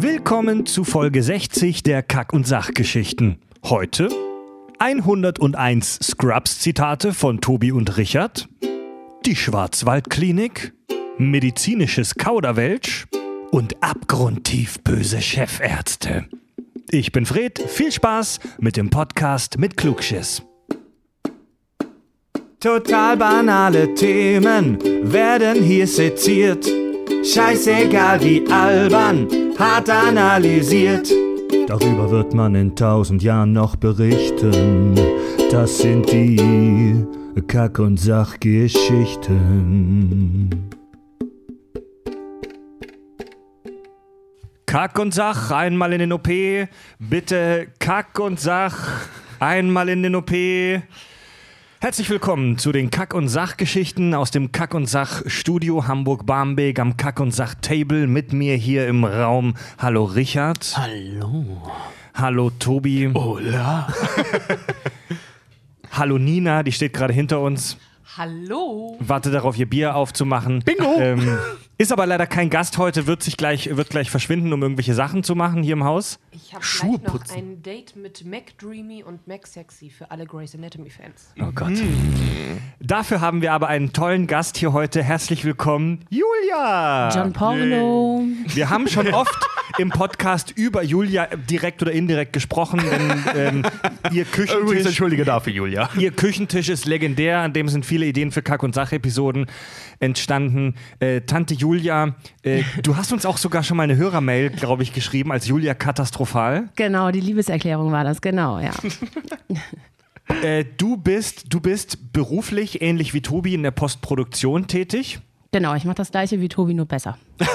Willkommen zu Folge 60 der Kack- und Sachgeschichten. Heute 101 Scrubs-Zitate von Tobi und Richard, die Schwarzwaldklinik, medizinisches Kauderwelsch und abgrundtief böse Chefärzte. Ich bin Fred, viel Spaß mit dem Podcast mit Klugschiss. Total banale Themen werden hier seziert. Scheißegal wie albern, hart analysiert. Darüber wird man in tausend Jahren noch berichten. Das sind die Kack- und Sachgeschichten. Kack und Sach, einmal in den OP. Bitte Kack und Sach, einmal in den OP. Herzlich willkommen zu den Kack- und Sachgeschichten aus dem Kack- und Sach-Studio Hamburg-Barmbek am Kack- und Sach-Table mit mir hier im Raum. Hallo Richard. Hallo. Hallo Tobi. Hola. Hallo Nina, die steht gerade hinter uns. Hallo. Warte darauf, ihr Bier aufzumachen. Bingo. Ähm, ist aber leider kein Gast heute, wird sich gleich, wird gleich verschwinden, um irgendwelche Sachen zu machen hier im Haus. Ich habe Schuhe gleich noch putzen. ein Date mit Mac Dreamy und Mac Sexy für alle Grey's Anatomy Fans. Oh Gott. Dafür haben wir aber einen tollen Gast hier heute. Herzlich willkommen, Julia. John Porno. Wir haben schon oft im Podcast über Julia direkt oder indirekt gesprochen, denn ähm, ihr Übrigens Küchentisch, entschuldige dafür, Julia. ihr Küchentisch ist legendär, an dem sind viele Ideen für Kack- und Sach-Episoden entstanden. Äh, Tante Julia, äh, du hast uns auch sogar schon mal eine Hörermail, glaube ich, geschrieben als Julia katastrophal. Genau, die Liebeserklärung war das, genau, ja. Äh, du bist, du bist beruflich ähnlich wie Tobi in der Postproduktion tätig. Genau, ich mache das gleiche wie Tobi, nur besser.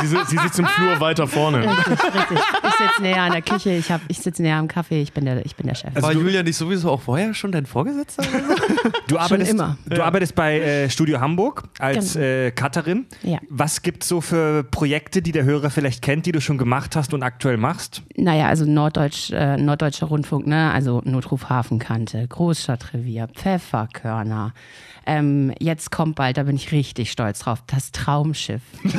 Sie, si- sie sitzt im Flur weiter vorne. Ich sitze näher an der Küche, ich, hab- ich sitze näher am Kaffee, ich bin der, ich bin der Chef. Also War du- Julia nicht sowieso auch vorher schon dein Vorgesetzter? oder so? Du arbeitest, immer. Du arbeitest bei äh, Studio Hamburg als Genau. äh, Cutterin. Ja. Was gibt es so für Projekte, die der Hörer vielleicht kennt, die du schon gemacht hast und aktuell machst? Naja, also Norddeutsch, äh, Norddeutscher Rundfunk, ne? Also Notruf Hafenkante, Großstadtrevier, Pfefferkörner. Ähm, jetzt kommt bald, da bin ich richtig stolz drauf, das Traumschiff.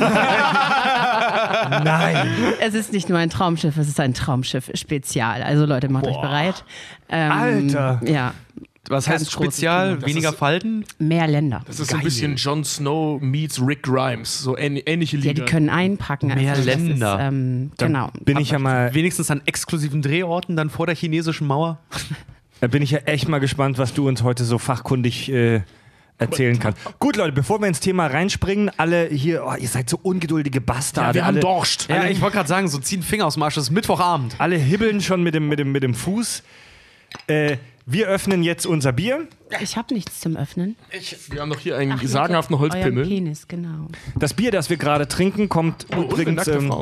Nein. Es ist nicht nur ein Traumschiff, es ist ein Traumschiff-Spezial. Also Leute, macht euch bereit. Ähm, Alter. Ja, Was heißt Spezial? Weniger ist- Falten? mehr Länder. Das ist so ein bisschen Jon Snow meets Rick Grimes. So ähn ähnliche Liga. Ja, die können einpacken. Mehr also das Länder. Ist, ähm, genau. Bin ich ja mal, Wenigstens an exklusiven Drehorten dann vor der chinesischen Mauer? da bin ich ja echt mal gespannt, was du uns heute so fachkundig äh, erzählen kannst. Gut, Leute, bevor wir ins Thema reinspringen, alle hier, oh, ihr seid so ungeduldige Bastarde. ja, wir haben alle, Dorscht. Ja, ich wollte gerade sagen, so ziehen Finger aus dem Arsch. Es ist Mittwochabend. alle hibbeln schon mit dem, mit dem, mit dem Fuß. Äh, wir öffnen jetzt unser Bier. Ich habe nichts zum Öffnen. Wir haben doch hier einen Ach, sagenhaften Holzpimmel. Penis, genau. Das Bier, das wir gerade trinken, kommt Oh, übrigens. Ähm,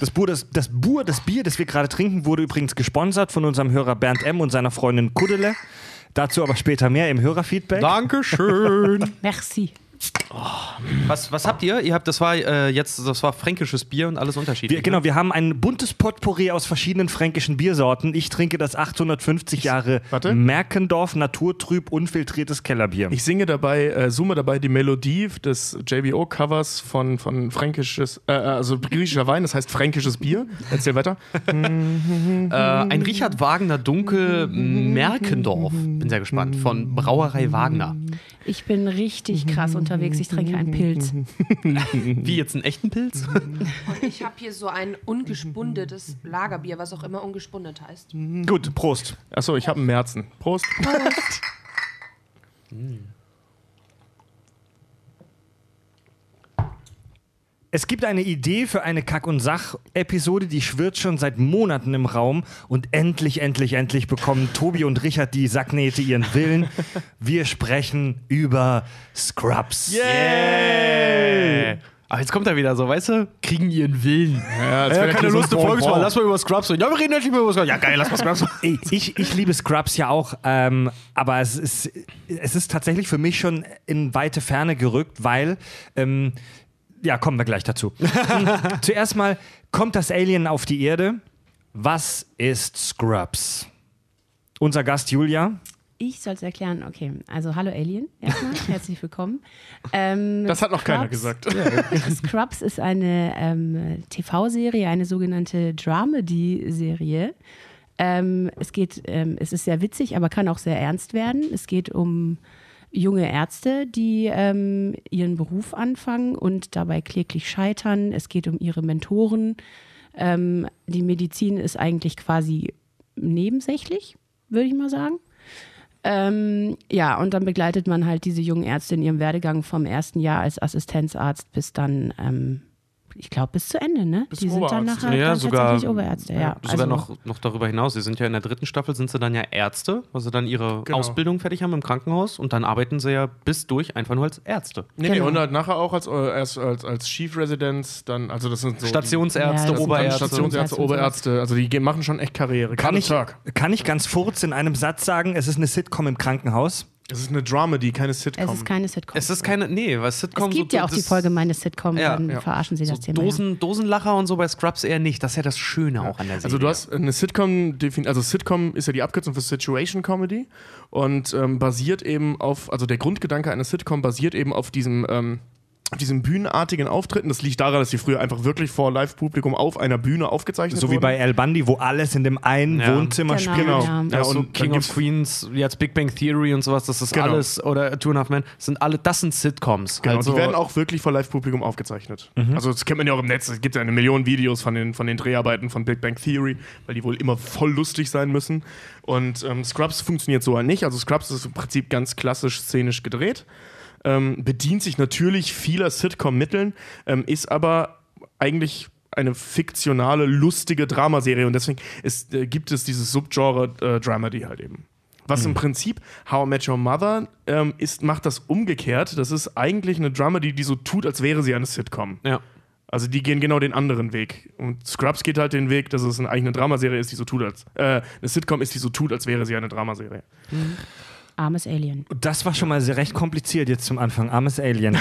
das, Bur, das, das, Bur, das Bier, das wir gerade trinken, wurde übrigens gesponsert von unserem Hörer Bernd M. und seiner Freundin Kuddele. Dazu aber später mehr im Hörerfeedback. Dankeschön. Merci. Was, was habt ihr? Ihr habt, das war äh, jetzt, das war fränkisches Bier und alles unterschiedlich. Wir, genau, wir haben ein buntes Potpourri aus verschiedenen fränkischen Biersorten. Ich trinke das 850 Jahre warte. Merkendorf Naturtrüb unfiltriertes Kellerbier. Ich singe dabei, äh, summe dabei die Melodie des JBO-Covers von, von fränkisches, äh, also griechischer Wein, das heißt fränkisches Bier. Erzähl weiter. Äh, ein Richard Wagner Dunkel Merkendorf. Bin sehr gespannt. Von Brauerei Wagner. Ich bin richtig krass unterwegs. Ich trinke einen Pilz. Wie jetzt einen echten Pilz? Und ich habe hier so ein ungespundetes Lagerbier, was auch immer ungespundet heißt. Gut, Prost. Achso, ich habe einen Merzen. Prost. Es gibt eine Idee für eine Kack- und Sach-Episode, die schwirrt schon seit Monaten im Raum und endlich, endlich, endlich bekommen Tobi und Richard die Sacknähte ihren Willen. Wir sprechen über Scrubs. Yeah! Aber jetzt kommt er wieder so, weißt du? Kriegen ihren Willen. Ja, Ja, keine Lust, eine Folge zu machen. Lass mal über Scrubs reden. Ja, wir reden endlich mal über Scrubs. Ja, geil, lass mal Scrubs Ey, ich, ich liebe Scrubs ja auch, ähm, aber es ist, es ist tatsächlich für mich schon in weite Ferne gerückt, weil, ähm, ja, kommen wir gleich dazu. Zuerst mal, kommt das Alien auf die Erde? Was ist Scrubs? Unser Gast Julia. Ich soll es erklären. Okay, also hallo Alien, erstmal. Herzlich willkommen. Ähm, Das hat noch keiner Scrubs- gesagt. Scrubs ist eine ähm, TV-Serie, eine sogenannte Dramedy-Serie. Ähm, es geht, ähm, es ist sehr witzig, aber kann auch sehr ernst werden. Es geht um junge Ärzte, die ähm, ihren Beruf anfangen und dabei kläglich scheitern. Es geht um ihre Mentoren. Ähm, die Medizin ist eigentlich quasi nebensächlich, würde ich mal sagen. Ähm, ja, und dann begleitet man halt diese jungen Ärzte in ihrem Werdegang vom ersten Jahr als Assistenzarzt bis dann, ähm, ich glaube, bis zu Ende, ne? Bis Die sind dann Oberarzt. nachher Ja, dann sogar- tatsächlich Oberärzte, ja. Sogar Also- noch, noch darüber hinaus. Sie sind ja in der dritten Staffel, sind sie dann ja Ärzte, weil sie dann ihre Genau. Ausbildung fertig haben im Krankenhaus und dann arbeiten sie ja bis durch einfach nur als Ärzte. Nee, nee, Genau. und halt nachher auch als, äh, erst als, als Chief Residence, dann, also das sind so. Stationsärzte, Ja, Oberärzte. Stationsärzte. Oberärzte, also die machen schon echt Karriere. Kann Gerade ich, Tag. kann ich ganz furz in einem Satz sagen, es ist eine Sitcom im Krankenhaus? Es ist eine Dramedy, keine Sitcom. es ist keine Sitcom. Es ist keine, nee, weil Sitcom es gibt so, ja auch die Folge meine Sitcom, Ja, dann ja. verarschen sie So das Thema. ja. Dosen, Dosenlacher und so bei Scrubs eher nicht. Das ist ja das Schöne auch an der Serie. Also du hast eine Sitcom, also Sitcom ist ja die Abkürzung für Situation Comedy und ähm, basiert eben auf, also der Grundgedanke einer Sitcom basiert eben auf diesem, ähm, auf diesem bühnenartigen Auftritten. Das liegt daran, dass sie früher einfach wirklich vor Live-Publikum auf einer Bühne aufgezeichnet So wie wurden. bei Al Bundy, wo alles in dem einen Ja. Wohnzimmer Genau, spielt. Genau. Ja. Ja, so und King of Queens, jetzt Big Bang Theory und sowas, das ist Genau. alles, oder Two and a Half Men, das sind alle, das sind Sitcoms. Genau, also, die werden auch wirklich vor Live-Publikum aufgezeichnet. Also das kennt man ja auch im Netz. Es gibt ja eine Million Videos von den, von den Dreharbeiten von Big Bang Theory, weil die wohl immer voll lustig sein müssen. Und ähm, Scrubs funktioniert so halt nicht. Also Scrubs ist im Prinzip ganz klassisch szenisch gedreht. Ähm, bedient sich natürlich vieler Sitcom-Mitteln, ähm, ist aber eigentlich eine fiktionale, lustige Dramaserie und deswegen ist, äh, gibt es dieses Subgenre äh, Dramedy halt eben. Was im Prinzip How I Met Your Mother ähm, ist, macht das umgekehrt. Das ist eigentlich eine Dramedy, die so tut, als wäre sie eine Sitcom. Ja. Also die gehen genau den anderen Weg. Und Scrubs geht halt den Weg, dass es eine eigene Dramaserie ist, die so tut, als äh, eine Sitcom ist, die so tut, als wäre sie eine Dramaserie. Armes Alien. Das war schon mal sehr recht kompliziert jetzt zum Anfang. Armes Alien.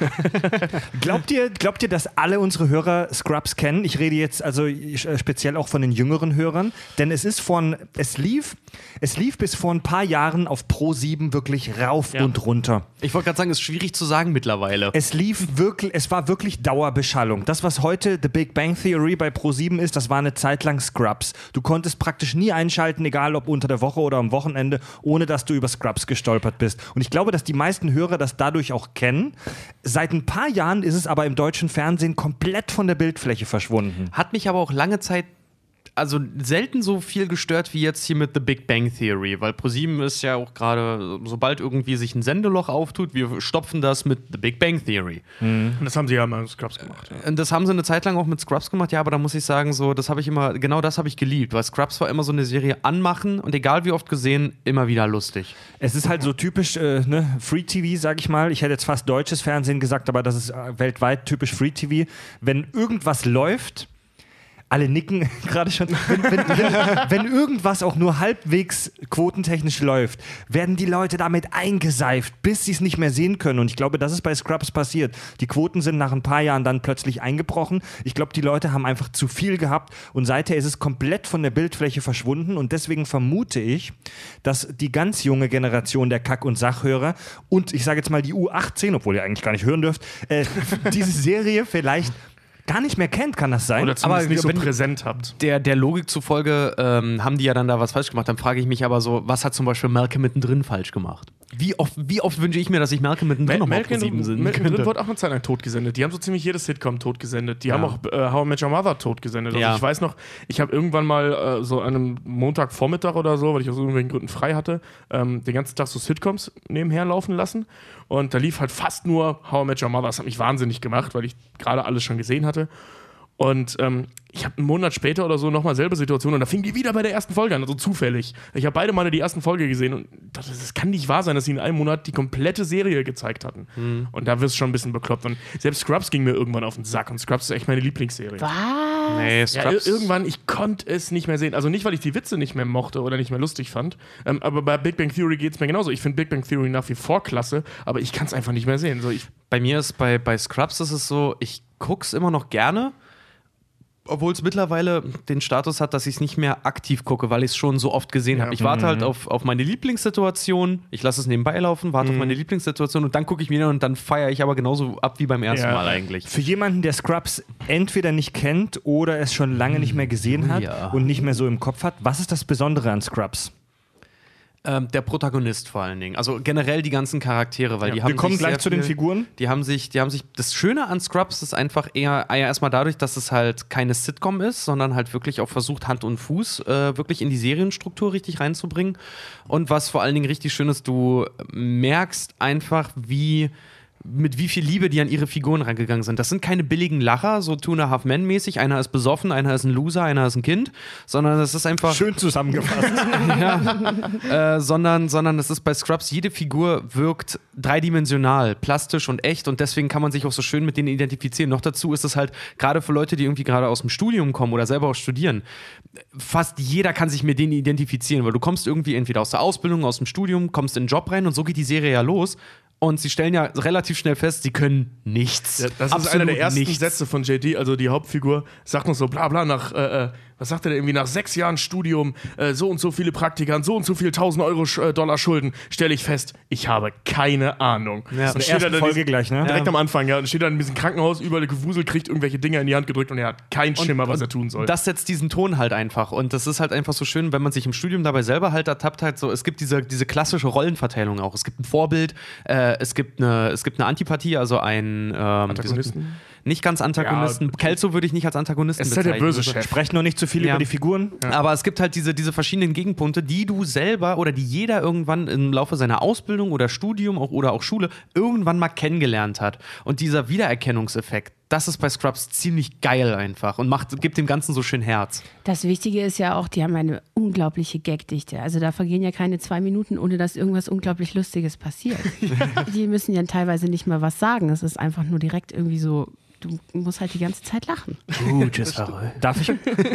glaubt, ihr, glaubt ihr, dass alle unsere Hörer Scrubs kennen? Ich rede jetzt also äh, speziell auch von den jüngeren Hörern, denn es ist von, es lief, es lief bis vor ein paar Jahren auf Pro 7 wirklich rauf Ja. und runter. Ich wollte gerade sagen, ist schwierig zu sagen mittlerweile. Es lief wirklich, es war wirklich Dauerbeschallung. Das, was heute The Big Bang Theory bei Pro7 ist, das war eine Zeit lang Scrubs. Du konntest praktisch nie einschalten, egal ob unter der Woche oder am Wochenende, ohne dass du über Scrubs gestolpert bist. Und ich glaube, dass die meisten Hörer das dadurch auch kennen. Seit ein paar Jahren ist es aber im deutschen Fernsehen komplett von der Bildfläche verschwunden. Hat mich aber auch lange Zeit, also selten so viel gestört wie jetzt hier mit The Big Bang Theory, weil ProSieben ist ja auch gerade, sobald irgendwie sich ein Sendeloch auftut, wir stopfen das mit The Big Bang Theory. Und das haben sie ja mal in Scrubs gemacht. Ja. Und das haben sie eine Zeit lang auch mit Scrubs gemacht, ja, aber da muss ich sagen, so, das habe ich immer, genau das habe ich geliebt, weil Scrubs war immer so eine Serie anmachen und egal wie oft gesehen, immer wieder lustig. Es ist halt so typisch äh, ne, Free TV, sag ich mal. Ich hätte jetzt fast deutsches Fernsehen gesagt, aber das ist äh, weltweit typisch Free TV. Wenn irgendwas läuft, alle nicken gerade schon. Wenn, wenn, wenn, wenn irgendwas auch nur halbwegs quotentechnisch läuft, werden die Leute damit eingeseift, bis sie es nicht mehr sehen können. Und ich glaube, das ist bei Scrubs passiert. Die Quoten sind nach ein paar Jahren dann plötzlich eingebrochen. Ich glaube, die Leute haben einfach zu viel gehabt und seither ist es komplett von der Bildfläche verschwunden. Und deswegen vermute ich, dass die ganz junge Generation der Kack- und Sachhörer und ich sage jetzt mal die U18, obwohl ihr eigentlich gar nicht hören dürft, äh, diese Serie vielleicht gar nicht mehr kennt, kann das sein? Oder zumindest Aber nicht so wenn- präsent habt. Der, der Logik zufolge ähm, haben die ja dann da was falsch gemacht. Dann frage ich mich aber so, was hat zum Beispiel Malcolm mittendrin falsch gemacht? Wie oft, wie oft wünsche ich mir, dass ich Malcolm mittendrin noch mal auf Malcolm ProSieben sehen Malcolm wird auch eine Zeit lang tot gesendet. Die haben so ziemlich jedes Sitcom tot gesendet. Die Ja. haben auch äh, How I Met Your Mother tot gesendet. Also Ja. ich weiß noch, ich habe irgendwann mal äh, so an einem Montagvormittag oder so, weil ich aus irgendwelchen Gründen frei hatte, ähm, den ganzen Tag so Sitcoms nebenher laufen lassen. Und da lief halt fast nur How I Met Your Mother. Das hat mich wahnsinnig gemacht, weil ich gerade alles schon gesehen hatte. Und ähm, ich habe einen Monat später oder so nochmal selbe Situation und da fing die wieder bei der ersten Folge an, also zufällig. Ich habe beide Male die ersten Folge gesehen und dachte, das kann nicht wahr sein, dass sie in einem Monat die komplette Serie gezeigt hatten. Und da wirst du schon ein bisschen bekloppt. Und selbst Scrubs ging mir irgendwann auf den Sack und Scrubs ist echt meine Lieblingsserie. Was? Nee, Ja, Scrubs. ir- irgendwann, ich konnte es nicht mehr sehen. Also nicht, weil ich die Witze nicht mehr mochte oder nicht mehr lustig fand. Ähm, aber bei Big Bang Theory geht es mir genauso. Ich finde Big Bang Theory nach wie vor klasse, aber ich kann es einfach nicht mehr sehen. So, ich, Bei mir ist bei, bei Scrubs ist es so, ich gucke es immer noch gerne. Obwohl es mittlerweile den Status hat, dass ich es nicht mehr aktiv gucke, weil ich es schon so oft gesehen Ja. habe. Ich warte halt auf, auf meine Lieblingssituation, ich lasse es nebenbei laufen, warte auf meine Lieblingssituation und dann gucke ich mir und dann feiere ich aber genauso ab wie beim ersten Ja. Mal eigentlich. Für jemanden, der Scrubs entweder nicht kennt oder es schon lange nicht mehr gesehen hat Ja. und nicht mehr so im Kopf hat, was ist das Besondere an Scrubs? Ähm, der Protagonist vor allen Dingen. Also generell die ganzen Charaktere, weil Ja, die haben Wir kommen sich gleich zu den viel- Figuren. Die haben sich, die haben sich. Das Schöne an Scrubs ist einfach eher, eher erstmal dadurch, dass es halt keine Sitcom ist, sondern halt wirklich auch versucht, Hand und Fuß äh, wirklich in die Serienstruktur richtig reinzubringen. Und was vor allen Dingen richtig schön ist, du merkst einfach, wie mit wie viel Liebe die an ihre Figuren rangegangen sind. Das sind keine billigen Lacher, so Two and a Half Men mäßig. Einer ist besoffen, einer ist ein Loser, einer ist ein Kind, sondern es ist einfach Schön zusammengefasst. äh, sondern, sondern es ist bei Scrubs, jede Figur wirkt dreidimensional, plastisch und echt und deswegen kann man sich auch so schön mit denen identifizieren. Noch dazu ist es halt, gerade für Leute, die irgendwie gerade aus dem Studium kommen oder selber auch studieren, fast jeder kann sich mit denen identifizieren, weil du kommst irgendwie entweder aus der Ausbildung, aus dem Studium, kommst in den Job rein und so geht die Serie ja los. Und sie stellen ja relativ schnell fest, sie können nichts. Ja, das ist Absolut einer der ersten nichts. Sätze von JD, also die Hauptfigur sagt noch so bla bla nach, äh, äh, was sagt er denn irgendwie, nach sechs Jahren Studium, äh, so und so viele Praktikanten, so und so viel tausend Euro Sch- äh, Dollar Schulden, stelle ich fest, ich habe keine Ahnung. Ja. Und steht dann Folge diesen- gleich, ne? Direkt am Anfang, ja. Und steht dann in diesem Krankenhaus, überall gewuselt, kriegt irgendwelche Dinger in die Hand gedrückt und er hat keinen Schimmer, was er tun soll. Das setzt diesen Ton halt einfach. Und das ist halt einfach so schön, wenn man sich im Studium dabei selber halt ertappt halt so, es gibt diese, diese klassische Rollenverteilung auch. Es gibt ein Vorbild, äh, es, gibt eine, es gibt eine Antipathie, also ein ähm, Antagonisten? Nicht ganz Antagonisten. Ja. Kelso würde ich nicht als Antagonisten Es ist ja der bezeichnen. böse Also- Chef. Sprecht noch nicht zu viel Ja. über die Figuren. aber es gibt halt diese, diese verschiedenen Gegenpunkte, die du selber oder die jeder irgendwann im Laufe seiner Ausbildung oder Studium auch, oder auch Schule irgendwann mal kennengelernt hat. Und dieser Wiedererkennungseffekt, das ist bei Scrubs ziemlich geil einfach und macht, gibt dem Ganzen so schön Herz. Das Wichtige ist ja auch, die haben eine unglaubliche Gagdichte. Also da vergehen ja keine zwei Minuten, ohne dass irgendwas unglaublich Lustiges passiert. die müssen ja teilweise nicht mal was sagen. Es ist einfach nur direkt irgendwie so, du musst halt die ganze Zeit lachen. Gutes Verrückt. Darf ich,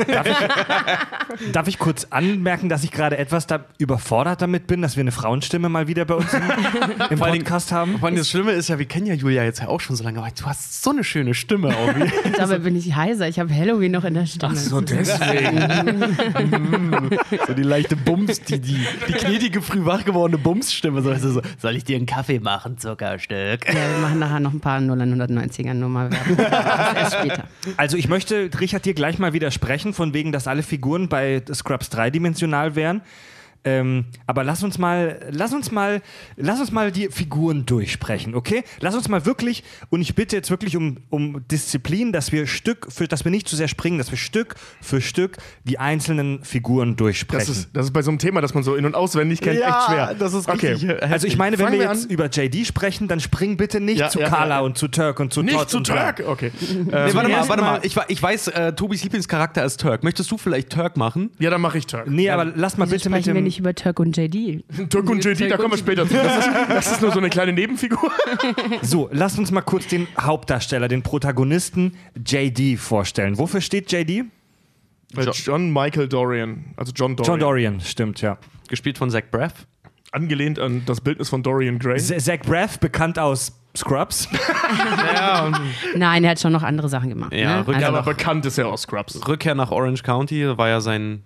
darf, ich, darf ich kurz anmerken, dass ich gerade etwas da überfordert damit bin, dass wir eine Frauenstimme mal wieder bei uns im, Podcast haben? Vor allem das Schlimme ist ja, wir kennen ja Julia jetzt ja auch schon so lange, aber du hast so eine schöne Stimme auch. Dabei bin ich heiser. Ich habe Halloween noch in der Stimme. deswegen. so die leichte Bums, die, die, die knetige, früh wach gewordene Bumsstimme. So, so, soll ich dir einen Kaffee machen, Zuckerstück? Ja, wir machen nachher noch ein paar 0190er Nummer. Also ich möchte Richard dir gleich mal widersprechen, von wegen, dass alle Figuren bei Scrubs dreidimensional wären. Ähm, aber lass uns mal, lass uns mal, lass uns mal die Figuren durchsprechen, okay? Lass uns mal wirklich, und ich bitte jetzt wirklich um, um Disziplin, dass wir Stück für, dass wir nicht zu sehr springen, dass wir Stück für Stück die einzelnen Figuren durchsprechen. Das ist, das ist bei so einem Thema, das man so in- und auswendig kennt, echt schwer. das ist Okay. richtig. also ich meine, wenn Fangen wir jetzt an. über JD sprechen, dann spring bitte nicht Ja, zu ja, Carla ja. und zu Turk und zu Nicht Todd zu. Turk, okay. Nee, Ähm, warte mal, warte mal- mal. Ich, ich weiß, äh, Tobis Lieblingscharakter ist Turk. Möchtest du vielleicht Turk machen? ja, dann mache ich Turk. Nee, aber lass mal Wieso bitte mit dem... nicht über Turk und JD? Turk und JD, da kommen wir später zu. Das ist, das ist nur so eine kleine Nebenfigur. So, lasst uns mal kurz den Hauptdarsteller, den Protagonisten JD vorstellen. Wofür steht JD? John Michael Dorian. Also John Dorian. John Dorian, stimmt, ja. Gespielt von Zach Braff. Angelehnt an das Bildnis von Dorian Gray. Z Zach Braff, bekannt aus Scrubs. Nein, er hat schon noch andere Sachen gemacht. Ja, ne? Rückkehr Ja, also, aber bekannt ist er aus Scrubs. Rückkehr nach Orange County war ja sein.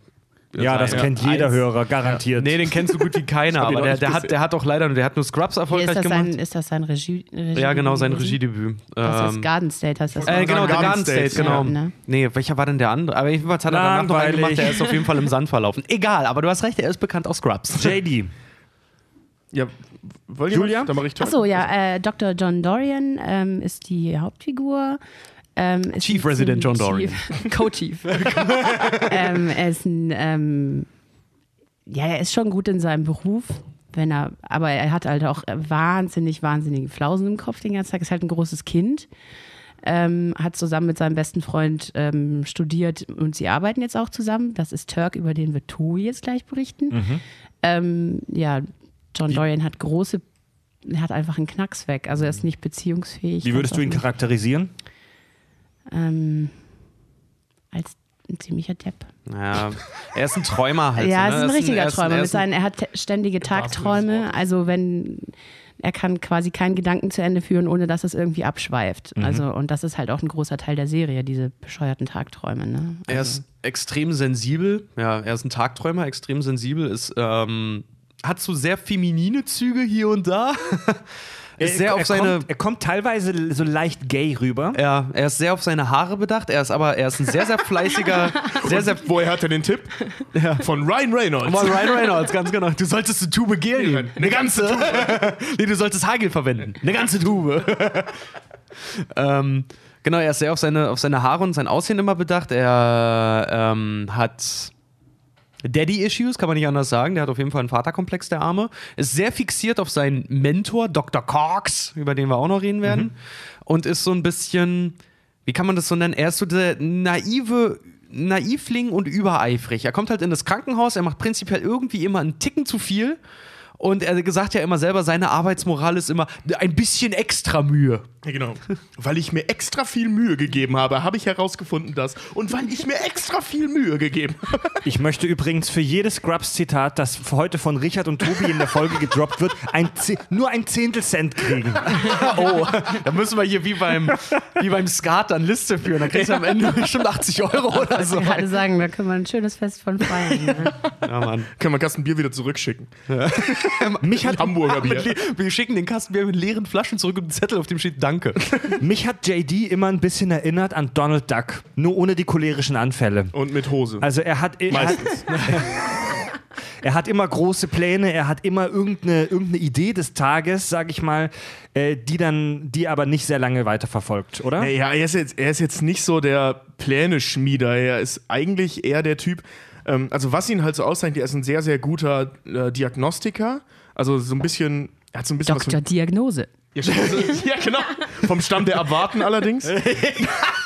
Ja, das kennt jeder eins- Hörer, garantiert. Nee, den kennst du gut wie keiner, aber der, der, hat, der hat doch leider, der hat nur Scrubs erfolgreich ist, das gemacht. sein, ist das sein Regie, Regie ja, genau, sein? Regiedebüt. Das ist Ähm, Garden State, heißt das. äh, genau, der Garden State, State, genau. ja, ne? Nee, welcher war denn der andere? Aber jedenfalls hat er danach noch einen gemacht, der ist auf jeden Fall im Sand verlaufen. Egal, aber du hast recht, er ist bekannt aus Scrubs. JD. Ja, Julia? Dann ich. Achso, ja, äh, Dr. John Dorian ähm, ist die Hauptfigur. Ähm, Chief Resident John Chief- Co-Chief. ähm, er ist ein, ähm, ja, er ist schon gut in seinem Beruf, wenn er, aber er hat halt auch wahnsinnig, wahnsinnige Flausen im Kopf den ganzen Tag. Ist halt ein großes Kind. Ähm, hat zusammen mit seinem besten Freund ähm, studiert und sie arbeiten jetzt auch zusammen. Das ist Turk, über den wird Tobi jetzt gleich berichten. Ähm, ja, John Dorian hat große, er hat einfach einen Knacks weg. Also er ist nicht beziehungsfähig. Wie würdest du ihn charakterisieren? Ähm, als ein ziemlicher Depp. Ja, er ist ein Träumer halt. ja, so, ne? ist ein Er richtiger er ist- Träumer. er Mit ist ein- seinen, er hat ständige Tagträume. Also wenn er kann quasi keinen Gedanken zu Ende führen, ohne dass es irgendwie abschweift. Mhm. Also, und das ist halt auch ein großer Teil der Serie, diese bescheuerten Tagträume. Ne? Er Also, ist extrem sensibel. Ja, er ist ein Tagträumer, extrem sensibel. Ist, ähm, hat so sehr feminine Züge hier und da. ist sehr er, auf er seine. Kommt, er kommt teilweise so leicht gay rüber. Ja, er ist sehr auf seine Haare bedacht. Er ist aber, er ist ein sehr, sehr fleißiger, sehr, sehr. Woher hat er den Tipp? Von Ryan Reynolds. Mal Ryan Reynolds, ganz genau. Du solltest eine Tube Gel nehmen. Eine ganze Tube. nee, du solltest Hagel verwenden. Eine ganze Tube. ähm, genau, er ist sehr auf seine, auf seine Haare und sein Aussehen immer bedacht. Er ähm, hat Daddy-Issues, kann man nicht anders sagen. Der hat auf jeden Fall einen Vaterkomplex, der Arme. Ist sehr fixiert auf seinen Mentor, Dr. Cox, über den wir auch noch reden werden. Und ist so ein bisschen, wie kann man das so nennen? Er ist so der naive. Naivling und übereifrig. Er kommt halt in das Krankenhaus, er macht prinzipiell irgendwie immer einen Ticken zu viel. Und er sagt ja immer selber, seine Arbeitsmoral ist immer ein bisschen extra Mühe. Ja, genau. Weil ich mir extra viel Mühe gegeben habe, habe ich herausgefunden, dass. Und weil ich mir extra viel Mühe gegeben habe. Ich möchte übrigens für jedes Scrubs-Zitat, das heute von Richard und Tobi in der Folge gedroppt wird, ein nur ein Zehntel Cent kriegen. Oh, da müssen wir hier wie beim, wie beim Skat dann Liste führen. Da kriegst du am Ende bestimmt 80 Euro oder so. ich gerade sagen, da können wir ein schönes Fest von feiern. Ne? Ja, Mann. Können wir Kasten Bier wieder zurückschicken? Mich hat, Hamburger Bier. Wir schicken den Kasten Bier mit leeren Flaschen zurück und einen Zettel, auf dem steht Danke. mich hat JD immer ein bisschen erinnert an Donald Duck, nur ohne die cholerischen Anfälle. Und mit Hose. Also er hat, er hat, Meistens. er hat immer große Pläne, er hat immer irgendeine, irgendeine Idee des Tages, sag ich mal, äh, die dann, die aber nicht sehr lange weiterverfolgt, oder? Ja, er ist, jetzt, er ist jetzt nicht so der Pläne-Schmieder. Er ist eigentlich eher der Typ. Ähm, also, was ihn halt so auszeichnet, er ist ein sehr, sehr guter äh, Diagnostiker. Also, so ein bisschen. Er hat so ein bisschen von, Diagnose. ja, ja, genau. Vom Stamm der Abwarten allerdings.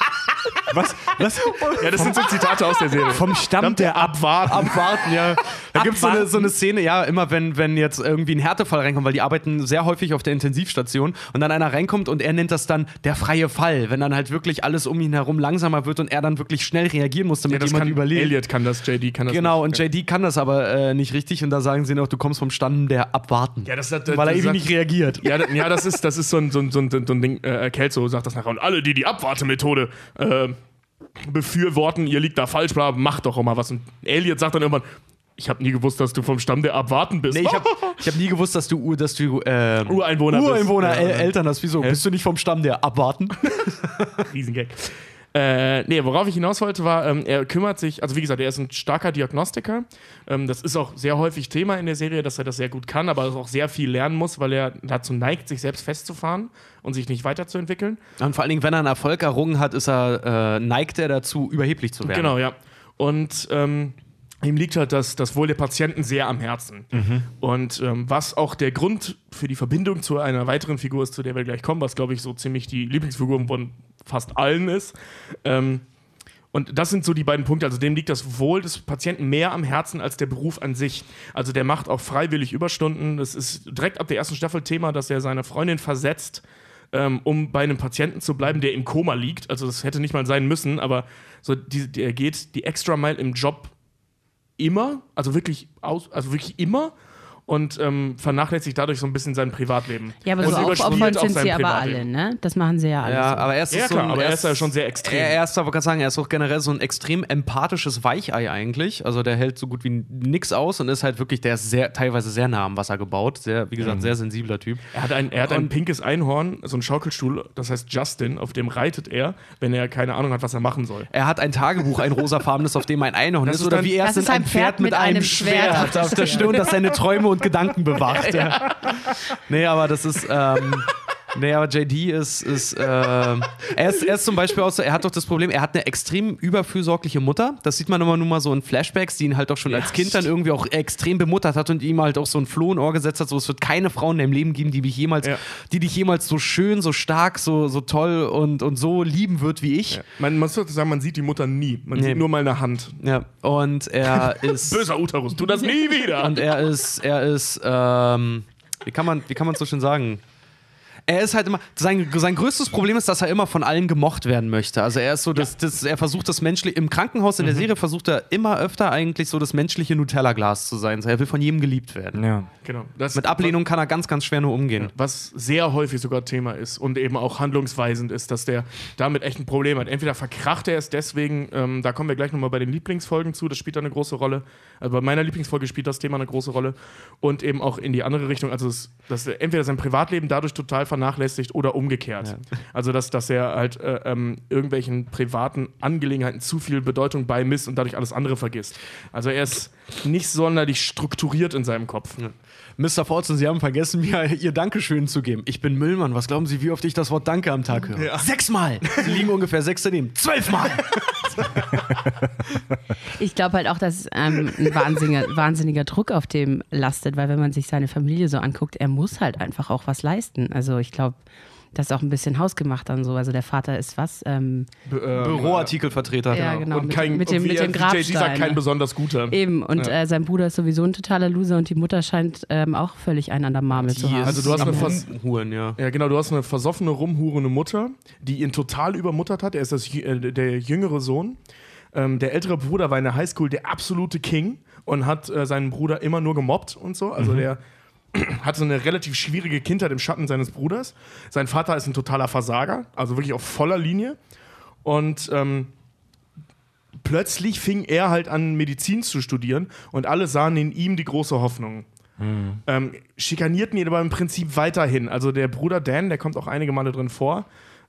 Was? Was? Ja, das sind so Zitate aus der Serie. Vom Stamm der Ab Abwarten. Abwarten, ja. Da gibt es so eine, Abwarten. so eine Szene, ja, immer wenn, wenn jetzt irgendwie ein Härtefall reinkommt, weil die arbeiten sehr häufig auf der Intensivstation und dann einer reinkommt und er nennt das dann der freie Fall, wenn dann halt wirklich alles um ihn herum langsamer wird und er dann wirklich schnell reagieren muss, damit Ja, das jemand kann, überlebt. Elliot kann das, JD kann das Genau, nicht. und JD kann das aber äh, nicht richtig und da sagen sie noch, du kommst vom Stamm der Abwarten. Ja, das, das, das, weil er das eben nicht reagiert. Ja, da- ja, das ist, das ist so ein, so ein, so ein, so ein Ding, äh, Kelso sagt das nachher. Und alle, die die Abwartemethode äh, befürworten, ihr liegt da falsch, bla, macht doch auch mal was. Und Elliot sagt dann irgendwann, ich habe nie gewusst, dass du vom Stamm der Abwarten bist. Nee, ich habe hab nie gewusst, dass du, dass du ähm, Ureinwohner bist. Ureinwohner, Ja, El ja. Eltern hast. Wieso? Bist du nicht vom Stamm der Abwarten? Riesengag. Äh, nee, worauf ich hinaus wollte, war, ähm, er kümmert sich, also wie gesagt, er ist ein starker Diagnostiker. Ähm, das ist auch sehr häufig Thema in der Serie, dass er das sehr gut kann, aber auch sehr viel lernen muss, weil er dazu neigt, sich selbst festzufahren und sich nicht weiterzuentwickeln. Und vor allen Dingen, wenn er einen Erfolg errungen hat, ist er, äh, neigt er dazu, überheblich zu werden. Genau, ja. Und ähm, ihm liegt halt das, das Wohl der Patienten sehr am Herzen. Und ähm, was auch der Grund für die Verbindung zu einer weiteren Figur ist, zu der wir gleich kommen, was glaube ich so ziemlich die Lieblingsfigur von fast allen ist. Ähm, und das sind so die beiden Punkte. Also dem liegt das Wohl des Patienten mehr am Herzen als der Beruf an sich. Also der macht auch freiwillig Überstunden. Das ist direkt ab der ersten Staffel Thema, dass er seine Freundin versetzt, ähm, um bei einem Patienten zu bleiben, der im Koma liegt. Also das hätte nicht mal sein müssen, aber so die, die, er geht die extra Mile im Job immer, also wirklich aus, also wirklich immer und ähm, vernachlässigt dadurch so ein bisschen sein Privatleben. Ja, aber und so auch sind sein sie aber alle, ne? Das machen sie ja alle. Ja, so. aber er ist Ja, so klar, ein, aber er er ist ja schon sehr extrem. Er, er ist aber, kann sagen, er ist auch generell so ein extrem empathisches Weichei eigentlich. Also der hält so gut wie nix aus und ist halt wirklich, der ist sehr, teilweise sehr nah am Wasser gebaut. Sehr, wie gesagt, sehr sensibler Typ. Er hat ein, er hat ein pinkes Einhorn, so ein Schaukelstuhl, das heißt Justin, auf dem reitet er, wenn er keine Ahnung hat, was er machen soll. Er hat ein Tagebuch, ein rosafarbenes, auf dem ein Einhorn Das ist. Oder dann- wie er Das es ist in ein ein Pferd mit einem Schwert auf der Stirn, das seine Träume und Gedanken bewacht. Ja. Nee, aber das ist. Ähm, Nee, aber JD ist, ist, äh, er ist, er ist zum Beispiel auch so, er hat doch das Problem, er hat eine extrem überfürsorgliche Mutter. Das sieht man immer nur mal so in Flashbacks, die ihn halt auch schon als Kind dann irgendwie auch extrem bemuttert hat und ihm halt auch so ein Floh in Ohr gesetzt hat. So, es wird keine Frau in deinem Leben geben, die dich jemals, Ja. die dich jemals so schön, so stark, so, so toll und, und so lieben wird wie ich. Man, man muss sagen, man sieht die Mutter nie. Man Nee. sieht nur mal eine Hand. Ja, und er ist. Böser Uterus, tu das nie wieder. Und er ist, er ist, ähm, wie kann man, wie kann man so schön sagen? Er ist halt immer, sein, sein größtes Problem ist, dass er immer von allen gemocht werden möchte. Also er ist so, das, das, er versucht das menschliche, im Krankenhaus in der Serie versucht er immer öfter eigentlich so das menschliche Nutella-Glas zu sein. So, er will von jedem geliebt werden. Ja. Genau. Das, Mit Ablehnung kann er ganz, ganz schwer nur umgehen. was sehr häufig sogar Thema ist und eben auch handlungsweisend ist, dass der damit echt ein Problem hat. Entweder verkracht er es deswegen, ähm, da kommen wir gleich nochmal bei den Lieblingsfolgen zu, das spielt da eine große Rolle. Also bei meiner Lieblingsfolge spielt das Thema eine große Rolle und eben auch in die andere Richtung, also es, dass er entweder sein Privatleben dadurch total vernachlässigt oder umgekehrt. Also dass, dass er halt äh, ähm, irgendwelchen privaten Angelegenheiten zu viel Bedeutung beimisst und dadurch alles andere vergisst. Also er ist nicht sonderlich strukturiert in seinem Kopf. Mr. Fortune, Sie haben vergessen, mir Ihr Dankeschön zu geben. Ich bin Müllmann. Was glauben Sie, wie oft ich das Wort Danke am Tag höre? Sechsmal! Sie liegen ungefähr sechs daneben. Zwölfmal! Ich glaube halt auch, dass ähm, ein wahnsinniger, wahnsinniger Druck auf dem lastet, weil wenn man sich seine Familie so anguckt, er muss halt einfach auch was leisten. Also ich glaube, das ist auch ein bisschen hausgemacht dann so. Also der Vater ist was? Ähm, ähm, Büroartikelvertreter. Ja, genau. und mit- kein, mit dem- wie mit dem Grabstein, kein ne? besonders guter. eben. Und Ja. äh, sein Bruder ist sowieso ein totaler Loser und die Mutter scheint ähm, auch völlig einen an der Marmel zu haben. Also du hast eine. Vers- Huren, ja. Ja, genau, du hast eine versoffene, rumhurende Mutter, die ihn total übermuttert hat. Er ist das, äh, der jüngere Sohn. Ähm, der ältere Bruder war in der Highschool der absolute King und hat äh, seinen Bruder immer nur gemobbt und so. Also der hatte eine relativ schwierige Kindheit im Schatten seines Bruders. Sein Vater ist ein totaler Versager, also wirklich auf voller Linie. Und ähm, plötzlich fing er halt an, Medizin zu studieren und alle sahen in ihm die große Hoffnung. Ähm, schikanierten ihn aber im Prinzip weiterhin. Also der Bruder Dan, der kommt auch einige Male drin vor.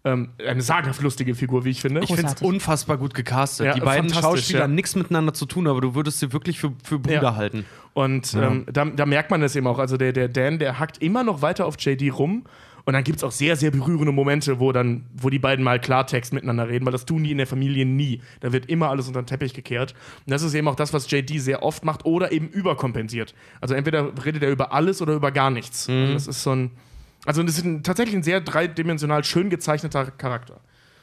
Ähm, eine sagenhaft lustige Figur, wie ich finde. Ich finde es unfassbar gut gecastet. Ja, die beiden Schauspieler ja. haben nichts miteinander zu tun, aber du würdest sie wirklich für, für Brüder Ja. halten. Und ähm, da, da merkt man das eben auch. Also der, der Dan, der hackt immer noch weiter auf JD rum. Und dann gibt es auch sehr, sehr berührende Momente, wo dann, wo die beiden mal Klartext miteinander reden, weil das tun die in der Familie nie. Da wird immer alles unter den Teppich gekehrt. Und das ist eben auch das, was JD sehr oft macht oder eben überkompensiert. Also entweder redet er über alles oder über gar nichts. Und das ist so ein. Also das ist ein, tatsächlich ein sehr dreidimensional schön gezeichneter Charakter.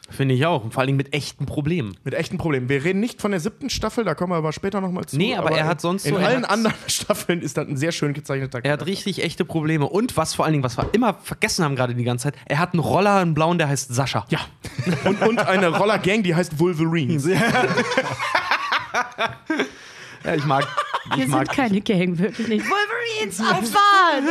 Finde ich auch. Und vor allen Dingen mit echten Problemen. Mit echten Problemen. Wir reden nicht von der siebten Staffel, da kommen wir aber später nochmal zu. Nee, aber er hat sonst in so- allen anderen Staffeln ist das ein sehr schön gezeichneter Er hat richtig echte Probleme. Und was vor allen Dingen, was wir immer vergessen haben gerade die ganze Zeit, er hat einen Roller, einen blauen, der heißt Sascha. Ja. Und, und eine Roller-Gang, die heißt Wolverines. Ja, ich mag. Wir Ich mag sind keine Gang, wirklich nicht. Wolverines, Auffahren!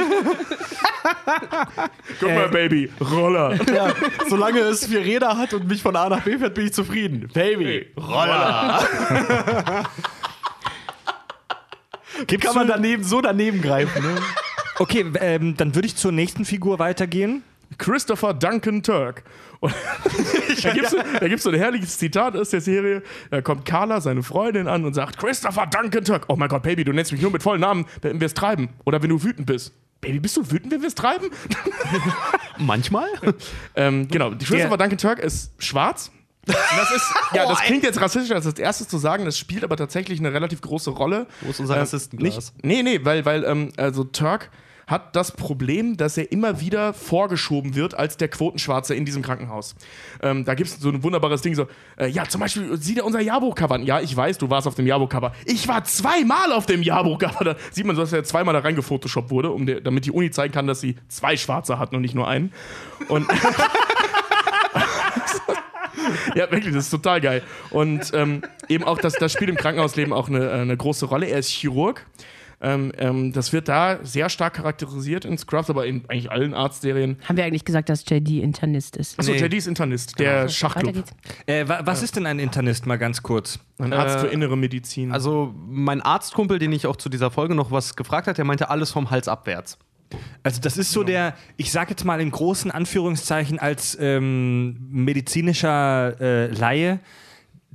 Guck mal, Baby, Roller. ja, solange es vier Räder hat und mich von A nach B fährt, bin ich zufrieden. Baby, Roller. Gibt's Kann man so- daneben so daneben greifen. Ne? Okay, ähm, dann würde ich zur nächsten Figur weitergehen. Christopher Duncan Turk. Und da gibt es so ein herrliches Zitat aus der Serie. Da kommt Carla, seine Freundin, an und sagt: Christopher Duncan Turk. Oh mein Gott, Baby, du nennst mich nur mit vollen Namen, wenn wir es treiben. Oder wenn du wütend bist. Baby, bist du wütend, wenn wir es treiben? Manchmal. ähm, genau, die Christopher Duncan Turk ist schwarz. Das ist, ja, das klingt jetzt rassistisch als das erstes zu sagen, das spielt aber tatsächlich eine relativ große Rolle. Wo ist unser Äh, Rassistenglas? Nicht, nee, nee, weil, weil ähm, also Turk hat das Problem, dass er immer wieder vorgeschoben wird als der Quotenschwarze in diesem Krankenhaus. Ähm, da gibt es so ein wunderbares Ding, so, äh, ja, zum Beispiel, sieh dir unser Jahrbuchcover an. Ja, ich weiß, du warst auf dem Jahrbuchcover. Ich war zweimal auf dem Jahrbuchcover. Da sieht man so, dass er zweimal da reingefotoshoppt wurde, um der, damit die Uni zeigen kann, dass sie zwei Schwarze hatten und nicht nur einen. Und Ja, wirklich, das ist total geil. Und ähm, eben auch, das, das spielt im Krankenhausleben auch eine, äh, eine große Rolle. Er ist Chirurg. Ähm, ähm, das wird da sehr stark charakterisiert in Scrubs, aber in eigentlich allen Arztserien. Haben wir eigentlich gesagt, dass JD Internist ist? Achso, Nee. JD ist Internist, der Weiter Schachclub. Äh, wa was ist denn ein Internist, mal ganz kurz? Ein Arzt Äh, für innere Medizin. Also, mein Arztkumpel, den ich auch zu dieser Folge noch was gefragt hat, der meinte alles vom Hals abwärts. Also das ist so der, ich sage jetzt mal in großen Anführungszeichen als ähm, medizinischer äh, Laie,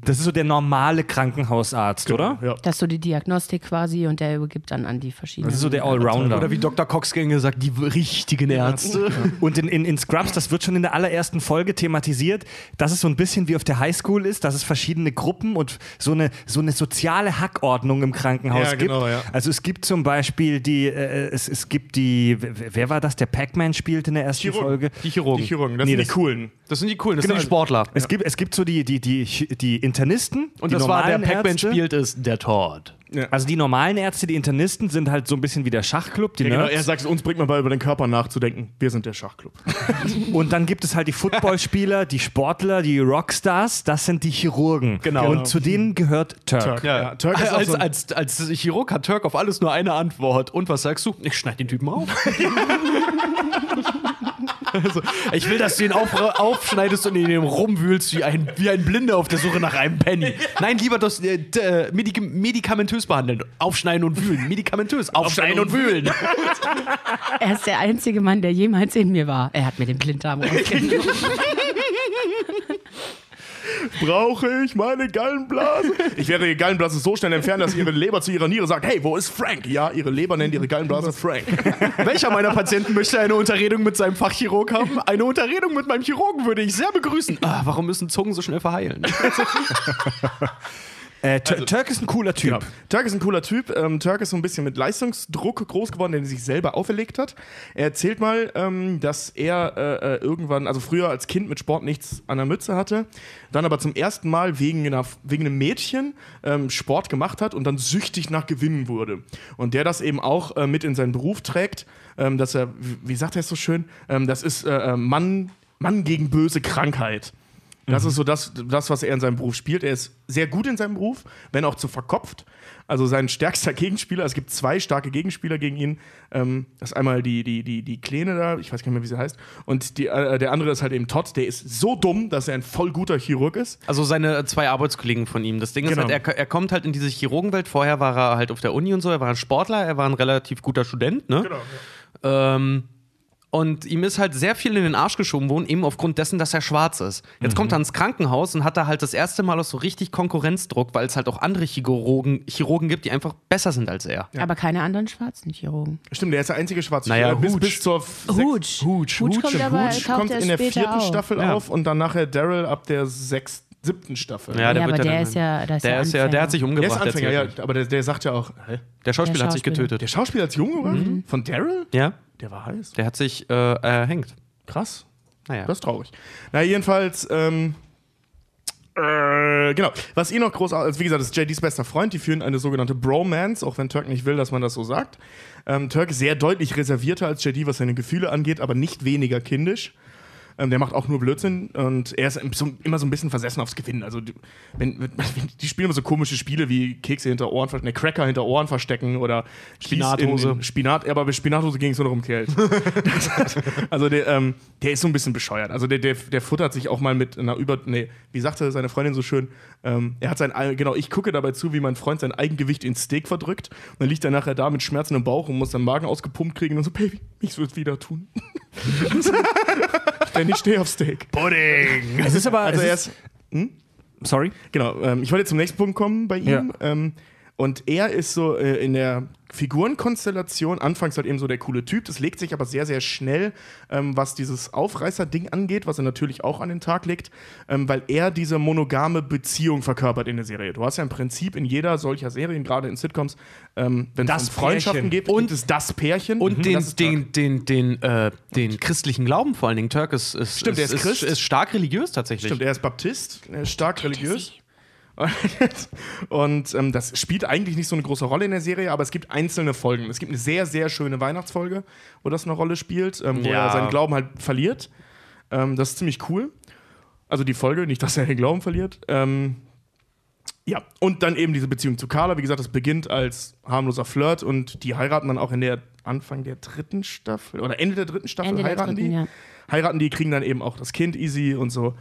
das ist so der normale Krankenhausarzt, oder? ja. Das ist so die Diagnostik quasi und der übergibt dann an die verschiedenen. Das ist so der Allrounder. Oder wie Dr. Cox gern gesagt, die richtigen Ärzte. Und in, in, in Scrubs, das wird schon in der allerersten Folge thematisiert, dass es so ein bisschen wie auf der Highschool ist, dass es verschiedene Gruppen und so eine, so eine soziale Hackordnung im Krankenhaus Ja, genau, gibt. ja. Also es gibt zum Beispiel die, äh, es, es gibt die, wer war das, der Pac-Man spielt in der ersten Chirurgen. Folge? Die Chirurgen. Die Chirurgen, das Nee, sind die das- coolen. Das sind die coolen, das Genau. sind die Sportler. Es gibt, es gibt so die, die, die, die Internisten. Und die das war, der Pac-Man spielt, ist der Todd. Also die normalen Ärzte, die Internisten sind halt so ein bisschen wie der Schachclub, die Ja, genau, er sagt, uns bringt man bei über den Körper nachzudenken. Wir sind der Schachclub. Und dann gibt es halt die Footballspieler, die Sportler, die Rockstars, das sind die Chirurgen. Genau. Und zu denen gehört Turk. Turk. Ja, Turk ist als, so als, als Chirurg hat Turk auf alles nur eine Antwort. Und was sagst du? Ich schneide den Typen auf. also, ich will, dass du ihn auf, aufschneidest und in ihm rumwühlst wie ein, wie ein Blinder auf der Suche nach einem Penny. Nein, lieber das äh, d- äh, Medik medikamentös behandeln. Aufschneiden und wühlen. Medikamentös. Aufschneiden und wühlen. Er ist der einzige Mann, der jemals in mir war. Er hat mir den Blinddarm rausgenommen. Brauche ich meine Gallenblase? Ich wäre ihre Gallenblase so schnell entfernt, dass ihre Leber zu ihrer Niere sagt: Hey, wo ist Frank? Ja, ihre Leber nennt ihre Gallenblase Frank. Welcher meiner Patienten möchte eine Unterredung mit seinem Fachchirurg haben? Eine Unterredung mit meinem Chirurgen würde ich sehr begrüßen. Ah, warum müssen Zungen so schnell verheilen? Äh, Tur- Turk ist ein cooler Typ. Genau. Turk ist ein cooler Typ. Ähm, Turk ist so ein bisschen mit Leistungsdruck groß geworden, den er sich selber auferlegt hat. Er erzählt mal, ähm, dass er äh, äh, irgendwann, also früher als Kind mit Sport nichts an der Mütze hatte, dann aber zum ersten Mal wegen, einer, wegen einem Mädchen ähm, Sport gemacht hat und dann süchtig nach Gewinnen wurde. Und der das eben auch äh, mit in seinen Beruf trägt, ähm, dass er, wie wie sagt er es so schön, ähm, das ist äh, äh, Mann, Mann gegen böse Krankheit. Das ist so das, das, was er in seinem Beruf spielt. Er ist sehr gut in seinem Beruf, wenn auch zu verkopft. Also sein stärkster Gegenspieler, es gibt zwei starke Gegenspieler gegen ihn. Ähm, das ist einmal die, die, die, die Kleine da, ich weiß gar nicht mehr, wie sie heißt. Und die, äh, der andere ist halt eben Todd, der ist so dumm, dass er ein voll guter Chirurg ist. Also seine zwei Arbeitskollegen von ihm. Das Ding ist Genau. halt, er, er kommt halt in diese Chirurgenwelt. Vorher war er halt auf der Uni und so. Er war ein Sportler, er war ein relativ guter Student, ne? Ähm, und ihm ist halt sehr viel in den Arsch geschoben worden, eben aufgrund dessen, dass er schwarz ist. Jetzt kommt er ins Krankenhaus und hat da halt das erste Mal auch so richtig Konkurrenzdruck, weil es halt auch andere Chirurgen, Chirurgen gibt, die einfach besser sind als er. Aber keine anderen schwarzen Chirurgen. Stimmt, der ist der einzige Schwarze. Naja, bis, Hooch. bis zur Hooch. sechs- Hooch, kommt Hooch kommt in der vierten auf. Staffel Ja. auf und dann nachher Daryl ab der sechsten, siebten Staffel. Ja, Ja, aber der ist ja- der ist der ja ist ja, der hat sich Der umgebracht. ist Anfänger, ja, aber der, der sagt ja auch, hä? Der Schauspieler Der hat sich getötet. der Schauspieler als Junge, oder? Mhm. Von Daryl? Ja, Der war heiß. der hat sich äh, erhängt. Krass. Naja. Das ist traurig. Na, jedenfalls, ähm, äh, genau. Was ihr noch groß, also wie gesagt, das ist JDs bester Freund. Die führen eine sogenannte Bromance, auch wenn Turk nicht will, dass man das so sagt. Ähm, Turk ist sehr deutlich reservierter als JD, was seine Gefühle angeht, aber nicht weniger kindisch. Ähm, der macht auch nur Blödsinn und er ist so, immer so ein bisschen versessen aufs Gewinnen. Also, die, wenn, wenn, die spielen immer so komische Spiele wie Kekse hinter Ohren verstecken, ne, Cracker hinter Ohren verstecken oder Spinathose. In, in Spinat, aber bei Spinathose ging es nur noch um Geld. also, der, ähm, der ist so ein bisschen bescheuert. Also, der, der, der futtert sich auch mal mit einer Über. Nee, wie sagte seine Freundin so schön? Ähm, er hat sein. Ei- Genau, ich gucke dabei zu, wie mein Freund sein Eigengewicht ins Steak verdrückt. Und dann liegt er nachher da mit Schmerzen im Bauch und muss seinen Magen ausgepumpt kriegen und so, Baby, ich würde es wieder tun. Denn ich stehe auf Steak. Pudding! Es ist aber. Also, er ist, ist. sorry. Genau, ähm, ich wollte zum nächsten Punkt kommen bei ihm. Ja. Ähm, und er ist so äh, in der Figurenkonstellation anfangs halt eben so der coole Typ. Das legt sich aber sehr, sehr schnell, ähm, was dieses Aufreißer-Ding angeht, was er natürlich auch an den Tag legt, ähm, weil er diese monogame Beziehung verkörpert in der Serie. Du hast ja im Prinzip in jeder solcher Serien, gerade in Sitcoms, ähm, wenn es Freundschaften Pärchen. geht, Und- gibt es das Pärchen. Und Mhm. den, ist den, den, den, äh, den christlichen Glauben vor allen Dingen. Turk ist, ist, Stimmt, ist, ist ist, ist stark religiös tatsächlich. Stimmt, er ist Baptist, er ist stark religiös. Und ähm, das spielt eigentlich nicht so eine große Rolle in der Serie, aber es gibt einzelne Folgen. Es gibt eine sehr, sehr schöne Weihnachtsfolge, wo das eine Rolle spielt, ähm, wo Ja. er seinen Glauben halt verliert. Ähm, das ist ziemlich cool. Also die Folge, nicht, dass er den Glauben verliert. Ähm, ja, und dann eben diese Beziehung zu Carla. Wie gesagt, das beginnt als harmloser Flirt und die heiraten dann auch in der Anfang der dritten Staffel oder Ende der dritten Staffel Ende heiraten dritten, die. ja. Heiraten die, kriegen dann eben auch das Kind easy und so.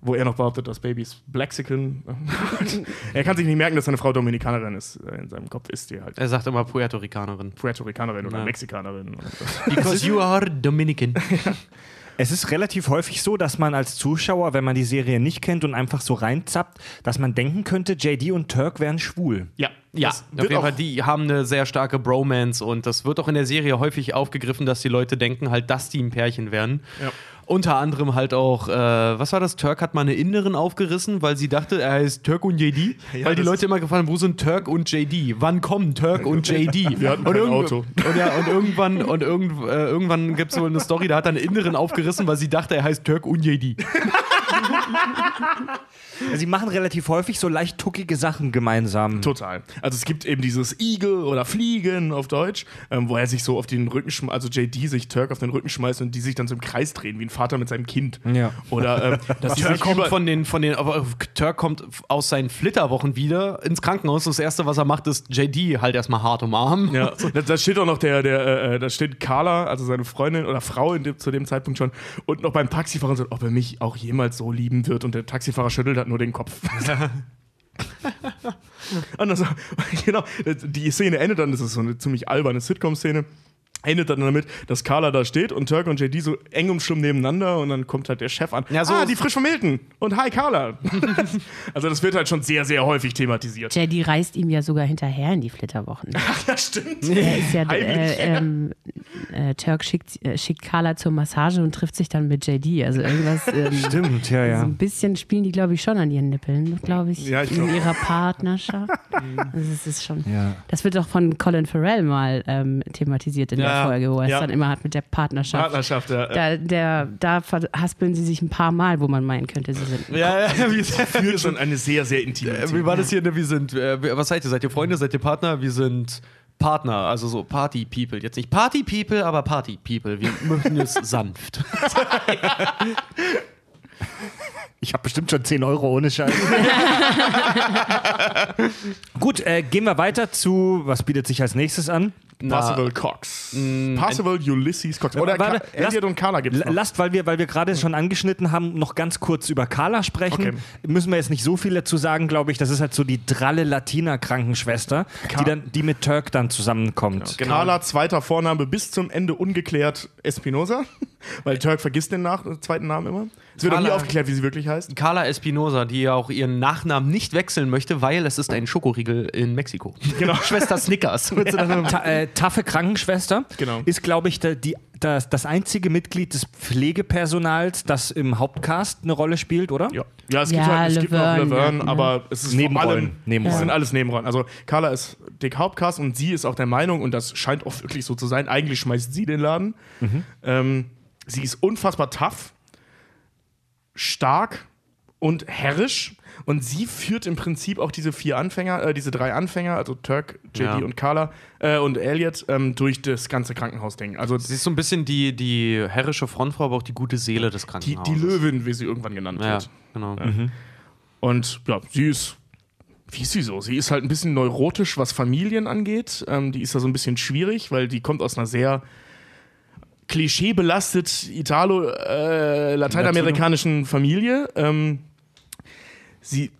Wo er noch behauptet, das Baby ist Blaxican. er kann sich nicht merken, dass seine Frau Dominikanerin ist. In seinem Kopf ist die halt Er sagt immer Puerto Ricanerin. Puerto Ricanerin oder Ja. Mexikanerin. Because you are Dominican. Es ist relativ häufig so, dass man als Zuschauer, wenn man die Serie nicht kennt und einfach so reinzappt, dass man denken könnte, JD und Turk wären schwul. Ja, Ja, das auf jeden Fall, die haben eine sehr starke Bromance und das wird auch in der Serie häufig aufgegriffen, dass die Leute denken halt, dass die ein Pärchen werden. Ja. Unter anderem halt auch, äh, was war das? Turk hat mal eine Inneren aufgerissen, weil sie dachte, er heißt Turk und JD. Ja, weil die Leute immer gefragt haben, wo sind Turk und JD? Wann kommen Turk und JD? Wir hatten und kein Auto. Und, ja, und irgendwann, und irgend, äh, irgendwann gibt es so eine Story, da hat er eine Inneren aufgerissen, weil sie dachte, er heißt Turk und JD. Also sie machen relativ häufig so leicht tuckige Sachen gemeinsam. Total. Also es gibt eben dieses Igel oder Fliegen auf Deutsch, ähm, wo er sich so auf den Rücken schmeißt, also JD sich Turk auf den Rücken schmeißt und die sich dann so im Kreis drehen, wie ein Vater mit seinem Kind. Ja. Oder ähm, Turk kommt von den, von den, Turk kommt aus seinen Flitterwochen wieder ins Krankenhaus. Das erste, was er macht, ist JD halt erstmal hart umarmen. Ja, da, da steht auch noch der, der, äh, da steht Carla, also seine Freundin oder Frau in dem, zu dem Zeitpunkt schon, und noch beim Taxifahrer und sagt, ob er mich auch jemals so lieben wird. Und der Taxifahrer schüttelt halt nur den Kopf. und also, genau, die Szene endet dann, das ist so eine ziemlich alberne Sitcom-Szene. Endet dann damit, dass Carla da steht und Turk und JD so eng umschlungen nebeneinander und dann kommt halt der Chef an. Ja, so ah, die frisch vom Milton. Und hi Carla. also das wird halt schon sehr, sehr häufig thematisiert. JD reist ihm ja sogar hinterher in die Flitterwochen. Das stimmt. Er ist ja, äh, ähm, äh, Turk schickt, äh, schickt Carla zur Massage und trifft sich dann mit JD. Also irgendwas. Ähm, Stimmt, ja, So ja. ein bisschen spielen die, glaube ich, schon an ihren Nippeln, glaube ich, Ja, ich in glaub- ihrer Partnerschaft. Also es ist schon. Ja. Das wird auch von Colin Farrell mal ähm, thematisiert in Ja, der Folge, wo er ja. es dann immer hat mit der Partnerschaft. Partnerschaft, ja. Da, der, da verhaspeln sie sich ein paar Mal, wo man meinen könnte, sie sind. Ja, ja, wir führt schon eine sehr, sehr intime Äh. Wie war das hier? Ne? Wir sind, äh, was seid ihr? Seid ihr Freunde? Seid ihr Partner? Wir sind Partner, also so Party-People. Jetzt nicht Party-People, aber Party-People. Wir möchten es sanft. Ich habe bestimmt schon 10 Euro ohne Scheiß. Gut, äh, gehen wir weiter zu, was bietet sich als nächstes an? Possible Cox. Possible Ulysses Cox. Oder Warte, Ka Elliot und Carla gibt es Lasst, weil wir, weil wir gerade schon angeschnitten haben, noch ganz kurz über Carla sprechen. Okay. Müssen wir jetzt nicht so viel dazu sagen, glaube ich. Das ist halt so die dralle Latina-Krankenschwester, die, dann, die mit Turk dann zusammenkommt. Carla, zweiter Vorname, bis zum Ende ungeklärt Espinosa. Weil Turk vergisst den nach zweiten Namen immer. Es wird auch nie aufgeklärt, wie sie wirklich heißt. Carla Espinosa, die ja auch ihren Nachnamen nicht wechseln möchte, weil es ist ein Schokoriegel in Mexiko. Genau. Schwester Snickers. Ta äh, taffe Krankenschwester Genau. ist, glaube ich, da, die, das, das einzige Mitglied des Pflegepersonals, das im Hauptcast eine Rolle spielt, oder? Ja, ja es gibt Ja, halt es gibt noch Laverne, ne? aber es ist Nebenrollen. vor allem, Nebenrollen. Es sind alles Nebenrollen. Also Carla ist dick Hauptcast und sie ist auch der Meinung, und das scheint auch wirklich so zu sein, eigentlich schmeißt sie den Laden. Ähm, sie ist unfassbar tough, stark und herrisch. Und sie führt im Prinzip auch diese vier Anfänger, äh, diese drei Anfänger, also Turk, JD Ja. und Carla äh, und Elliot, ähm, durch das ganze Krankenhausding. Also Sie ist so ein bisschen die, die herrische Frontfrau, aber auch die gute Seele des die, Krankenhauses. die Löwin, wie sie irgendwann genannt Ja, wird. genau. Und ja, sie ist. Wie ist sie so? Sie ist halt ein bisschen neurotisch, was Familien angeht. Ähm, die ist da so ein bisschen schwierig, weil die kommt aus einer sehr klischeebelastet italo-lateinamerikanischen Familie. Ähm, sie,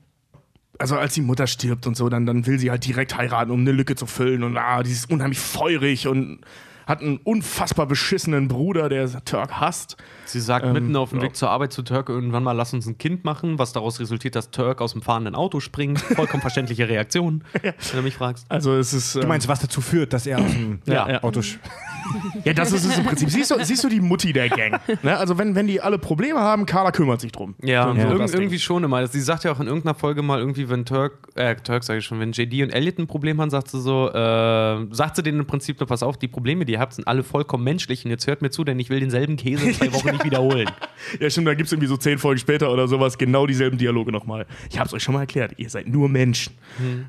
also als die Mutter stirbt und so, dann, dann will sie halt direkt heiraten, um eine Lücke zu füllen. Und ah, die ist unheimlich feurig und hat einen unfassbar beschissenen Bruder, der Turk hasst. Sie sagt Ähm, mitten auf dem ja. Weg zur Arbeit zu Turk irgendwann mal, lass uns ein Kind machen, was daraus resultiert, dass Turk aus dem fahrenden Auto springt. Vollkommen verständliche Reaktion, wenn du mich fragst. Also es ist. Du meinst, was dazu führt, dass er aus dem Ja, ja. Auto. Ja, das ist es im Prinzip. Siehst du, siehst du die Mutti der Gang? Ne? Also, wenn, wenn die alle Probleme haben, Carla kümmert sich drum. Ja, So- so irg irgendwie schon immer. Sie sagt ja auch in irgendeiner Folge mal irgendwie, wenn Turk, äh, Turk sage ich schon, wenn JD und Elliot ein Problem haben, sagt sie so, äh, sagt sie denen im Prinzip pass auf, die Probleme, die ihr habt, sind alle vollkommen menschlich und jetzt hört mir zu, denn ich will denselben Käse in zwei Wochen nicht wiederholen. Ja, stimmt, da gibt es irgendwie so zehn Folgen später oder sowas genau dieselben Dialoge nochmal. Ich hab's euch schon mal erklärt, ihr seid nur Menschen.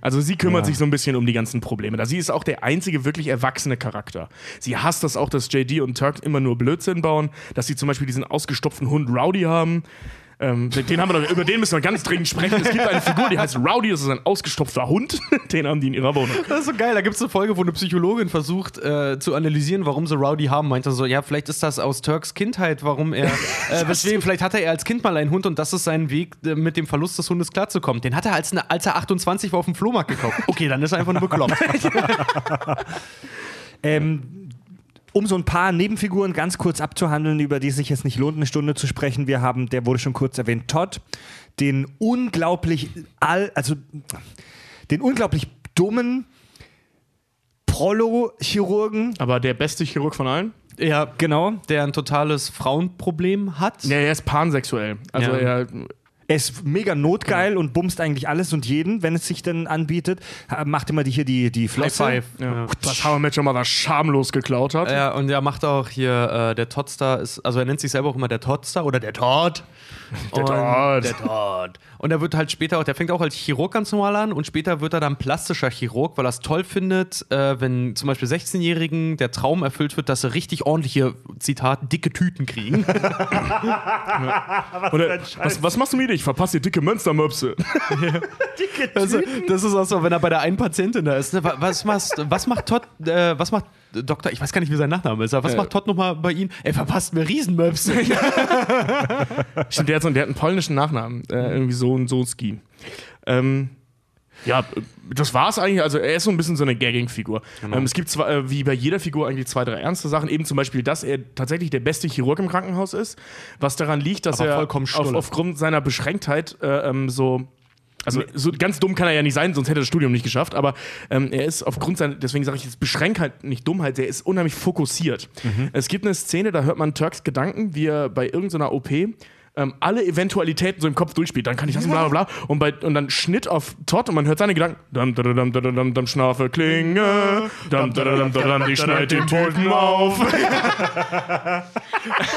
Also, sie kümmert sich so ein bisschen um die ganzen Probleme. Da sie ist auch der einzige wirklich erwachsene Charakter. Sie hasst das auch, dass JD und Turk immer nur Blödsinn bauen, dass sie zum Beispiel diesen ausgestopften Hund Rowdy haben. Ähm, den haben wir doch, über den müssen wir ganz dringend sprechen. Es gibt eine Figur, die heißt Rowdy, das ist ein ausgestopfter Hund. Den haben die in ihrer Wohnung. Das ist so geil. Da gibt es eine Folge, wo eine Psychologin versucht äh, zu analysieren, warum sie Rowdy haben. Meinte so, ja, vielleicht ist das aus Turks Kindheit, warum er. Äh, weswegen, vielleicht hatte er als Kind mal einen Hund und das ist sein Weg, äh, mit dem Verlust des Hundes klarzukommen. Den hat er, als, als er 28 war, auf dem Flohmarkt gekauft. Okay, dann ist er einfach nur bekloppt. Ähm, um so ein paar Nebenfiguren ganz kurz abzuhandeln, über die es sich jetzt nicht lohnt, eine Stunde zu sprechen. Wir haben, der wurde schon kurz erwähnt, Todd, den unglaublich all, also den unglaublich dummen Prollo-Chirurgen, Aber der beste Chirurg von allen? ja, genau. der ein totales Frauenproblem hat. Ja, er ist pansexuell. Also Ja. er Er ist mega notgeil und bumst eigentlich alles und jeden, wenn es sich denn anbietet. Macht immer die hier die, die Flosse. High five. Ja. Was Met Your Mother schamlos geklaut hat. Ja, und er macht auch hier, äh, der Todster ist, also er nennt sich selber auch immer der Todster oder der Todd. Der Todd. Der Todd. Und er wird halt später auch, der fängt auch als Chirurg ganz normal an und später wird er dann plastischer Chirurg, weil er es toll findet, äh, wenn zum Beispiel 16-Jährigen der Traum erfüllt wird, dass sie richtig ordentliche, Zitat, dicke Tüten kriegen. Oder, was, was machst du mit dir? Ich verpasse dir dicke Münstermöpse. Also, das ist auch so, wenn er bei der einen Patientin da ist. Ne? Wa- Was, machst, was macht Todd, äh, was macht Doktor, ich weiß gar nicht, wie sein Nachname ist, aber was macht Todd nochmal bei ihm? Er verpasst mir Riesenmöpse. Stimmt, der hat, so, der hat einen polnischen Nachnamen. Äh, irgendwie so und so Ski. Ähm, ja, das war's eigentlich. Also er ist so ein bisschen so eine Gagging-Figur. Ähm, es gibt zwar, äh, wie bei jeder Figur eigentlich zwei, drei ernste Sachen. Eben zum Beispiel, dass er tatsächlich der beste Chirurg im Krankenhaus ist. Was daran liegt, dass Aber er vollkommen auf, aufgrund seiner Beschränktheit äh, ähm, so also so ganz dumm kann er ja nicht sein, sonst hätte er das Studium nicht geschafft. Aber ähm, er ist aufgrund seiner, deswegen sage ich jetzt Beschränktheit, nicht Dummheit, der ist unheimlich fokussiert. Es gibt eine Szene, da hört man Turks Gedanken, wie er bei irgendeiner OP ähm, alle Eventualitäten so im Kopf durchspielt. Dann kann ich das und bla bla bla. Und, bei, und dann Schnitt auf Todd und man hört seine Gedanken. Dam, dam, dam, dam, Schnaufe Klinge. Dam, dam, dam, dam, dam, ich schneid den Toten auf.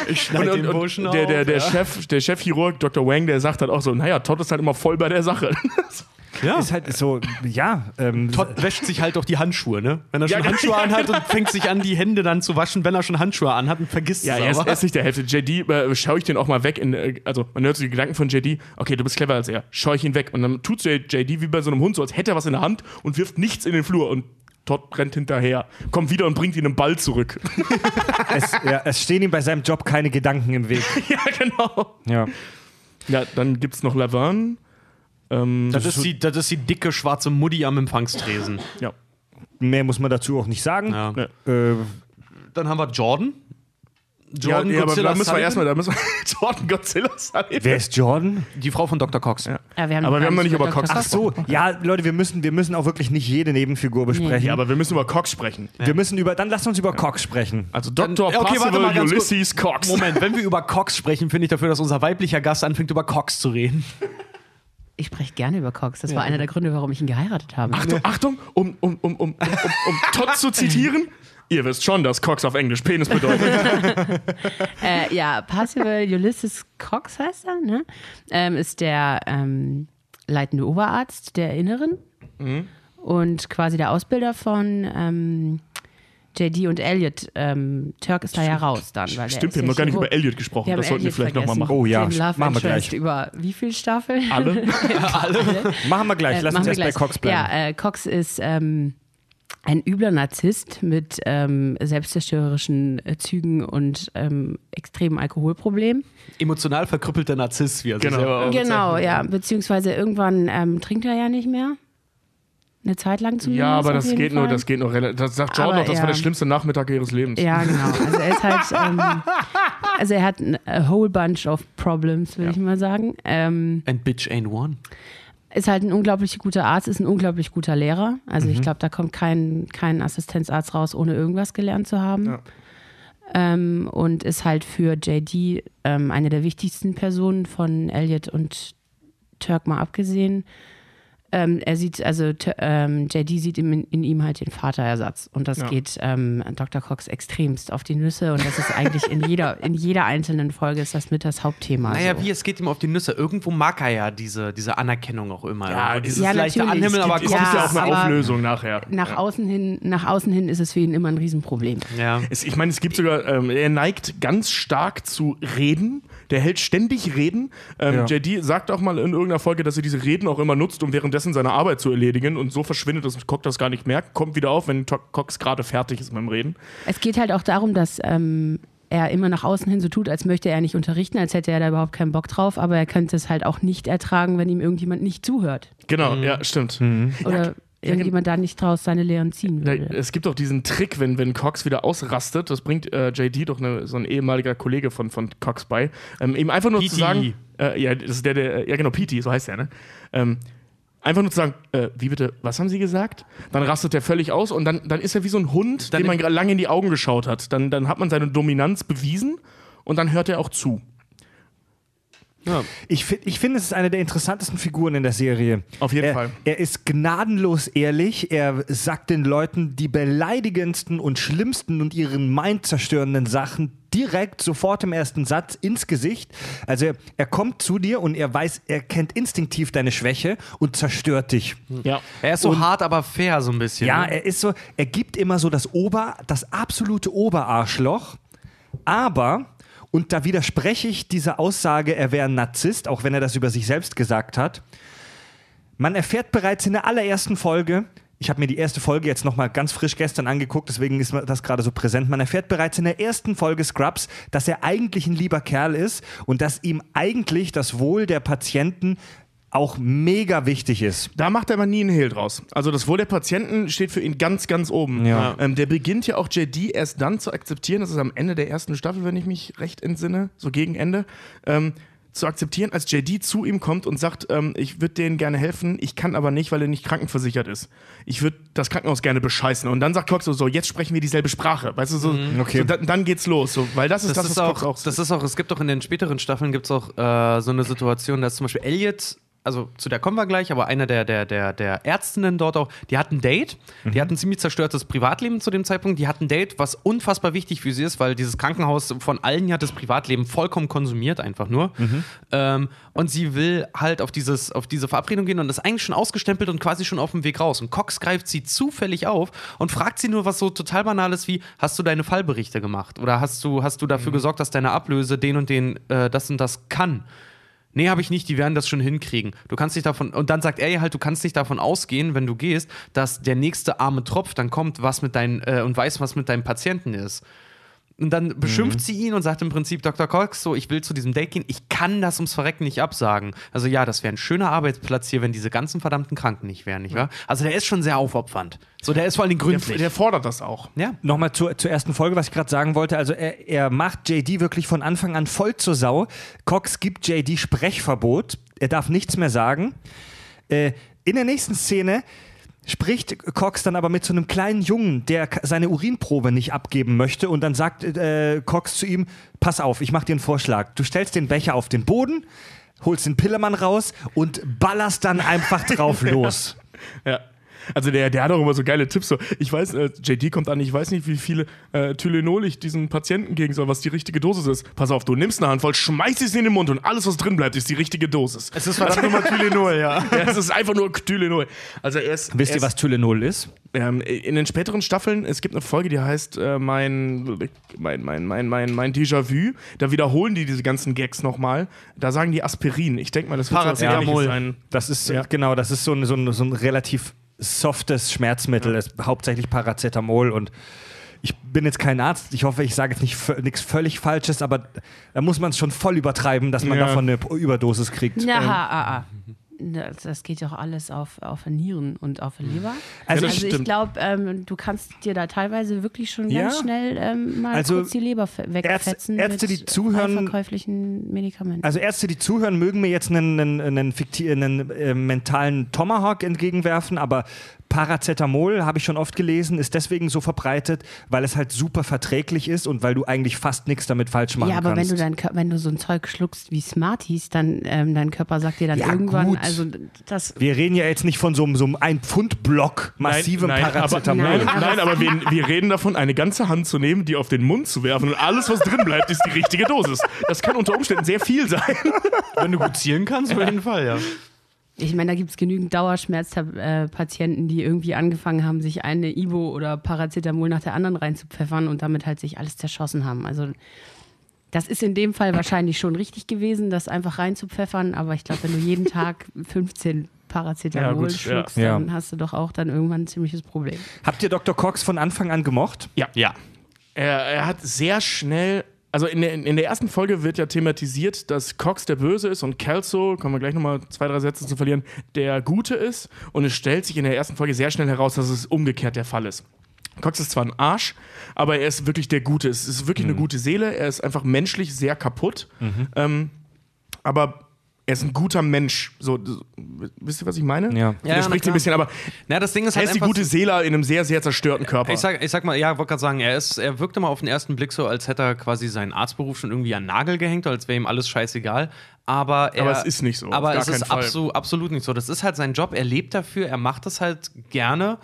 Ich schneide den Burschen und der, der, auf, der, ja. Chef, der Chefchirurg, Dr. Wang, der sagt halt auch so, naja, Todd ist halt immer voll bei der Sache. Ja. Ist halt so, ja. Ähm, Todd wäscht sich halt auch die Handschuhe, ne? Wenn er Ja, schon ja, Handschuhe ja, anhat und fängt sich an, die Hände dann zu waschen, wenn er schon Handschuhe anhat und vergisst Ja, es er ist, er ist nicht der Hälfte. JD, äh, schaue ich den auch mal weg. In, äh, also, man hört so die Gedanken von JD. Okay, du bist clever als er. Schaue ich ihn weg. Und dann tut JD wie bei so einem Hund, so als hätte er was in der Hand und wirft nichts in den Flur. Und Todd rennt hinterher, kommt wieder und bringt ihm einen Ball zurück. es, ja, es stehen ihm bei seinem Job keine Gedanken im Weg. ja, genau. Ja. Ja, dann gibt's noch Laverne. Ähm, Das ist, die, das ist die dicke schwarze Mutti am Empfangstresen. ja. Mehr muss man dazu auch nicht sagen. Ja. Äh, Dann haben wir Jordan. Ja, Jordan ja, aber Godzilla da müssen wir erstmal, da müssen wir Jordan Godzilla Sullivan. wer ist Jordan? Die Frau von Dr. Cox. Ja. Ja, wir haben Aber wir haben noch nicht über Cox Dr. Ach so, ja, Leute, wir müssen, wir müssen auch wirklich nicht jede Nebenfigur besprechen. Ja, aber wir müssen über Cox sprechen. wir müssen über, dann lasst uns über Cox sprechen. Also Dr. Ja, okay, warte mal. Ulysses Cox. Moment, wenn wir über Cox sprechen, finde ich dafür, dass unser weiblicher Gast anfängt, über Cox zu reden. Ich spreche gerne über Cox. Das war einer der Gründe, warum ich ihn geheiratet habe. Achtung, Achtung, um, um, um, um, um, um, um Todd zu zitieren. Ihr wisst schon, dass Cox auf Englisch Penis bedeutet. Äh, ja, Percival Ulysses Cox heißt er, ne? Ähm, ist der ähm, leitende Oberarzt der Inneren Mhm. und quasi der Ausbilder von ähm, JD und Elliot. Ähm, Turk ist da ja raus dann. Weil Stimmt, wir haben ja noch gar nicht über Elliot gesprochen. Das sollten wir vielleicht nochmal machen. Oh ja, machen wir gleich. Über wie viele Staffeln? Alle? Machen wir gleich, Äh, lass machen uns wir erst bei gleich. Cox bleiben. Ja, äh, Cox ist ähm, ein übler Narzisst mit ähm, selbstzerstörerischen äh, Zügen und ähm, extremen Alkoholproblemen. Emotional verkrüppelter Narziss, wie er sich Genau. selber auch Genau, ja. Beziehungsweise irgendwann ähm, trinkt er ja nicht mehr. Eine Zeit lang zumindest. Ja, aber das geht nur, Fall. das geht nur relativ. Das sagt Jordan Aber noch, das war ja. der schlimmste Nachmittag ihres Lebens. Ja, genau. Also er ist halt, ähm, also er hat ein a whole bunch of problems, würde Ja. ich mal sagen. Ähm, And bitch ain't one. ist halt ein unglaublich guter Arzt, ist ein unglaublich guter Lehrer. Also Mhm. ich glaube, da kommt kein, kein Assistenzarzt raus, ohne irgendwas gelernt zu haben. Ja. Ähm, und ist halt für JD ähm, eine der wichtigsten Personen von Elliot und Turk mal abgesehen. Ähm, er sieht, also ähm, JD sieht in, in ihm halt den Vaterersatz. Und das Ja. geht ähm, Dr. Cox extremst auf die Nüsse. Und das ist eigentlich in jeder, in jeder einzelnen Folge ist das mit das Hauptthema. Naja, so. wie es geht ihm auf die Nüsse. Irgendwo mag er ja diese, diese Anerkennung auch immer. Ja, Irgendwo dieses ja, leichte. Anhimmeln, aber Es gibt Ja, ja auch eine Auflösung nachher. nach ja. außen hin, nach außen hin ist es für ihn immer ein Riesenproblem. ja. Es, ich meine, es gibt sogar, ähm, er neigt ganz stark zu Reden. Der hält ständig Reden. Ähm, Ja. JD sagt auch mal in irgendeiner Folge, dass er diese Reden auch immer nutzt, um währenddessen seine Arbeit zu erledigen. Und so verschwindet, dass Cox das gar nicht merkt. Kommt wieder auf, wenn Cox gerade fertig ist mit dem Reden. Es geht halt auch darum, dass ähm, er immer nach außen hin so tut, als möchte er nicht unterrichten, als hätte er da überhaupt keinen Bock drauf, aber er könnte es halt auch nicht ertragen, wenn ihm irgendjemand nicht zuhört. Genau, ja, stimmt. Oder irgendjemand da nicht draus seine Lehren ziehen würde. es gibt auch diesen Trick, wenn, wenn Cox wieder ausrastet, das bringt äh, JD doch eine, so ein ehemaliger Kollege von, von Cox bei, ähm, ihm einfach nur zu Petey. sagen, äh, ja, das ist der, der, ja genau, Petey, so heißt er, ne? Ähm, einfach nur zu sagen, äh, wie bitte, was haben Sie gesagt? Dann rastet er völlig aus und dann, dann ist er wie so ein Hund, Dann dem man lange in die Augen geschaut hat. Dann, dann hat man seine Dominanz bewiesen und dann hört er auch zu. Ja. Ich, fi- ich finde, es ist eine der interessantesten Figuren in der Serie. Auf jeden er, Fall. Er ist gnadenlos ehrlich. Er sagt den Leuten die beleidigendsten und schlimmsten und ihren Mind zerstörenden Sachen direkt sofort im ersten Satz ins Gesicht. Also er, er kommt zu dir und er weiß, er kennt instinktiv deine Schwäche und zerstört dich. Ja. Er ist so hart, aber fair so ein bisschen. Ja, ne? er ist so, er gibt immer so das Ober, das absolute Oberarschloch, aber, und da widerspreche ich dieser Aussage, er wäre ein Narzisst, auch wenn er das über sich selbst gesagt hat. Man erfährt bereits in der allerersten Folge, ich habe mir die erste Folge jetzt nochmal ganz frisch gestern angeguckt, deswegen ist das gerade so präsent. Man erfährt bereits in der ersten Folge Scrubs, dass er eigentlich ein lieber Kerl ist und dass ihm eigentlich das Wohl der Patienten auch mega wichtig ist. Da macht er aber nie einen Hehl draus. Also das Wohl der Patienten steht für ihn ganz, ganz oben. Ja. Ähm, der beginnt ja auch JD erst dann zu akzeptieren, das ist am Ende der ersten Staffel, wenn ich mich recht entsinne, so gegen Ende, ähm, zu akzeptieren, als JD zu ihm kommt und sagt, ähm, ich würde denen gerne helfen, ich kann aber nicht, weil er nicht krankenversichert ist. Ich würde das Krankenhaus gerne bescheißen. Und dann sagt Cox so, so jetzt sprechen wir dieselbe Sprache. Weißt du, so, Okay. so dann, dann geht's los. So, weil das ist Das, das, ist was auch, Cox auch das ist auch, es gibt auch in den späteren Staffeln gibt's auch äh, so eine Situation, dass zum Beispiel Elliot, also zu der kommen wir gleich, aber einer der, der, der, der Ärztinnen dort auch, die hat ein Date, die hat ein ziemlich zerstörtes Privatleben zu dem Zeitpunkt, die hat ein Date, was unfassbar wichtig für sie ist, weil dieses Krankenhaus von allen ja das Privatleben vollkommen konsumiert, einfach nur. Ähm, und sie will halt auf, dieses, auf diese Verabredung gehen und ist eigentlich schon ausgestempelt und quasi schon auf dem Weg raus. Und Cox greift sie zufällig auf und fragt sie nur was so total banales wie, hast du deine Fallberichte gemacht? Oder hast du, hast du dafür gesorgt, dass deine Ablöse den und den äh, das und das kann? Nee, habe ich nicht, die werden das schon hinkriegen. Du kannst dich davon, und dann sagt er ihr halt, du kannst nicht davon ausgehen, wenn du gehst, dass der nächste arme Tropf dann kommt, was mit deinen, äh, und weiß, was mit deinem Patienten ist. Und dann beschimpft sie ihn und sagt im Prinzip, Dr. Cox, so, ich will zu diesem Date gehen, ich kann das ums Verrecken nicht absagen. Also ja, das wäre ein schöner Arbeitsplatz hier, wenn diese ganzen verdammten Kranken nicht wären, nicht wahr? Also der ist schon sehr aufopfernd. So, der ist vor allen Dingen der, gründlich. der fordert das auch. ja. Nochmal zur, zur ersten Folge, was ich gerade sagen wollte. Also er, er macht JD wirklich von Anfang an voll zur Sau. Cox gibt JD Sprechverbot. Er darf nichts mehr sagen. Äh, in der nächsten Szene spricht Cox dann aber mit so einem kleinen Jungen, der seine Urinprobe nicht abgeben möchte und dann sagt äh, Cox zu ihm, pass auf, ich mach dir einen Vorschlag. Du stellst den Becher auf den Boden, holst den Pillemann raus und ballerst dann einfach drauf los. Ja. Also der, der hat auch immer so geile Tipps. So, ich weiß, äh, JD kommt an, ich weiß nicht, wie viele äh, Tylenol ich diesen Patienten geben soll, was die richtige Dosis ist. Pass auf, du nimmst eine Handvoll, schmeißt es in den Mund und alles, was drin bleibt, ist die richtige Dosis. Es ist verdammt nochmal Tylenol, ja. Ja, es ist einfach nur Tylenol. Also er ist, Wisst er ihr, was Tylenol ist? ähm, in den späteren Staffeln, es gibt eine Folge, die heißt äh, mein, mein, mein, mein, mein, mein Déjà-vu. Da wiederholen die diese ganzen Gags nochmal. Da sagen die Aspirin. Ich denke mal, das wird Paracetamol. Sein. Das ist, Ja. genau, das ist so ein, so ein, so ein relativ softes Schmerzmittel, das ist hauptsächlich Paracetamol und ich bin jetzt kein Arzt, ich hoffe, ich sage jetzt nicht nichts völlig Falsches, aber da muss man es schon voll übertreiben, dass man Ja. davon eine Überdosis kriegt. Ja, Ähm, ah, ah. Das, das geht doch alles auf, auf Nieren und auf Leber. Also Ja, Also ich glaube, ähm, du kannst dir da teilweise wirklich schon Ja. ganz schnell ähm, mal Also kurz die Leber fe- wegfetzen Ärzte, die zuhören- verkäuflichen Medikamenten. Also Ärzte, die zuhören, mögen mir jetzt einen, einen, einen, einen äh, mentalen Tomahawk entgegenwerfen, aber Paracetamol, habe ich schon oft gelesen, ist deswegen so verbreitet, weil es halt super verträglich ist und weil du eigentlich fast nichts damit falsch machen ja, aber kannst. wenn du, dein, Kör- wenn du so ein Zeug schluckst wie Smarties, dann ähm, dein Körper sagt dir dann Ja, irgendwann, gut. also das wir reden ja jetzt nicht von so einem, so einem ein Pfund Block massivem nein, Paracetamol. Aber, nein, Nein, aber- nein, aber wir, wir reden davon, eine ganze Hand zu nehmen, die auf den Mund zu werfen und alles, was drin bleibt, ist die richtige Dosis. Das kann unter Umständen sehr viel sein. Wenn du gut zielen kannst, auf jeden Fall, ja. Ich meine, da gibt es genügend Dauerschmerzpatienten, die irgendwie angefangen haben, sich eine Ibo oder Paracetamol nach der anderen reinzupfeffern und damit halt sich alles zerschossen haben. Also das ist in dem Fall wahrscheinlich schon richtig gewesen, das einfach reinzupfeffern, aber ich glaube, wenn du jeden Tag 15 Paracetamol Ja, gut, schluckst, ja. dann hast du doch auch dann irgendwann ein ziemliches Problem. Habt ihr Dr. Cox von Anfang an gemocht? Ja. Ja. Er, er hat sehr schnell. Also in der, in der ersten Folge wird ja thematisiert, dass Cox der Böse ist und Kelso, kommen wir gleich nochmal zwei, drei Sätze zu verlieren, der Gute ist. Und es stellt sich in der ersten Folge sehr schnell heraus, dass es umgekehrt der Fall ist. Cox ist zwar ein Arsch, aber er ist wirklich der Gute. Es ist wirklich eine gute Seele. Er ist einfach menschlich sehr kaputt. Ähm, aber er ist ein guter Mensch. So, so wisst ihr, was ich meine? Ja. Ja, spricht na ein bisschen, aber Na, das Ding ist er halt ist die gute Seele in einem sehr, sehr zerstörten Körper. Ich sag, ich sag mal, ja, wollte gerade sagen, er, ist, er wirkt immer auf den ersten Blick so, als hätte er quasi seinen Arztberuf schon irgendwie an den Nagel gehängt, als wäre ihm alles scheißegal. Aber, er, Aber es ist nicht so, Aber gar es ist absolut, absolut nicht so. Das ist halt sein Job, er lebt dafür, er macht das halt gerne.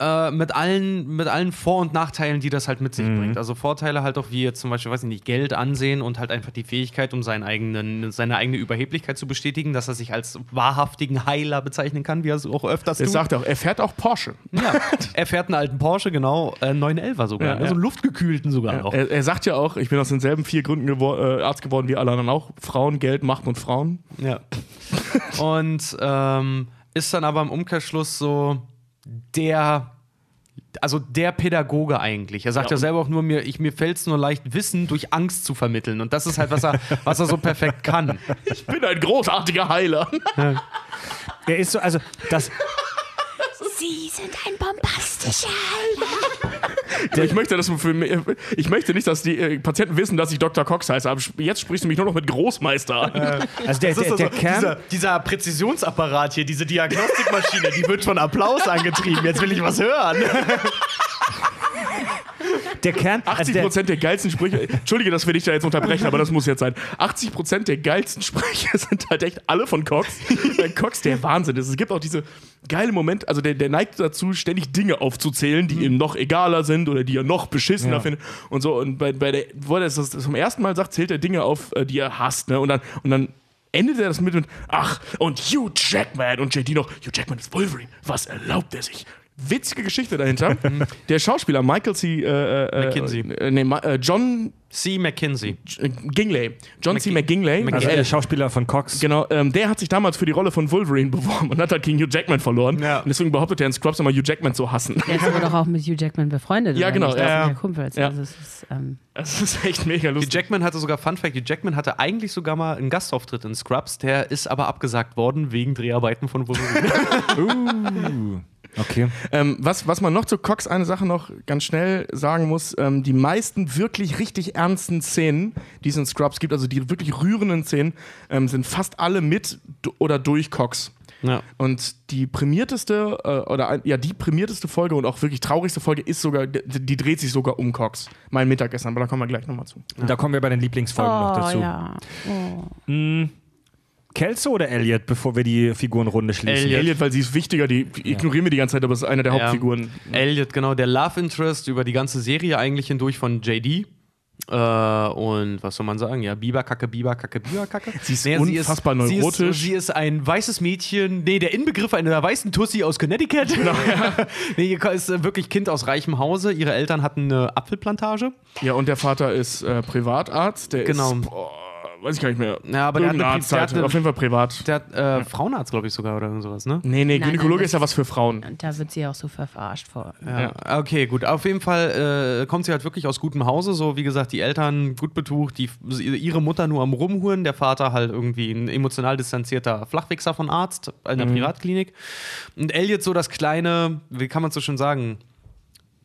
Äh, mit, allen, mit allen Vor- und Nachteilen, die das halt mit sich bringt. Also Vorteile halt auch wie jetzt zum Beispiel, weiß ich nicht, Geld, Ansehen und halt einfach die Fähigkeit, um seinen eigenen, seine eigene Überheblichkeit zu bestätigen, dass er sich als wahrhaftigen Heiler bezeichnen kann, wie er es auch öfters er tut. sagt auch, er fährt auch Porsche. Ja, er fährt einen alten Porsche, genau, äh, 911er sogar. Ja, also ja. einen luftgekühlten sogar noch. Er, er sagt ja auch, ich bin aus denselben vier Gründen gewor äh, Arzt geworden wie alle anderen auch. Frauen, Geld, Macht und Frauen. Ja. Und ähm, ist dann aber im Umkehrschluss so der, also der Pädagoge eigentlich. Er sagt ja, und- selber auch nur, mir, ich, mir fällt es nur leicht, Wissen durch Angst zu vermitteln. Und das ist halt, was er, was er so perfekt kann. Ich bin ein großartiger Heiler. Er ist so, also das, Sie sind ein bombastischer Heiler. ich, möchte, dass für mich, ich möchte nicht, dass die äh, Patienten wissen, dass ich Dr. Cox heiße, aber jetzt sprichst du mich nur noch mit Großmeister an. also der, der, der Kern, dieser, dieser Präzisionsapparat hier, diese Diagnostikmaschine, die wird von Applaus angetrieben. Jetzt will ich was hören. der Kern, also 80 der, Prozent der geilsten Sprüche, Entschuldige, dass wir dich da jetzt unterbrechen, aber das muss jetzt sein. 80 Prozent der geilsten Sprüche sind halt echt alle von Cox. Weil Cox der Wahnsinn ist. Es gibt auch diese geile Momente, also der, der neigt dazu, ständig Dinge aufzuzählen, die ihm noch egaler sind oder die er noch beschissener Ja. findet und so. Und bei, bei der, wo er das, das zum ersten Mal sagt, zählt er Dinge auf, äh, die er hasst, ne? Und dann, und dann endet er das mit, mit ach, und Hugh Jackman und JD noch, Hugh Jackman ist Wolverine, was erlaubt er sich? Witzige Geschichte dahinter. der Schauspieler Michael C. Äh, äh, McKinsey. Äh, nee, äh, John C. McKinsey. äh, Gingley. John C. McKi- McGingley. also äh, der Schauspieler von Cox. Genau, ähm, der hat sich damals für die Rolle von Wolverine beworben und hat halt gegen Hugh Jackman verloren. Ja. Und deswegen behauptet er in Scrubs immer, Hugh Jackman zu hassen. Der ist aber doch auch mit Hugh Jackman befreundet. Ja, genau, ja, ja Kumpels. Ja. Also es ist, ähm, Das ist echt mega Die lustig. Jackman hatte sogar, Fun Fact, die Jackman hatte eigentlich sogar mal einen Gastauftritt in Scrubs, der ist aber abgesagt worden wegen Dreharbeiten von Wolverine. Okay. Ähm, was, was man noch zu Cox eine Sache noch ganz schnell sagen muss, ähm, die meisten wirklich richtig ernsten Szenen, die es in Scrubs gibt, also die wirklich rührenden Szenen, ähm, sind fast alle mit oder durch Cox. ja. Und die prämierteste, äh, oder ja, die prämierteste Folge und auch wirklich traurigste Folge ist sogar, die, die dreht sich sogar um Cox. Mein Mittagessen, aber da kommen wir gleich nochmal zu. Und da kommen wir bei den Lieblingsfolgen noch oh, dazu. ja. Oh. Kelso oder Elliot, bevor wir die Figurenrunde schließen? Elliot. Elliot, weil sie ist wichtiger, die ignorieren wir die ganze Zeit, aber es ist eine der Ja. Hauptfiguren. Elliot, genau, der Love Interest über die ganze Serie eigentlich hindurch von JD. Äh, und was soll man sagen? Ja, Biberkacke, Biberkacke, Biberkacke. Sie ist unfassbar sie neurotisch. Ist, sie ist ein weißes Mädchen, nee, der Inbegriff einer weißen Tussi aus Connecticut. Genau, nee, ihr ist äh, wirklich Kind aus reichem Hause. Ihre Eltern hatten eine Apfelplantage. Ja, und der Vater ist äh, Privatarzt, der Genau. ist, boah, weiß ich gar nicht mehr. Ja, aber der hat Arzt der halt. hat eine- auf jeden Fall privat. Der hat äh, Frauenarzt, glaube ich, sogar oder irgend sowas, ne? Nee, nee, Nein, Gynäkologe ist ja was für Frauen. Und da wird sie auch so verarscht vor. Ja. Okay, gut. Auf jeden Fall äh, kommt sie halt wirklich aus gutem Hause. So, wie gesagt, die Eltern gut betucht, die, ihre Mutter nur am Rumhuren, der Vater halt irgendwie ein emotional distanzierter Flachwichser von Arzt in der Privatklinik. Und Elliot so das kleine, wie kann man so schön sagen?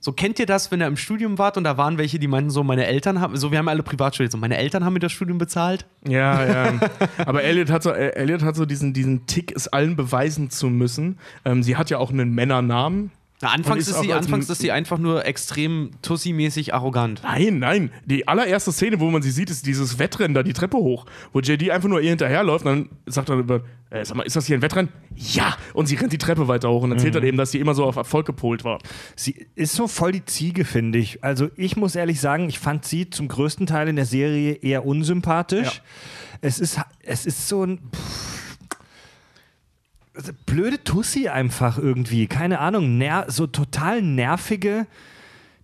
So kennt ihr das, wenn ihr im Studium wart und da waren welche, die meinten so, meine Eltern haben, so wir haben alle privat studiert, so meine Eltern haben mir das Studium bezahlt. Ja, ja. Aber Elliot hat so, Elliot hat so diesen, diesen Tick, es allen beweisen zu müssen. Ähm, sie hat ja auch einen Männernamen. Na, anfangs ist ist, sie, anfangs ist sie einfach nur extrem Tussi-mäßig arrogant. Nein, nein. Die allererste Szene, wo man sie sieht, ist dieses Wettrennen da die Treppe hoch, wo JD einfach nur ihr hinterherläuft und dann sagt er über, äh, sag mal, ist das hier ein Wettrennen? Ja! Und sie rennt die Treppe weiter hoch und erzählt dann eben, dass sie immer so auf Erfolg gepolt war. Sie ist so voll die Ziege, finde ich. Also ich muss ehrlich sagen, ich fand sie zum größten Teil in der Serie eher unsympathisch. Ja. Es, ist, es ist so ein... pff, blöde Tussi einfach irgendwie. Keine Ahnung, ner so total nervige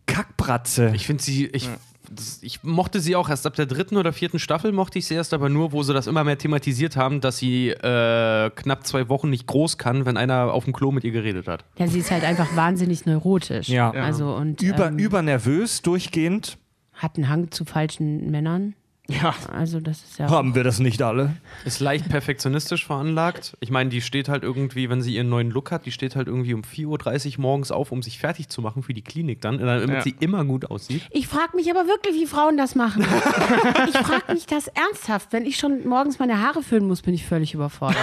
Kackbratze. Ich finde sie, ich, das, ich mochte sie auch erst ab der dritten oder vierten Staffel, mochte ich sie erst, aber nur, wo sie das immer mehr thematisiert haben, dass sie äh, knapp zwei Wochen nicht groß kann, wenn einer auf dem Klo mit ihr geredet hat. Ja, sie ist halt einfach wahnsinnig neurotisch. Ja. Also und über, ähm, übernervös durchgehend. hat einen Hang zu falschen Männern. Ja. Also das ist ja. Haben wir das nicht alle? Ist leicht perfektionistisch veranlagt. Ich meine, die steht halt irgendwie, wenn sie ihren neuen Look hat, die steht halt irgendwie um 4.30 Uhr morgens auf, um sich fertig zu machen für die Klinik dann, damit Ja. sie immer gut aussieht. Ich frage mich aber wirklich, wie Frauen das machen. ich frage mich das ernsthaft. Wenn ich schon morgens meine Haare föhnen muss, bin ich völlig überfordert.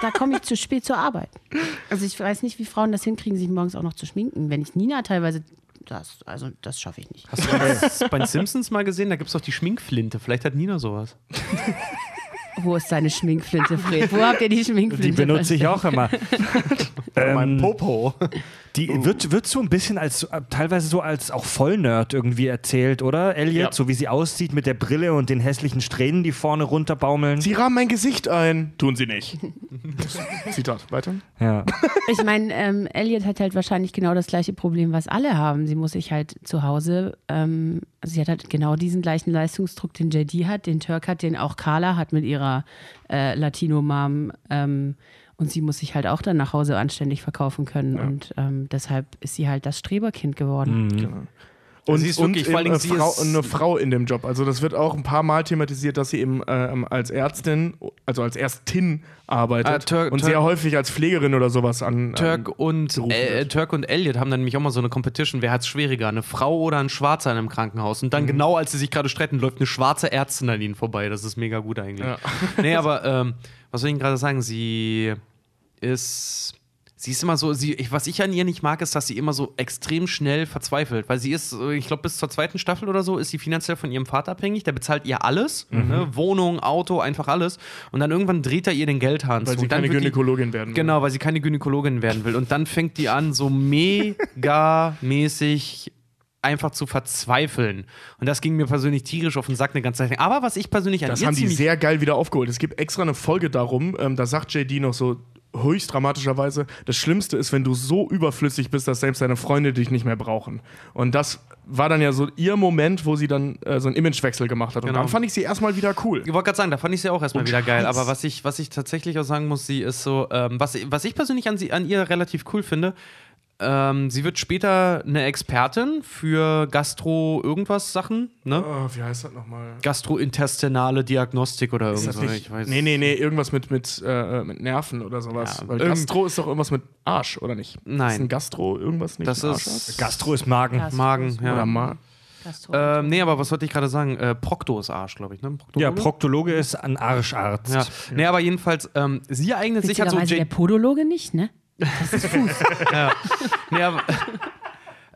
da komme ich zu spät zur Arbeit. Also ich weiß nicht, wie Frauen das hinkriegen, sich morgens auch noch zu schminken. Wenn ich Nina teilweise das, also das schaffe ich nicht. Hast du das bei den Simpsons mal gesehen? Da gibt es doch die Schminkflinte. Vielleicht hat Nina sowas. Wo ist deine Schminkflinte, Fred? Wo habt ihr die Schminkflinte? Die benutze ich auch immer. Mein ähm, Popo. Die wird, wird so ein bisschen als, äh, teilweise so als auch Vollnerd irgendwie erzählt, oder? Elliot, Ja. so wie sie aussieht mit der Brille und den hässlichen Strähnen, die vorne runterbaumeln. Sie rahmen mein Gesicht ein. Tun sie nicht. Zitat. Weiter. Ja. Ich meine, ähm, Elliot hat halt wahrscheinlich genau das gleiche Problem, was alle haben. Sie muss sich halt zu Hause, ähm, sie hat halt genau diesen gleichen Leistungsdruck, den JD hat, den Turk hat, den auch Carla hat mit ihrer äh, Latino-Mom. Ähm, und sie muss sich halt auch dann nach Hause anständig verkaufen können. Und ähm, deshalb ist sie halt das Streberkind geworden. Und, Sie ist wirklich- vor Dingen, äh, sie Frau, ist- eine Frau in dem Job. Also das wird auch ein paar Mal thematisiert, dass sie eben ähm, als Ärztin, also als Ärztin arbeitet Ah, Turk- und Turk- sehr häufig als Pflegerin oder sowas an. Turk an und, äh. Turk und Elliot haben dann nämlich auch mal so eine Competition. Wer hat es schwieriger? Eine Frau oder ein Schwarzer in einem Krankenhaus? Mhm. Und dann genau, als sie sich gerade streiten, läuft eine schwarze Ärztin an ihnen vorbei. Das ist mega gut eigentlich. Nee, aber ähm, was soll ich Ihnen gerade sagen? Sie ist. Sie ist immer so, sie, ich, was ich an ihr nicht mag, ist, dass sie immer so extrem schnell verzweifelt. Weil sie ist, ich glaube, bis zur zweiten Staffel oder so ist sie finanziell von ihrem Vater abhängig. Der bezahlt ihr alles. Mhm. Ne? Wohnung, Auto, einfach alles. Und dann irgendwann dreht er ihr den Geldhahn weil zu. sie keine wird die- Gynäkologin werden. will. Genau, weil sie keine Gynäkologin werden will. Und dann fängt die an, so mega-mäßig einfach zu verzweifeln. Und das ging mir persönlich tierisch auf den Sack eine ganze Zeit. lang. Aber was ich persönlich an Das ihr haben die sehr geil wieder aufgeholt. Es gibt extra eine Folge darum, ähm, da sagt JD noch so höchst dramatischerweise, das Schlimmste ist, wenn du so überflüssig bist, dass selbst deine Freunde dich nicht mehr brauchen. Und das war dann ja so ihr Moment, wo sie dann äh, so einen Imagewechsel gemacht hat. Und Genau. dann fand ich sie erstmal wieder cool. Ich wollte gerade sagen, da fand ich sie auch erstmal wieder geil. Aber was ich, was ich tatsächlich auch sagen muss, sie ist so, ähm, was, was ich persönlich an, sie, an ihr relativ cool finde, ähm, sie wird später eine Expertin für Gastro-Irgendwas-Sachen, ne? Oh, wie heißt das nochmal? Gastrointestinale Diagnostik oder irgendwas. ich weiß nee, nee, nee, irgendwas mit, mit, äh, mit Nerven oder sowas. Ja, Weil Gastro ist doch irgendwas mit Arsch, oder nicht? Nein. Ist ein Gastro irgendwas nicht? Das ist-? Gastro ist Magen. Gastro Magen, ist ja. Oder. Gastro- Ähm, nee, aber was wollte ich gerade sagen? Äh, Procto ist Arsch, glaube ich, ne? Proktologe? Ja, Proktologe ist ein Arscharzt. Ja, nee, aber jedenfalls, ähm, sie eignet sich halt so. Der Podologe nicht, ne? Das ist Fuß. nee, aber,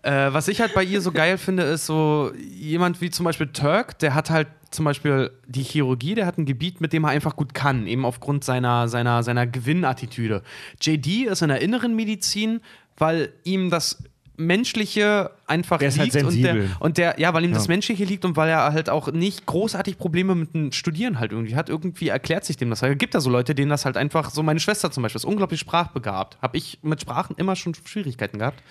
äh, was ich halt bei ihr so geil finde, ist so jemand wie zum Beispiel Turk, der hat halt zum Beispiel die Chirurgie, der hat ein Gebiet, mit dem er einfach gut kann, eben aufgrund seiner, seiner, seiner Gewinnattitüde. JD ist in der inneren Medizin, weil ihm das Menschliche einfach Der ist halt liegt und, der, und der, ja, weil ihm das Menschliche liegt und weil er halt auch nicht großartig Probleme mit dem Studieren halt irgendwie hat. Irgendwie erklärt sich dem das. Es gibt da so Leute, denen das halt einfach, so meine Schwester zum Beispiel, ist unglaublich sprachbegabt. Habe ich mit Sprachen immer schon Schwierigkeiten gehabt.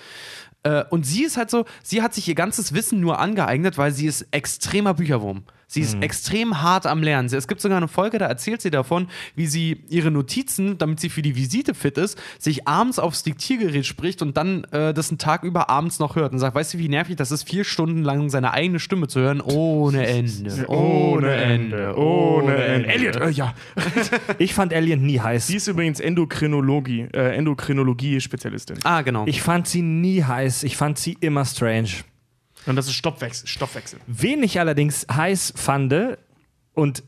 Äh, und sie ist halt so, sie hat sich ihr ganzes Wissen nur angeeignet, weil sie ist extremer Bücherwurm. Sie ist extrem hart am Lernen. Sie- Es gibt sogar eine Folge, da erzählt sie davon, wie sie ihre Notizen, damit sie für die Visite fit ist, sich abends aufs Diktiergerät spricht und dann äh, das einen Tag über abends noch hört und sagt, weißt du, wie nervig das ist, vier Stunden lang seine eigene Stimme zu hören, ohne Ende, ohne Ende, Ohne Ende. Elliot, äh, ja. Ich fand Alien nie heiß. Sie ist übrigens Endokrinologie, äh, Endokrinologie-Spezialistin. Ah, genau. Ich fand sie nie heiß. Ich fand sie immer strange. Und das ist Stoffwechsel. Stoffwechsel. Wen ich allerdings heiß fand, und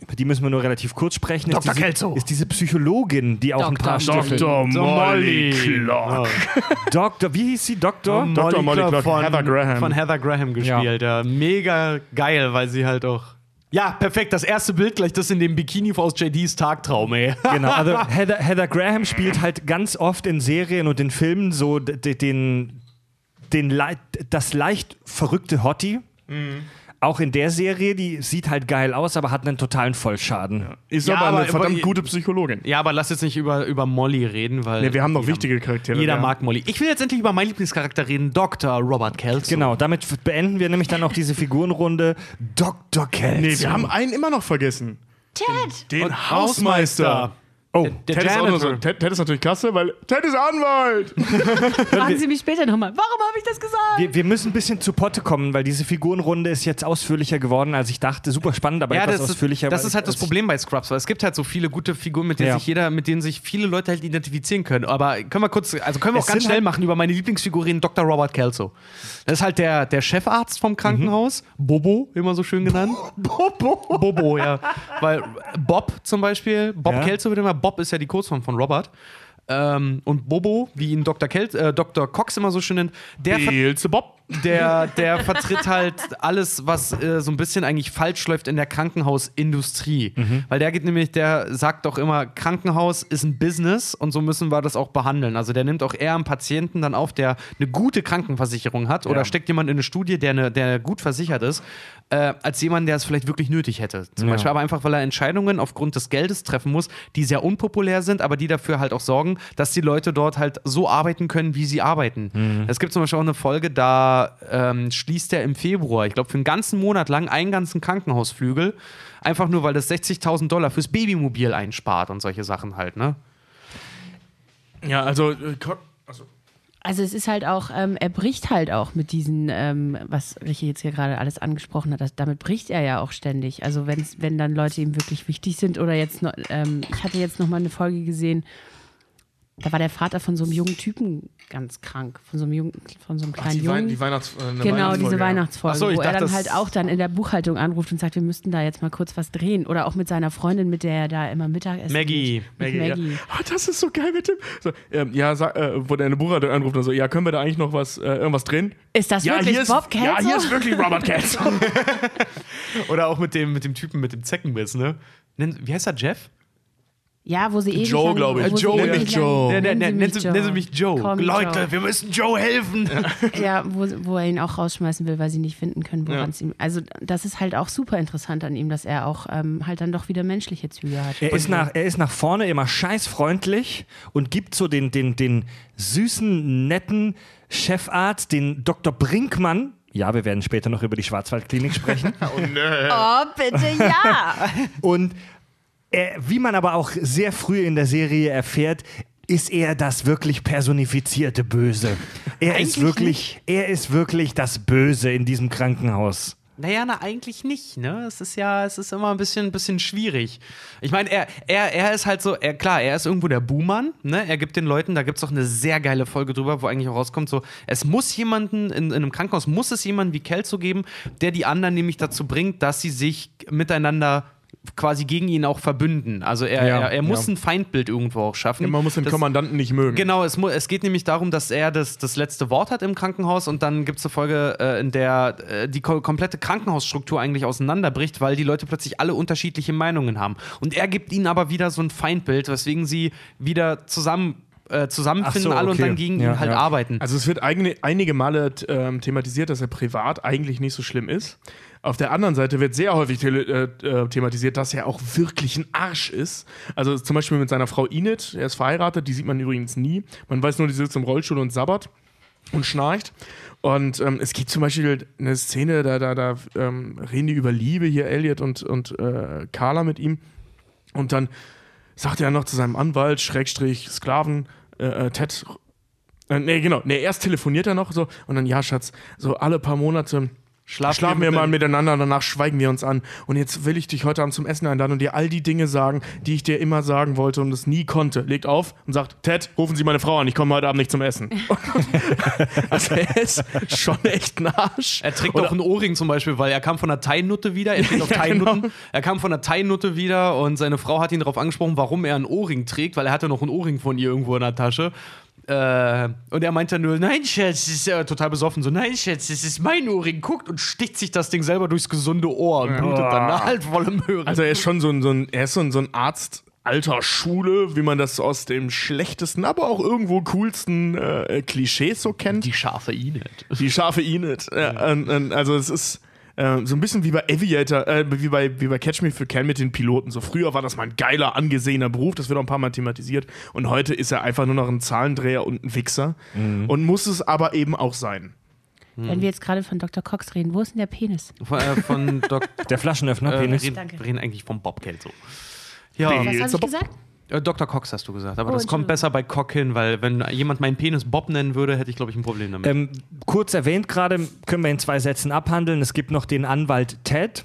über die müssen wir nur relativ kurz sprechen, ist Dr. diese, Kelso. ist diese Psychologin, die auch ein paar Staffeln. Molly Clark. Doktor, wie hieß sie? Doktor? Dr. Molly Clark, von Heather Graham. Von Heather Graham gespielt, ja. Mega geil, weil sie halt auch. Ja, perfekt. Das erste Bild gleich das in dem Bikini aus JDs Tagtraum, ey. Genau, also Heather, Heather Graham spielt halt ganz oft in Serien und in Filmen so den, den lei- das leicht verrückte Hottie. Auch in der Serie, die sieht halt geil aus, aber hat einen totalen Vollschaden. Ist Ja, aber eine aber- verdammt aber- gute Psychologin. Ja, aber lass jetzt nicht über, über Molly reden, weil. Nee, wir haben noch wichtige Charaktere. Jeder ja. mag Molly. Ich will jetzt endlich über meinen Lieblingscharakter reden, Dr. Robert Kelso. Genau, damit beenden wir nämlich dann auch diese Figurenrunde. Dr. Kelso. Nee, wir haben einen immer noch vergessen. Ted! Den Und Hausmeister. Oh, Der Ted ist, auch nur so. Ted, Ted ist natürlich klasse, weil Ted ist Anwalt. Fragen Sie mich später nochmal, warum habe ich das gesagt? wir, wir müssen ein bisschen zu Potte kommen, weil diese Figurenrunde ist jetzt ausführlicher geworden, als ich dachte. Super spannend, aber Ja, etwas das, ist, ausführlicher. das ist halt das Problem bei Scrubs, weil es gibt halt so viele gute Figuren, mit denen Ja. sich jeder, mit denen sich viele Leute halt identifizieren können. Aber können wir kurz, also können wir Es auch ganz schnell halt- machen über meine Lieblingsfigurin Dr. Robert Kelso. Das ist halt der, der Chefarzt vom Krankenhaus, Bobo, immer so schön genannt. Bobo. Bobo, ja. Weil Bob zum Beispiel, Bob Ja. Kelso wird immer, Bob ist ja die Kurzform von Robert. Ähm, und Bobo, wie ihn Dr. Kel äh, Dr. Cox immer so schön nennt, der, Beelzebub. Der, der vertritt halt alles, was äh, so ein bisschen eigentlich falsch läuft in der Krankenhausindustrie. Weil der geht nämlich, der sagt doch immer, Krankenhaus ist ein Business und so müssen wir das auch behandeln. Also der nimmt auch eher einen Patienten dann auf, der eine gute Krankenversicherung hat oder Ja. steckt jemand in eine Studie, der, eine, der gut versichert ist, äh, als jemand, der es vielleicht wirklich nötig hätte. Zum Ja. Beispiel aber einfach, weil er Entscheidungen aufgrund des Geldes treffen muss, die sehr unpopulär sind, aber die dafür halt auch sorgen, dass die Leute dort halt so arbeiten können, wie sie arbeiten. Es gibt zum Beispiel auch eine Folge, da ähm, schließt er im Februar, ich glaube für einen ganzen Monat lang, einen ganzen Krankenhausflügel, einfach nur, weil das 60.000 Dollar fürs Babymobil einspart und solche Sachen halt, ne? Ja, also, äh, also Also es ist halt auch, ähm, er bricht halt auch mit diesen, ähm, was Richie jetzt hier gerade alles angesprochen hat, das, damit bricht er ja auch ständig. Also wenn's, wenn dann Leute ihm wirklich wichtig sind oder jetzt noch, ähm, ich hatte jetzt noch mal eine Folge gesehen, da war der Vater von so einem jungen Typen ganz krank, von so einem, jungen, von so einem kleinen die, Wein, Jungen. die Weihnachts äh, eine Genau, diese. Weihnachtsfolge, Ach so, wo er dachte, dann das- halt auch dann in der Buchhaltung anruft und sagt, wir müssten da jetzt mal kurz was drehen. Oder auch mit seiner Freundin, mit der er da immer Mittagessen Maggie. geht. Mit Maggie, Maggie. Ja. Oh, das ist so geil mit dem. So, ähm, ja, sag, äh, wo der eine Buchhaltung anruft und so, ja, können wir da eigentlich noch was, äh, irgendwas drehen? Ist das ja, wirklich ist, Bob Kelso? Ja, hier ist wirklich Robert Kelso. Oder auch mit dem, mit dem Typen mit dem Zeckenbiss, ne? Wie heißt er, Jeff? Ja, wo sie ewig Joe, lang- glaub ich. wo sie Joe, nenn mich Joe. Nennen nenn, Sie mich sie, nennen Sie mich Joe. Me Leute, Joe. wir müssen Joe helfen. Ja, wo, wo er ihn auch rausschmeißen will, weil sie nicht finden können, woran Ja. es ihm. Also, das ist halt auch super interessant an ihm, dass er auch ähm, halt dann doch wieder menschliche Züge hat. Er ist, nach, er ist nach vorne immer scheißfreundlich und gibt so den, den, den süßen, netten Chefarzt, den Dr. Brinkmann. Ja, wir werden später noch über die Schwarzwaldklinik sprechen. Oh, bitte ja! Und er, wie man aber auch sehr früh in der Serie erfährt, ist er das wirklich personifizierte Böse. Er ist wirklich, er ist wirklich das Böse in diesem Krankenhaus. Naja, na, eigentlich nicht, ne? Es ist ja, es ist immer ein bisschen, ein bisschen schwierig. Ich meine, er, er, er ist halt so, er, klar, er ist irgendwo der Buhmann, ne? Er gibt den Leuten, da gibt es auch eine sehr geile Folge drüber, wo eigentlich auch rauskommt, so, es muss jemanden, in, in einem Krankenhaus muss es jemanden wie Kelso geben, der die anderen nämlich dazu bringt, dass sie sich miteinander quasi gegen ihn auch verbünden. Also er, Ja, er, er muss ja. ein Feindbild irgendwo auch schaffen. Man muss den Das- Kommandanten nicht mögen. Genau, es, es geht nämlich darum, dass er das, das letzte Wort hat im Krankenhaus und dann gibt es eine Folge, äh, in der äh, die ko komplette Krankenhausstruktur eigentlich auseinanderbricht, weil die Leute plötzlich alle unterschiedliche Meinungen haben. Und er gibt ihnen aber wieder so ein Feindbild, weswegen sie wieder zusammen, äh, zusammenfinden so, alle und okay. dann gegen Ja, ihn halt ja. arbeiten. Also es wird einige Male ähm, thematisiert, dass er privat eigentlich nicht so schlimm ist. Auf der anderen Seite wird sehr häufig äh, äh, thematisiert, dass er auch wirklich ein Arsch ist. Also zum Beispiel mit seiner Frau Enid, er ist verheiratet, die sieht man übrigens nie. Man weiß nur, die sitzt im Rollstuhl und sabbert und schnarcht. Und ähm, es gibt zum Beispiel eine Szene, da, da, da ähm, reden die über Liebe, hier Elliot und, und äh, Carla mit ihm. Und dann sagt er noch zu seinem Anwalt, Schrägstrich, Sklaven, äh, äh, Ted, äh, nee, genau, nee, erst telefoniert er noch so und dann, ja, Schatz, so alle paar Monate Schlafen schlafen wir wir mal mit- miteinander, danach schweigen wir uns an. Und jetzt will ich dich heute Abend zum Essen einladen und dir all die Dinge sagen, die ich dir immer sagen wollte und es nie konnte. Legt auf und sagt, Ted, rufen Sie meine Frau an, ich komme heute Abend nicht zum Essen. also er ist schon echt ein Arsch. Er trägt Oder- auch einen Ohrring zum Beispiel, weil er kam von der Thai-Nutte wieder. Er steht auf Ja, Thai-Nutten. genau. Er kam von der Thai-Nutte wieder und seine Frau hat ihn darauf angesprochen, warum er einen Ohrring trägt, weil er hatte noch einen Ohrring von ihr irgendwo in der Tasche. Äh, und er meinte nur, nein, Schatz, das ist äh, total besoffen, so, nein, Schatz, das ist mein Ohrring, guckt und sticht sich das Ding selber durchs gesunde Ohr und blutet dann halt voll im Hören. Also er ist schon so ein, so ein, er ist so ein, so ein Arzt alter Schule, wie man das aus dem schlechtesten, aber auch irgendwo coolsten äh, Klischees so kennt. die scharfe Inet. Die scharfe Enid. Ja, und, und, also es ist äh, so ein bisschen wie bei Aviator, äh, wie, bei, wie bei Catch Me If You Can mit den Piloten. So früher war das mal ein geiler, angesehener Beruf, das wird auch ein paar Mal thematisiert. Und heute ist er einfach nur noch ein Zahlendreher und ein Wichser. Und muss es aber eben auch sein. Wenn wir jetzt gerade von Dr. Cox reden, wo ist denn der Penis? Von, äh, von Doc, Der Flaschenöffner, äh, wir Penis. reden, reden eigentlich vom Bob Kelso. Ja, Was habe ich gesagt? Äh, Dr. Cox hast du gesagt, aber Oh, das kommt besser bei Cock hin, weil wenn jemand meinen Penis Bob nennen würde, hätte ich, glaube ich, ein Problem damit. Ähm, kurz erwähnt gerade, können wir in zwei Sätzen abhandeln. Es gibt noch den Anwalt Ted.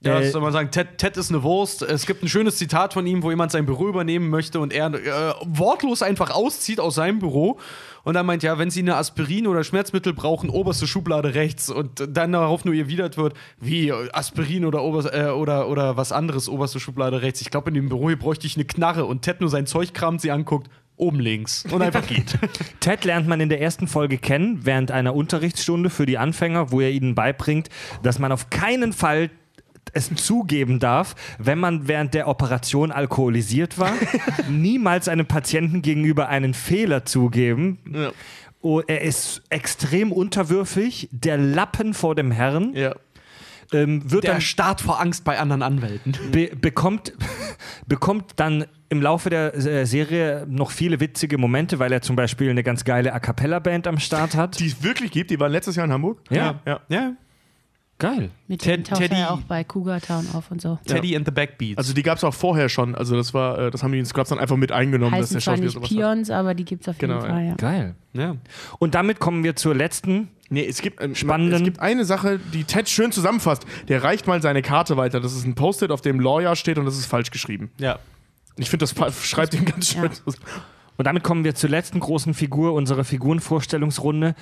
Ja, Äh, das soll man sagen, Ted, Ted ist eine Wurst. Es gibt ein schönes Zitat von ihm, wo jemand sein Büro übernehmen möchte und er äh, wortlos einfach auszieht aus seinem Büro und dann meint, ja, wenn Sie eine Aspirin oder Schmerzmittel brauchen, oberste Schublade rechts und dann darauf nur erwidert wird, wie Aspirin oder, ober, äh, oder, oder was anderes, oberste Schublade rechts. Ich glaube, in dem Büro hier bräuchte ich eine Knarre und Ted nur sein Zeug kramt, sie anguckt, oben links und einfach geht. Ted lernt man in der ersten Folge kennen, während einer Unterrichtsstunde für die Anfänger, wo er ihnen beibringt, dass man auf keinen Fall es zugeben darf, wenn man während der Operation alkoholisiert war, niemals einem Patienten gegenüber einen Fehler zugeben. Ja. Oh, er ist extrem unterwürfig, der Lappen vor dem Herrn, Ja. ähm, wird Der dann Start vor Angst bei anderen Anwälten. be bekommt, bekommt dann im Laufe der äh, Serie noch viele witzige Momente, weil er zum Beispiel eine ganz geile A Cappella-Band am Start hat. Die es wirklich gibt, die waren letztes Jahr in Hamburg. Ja. ja. Ja, Geil. Mit Ted- taucht Teddy- ja auch bei Cougar Town auf und so. Teddy and the Backbeats. Also die gab es auch vorher schon. Also das war, äh, das haben die in Scrubs dann einfach mit eingenommen, dass Heißen der zwar Schauspieler nicht sowas hat. Pions, aber die gibt es auf jeden Genau, Fall, ja. Geil. ja. Und damit kommen wir zur letzten. Nee, es gibt, ähm, Spannenden- es gibt eine Sache, die Ted schön zusammenfasst. Der reicht mal seine Karte weiter. Das ist ein Post-it, auf dem Lawyer steht und das ist falsch geschrieben. ja. Ich finde, das schreibt ihn ganz schön. Ja. Und damit kommen wir zur letzten großen Figur unserer Figurenvorstellungsrunde.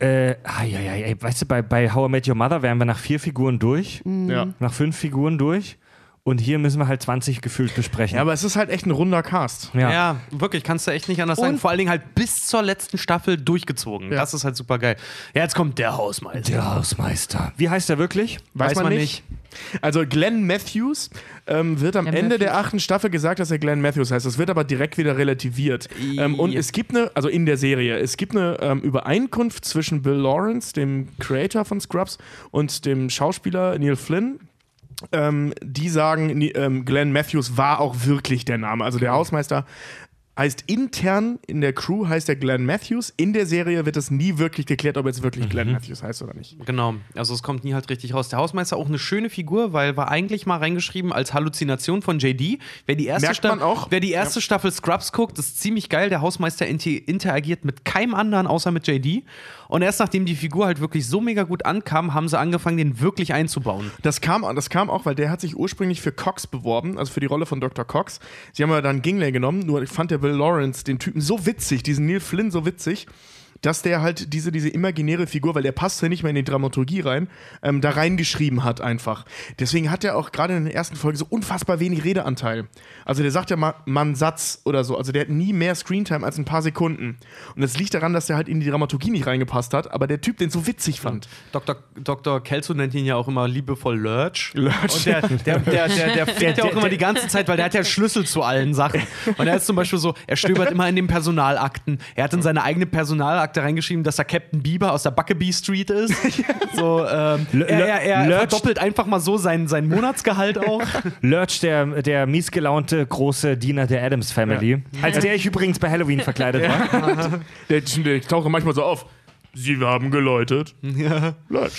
Äh, ai, ai, ai, weißt du, bei, bei How I Met Your Mother wären wir nach vier Figuren durch, Ja. nach fünf Figuren durch. Und hier müssen wir halt 20 gefühlt besprechen. ja, aber es ist halt echt ein runder Cast. Ja. Ja. wirklich, kannst du echt nicht anders sagen. Und- Vor allen Dingen halt bis zur letzten Staffel durchgezogen. Ja. Das ist halt super geil. Ja, jetzt kommt der Hausmeister. Der Hausmeister. Wie heißt er wirklich? Weiß, man, nicht. Also Glenn Matthews ähm, wird am Der Ende der Matthews. achten Staffel gesagt, dass er Glenn Matthews heißt. Das wird aber direkt wieder relativiert. Ähm, und es gibt eine, also in der Serie, es gibt eine ähm, Übereinkunft zwischen Bill Lawrence, dem Creator von Scrubs, und dem Schauspieler Neil Flynn. Ähm, die sagen, ähm, Glenn Matthews war auch wirklich der Name. Also der Hausmeister heißt intern in der Crew heißt er Glenn Matthews. In der Serie wird es nie wirklich geklärt, ob jetzt wirklich Glenn Matthews heißt oder nicht. Genau, also es kommt nie halt richtig raus. Der Hausmeister auch eine schöne Figur, weil war eigentlich mal reingeschrieben als Halluzination von JD. Wer die erste, Merkt man Sta- auch. Wer die erste Staffel Scrubs guckt, ist ziemlich geil. Der Hausmeister interagiert mit keinem anderen außer mit JD. Und erst nachdem die Figur halt wirklich so mega gut ankam, haben sie angefangen, den wirklich einzubauen. Das kam, das kam auch, weil der hat sich ursprünglich für Cox beworben, also für die Rolle von Dr. Cox. Sie haben ja dann Gingley genommen, nur ich fand der Bill Lawrence den Typen so witzig, diesen Neil Flynn so witzig, dass der halt diese, diese imaginäre Figur, weil der passt ja nicht mehr in die Dramaturgie rein, ähm, da reingeschrieben hat einfach. Deswegen hat er auch gerade in der ersten Folge so unfassbar wenig Redeanteil. Also der sagt ja mal, mal Satz oder so. Also der hat nie mehr Screentime als ein paar Sekunden. Und das liegt daran, dass der halt in die Dramaturgie nicht reingepasst hat, aber der Typ den so witzig fand. Dr. Dr. Kelso nennt ihn ja auch immer liebevoll Lurch. Lurch. Und der, der, der, der, fickt ja auch immer die ganze Zeit, weil der hat ja Schlüssel zu allen Sachen. Und er ist zum Beispiel so, er stöbert immer in den Personalakten. Er hat in seine eigene Personalakte reingeschrieben, dass er Captain Bieber aus der Buckabee Street ist. So, ähm, er er, er Lurch- verdoppelt einfach mal so sein, sein Monatsgehalt auch. Lurch, der, der miesgelaunte große Diener der Adams Family. Als der ich übrigens bei Halloween verkleidet war. Der, der taucht manchmal so auf. Sie haben geläutet. Ja. Lurch.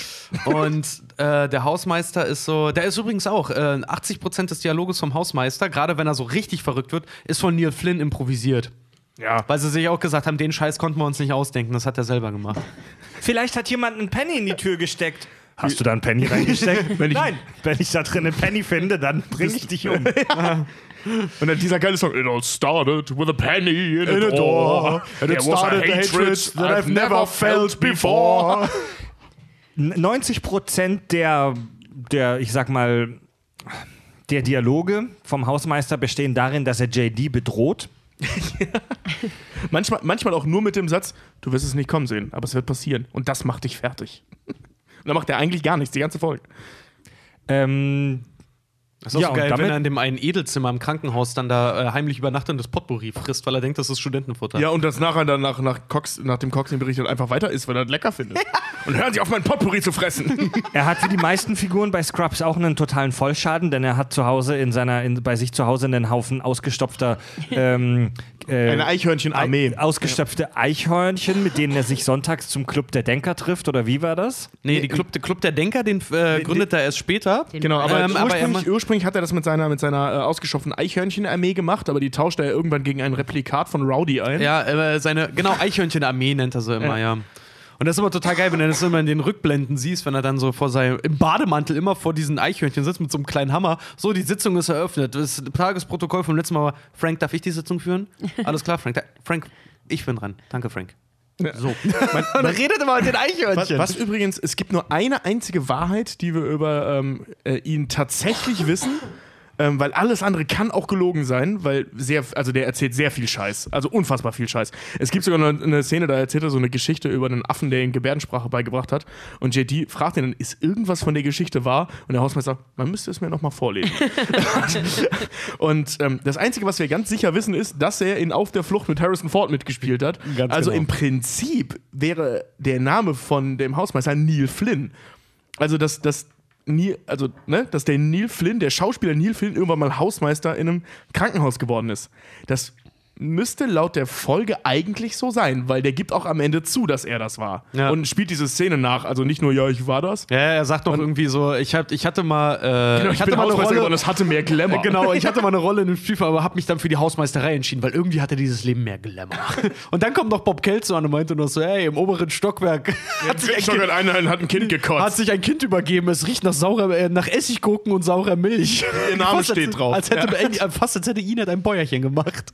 Und äh, der Hausmeister ist so, der ist übrigens auch, äh, 80% des Dialoges vom Hausmeister, gerade wenn er so richtig verrückt wird, ist von Neil Flynn improvisiert. Ja. Weil sie sich auch gesagt haben, den Scheiß konnten wir uns nicht ausdenken, das hat er selber gemacht. Vielleicht hat jemand einen Penny in die Tür gesteckt. Hast du da einen Penny reingesteckt? Wenn ich- Nein. Wenn ich da drin einen Penny finde, dann bringe ich dich um. Und dann dieser geile Song. It all started with a penny in a, door. And it There was a started a hatred hatred that I've never felt before. 90 Prozent der, der, ich sag mal, der Dialoge vom Hausmeister bestehen darin, dass er JD bedroht. Manchmal, manchmal auch nur mit dem Satz, du wirst es nicht kommen sehen, aber es wird passieren. Und das macht dich fertig. Und dann macht er eigentlich gar nichts, die ganze Folge. Ähm, Das ist Ja, so geil, damit- wenn er in dem einen Edelzimmer im Krankenhaus dann da äh, heimlich übernachtet und das Potpourri frisst, weil er denkt, das ist Studentenfutter. Ja, und das nachher dann nach, nach, Cox, nach dem Cox den berichtet einfach weiter ist, weil er das lecker findet. Und hören Sie auf, mein Potpourri zu fressen. er hat wie die meisten Figuren bei Scrubs auch einen totalen Vollschaden, denn er hat zu Hause in seiner, in, bei sich zu Hause einen Haufen ausgestopfter ähm, äh, Eine Eichhörnchenarmee. Ei- ausgestopfte Eichhörnchen, mit denen er sich sonntags zum Club der Denker trifft, oder wie war das? Nee, die Club, der Club der Denker, den äh, gründet er erst später. Genau, aber, Ähm, aber er ursprünglich, ursprünglich hat er das mit seiner, mit seiner äh, ausgestopften Eichhörnchenarmee gemacht, aber die tauscht er irgendwann gegen ein Replikat von Rowdy ein. Ja, äh, seine, genau, Eichhörnchenarmee nennt er sie immer, ja. Und das ist immer total geil, wenn du das immer in den Rückblenden siehst, wenn er dann so vor seinem, im Bademantel immer vor diesen Eichhörnchen sitzt mit so einem kleinen Hammer. So, die Sitzung ist eröffnet. Das Tagesprotokoll vom letzten Mal war, Frank, darf ich die Sitzung führen? Alles klar, Frank. Da, Frank, ich bin dran. Danke, Frank. So. Man, redet immer mit den Was, Eichhörnchen. was übrigens, es gibt nur eine einzige Wahrheit, die wir über ähm, äh, ihn tatsächlich wissen. Ähm, weil alles andere kann auch gelogen sein, weil sehr, also der erzählt sehr viel Scheiß, also unfassbar viel Scheiß. Es gibt sogar eine, eine Szene, da erzählt er so eine Geschichte über einen Affen, der ihm Gebärdensprache beigebracht hat. Und JD fragt ihn dann, ist irgendwas von der Geschichte wahr? Und der Hausmeister sagt, man müsste es mir nochmal vorlesen. und ähm, das Einzige, was wir ganz sicher wissen, ist, dass er in Auf der Flucht mit Harrison Ford mitgespielt hat. Ganz also genau. im Prinzip wäre der Name von dem Hausmeister Neil Flynn. Also, dass, dass, Neil, also, ne, dass der Neil Flynn, der Schauspieler Neil Flynn, irgendwann mal Hausmeister in einem Krankenhaus geworden ist. Das müsste laut der Folge eigentlich so sein, weil der gibt auch am Ende zu, dass er das war. Ja. Und spielt diese Szene nach. Also nicht nur, ja, ich war das. ja, er sagt doch irgendwie so, ich, hab, ich hatte mal, äh, Genau, ich hatte bin mal eine geworden, Rolle. das hatte mehr Glamour. Genau, ich hatte mal eine Rolle in dem Spielfilm, aber habe mich dann für die Hausmeisterei entschieden, weil irgendwie hatte dieses Leben mehr Glamour. Und dann kommt noch Bob Kelso an und meinte noch so, hey, im oberen Stockwerk hat sich, ein Schon kind, hat, ein, hat ein Kind hat gekotzt. sich ein Kind übergeben. Es riecht nach, saurer, äh, nach Essiggurken und saurer Milch. Ihr Name Fast als- steht drauf. Als hätte, äh, fast als hätte Inet ein Bäuerchen gemacht.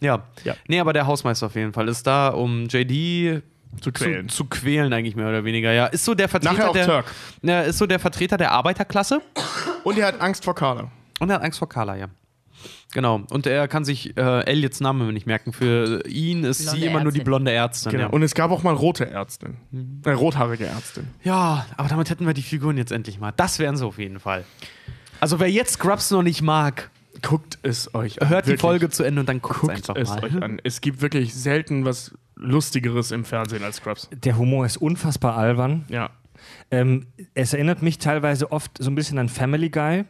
Ja. Ja. Nee, aber der Hausmeister auf jeden Fall ist da, um JD Zu quälen. Zu, zu quälen eigentlich mehr oder weniger. Ja, ist so der Vertreter Nachher auch der Turk. Ja, ist so der Vertreter der Arbeiterklasse Und er hat Angst vor Carla. und er hat Angst vor Carla, ja. Genau. Und er kann sich äh, Elliots Namen nicht merken. Für ihn ist Blonde sie immer nur die Ärztin. blonde Ärztin. Genau. Ja. Und es gab auch mal rote Ärztin. Mhm. Äh, rothaarige Ärztin. ja, aber damit hätten wir die Figuren jetzt endlich mal. Das wären sie auf jeden Fall. Also wer jetzt Scrubs noch nicht mag, Guckt es euch an. hört die Wirklich. Folge zu Ende und dann guckt, Guckt einfach es mal. euch an. Es gibt wirklich selten was Lustigeres im Fernsehen als Scrubs. Der Humor ist unfassbar albern. Ja. Ähm, es erinnert mich teilweise oft so ein bisschen an Family Guy,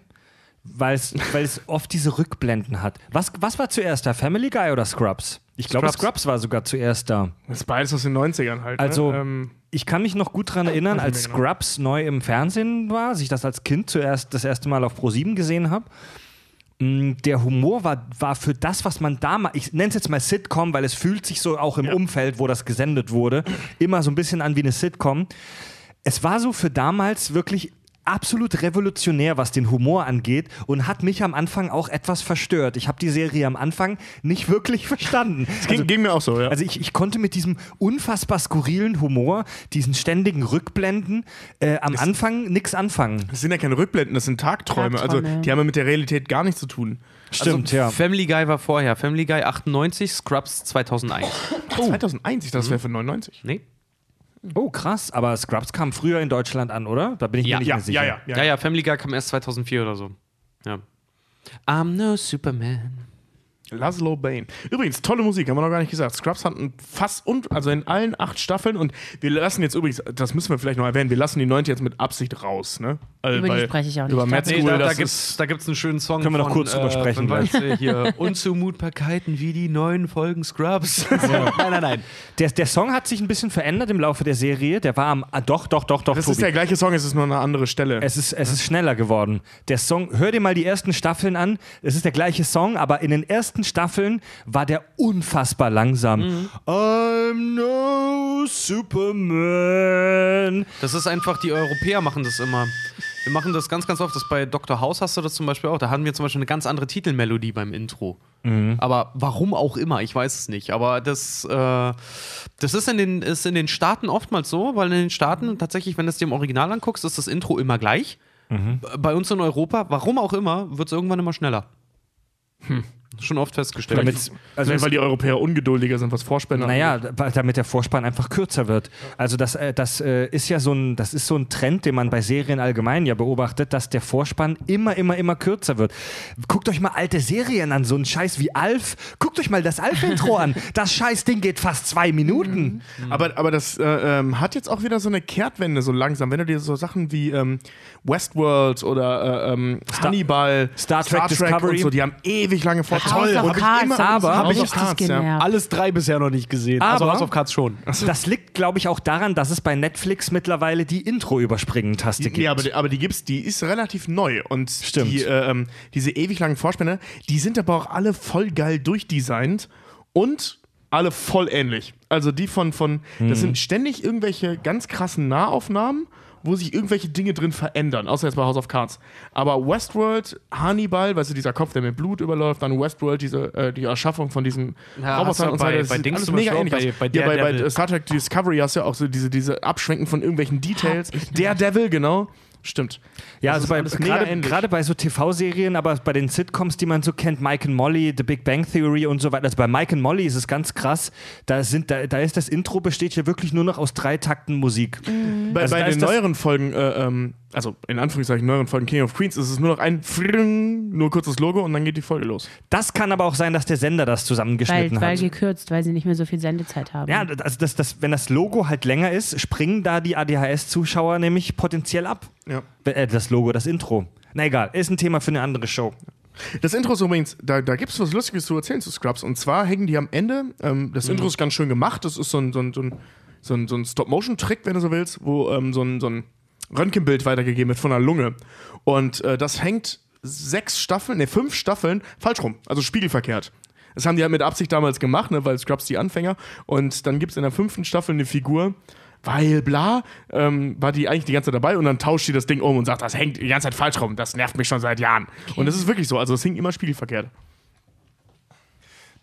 weil es, weil es oft diese Rückblenden hat. Was, was war zuerst da? Family Guy oder Scrubs? Ich glaube, Scrubs. Scrubs war sogar zuerst da. Das ist beides aus den 90ern halt. Also, ne? ähm, ich kann mich noch gut daran erinnern, als genau. Scrubs neu im Fernsehen war, als ich das als Kind zuerst das erste Mal auf Pro7 gesehen habe. Mm, Der Humor war, war für das, was man damals, ich nenne es jetzt mal Sitcom, weil es fühlt sich so auch im Umfeld, wo das gesendet wurde, immer so ein bisschen an wie eine Sitcom. Es war so für damals wirklich absolut revolutionär, was den Humor angeht und hat mich am Anfang auch etwas verstört. Ich habe die Serie am Anfang nicht wirklich verstanden. ging, ging mir auch so, ja. Also ich, ich konnte mit diesem unfassbar skurrilen Humor, diesen ständigen Rückblenden äh, am Anfang nichts anfangen. das sind ja keine Rückblenden, das sind Tagträume. Tagträume, Also die haben ja mit der Realität gar nichts zu tun. Stimmt, also, ja. Family Guy war vorher. Family Guy 98, Scrubs 2001. 2001, ich dachte, das wäre für 99. Nee? Oh, krass. Aber Scrubs kam früher in Deutschland an, oder? Da bin ich Ja, mir nicht Ja, mehr sicher. ja, ja. Ja, ja, Family Guy kam erst 2004 oder so. Ja. I'm no Superman. Laszlo Bane. Übrigens, tolle Musik, haben wir noch gar nicht gesagt. Scrubs hatten fast, und, also in allen acht Staffeln und wir lassen jetzt übrigens, das müssen wir vielleicht noch erwähnen, wir lassen die neunte jetzt mit Absicht raus, ne? Also, Über die spreche ich auch nicht. Über Mad glaub, Nee, School, da, da da gibt's einen schönen Song. Können wir noch von, kurz drüber sprechen Von, gleich. weißt du, hier, Unzumutbarkeiten wie die neuen Folgen Scrubs. nein, nein, nein. Der, der Song hat sich ein bisschen verändert im Laufe der Serie. Der war am. Ah, doch, doch, doch, doch. das Tobi. ist der gleiche Song, es ist nur eine andere Stelle. es ist, es ist schneller geworden. Der Song, hör dir mal die ersten Staffeln an. Es ist der gleiche Song, aber in den ersten Staffeln war der unfassbar langsam. Mhm. I'm no Superman. Das ist einfach, die Europäer machen das immer. Wir machen das ganz, ganz oft. Das bei Dr. House hast du das zum Beispiel auch. Da haben wir zum Beispiel eine ganz andere Titelmelodie beim Intro. Aber warum auch immer, ich weiß es nicht. Aber das, äh, das ist, in den, ist in den Staaten oftmals so, weil in den Staaten tatsächlich, wenn du es dir im Original anguckst, ist das Intro immer gleich. Bei uns in Europa, warum auch immer, wird es irgendwann immer schneller. Schon oft festgestellt. Damit, also weil die Europäer ungeduldiger sind, was Vorspann angeht. Naja, da- damit der Vorspann einfach kürzer wird. Also das, äh, das äh, ist ja so ein, das ist so ein Trend, den man bei Serien allgemein ja beobachtet, dass der Vorspann immer, immer, immer kürzer wird. Guckt euch mal alte Serien an, so ein Scheiß wie Alf. Guckt euch mal das Alf-Intro an. Das Scheißding geht fast zwei Minuten. Aber, aber das äh, ähm, hat jetzt auch wieder so eine Kehrtwende so langsam. Wenn du dir so Sachen wie ähm, Westworld oder äh, ähm, Hannibal, Star Trek Discovery. und so, die haben ewig lange Hat House of hab ich Cards, aber- ich of richtig Cards, ja. Alles drei bisher noch nicht gesehen. also Aber- House of Cards schon. Das liegt, glaube ich, auch daran, dass es bei Netflix mittlerweile die Intro-Überspringen-Taste gibt. Ja, aber, die- aber die gibt's, die ist relativ neu. Und Stimmt. Die, äh, ähm, diese ewig langen Vorspänne, die sind aber auch alle voll geil durchdesignt und alle voll ähnlich. Also die von, von Mhm. das sind ständig irgendwelche ganz krassen Nahaufnahmen, wo sich irgendwelche Dinge drin verändern, außer jetzt bei House of Cards. Aber Westworld, Hannibal, weißt du, dieser Kopf, der mit Blut überläuft, dann Westworld, diese, äh, die Erschaffung von diesen Ja, Robotern und so bei- weiter, das bei Dings alles mega ähnlich bei- bei ja, bei, bei. Star Trek Discovery hast du ja auch so diese, diese Abschwenken von irgendwelchen Details. Der Devil, genau. Stimmt. Ja, Das also gerade, bei so TV-Serien, aber bei den Sitcoms, die man so kennt, Mike and Molly, The Big Bang Theory und so weiter. Also bei Mike and Molly ist es ganz krass. Da, sind, da, da ist das Intro besteht ja wirklich nur noch aus drei Takten Musik. Bei, Also bei den neueren Folgen, äh, ähm, also in Anführungszeichen neueren Folgen King of Queens, ist es nur noch ein Fring, nur kurzes Logo und dann geht die Folge los. Das kann aber auch sein, dass der Sender das Weil, zusammengeschnitten weil hat. gekürzt, weil sie nicht mehr so viel Sendezeit haben. Ja, also das, das, wenn das Logo halt länger ist, springen da die ADHS-Zuschauer nämlich potenziell ab. Ja. Äh, das Logo, das Intro. Na egal, ist ein Thema für eine andere Show. Das Intro ist übrigens, da, da gibt es was Lustiges zu erzählen zu Scrubs. Und zwar hängen die am Ende, ähm, das Intro ist ganz schön gemacht, das ist so ein, so ein, so ein, so ein, so ein Stop-Motion-Trick, wenn du so willst, wo ähm, so, ein, so ein Röntgenbild weitergegeben wird von der Lunge. Und äh, das hängt sechs Staffeln, ne, fünf Staffeln falsch rum, also spiegelverkehrt. Das haben die halt mit Absicht damals gemacht, ne, weil Scrubs die Anfänger. Und dann gibt es in der fünften Staffel eine Figur, weil bla, ähm, war die eigentlich die ganze Zeit dabei und dann tauscht die das Ding um und sagt, das hängt die ganze Zeit falsch rum, das nervt mich schon seit Jahren. Und das ist wirklich so, also es hing immer spiegelverkehrt.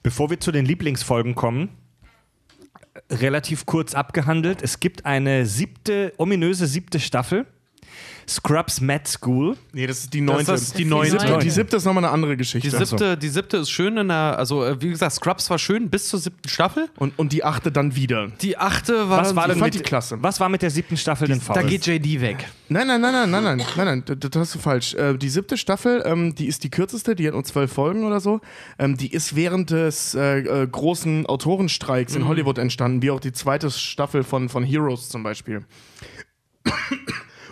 Bevor wir zu den Lieblingsfolgen kommen, relativ kurz abgehandelt. Es gibt eine siebte, ominöse siebte Staffel. Scrubs Med School. Nee, das ist die neunte. das ist die die, neunte. siebte, die siebte ist nochmal eine andere Geschichte. Die siebte, die siebte ist schön in der, also äh, wie gesagt, Scrubs war schön bis zur siebten Staffel. Und, und die achte dann wieder. Die achte war, Was war, denn mit, die klasse. was war mit der siebten Staffel denn da faul? geht JD weg. Nein, nein, nein, nein, nein, nein, nein, nein, das, das hast du falsch. Äh, die siebte Staffel, ähm, die ist die kürzeste, die hat nur zwölf Folgen oder so. Ähm, die ist während des äh, großen Autorenstreiks in Hollywood entstanden, wie auch die zweite Staffel von, von Heroes zum Beispiel.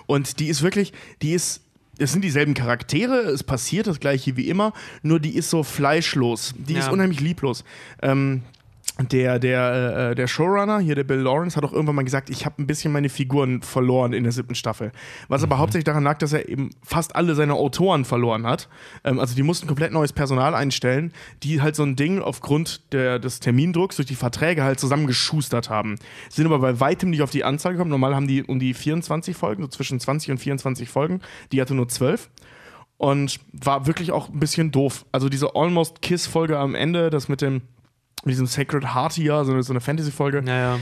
Und die ist wirklich, die ist, es sind dieselben Charaktere, es passiert das gleiche wie immer, nur die ist so fleischlos. Die ist Ja. unheimlich lieblos. Ähm, der, der, äh, der Showrunner, hier der Bill Lawrence, hat auch irgendwann mal gesagt, ich habe ein bisschen meine Figuren verloren in der siebten Staffel. Was aber hauptsächlich daran lag, dass er eben fast alle seine Autoren verloren hat. Ähm, also die mussten komplett neues Personal einstellen, die halt so ein Ding aufgrund der, des Termindrucks durch die Verträge halt zusammengeschustert haben. Sind aber bei weitem nicht auf die Anzahl gekommen. Normal haben die um die 24 Folgen, so zwischen 20 und 24 Folgen. Die hatte nur 12 und war wirklich auch ein bisschen doof. Also diese Almost Kiss-Folge am Ende, das mit dem mit diesem Sacred Heart hier, so eine, so eine Fantasy-Folge, Naja.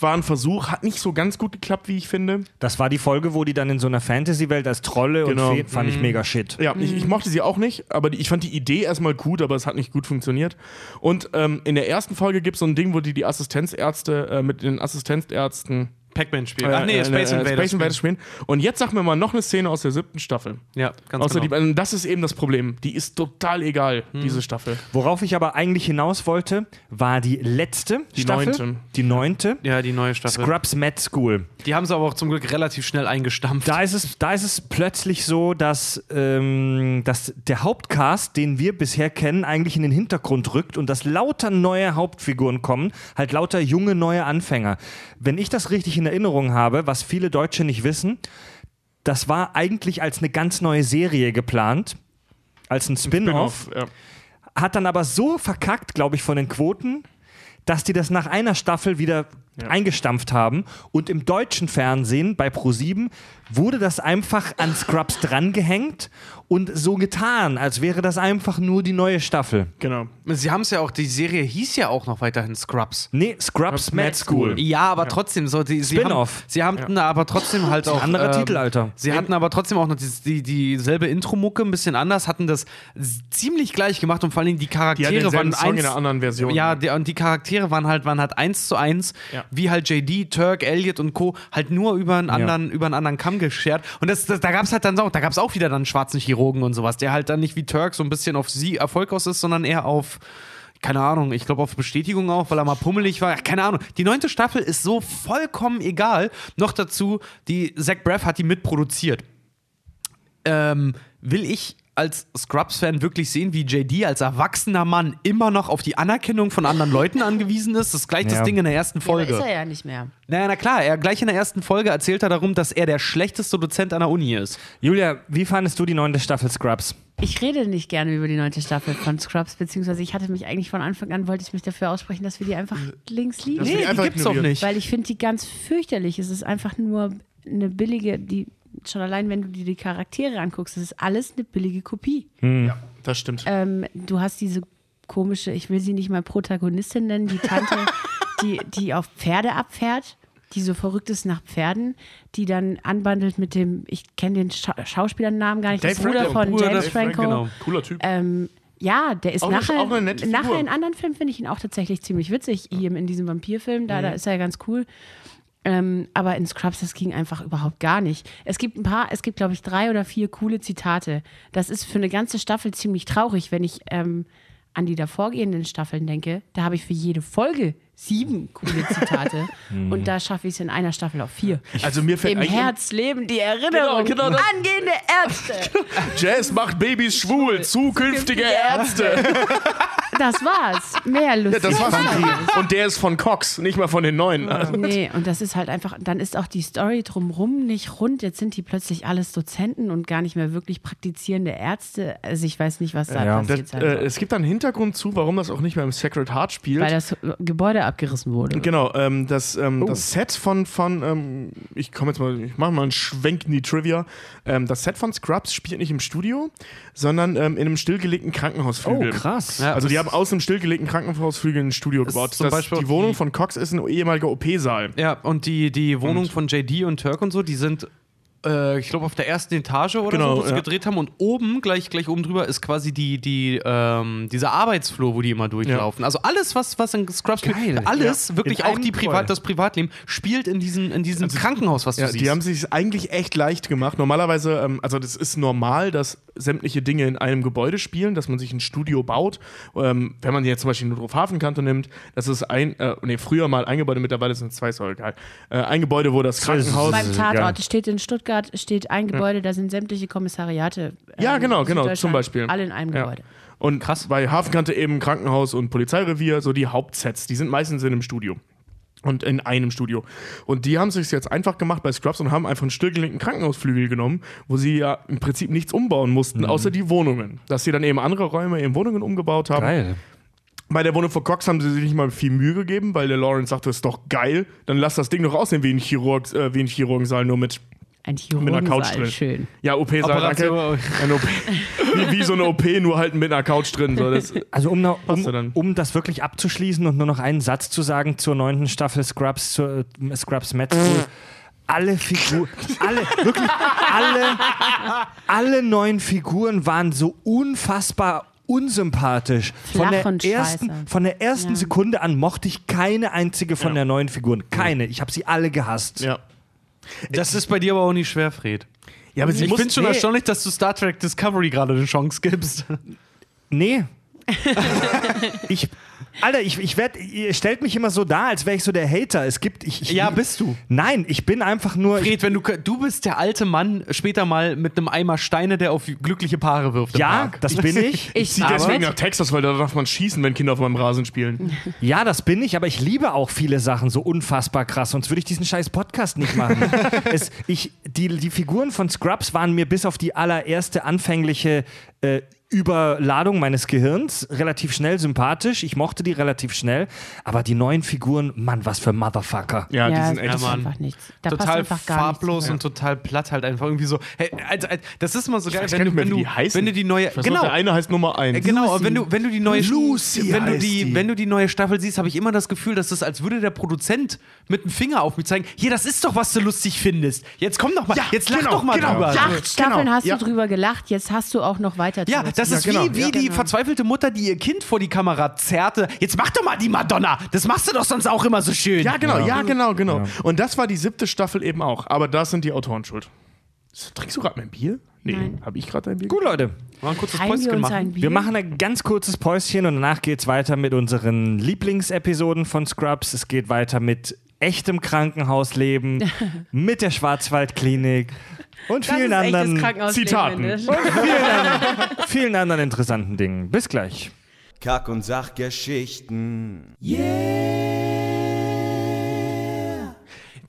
war ein Versuch, hat nicht so ganz gut geklappt, wie ich finde. Das war die Folge, wo die dann in so einer Fantasy-Welt als Trolle Genau. und Feen, fand ich mega shit. Ja, ich, ich mochte sie auch nicht, aber die, ich fand die Idee erstmal gut, aber es hat nicht gut funktioniert. Und ähm, in der ersten Folge gibt es so ein Ding, wo die die Assistenzärzte äh, mit den Assistenzärzten Pac-Man spielt. äh, Ach nee, äh, Space äh, Invaders. Space Invaders spielen. Und jetzt sag mir mal noch eine Szene aus der siebten Staffel. Ja, ganz Außer genau. die, das ist eben das Problem. Die ist total egal, Hm. diese Staffel. Worauf ich aber eigentlich hinaus wollte, war die letzte Die Staffel. neunte. Die neunte. ja, die neue Staffel. Scrubs Med School. Die haben sie aber auch zum Glück relativ schnell eingestampft. Da ist es, da ist es plötzlich so, dass, ähm, dass der Hauptcast, den wir bisher kennen, eigentlich in den Hintergrund rückt und dass lauter neue Hauptfiguren kommen, halt lauter junge neue Anfänger. Wenn ich das richtig in Erinnerung habe, was viele Deutsche nicht wissen, das war eigentlich als eine ganz neue Serie geplant, als ein Spin-off, ja. hat dann aber so verkackt, glaube ich, von den Quoten, dass die das nach einer Staffel wieder Ja. eingestampft haben. Und im deutschen Fernsehen bei Pro7 wurde das einfach an Scrubs drangehängt und so getan, als wäre das einfach nur die neue Staffel. Genau. Sie haben es ja auch, die Serie hieß ja auch noch weiterhin Scrubs. Nee, Scrubs Med School. Ja, aber trotzdem, so die, Spin-off. sie haben aber trotzdem halt auch. Anderer ähm, Titel, Alter. Sie hatten aber trotzdem auch noch die, die, dieselbe Intro-Mucke, ein bisschen anders, hatten das ziemlich gleich gemacht und vor allem die Die Charaktere denselben waren Song eins, in einer anderen Version. Ja, die, und die Charaktere waren halt, waren halt eins zu eins, Ja. wie halt JD, Turk, Elliot und Co. halt nur über einen anderen, über einen anderen Kamm geschert. Und das, das, da gab es halt dann auch, da gab es auch wieder dann einen schwarzen Chirurgen und sowas, der halt dann nicht wie Turk so ein bisschen auf sie Erfolg aus ist, sondern eher auf. Keine Ahnung, ich glaube auf Bestätigung auch, weil er mal pummelig war. Keine Ahnung. Die neunte Staffel ist so vollkommen egal. Noch dazu, die Zach Braff hat die mitproduziert ähm, will ich als Scrubs-Fan wirklich sehen, wie JD als erwachsener Mann immer noch auf die Anerkennung von anderen Leuten angewiesen ist. Das ist gleich das Ja. Ding in der ersten Ja, Folge. ist er ja nicht mehr. naja, na klar, er gleich in der ersten Folge erzählt er darum, dass er der schlechteste Dozent an der Uni ist. Julia, wie fandest du die neunte Staffel Scrubs? Ich rede nicht gerne über die neunte Staffel von Scrubs, beziehungsweise ich hatte mich eigentlich von Anfang an, wollte ich mich dafür aussprechen, dass wir die einfach links liegen. Nee, die die gibt's doch nicht. Weil ich finde die ganz fürchterlich. Es ist einfach nur eine billige, die schon allein, wenn du dir die Charaktere anguckst, es ist alles eine billige Kopie. Ja, das stimmt. Ähm, du hast diese komische, ich will sie nicht mal Protagonistin nennen, die Tante, die, die auf Pferde abfährt, die so verrückt ist nach Pferden, die dann anbandelt mit dem, ich kenne den Scha Schauspielernamen gar nicht, Dave das Bruder von Bruder James Franco. Genau. Cooler Typ. Ähm, ja, der ist Auch nachher, auch eine nette Figur. nachher in anderen Filmen finde ich ihn auch tatsächlich ziemlich witzig. Hier in diesem Vampirfilm, da, da Mhm. ist er ganz cool. Ähm, aber in Scrubs, das ging einfach überhaupt gar nicht. Es gibt ein paar, es gibt, glaube ich, drei oder vier coole Zitate. Das ist für eine ganze Staffel ziemlich traurig, wenn ich ähm, an die davorgehenden Staffeln denke. Da habe ich für jede Folge sieben coole Zitate. und da schaffe ich es in einer Staffel auf vier. Also mir fällt Im eigentlich Herz leben die Erinnerungen. Genau, genau das- Angehende Ärzte. Jazz macht Babys schwul, zukünftige Ärzte. Das war's. Mehr Ja, lustig. das war's. Und der ist von Cox, nicht mal von den Neuen. Nee, und das ist halt einfach, dann ist auch die Story drumrum nicht rund. Jetzt sind die plötzlich alles Dozenten und gar nicht mehr wirklich praktizierende Ärzte. Also ich weiß nicht, was da Ja. passiert Das, sein äh, es gibt da einen Hintergrund zu, warum das auch nicht mehr im Sacred Heart spielt. Weil das Gebäude abgerissen wurde. Genau, ähm, das, ähm, Oh. das Set von, von ähm, ich komme jetzt mal, ich mache mal einen Schwenk in die Trivia. Ähm, das Set von Scrubs spielt nicht im Studio, sondern ähm, in einem stillgelegten Krankenhausflügel. Oh, krass. Ja, Also die haben aus einem stillgelegten Krankenhausflügel ein Studio gebaut. zum Das, Beispiel die Wohnung die- von Cox ist ein ehemaliger OP-Saal. Ja, und die, die Wohnung Und- von JD und Turk und so, die sind, äh, ich glaube, auf der ersten Etage oder Genau, so, wo sie ja. gedreht haben. Und oben, gleich, gleich oben drüber, ist quasi die, die, ähm, dieser Arbeitsflur, wo die immer durchlaufen. Also alles, was, was in Scrubs Geil. spielt, alles, Ja. wirklich In auch die. Privat, das Privatleben, spielt in diesem, in diesem Krankenhaus, was du Ja, siehst. die haben sich eigentlich echt leicht gemacht. Normalerweise, ähm, also das ist normal, dass sämtliche Dinge in einem Gebäude spielen, dass man sich ein Studio baut. Ähm, wenn man jetzt zum Beispiel Notruf Hafenkanto nimmt, das ist ein, äh, nee, früher mal ein Gebäude, mittlerweile sind es zwei, sorry, egal. Äh, ein Gebäude, wo das Krankenhaus. Beim ist Tatort steht in Stuttgart steht ein Gebäude, da sind sämtliche Kommissariate. Ja, ähm, genau, in genau, Süddeutschland, zum Beispiel. Alle in einem Ja. Gebäude. Und Krass. bei Hafenkante eben Krankenhaus und Polizeirevier, so die Hauptsets, die sind meistens in einem Studio. Und in einem Studio. Und die haben sich jetzt einfach gemacht bei Scrubs und haben einfach einen stillgelegten Krankenhausflügel genommen, wo sie ja im Prinzip nichts umbauen mussten, außer die Wohnungen. Dass sie dann eben andere Räume in Wohnungen umgebaut haben. Geil. Bei der Wohnung von Cox haben sie sich nicht mal viel Mühe gegeben, weil der Lawrence sagte, das ist doch geil, dann lass das Ding doch aussehen wie ein, Chirurg, äh, wie ein Chirurgensaal, nur mit Ein einer Couch Chirurgensaal, drin. schön. Ja, OP-Saal, danke. OP. wie, wie so eine OP, nur halt mit einer Couch drin. So, das, Also um, um, um das wirklich abzuschließen und nur noch einen Satz zu sagen zur neunten Staffel Scrubs, zur äh, Scrubs Med School. Alle Figuren, alle, wirklich alle, alle neun Figuren waren so unfassbar unsympathisch. Von der, und ersten, von der ersten Ja. Sekunde an mochte ich keine einzige von Ja. der neuen Figuren. Keine. Ich habe sie alle gehasst. ja. Das ist bei dir aber auch nicht schwer, Fred. Ja, aber Ich finde schon nee. erstaunlich, dass du Star Trek Discovery gerade eine Chance gibst. Nee. ich, Alter, ich, ich werd, ihr stellt mich immer so dar, als wäre ich so der Hater. Es gibt. Ich, ich, Ja, bist du. Nein, ich bin einfach nur. Fred, wenn du, du bist der alte Mann später mal mit einem Eimer Steine, der auf glückliche Paare wirft. im ja, Park. das bin ich. Ich ziehe deswegen nach Texas, weil da darf man schießen, wenn Kinder auf meinem Rasen spielen. Ja, das bin ich, aber ich liebe auch viele Sachen so unfassbar krass, sonst würde ich diesen scheiß Podcast nicht machen. es, ich, die, die Figuren von Scrubs waren mir bis auf die allererste anfängliche äh, Überladung meines Gehirns relativ schnell sympathisch. Ich mochte die relativ schnell, aber die neuen Figuren, Mann, was für Motherfucker. Ja, die Ja, sind das echt. Mann. einfach nichts. Da passt total einfach gar farblos nichts. und total platt halt einfach irgendwie so. Hey, also, also, das ist mal so geil, wenn du, wenn, du, die wenn du die neue Ich weiß genau der eine heißt Nummer 1. Äh, Genau, Lucy. aber wenn du, wenn du die neue Lucy wenn du die, die. wenn du die neue Staffel siehst, habe ich immer das Gefühl, dass das als würde der Produzent mit dem Finger auf mich zeigen, hier, das ist doch, was du lustig findest. Jetzt komm doch mal, Ja, jetzt lach genau, doch mal genau. drüber. Ja. Acht Staffeln hast ja. du drüber gelacht, jetzt hast du auch noch weiter Ja, drüber das zu ist genau, wie, wie ja, die genau. verzweifelte Mutter, die ihr Kind vor die Kamera zerrte. Jetzt mach doch mal die Madonna. Das machst du doch sonst auch immer so schön. Ja, genau, ja, genau, genau. Und das war die siebte Staffel eben auch. Aber da sind die Autoren schuld. Trinkst du gerade mein Bier? Nee, Nein. habe ich gerade dein Bier? Gut, Leute. Mal ein kurzes Teilen wir Päuschen machen. Wir machen ein ganz kurzes Päuschen und danach geht es weiter mit unseren Lieblingsepisoden von Scrubs. Es geht weiter mit echtem Krankenhausleben, mit der Schwarzwaldklinik und vielen das echtes anderen, Zitaten. ne? vielen, anderen, vielen anderen interessanten Dingen. Bis gleich. Kack- und Sachgeschichten.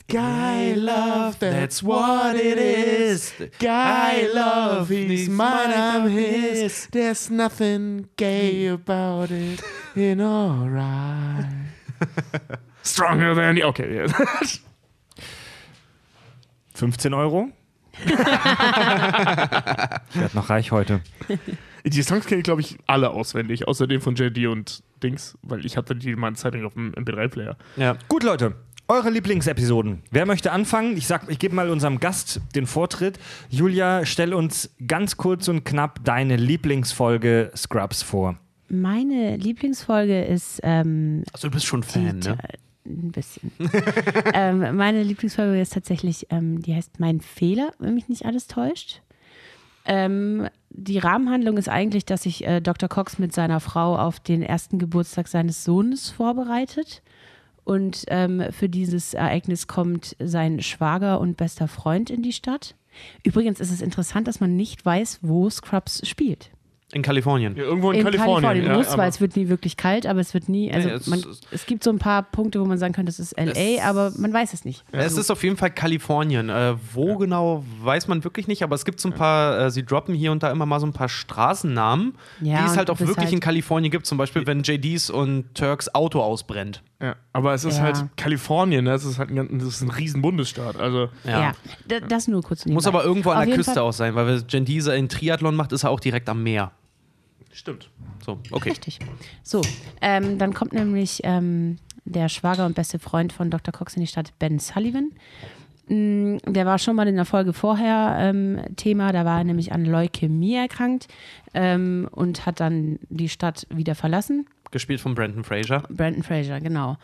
Guy love, that's what it is. Guy love, he's mine, I'm his. There's nothing gay about it. In alright. Stronger than you. Okay, yeah. 15 Euro? ich werde noch reich heute. Die Songs kenne ich, glaube ich, alle auswendig, außer den von JD und Dings, weil ich hatte die mal eine Zeit lang auf dem MP3-Player. Ja. Gut, Leute. Eure Lieblingsepisoden. Wer möchte anfangen? Ich sag, ich gebe mal unserem Gast den Vortritt. Julia, stell uns ganz kurz und knapp deine Lieblingsfolge Scrubs vor. Meine Lieblingsfolge ist ähm, Also du bist schon Fan, die, ne? Ein bisschen. ähm, meine Lieblingsfolge ist tatsächlich, ähm, die heißt Mein Fehler, wenn mich nicht alles täuscht. Ähm, die Rahmenhandlung ist eigentlich, dass sich äh, Dr. Cox mit seiner Frau auf den ersten Geburtstag seines Sohnes vorbereitet. Und ähm, für dieses Ereignis kommt sein Schwager und bester Freund in die Stadt. Übrigens ist es interessant, dass man nicht weiß, wo Scrubs spielt. In Kalifornien. Ja, irgendwo in, Kalifornien. Du ja, musst, weil es wird nie wirklich kalt, aber es wird nie, also Nee, es- man, es gibt so ein paar Punkte, wo man sagen könnte, das ist LA, Es- aber man weiß es nicht. Es ist auf jeden Fall Kalifornien. Äh, wo genau, weiß man wirklich nicht, aber es gibt so ein paar, äh, sie droppen hier und da immer mal so ein paar Straßennamen, Ja, die es halt auch wirklich halt- in Kalifornien gibt. Zum Beispiel, wenn JDs und Turks Auto ausbrennt. Ja, aber es ist Ja. halt Kalifornien, ne? das ist halt ein, ganz- das ist ein riesen Bundesstaat. Also, Ja, d- das nur kurz Muss aber irgendwo an Auf der Küste Fall- auch sein, weil wenn Jen Diese einen Triathlon macht, ist er auch direkt am Meer. stimmt. So, okay. Richtig. So, ähm, dann kommt nämlich ähm, der Schwager und beste Freund von Dr. Cox in die Stadt, Ben Sullivan. Mm, Der war schon mal in der Folge vorher ähm, Thema, da war er nämlich an Leukämie erkrankt ähm, und hat dann die Stadt wieder verlassen. Gespielt von Brandon Fraser. Brandon Fraser, genau.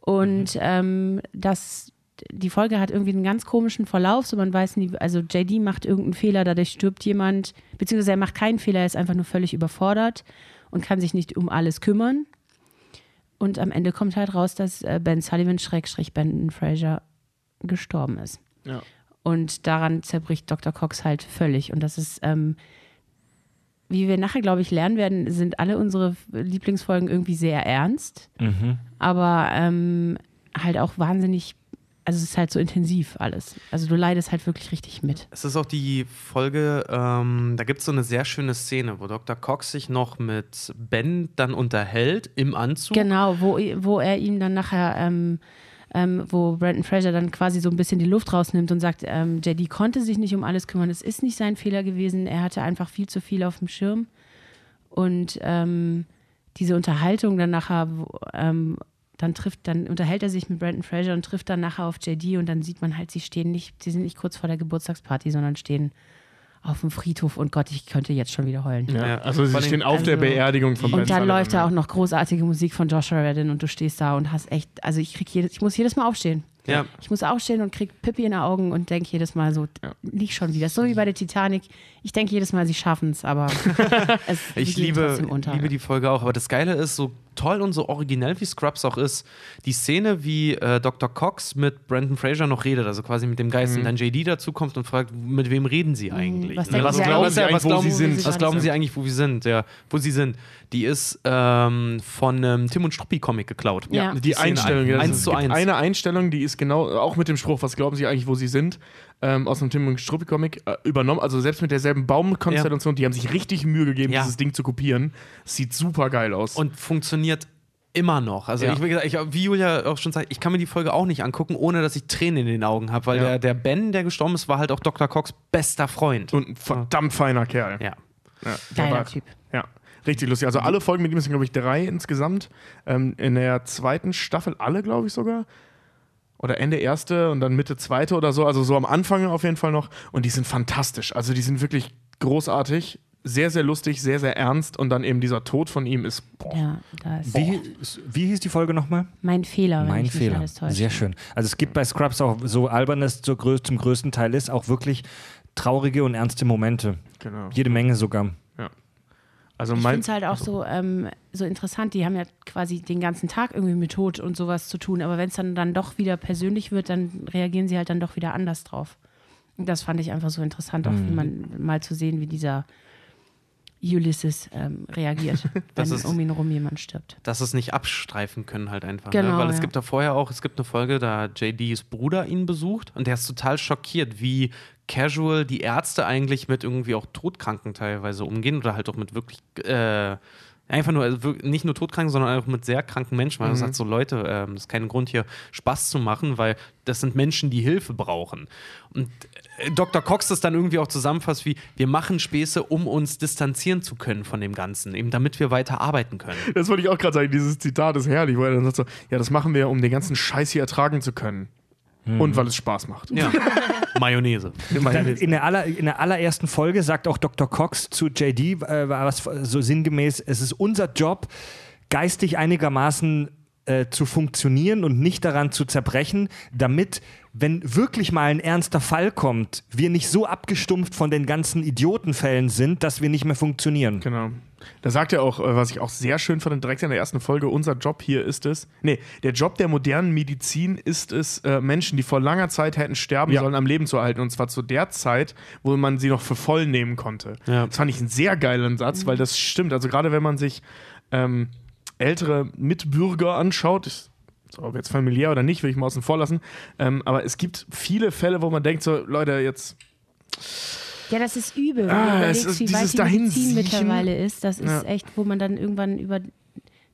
Und ähm, das, die Folge hat irgendwie einen ganz komischen Verlauf, so man weiß nie, also JD macht irgendeinen Fehler, dadurch stirbt jemand, beziehungsweise er macht keinen Fehler, er ist einfach nur völlig überfordert und kann sich nicht um alles kümmern. Und am Ende kommt halt raus, dass äh, Ben Sullivan, Schrägstrich Brandon Fraser, gestorben ist. Ja. Und daran zerbricht Dr. Cox halt völlig. Und das ist, ähm, wie wir nachher, glaube ich, lernen werden, sind alle unsere Lieblingsfolgen irgendwie sehr ernst, aber ähm, halt auch wahnsinnig, also es ist halt so intensiv alles. Also du leidest halt wirklich richtig mit. Es ist auch die Folge, ähm, da gibt es so eine sehr schöne Szene, wo Dr. Cox sich noch mit Ben dann unterhält im Anzug. Genau, wo, wo er ihm dann nachher, ähm, ähm, wo Brandon Fraser dann quasi so ein bisschen die Luft rausnimmt und sagt, ähm, JD konnte sich nicht um alles kümmern, es ist nicht sein Fehler gewesen, er hatte einfach viel zu viel auf dem Schirm. Und ähm, diese Unterhaltung dann nachher, ähm, dann trifft, dann unterhält er sich mit Brandon Fraser und trifft dann nachher auf JD und dann sieht man halt, sie stehen nicht, sie sind nicht kurz vor der Geburtstagsparty, sondern stehen auf dem Friedhof und Gott, ich könnte jetzt schon wieder heulen. Ja, also sie stehen auf der Also- Beerdigung von Ben Und dann Sullivan, läuft da ja. auch noch großartige Musik von Joshua Redden und du stehst da und hast echt, also ich krieg jedes, ich muss jedes Mal aufstehen. Ja. Ich muss aufstehen und krieg Pippi in den Augen und denke jedes Mal so, nicht schon wieder. So wie bei der Titanic. Ich denke jedes Mal, sie schaffen es, aber es sie Ich liebe, trotzdem unter. liebe die Folge auch, aber das Geile ist, so toll und so originell wie Scrubs auch ist, die Szene, wie äh, Dr. Cox mit Brandon Fraser noch redet, also quasi mit dem Geist, und dann JD dazukommt und fragt, mit wem reden sie eigentlich? Mhm. was Ne? denken Was Sie glauben eigentlich? Sie eigentlich, wo glauben sie sind? Was glauben? Sie eigentlich, wo wir sind? Ja, wo sie sind. Die ist ähm, von einem Tim und Struppi Comic geklaut. Ja. Die Szene Einstellung, ja, eins zu eins. Eine Einstellung, die ist genau, auch mit dem Spruch, was glauben Sie eigentlich, wo Sie sind, ähm, aus dem Tim und Struppi Comic äh, übernommen. Also selbst mit derselben Baumkonstellation, die haben sich richtig Mühe gegeben, Ja. dieses Ding zu kopieren. Sieht super geil aus. Und funktioniert immer noch. Also Ja. ich, wie, gesagt, ich, wie Julia auch schon sagt, ich kann mir die Folge auch nicht angucken, ohne dass ich Tränen in den Augen habe, weil Ja. der, der Ben, der gestorben ist, war halt auch Dr. Cox bester Freund. Und ein verdammt feiner Kerl. ja. Ja, der Geiler war- Typ. Ja, richtig lustig. Also alle Folgen mit ihm sind, glaube ich, drei insgesamt. Ähm, in der zweiten Staffel alle, glaube ich sogar. Oder Ende erste und dann Mitte zweite oder so. Also so am Anfang auf jeden Fall noch. Und die sind fantastisch. Also die sind wirklich großartig. Sehr, sehr lustig, sehr, sehr ernst. Und dann eben dieser Tod von ihm ist. Boah. Ja, da ist Wie, wie hieß die Folge nochmal? mein Fehler, Mein Fehler. Sehr schön. Also es gibt bei Scrubs auch so albern es zum größten Teil ist, auch wirklich traurige und ernste Momente. Genau. Jede Menge sogar. Also Ich finde es halt auch so, ähm, so interessant. Die haben ja quasi den ganzen Tag irgendwie mit Tod und sowas zu tun. Aber wenn es dann, dann doch wieder persönlich wird, dann reagieren sie halt dann doch wieder anders drauf. Und das fand ich einfach so interessant, auch Mhm. wie man mal zu sehen, wie dieser Ulysses ähm, reagiert, wenn ist- um ihn rum jemand stirbt. dass es nicht abstreifen können halt einfach. Genau, ne? Weil es ja. gibt da vorher auch, es gibt eine Folge, da JDs Bruder ihn besucht und der ist total schockiert, wie casual die Ärzte eigentlich mit irgendwie auch Todkranken teilweise umgehen oder halt auch mit wirklich äh, einfach nur, also nicht nur Todkranken, sondern auch mit sehr kranken Menschen. Weil er sagt so, Leute, ähm, das ist kein Grund hier Spaß zu machen, weil das sind Menschen, die Hilfe brauchen. Und Dr. Cox das dann irgendwie auch zusammenfasst wie, wir machen Späße, um uns distanzieren zu können von dem Ganzen, eben damit wir weiter arbeiten können. das wollte ich auch gerade sagen, dieses Zitat ist herrlich, wo er dann sagt so, ja, das machen wir, um den ganzen Scheiß hier ertragen zu können. Und weil es Spaß macht. Ja. Mayonnaise. In, der aller, in der allerersten Folge sagt auch Dr. Cox zu JD, äh, war was so sinngemäß, es ist unser Job, geistig einigermaßen äh, zu funktionieren und nicht daran zu zerbrechen, damit, wenn wirklich mal ein ernster Fall kommt, wir nicht so abgestumpft von den ganzen Idiotenfällen sind, dass wir nicht mehr funktionieren. Genau. Da sagt er auch, äh, was ich auch sehr schön fand, direkt in der ersten Folge, unser Job hier ist es, nee, der Job der modernen Medizin ist es, äh, Menschen, die vor langer Zeit hätten sterben Ja. sollen, am Leben zu erhalten. Und zwar zu der Zeit, wo man sie noch für voll nehmen konnte. Ja. Das fand ich einen sehr geilen Satz, weil das stimmt. Also gerade wenn man sich ähm, ältere Mitbürger anschaut, ich, so, ob jetzt familiär oder nicht, will ich mal außen vor lassen. Ähm, aber es gibt viele Fälle, wo man denkt, so, Leute, jetzt Ja, das ist übel, wenn Ah, du es überlegst, ist wie weit die Medizin mittlerweile ist. Das ist Ja. echt, wo man dann irgendwann über.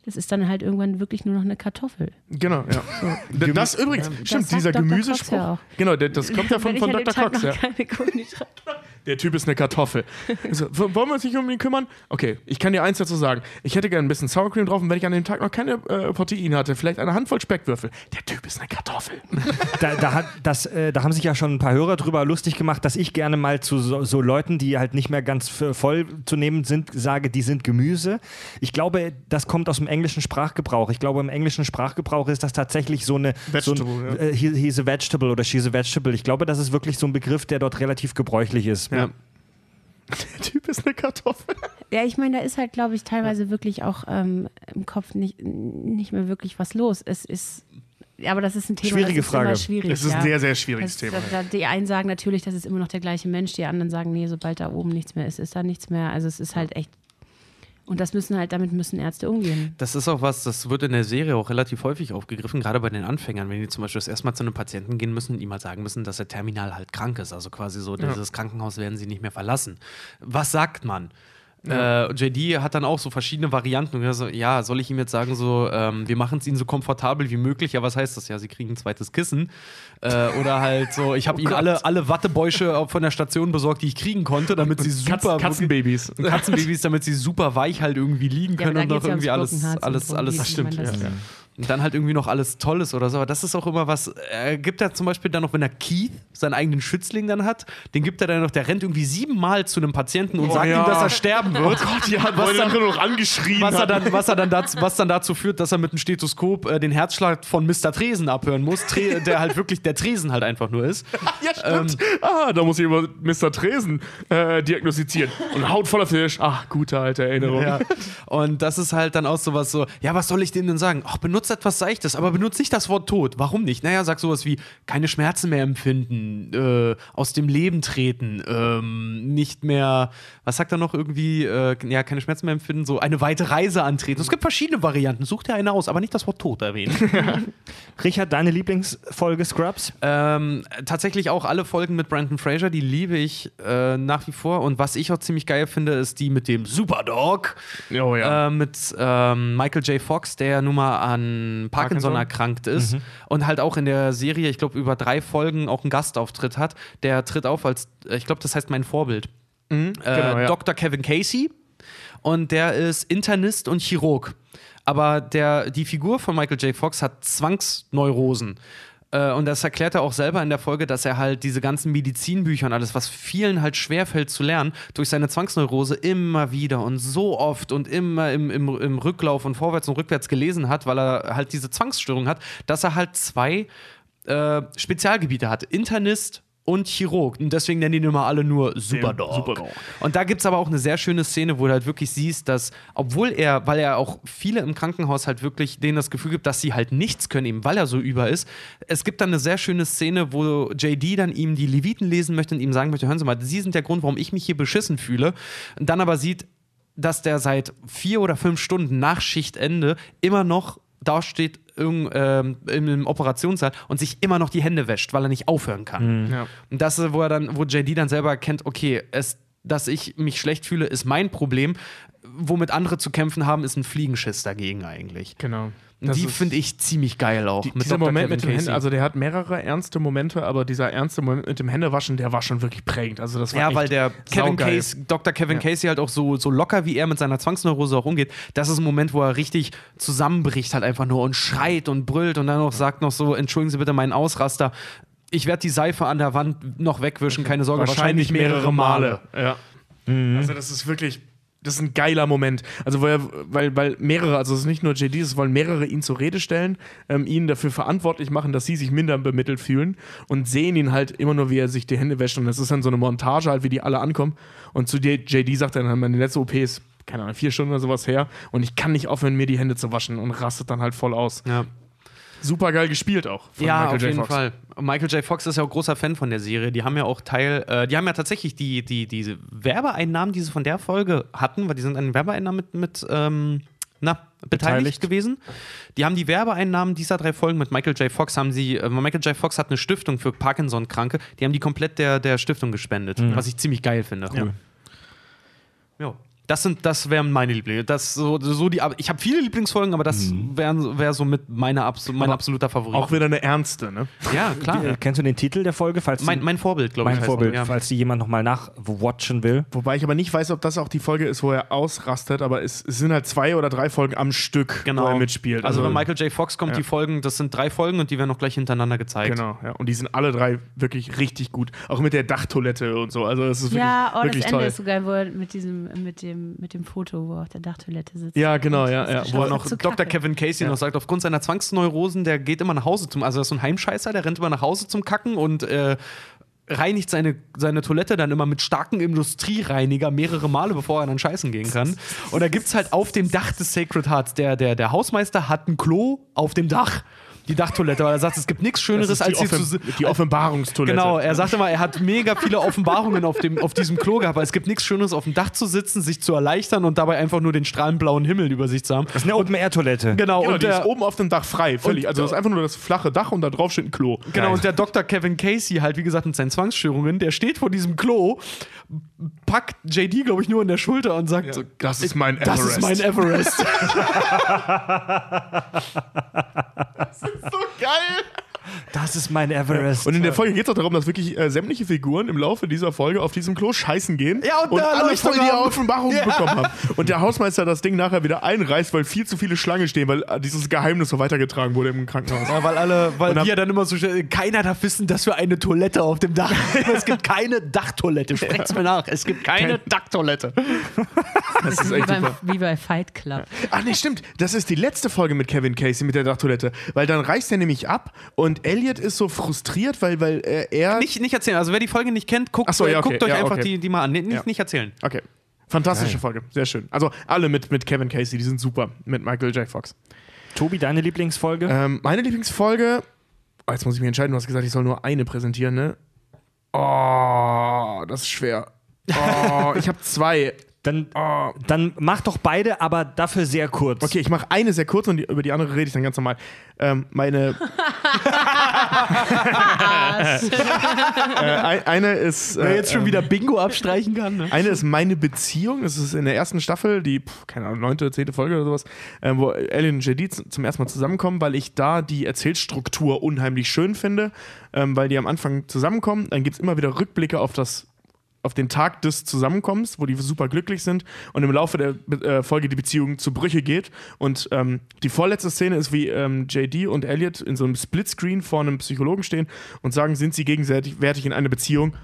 Das ist dann halt irgendwann wirklich nur noch eine Kartoffel. Genau, ja. D- Das übrigens, stimmt, sagt dieser Dr. Gemüsespruch. ja auch. Genau, das kommt ja von, von Dr. Cox. Ja. Der Typ ist eine Kartoffel. So, w- wollen wir uns nicht um ihn kümmern? Okay, ich kann dir eins dazu sagen. Ich hätte gerne ein bisschen Sour Cream drauf und wenn ich an dem Tag noch keine äh, Proteine hatte, vielleicht eine Handvoll Speckwürfel. Der Typ ist eine Kartoffel. Da, da, hat, das, äh, da haben sich ja schon ein paar Hörer drüber lustig gemacht, dass ich gerne mal zu so, so Leuten, die halt nicht mehr ganz voll zu nehmen sind, sage, die sind Gemüse. Ich glaube, das kommt aus dem englischen Sprachgebrauch. Ich glaube, im englischen Sprachgebrauch ist das tatsächlich so eine. Vegetable, so ein, ja. äh, he, he's a vegetable oder she's a vegetable. Ich glaube, das ist wirklich so ein Begriff, der dort relativ gebräuchlich ist. Ja. Der Typ ist eine Kartoffel. Ja, ich meine, da ist halt, glaube ich, teilweise wirklich auch ähm, im Kopf nicht, nicht mehr wirklich was los. Es ist, ja, aber das ist ein Thema, Schwierige das ist Frage. immer schwierig. Das ist ja. ein sehr, sehr schwieriges Das, Thema. da, da, die einen sagen natürlich, das ist immer noch der gleiche Mensch, die anderen sagen, nee, sobald da oben nichts mehr ist, ist da nichts mehr. Also es ist halt echt. Und das müssen halt, damit müssen Ärzte umgehen. Das ist auch was, das wird in der Serie auch relativ häufig aufgegriffen, gerade bei den Anfängern, wenn die zum Beispiel das erste Mal zu einem Patienten gehen müssen und ihm mal sagen müssen, dass er terminal halt krank ist. Also quasi so, dieses Krankenhaus werden sie nicht mehr verlassen. Was sagt man? Äh, JD hat dann auch so verschiedene Varianten. Und so, ja, soll ich ihm jetzt sagen, so, ähm, wir machen es ihnen so komfortabel wie möglich? Ja, was heißt das? Ja, sie kriegen ein zweites Kissen. Äh, oder halt so, ich habe ihnen alle, alle Wattebäusche von der Station besorgt, die ich kriegen konnte, damit sie super. Katz, Katzenbabys. Katzenbabys, damit sie super weich halt irgendwie liegen Ja, können und noch ja irgendwie alles, alles, alles. worum stimmt, ja, ja. Und dann halt irgendwie noch alles Tolles oder so. Aber das ist auch immer was. Er gibt er zum Beispiel dann noch, wenn er Keith, seinen eigenen Schützling dann hat, den gibt er dann noch, der rennt irgendwie siebenmal zu einem Patienten und Oh sagt ja. ihm, dass er sterben wird. Oh Gott, ja, was dann, noch angeschrien was er dann, was er dann dazu, was dann dazu führt, dass er mit dem Stethoskop äh, den Herzschlag von Mr. Tresen abhören muss, Tre der halt wirklich der Tresen halt einfach nur ist. Ja, stimmt. ah, da muss ich über Mr. Tresen äh, diagnostizieren. Und Haut voller Fisch. Ach, gute alte Erinnerung. Ja. Und das ist halt dann auch sowas so, ja, was soll ich denen denn sagen? Ach, benutzt etwas Seichtes, aber benutzt nicht das Wort tot. Warum nicht? Naja, sag sowas wie keine Schmerzen mehr empfinden, äh, aus dem Leben treten, ähm, nicht mehr, was sagt er noch irgendwie, äh, ja, keine Schmerzen mehr empfinden, so eine weite Reise antreten. Es gibt verschiedene Varianten, such dir eine aus, aber nicht das Wort tot erwähnen. Richard, deine Lieblingsfolge Scrubs? Ähm, tatsächlich auch alle Folgen mit Brandon Fraser, die liebe ich äh, nach wie vor. Und was ich auch ziemlich geil finde, ist die mit dem Superdog. Oh ja. Äh, mit ähm, Michael J. Fox, der nun mal an Parkinson, Parkinson? erkrankt ist. Und halt auch in der Serie, ich glaube, über drei Folgen auch einen Gastauftritt hat. Der tritt auf als, ich glaube, das heißt mein Vorbild. äh, genau, ja. Dr. Kevin Casey. Und der ist Internist und Chirurg. Aber der, die Figur von Michael J. Fox hat Zwangsneurosen. Äh, Und das erklärt er auch selber in der Folge, dass er halt diese ganzen Medizinbücher und alles, was vielen halt schwerfällt zu lernen, durch seine Zwangsneurose immer wieder und so oft und immer im, im, im Rücklauf und vorwärts und rückwärts gelesen hat, weil er halt diese Zwangsstörung hat, dass er halt zwei äh, Spezialgebiete hat. Internist und Chirurg. Und deswegen nennen ihn immer alle nur Superdog. Superdog. Und da gibt es aber auch eine sehr schöne Szene, wo du halt wirklich siehst, dass, obwohl er, weil er auch viele im Krankenhaus halt wirklich denen das Gefühl gibt, dass sie halt nichts können, eben weil er so über ist. Es gibt dann eine sehr schöne Szene, wo JD dann ihm die Leviten lesen möchte und ihm sagen möchte: Hören Sie mal, Sie sind der Grund, warum ich mich hier beschissen fühle. Und dann aber sieht, dass der seit vier oder fünf Stunden nach Schichtende immer noch da steht irgend, ähm, im Operationssaal und sich immer noch die Hände wäscht, weil er nicht aufhören kann. Ja. Und das, ist, wo er dann, wo JD dann selber erkennt, okay, es, dass ich mich schlecht fühle, ist mein Problem. Womit andere zu kämpfen haben, ist ein Fliegenschiss dagegen eigentlich. Genau. Das die finde ich ziemlich geil auch. Die, dieser Dr. Moment Kevin mit dem. Hände, also der hat mehrere ernste Momente, aber dieser ernste Moment mit dem Händewaschen, der war schon wirklich prägend. Also das war Ja, weil der Kevin. Case, Dr. Kevin Ja. Casey halt auch so, so locker, wie er mit seiner Zwangsneurose auch umgeht, das ist ein Moment, wo er richtig zusammenbricht, halt einfach nur und schreit und brüllt und dann noch sagt noch so, entschuldigen Sie bitte meinen Ausraster. Ich werde die Seife an der Wand noch wegwischen, keine Sorge, wahrscheinlich mehrere Male. Ja. Also das ist wirklich, das ist ein geiler Moment. Also er, weil, weil mehrere, also es ist nicht nur JD, es wollen mehrere ihn zur Rede stellen, ähm, ihn dafür verantwortlich machen, dass sie sich minder bemittelt fühlen und sehen ihn halt immer nur, wie er sich die Hände wäscht und das ist dann so eine Montage halt, wie die alle ankommen und zu dir, JD sagt dann, meine letzte OP ist keine Ahnung, vier Stunden oder sowas her und ich kann nicht aufhören, mir die Hände zu waschen und rastet dann halt voll aus. Ja. Super geil gespielt auch. von Ja, Michael auf J. jeden Fox. Fall. Michael J. Fox ist ja auch großer Fan von der Serie. Die haben ja auch Teil, äh, die haben ja tatsächlich die, die, diese Werbeeinnahmen, die sie von der Folge hatten, weil die sind an den Werbeeinnahmen mit, mit ähm, na, beteiligt, Beteiligt. gewesen. Die haben die Werbeeinnahmen dieser drei Folgen mit Michael J. Fox, haben sie, äh, Michael J. Fox hat eine Stiftung für Parkinson-Kranke, die haben die komplett der, der Stiftung gespendet, was ich ziemlich geil finde. Ja. Ja. Das sind, das wären meine Lieblings. Das so, so die. aber Ich habe viele Lieblingsfolgen, aber das wären wäre so mit meiner Abs mein Aber absoluter Favorit. Auch wieder eine ernste, ne? ja, klar. Äh, Kennst du den Titel der Folge? Falls Mein, die, mein Vorbild, glaube ich. mein heißt Vorbild, ja. falls die jemand nochmal nachwatchen will. Wobei ich aber nicht weiß, ob das auch die Folge ist, wo er ausrastet, aber es, es sind halt zwei oder drei Folgen am Stück, wo Genau. er mitspielt. Also, bei Michael J. Fox kommt Ja. die Folgen, das sind drei Folgen und die werden noch gleich hintereinander gezeigt. Genau, ja. Und die sind alle drei wirklich richtig gut. Auch mit der Dachtoilette und so. Also es ist wirklich, Ja, oh, das wirklich Ende toll. ist so geil, wo er mit diesem, mit dem, mit dem Foto, wo er auf der Dachtoilette sitzt. Ja, genau, ja, ja. Das Wo er noch Dr. kacke. Kevin Casey noch sagt, aufgrund seiner Zwangsneurosen, der geht immer nach Hause zum, also er ist so ein Heimscheißer, der rennt immer nach Hause zum Kacken und äh, reinigt seine, seine Toilette dann immer mit starkem Industriereiniger mehrere Male, bevor er dann scheißen gehen kann. Und da gibt es halt auf dem Dach des Sacred Hearts, der, der, der Hausmeister hat ein Klo auf dem Dach. Die Dachtoilette, weil er sagt, es gibt nichts Das Schöneres, ist die, als hier zu die Offenbarungstoilette. Genau, er sagte mal, er hat mega viele Offenbarungen auf, dem, auf diesem Klo gehabt, weil es gibt nichts Schöneres, auf dem Dach zu sitzen, sich zu erleichtern und dabei einfach nur den strahlend blauen Himmel über sich zu haben. Das ist eine Open-Air-Toilette. Genau, Genau, und die der, ist oben auf dem Dach frei, völlig. Und- also das ist einfach nur das flache Dach und da drauf steht ein Klo. Genau, und der Dr. Kevin Casey, halt wie gesagt mit seinen Zwangsstörungen, der steht vor diesem Klo, packt JD, glaube ich, nur in der Schulter und sagt, so, das ist mein das Everest. ist mein Everest. so geil. Das ist mein Everest. Und in der Folge geht es auch darum, dass wirklich äh, sämtliche Figuren im Laufe dieser Folge auf diesem Klo scheißen gehen Ja, und eine alle voll die haben. Offenbarung Ja. bekommen haben. Und der Hausmeister das Ding nachher wieder einreißt, weil viel zu viele Schlangen stehen, weil äh, dieses Geheimnis so weitergetragen wurde im Krankenhaus. Ja, weil alle, weil Und hab- wir dann immer so schnell, keiner darf wissen, dass wir eine Toilette auf dem Dach haben. Es gibt keine Dachtoilette. Sprecht's mir nach. Es gibt keine Dachtoilette. Das ist wie, echt beim, wie bei Fight Club. Ach nee, stimmt. Das ist die letzte Folge mit Kevin Casey mit der Dachtoilette. Weil dann reißt er nämlich ab und Elliot ist so frustriert, weil, weil äh, er. Nicht, nicht erzählen. Also wer die Folge nicht kennt, guckt, so, ja, okay. guckt euch Ja, einfach okay. die, die mal an. Nicht, Ja. nicht erzählen. Okay. Fantastische Folge. Sehr schön. Also alle mit, mit Kevin Casey, die sind super. Mit Michael J. Fox. Tobi, deine Lieblingsfolge? Ähm, meine Lieblingsfolge. Oh, jetzt muss ich mich entscheiden. Du hast gesagt, ich soll nur eine präsentieren, ne? Oh, das ist schwer. Oh, ich habe zwei. Dann, Oh. dann mach doch beide, aber dafür sehr kurz. Okay, ich mache eine sehr kurz und die, über die andere rede ich dann ganz normal. Ähm, meine. äh, ein, eine ist. Wer Äh, jetzt schon wieder Bingo abstreichen kann. Ne? Eine ist meine Beziehung. Das ist in der ersten Staffel, die, pf, keine Ahnung, neunte, zehnte Folge oder sowas, äh, wo Ellie und JD zum ersten Mal zusammenkommen, weil ich da die Erzählstruktur unheimlich schön finde, ähm, weil die am Anfang zusammenkommen. Dann gibt es immer wieder Rückblicke auf das auf den Tag des Zusammenkommens, wo die super glücklich sind und im Laufe der äh, Folge die Beziehung zu Brüche geht. Und ähm, die vorletzte Szene ist, wie ähm, JD und Elliot in so einem Splitscreen vor einem Psychologen stehen und sagen, sind sie gegenseitig in einer Beziehung?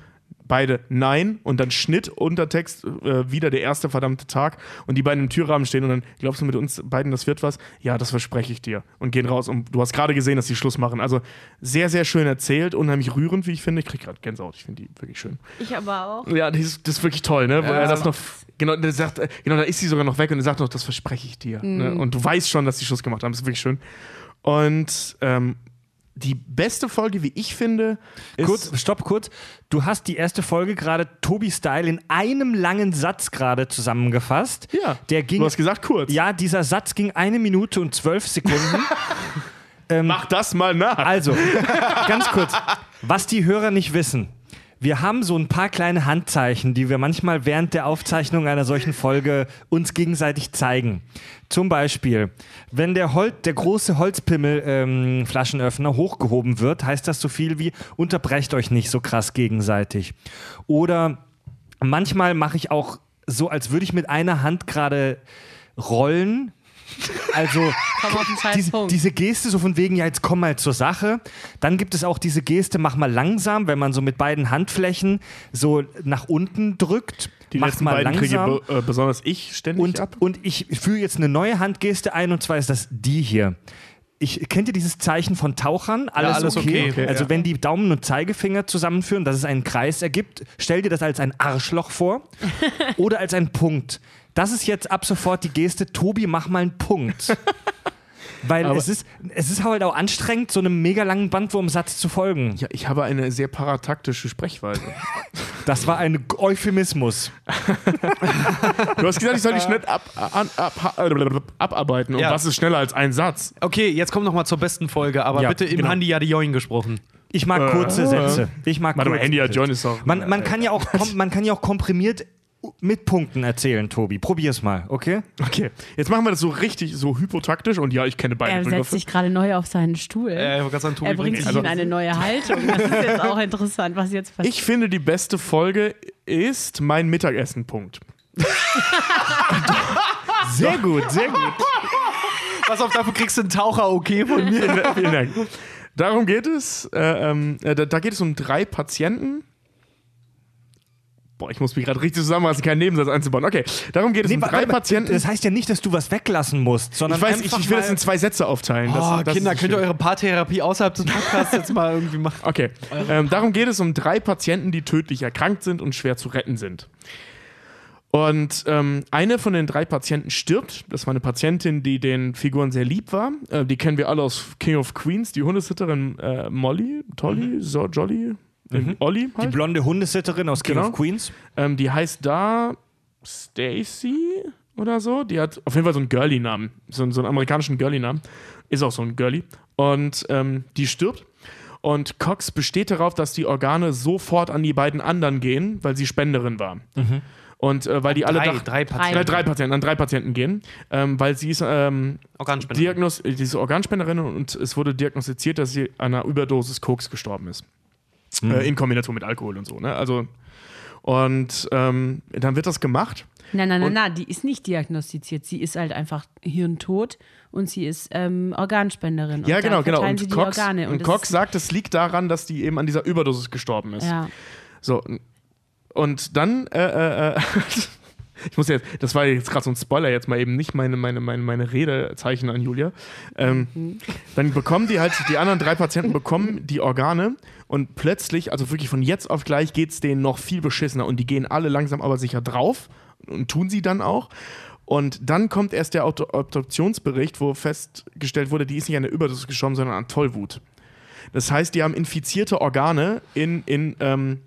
Beide nein und dann Schnitt, Untertext, äh, wieder der erste verdammte Tag und die beiden im Türrahmen stehen und dann glaubst du mit uns beiden, das wird was? Ja, das verspreche ich dir. Und gehen raus und du hast gerade gesehen, dass die Schluss machen. Also sehr, sehr schön erzählt, unheimlich rührend, wie ich finde. Ich kriege gerade Gänsehaut, ich finde die wirklich schön. Ich aber auch. Ja, das ist, das ist wirklich toll, ne? Wo er das noch, genau, der sagt, äh, genau, da ist sie sogar noch weg und er sagt noch, das verspreche ich dir. Ne? Und du weißt schon, dass die Schluss gemacht haben. Das ist wirklich schön. Und ähm, die beste Folge, wie ich finde, ist. Kurz, stopp kurz. Du hast die erste Folge gerade Tobi Style in einem langen Satz gerade zusammengefasst. Ja, Der ging. du hast gesagt kurz. ja, dieser Satz ging eine Minute und zwölf Sekunden. Mach das mal nach. Also, ganz kurz, was die Hörer nicht wissen. Wir haben so ein paar kleine Handzeichen, die wir manchmal während der Aufzeichnung einer solchen Folge uns gegenseitig zeigen. Zum Beispiel, wenn der, Hol der große Holzpimmel-Flaschenöffner hochgehoben wird, heißt das so viel wie unterbrecht euch nicht so krass gegenseitig. Oder manchmal mache ich auch so, als würde ich mit einer Hand gerade rollen. Also Komm auf den scheiß diese, diese Geste so von wegen, ja, jetzt komm mal zur Sache. Dann gibt es auch diese Geste, mach mal langsam, wenn man so mit beiden Handflächen so nach unten drückt. die mach letzten mal langsam. kriege äh, besonders ich ständig Und, ab. und ich führe jetzt eine neue Handgeste ein und zwar ist das die hier. Ich, kennt ihr dieses Zeichen von Tauchern? Alles, alles okay. okay. Okay, also ja. wenn die Daumen und Zeigefinger zusammenführen, dass es einen Kreis ergibt, stell dir das als ein Arschloch vor oder als einen Punkt. Das ist jetzt ab sofort die Geste, Tobi, mach mal einen Punkt. Weil Aber- es ist, es ist halt auch anstrengend, so einem mega langen Bandwurmsatz zu folgen. ja, ich habe eine sehr parataktische Sprechweise. Das war ein Euphemismus. Du hast gesagt, ich soll die schnell ab, an, ab, abarbeiten. Und Ja. was ist schneller als ein Satz? Okay, jetzt kommen wir noch mal zur besten Folge, aber Ja, bitte im genau. Handy Jadioin gesprochen. Ich mag kurze Sätze. Ich mag Warte mal, kurze Handy. John ist doch. Man, man, kann ja auch, man kann ja auch komprimiert mit Punkten erzählen, Tobi. Probier's mal, okay? Okay, jetzt machen wir das so richtig, so hypotaktisch und ja, ich kenne beide Er setzt Begriffe. sich gerade neu auf seinen Stuhl. Äh, ich wollte gerade sagen, Tobi er bringt sich also- in eine neue Haltung. Das ist jetzt auch interessant, was jetzt passiert. Ich finde, die beste Folge ist mein Mittagessen. Punkt. Sehr gut, sehr gut. Pass auf, dafür kriegst du einen Taucher okay von mir. Vielen, Dank- vielen Dank. Darum geht es. Äh, ähm, äh, da, da geht es um drei Patienten. Boah, ich muss mich gerade richtig zusammenfassen, keinen Nebensatz einzubauen. Okay, darum geht es um wa- drei Patienten. Das heißt ja nicht, dass du was weglassen musst, sondern ich weiß, ich, einfach ich will mal das in zwei Sätze aufteilen. Das, Oh, das Kinder, könnt ihr eure Paartherapie außerhalb des Podcasts jetzt mal irgendwie machen? Okay, ähm, darum geht es um drei Patienten, die tödlich erkrankt sind und schwer zu retten sind. Und ähm, eine von den drei Patienten stirbt. Das war eine Patientin, die den Figuren sehr lieb war. Äh, die kennen wir alle aus King of Queens, die Hundesitterin äh, Molly, Tolly, so Jolly, äh, Olli die halt. blonde Hundesitterin aus King Genau. of Queens. Ähm, die heißt da Stacy oder so. Die hat auf jeden Fall so einen Girly-Namen. So, so einen amerikanischen Girly-Namen. Ist auch so ein Girly. Und ähm, die stirbt. Und Cox besteht darauf, dass die Organe sofort an die beiden anderen gehen, weil sie Spenderin war. Und äh, weil die alle Drei, dachten- drei äh, Patienten. drei Patienten, an drei Patienten gehen, ähm, weil sie ist ähm, Organspenderin. Diagnos äh, diese Organspenderin und es wurde diagnostiziert, dass sie an einer Überdosis Koks gestorben ist. Äh, in Kombination mit Alkohol und so. Ne? Also, und ähm, dann wird das gemacht. Nein, nein, nein, Und- nein, die ist nicht diagnostiziert. Sie ist halt einfach hirntot und sie ist ähm, Organspenderin. Ja, und genau, genau. Und sie die Cox, Organe. und das Cox sagt, es liegt daran, dass die eben an dieser Überdosis gestorben ist. Ja. So. Und dann, äh, äh, ich muss jetzt, das war jetzt gerade so ein Spoiler, jetzt mal eben nicht meine, meine, meine, meine Redezeichen an Julia. Ähm, Mhm. Dann bekommen die halt, die anderen drei Patienten bekommen die Organe und plötzlich, also wirklich von jetzt auf gleich, geht es denen noch viel beschissener und die gehen alle langsam aber sicher drauf und tun sie dann auch. Und dann kommt erst der Auto Obduktionsbericht, wo festgestellt wurde, die ist nicht an der Überdosis gestorben, sondern an Tollwut. Das heißt, die haben infizierte Organe in, in ähm,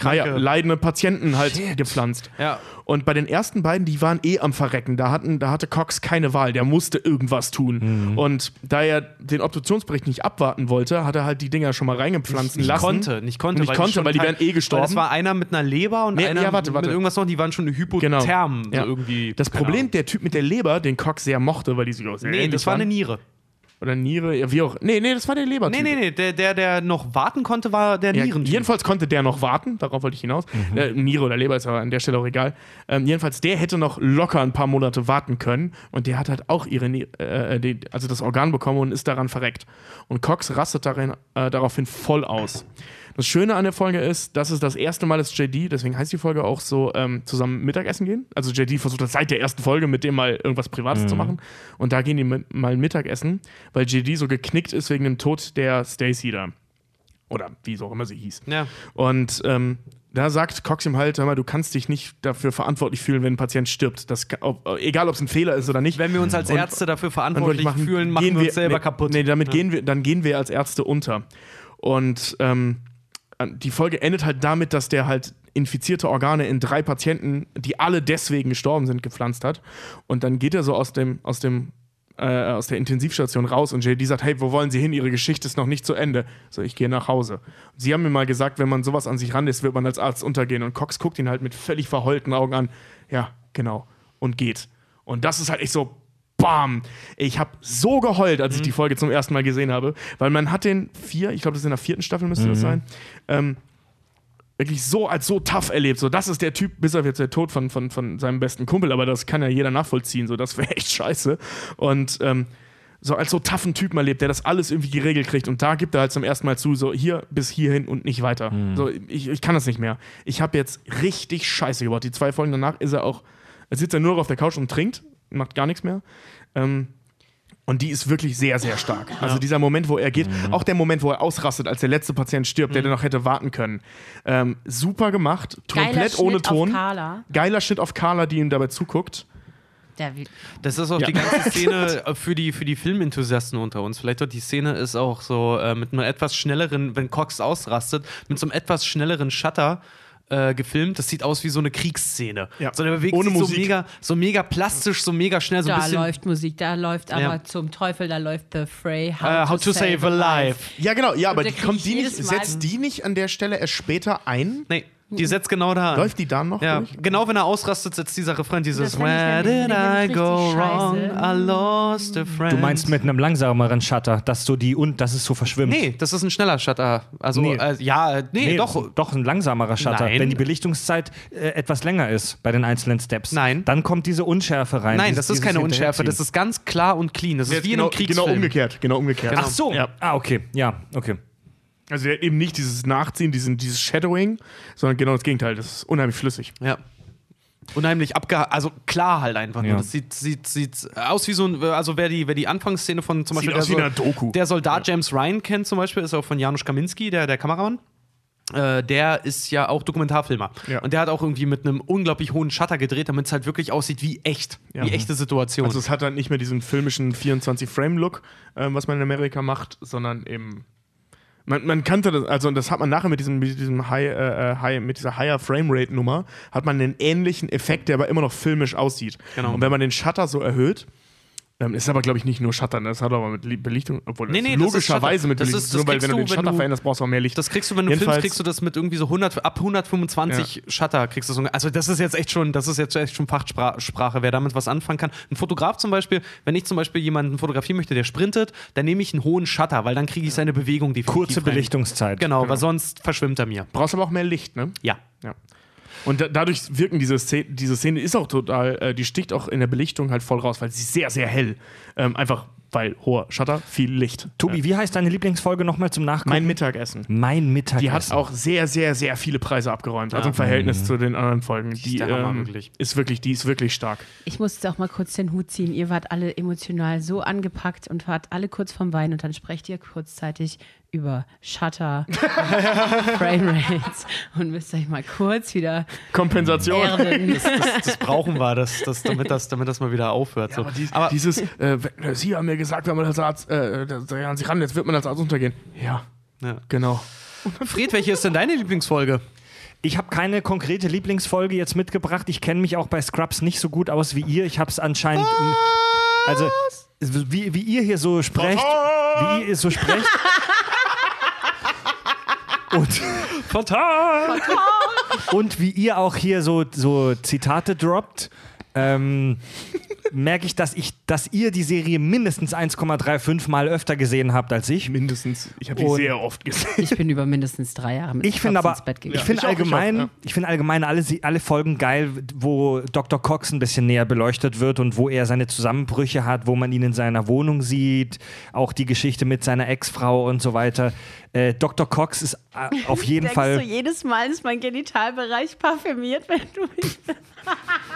Kranke. leidende Patienten halt gepflanzt. Ja. Und bei den ersten beiden, die waren eh am Verrecken. Da, hatten, da hatte Cox keine Wahl. Der musste irgendwas tun. Und da er den Obduktionsbericht nicht abwarten wollte, hat er halt die Dinger schon mal reingepflanzen Nicht lassen. konnte, nicht konnte. Nicht konnte, weil die wären eh gestorben. Weil das war einer mit einer Leber und Nee, einer ja, warte, warte. mit irgendwas noch, die waren schon Genau. Hypotherm. Ja. So irgendwie. Das Problem, Ahnung. der Typ mit der Leber, den Cox sehr mochte, weil die sich auch sehr Nee, das war eine. Niere. Oder Niere, ja, wie auch. Nee, nee, das war der Leber. Nee, nee, nee. Der, der, der noch warten konnte, war der Ja, jedenfalls konnte der noch warten, darauf wollte ich hinaus. Mhm. Äh, Niere oder Leber ist aber an der Stelle auch egal. Ähm, jedenfalls, der hätte noch locker ein paar Monate warten können und der hat halt auch ihre, Nie- äh, die, also das Organ bekommen und ist daran verreckt. Und Cox rastet darin, äh, daraufhin voll aus. Das Schöne an der Folge ist, dass es das erste Mal ist JD, deswegen heißt die Folge auch so, ähm, zusammen Mittagessen gehen. Also JD versucht das seit der ersten Folge mit dem mal irgendwas Privates zu machen. Und da gehen die mit, mal Mittagessen, weil JD so geknickt ist wegen dem Tod der Stacy da. Oder wie so auch immer sie hieß. Ja. Und ähm, da sagt Cox ihm halt, hör mal, du kannst dich nicht dafür verantwortlich fühlen, wenn ein Patient stirbt. Das, ob, egal, ob es ein Fehler ist oder nicht. Wenn wir uns als Und- Ärzte dafür verantwortlich verantwortlich fühlen, machen wir uns selber nee, kaputt. Nee, damit Ja. gehen wir, dann gehen wir als Ärzte unter. Und ähm, die Folge endet halt damit, dass der halt infizierte Organe in drei Patienten, die alle deswegen gestorben sind, gepflanzt hat. Und dann geht er so aus dem, aus dem äh, aus der Intensivstation raus und JD sagt, hey, wo wollen Sie hin? Ihre Geschichte ist noch nicht zu Ende. So, ich gehe nach Hause. Sie haben mir mal gesagt, wenn man sowas an sich ranlässt, wird man als Arzt untergehen. Und Cox guckt ihn halt mit völlig verheulten Augen an. Ja, genau. Und geht. Und das ist halt echt so, bam. Ich habe so geheult, als ich die Folge zum ersten Mal gesehen habe, weil man hat den vier, ich glaube, das ist in der vierten Staffel müsste das sein, ähm, wirklich so als so tough erlebt. So, das ist der Typ, bis auf jetzt der Tod von, von, von seinem besten Kumpel, aber das kann ja jeder nachvollziehen. So, das wäre echt scheiße. Und ähm, so als so toughen Typen erlebt, der das alles irgendwie geregelt kriegt. Und da gibt er halt zum ersten Mal zu, so hier bis hierhin und nicht weiter. So, ich, ich kann das nicht mehr. Ich habe jetzt richtig Scheiße gebaut. Die zwei Folgen danach ist er auch, er sitzt er nur noch auf der Couch und trinkt, macht gar nichts mehr. Ähm, und die ist wirklich sehr, sehr stark. Also dieser Moment, wo er geht, auch der Moment, wo er ausrastet, als der letzte Patient stirbt, der noch hätte warten können. Ähm, super gemacht, Geiler komplett Schnitt ohne auf Ton. Carla. Geiler Schnitt auf Carla, die ihm dabei zuguckt. Das ist auch Ja. die ganze Szene äh, für die, für die Filmenthusiasten unter uns. Vielleicht dort die Szene ist auch so äh, mit einem etwas schnelleren, wenn Cox ausrastet, mit so einem etwas schnelleren Shutter. Äh, gefilmt, das sieht aus wie so eine Kriegsszene. Ja. So, der bewegt Ohne sich so Musik. mega, so mega plastisch, so mega schnell, so ein da bisschen. läuft Musik, da läuft aber Ja. zum Teufel, da läuft The Fray. How, Äh, how to save a life. Ja, genau, ja, aber die, kommt die nicht, setzt die nicht an der Stelle erst später ein? Nee, die setzt genau da an. Läuft die dann noch Ja, durch? genau wenn er ausrastet, setzt dieser Refrain dieses Das Where did I go wrong? I lost a friend. Du meinst mit einem langsameren Shutter, dass so die und dass es so verschwimmt. Nee, das ist ein schneller Shutter. Also, Nee. äh, ja, nee, Nee, doch. doch ein langsamerer Shutter. Nein. Wenn die Belichtungszeit äh, etwas länger ist bei den einzelnen Steps, Nein. dann kommt diese Unschärfe rein. Nein, dieses- das ist keine Unschärfe. Das ist ganz klar und clean. Das ist Jetzt wie in genau, einem Kriegsfilm. genau umgekehrt, genau umgekehrt. Genau. Ach so. Ja. Ah, okay. Ja, okay. Also eben nicht dieses Nachziehen, diesen, dieses Shadowing, sondern genau das Gegenteil. Das ist unheimlich flüssig. Ja. Unheimlich abge... Also klar halt einfach nur. Ja. Das sieht, sieht, sieht aus wie so ein... Also wer die, wer die Anfangsszene von zum Sieht Beispiel... aus der, wie eine Doku. der Soldat James Ryan kennt zum Beispiel, ist auch von Janusz Kaminski, der, der Kameramann. Äh, der ist ja auch Dokumentarfilmer. Ja. Und der hat auch irgendwie mit einem unglaublich hohen Shutter gedreht, damit es halt wirklich aussieht wie echt. Ja. Wie echte Situation. Also es hat dann nicht mehr diesen filmischen 24-Frame-Look, ähm, was man in Amerika macht, sondern eben. Man, man kannte das, also und das hat man nachher mit diesem, mit diesem High, äh, äh, High, mit dieser Higher Framerate Nummer, hat man einen ähnlichen Effekt, der aber immer noch filmisch aussieht. Genau. Und wenn man den Shutter so erhöht, ähm, ist aber, glaube ich, nicht nur Shutter, ne? das hat aber mit Li- Belichtung, obwohl Nee, nee, logischerweise mit Belichtung, ist- das nur weil wenn du den Shutter du- veränderst, brauchst du auch mehr Licht. Das kriegst du, wenn du Jedenfalls- filmst, kriegst du das mit irgendwie so 100, ab 125 Shutter kriegst du so. Also das ist jetzt echt schon, das ist jetzt echt schon Fachsprache, wer damit was anfangen kann. Ein Fotograf zum Beispiel, wenn ich zum Beispiel jemanden fotografieren möchte, der sprintet, dann nehme ich einen hohen Shutter, weil dann kriege ich seine Bewegung definitiv Kurze rein. Belichtungszeit. Genau, weil sonst verschwimmt er mir. Brauchst aber auch mehr Licht, ne? Ja. Ja. Und da, dadurch wirken diese Szene, diese Szene ist auch total, äh, die sticht auch in der Belichtung halt voll raus, weil sie ist sehr, sehr hell. Ähm, einfach weil hoher Shutter, viel Licht. Tobi, wie heißt deine Lieblingsfolge nochmal zum Nachgucken? Mein Mittagessen. Mein Mittagessen. Die hat auch sehr, sehr, sehr viele Preise abgeräumt. Also Ja. im Verhältnis zu den anderen Folgen. Die, der Hammer, ähm, wirklich. ist wirklich, die ist wirklich stark. Ich musste jetzt auch mal kurz den Hut ziehen. Ihr wart alle emotional so angepackt und wart alle kurz vom Wein und dann sprecht ihr kurzzeitig über Shutter, Framerates und müsst euch mal kurz wieder Kompensation. erden. Das, das brauchen wir, das, das, damit, das, damit das mal wieder aufhört. So. Aber, dies, Aber dieses, äh, Sie haben mir gesagt, wenn man als Arzt, äh, an sich ran, jetzt wird man als Arzt untergehen. Ja, ja. genau. Fred, welche ist denn deine Lieblingsfolge? Ich habe keine konkrete Lieblingsfolge jetzt mitgebracht. Ich kenne mich auch bei Scrubs nicht so gut aus wie ihr. Ich habe es anscheinend. Also, wie, wie ihr hier so sprecht. Wie ihr so sprecht. Und, Fatal! Und wie ihr auch hier so, so Zitate droppt. Ähm, merke ich, dass ich, dass ihr die Serie mindestens 1,35 Mal öfter gesehen habt als ich. Mindestens. Ich habe die Und- sehr oft gesehen. Ich bin über mindestens drei Jahre mit Ich finde Kopf aber, ins Bett ich gegangen. finde Ich auch, ich allgemein, auch, ja. ich finde allgemein alle, alle Folgen geil, wo Dr. Cox ein bisschen näher beleuchtet wird und wo er seine Zusammenbrüche hat, wo man ihn in seiner Wohnung sieht, auch die Geschichte mit seiner Ex-Frau und so weiter. Äh, Dr. Cox ist äh, auf jeden Denkst Fall. du, jedes Mal ist mein Genitalbereich parfümiert, wenn du mich.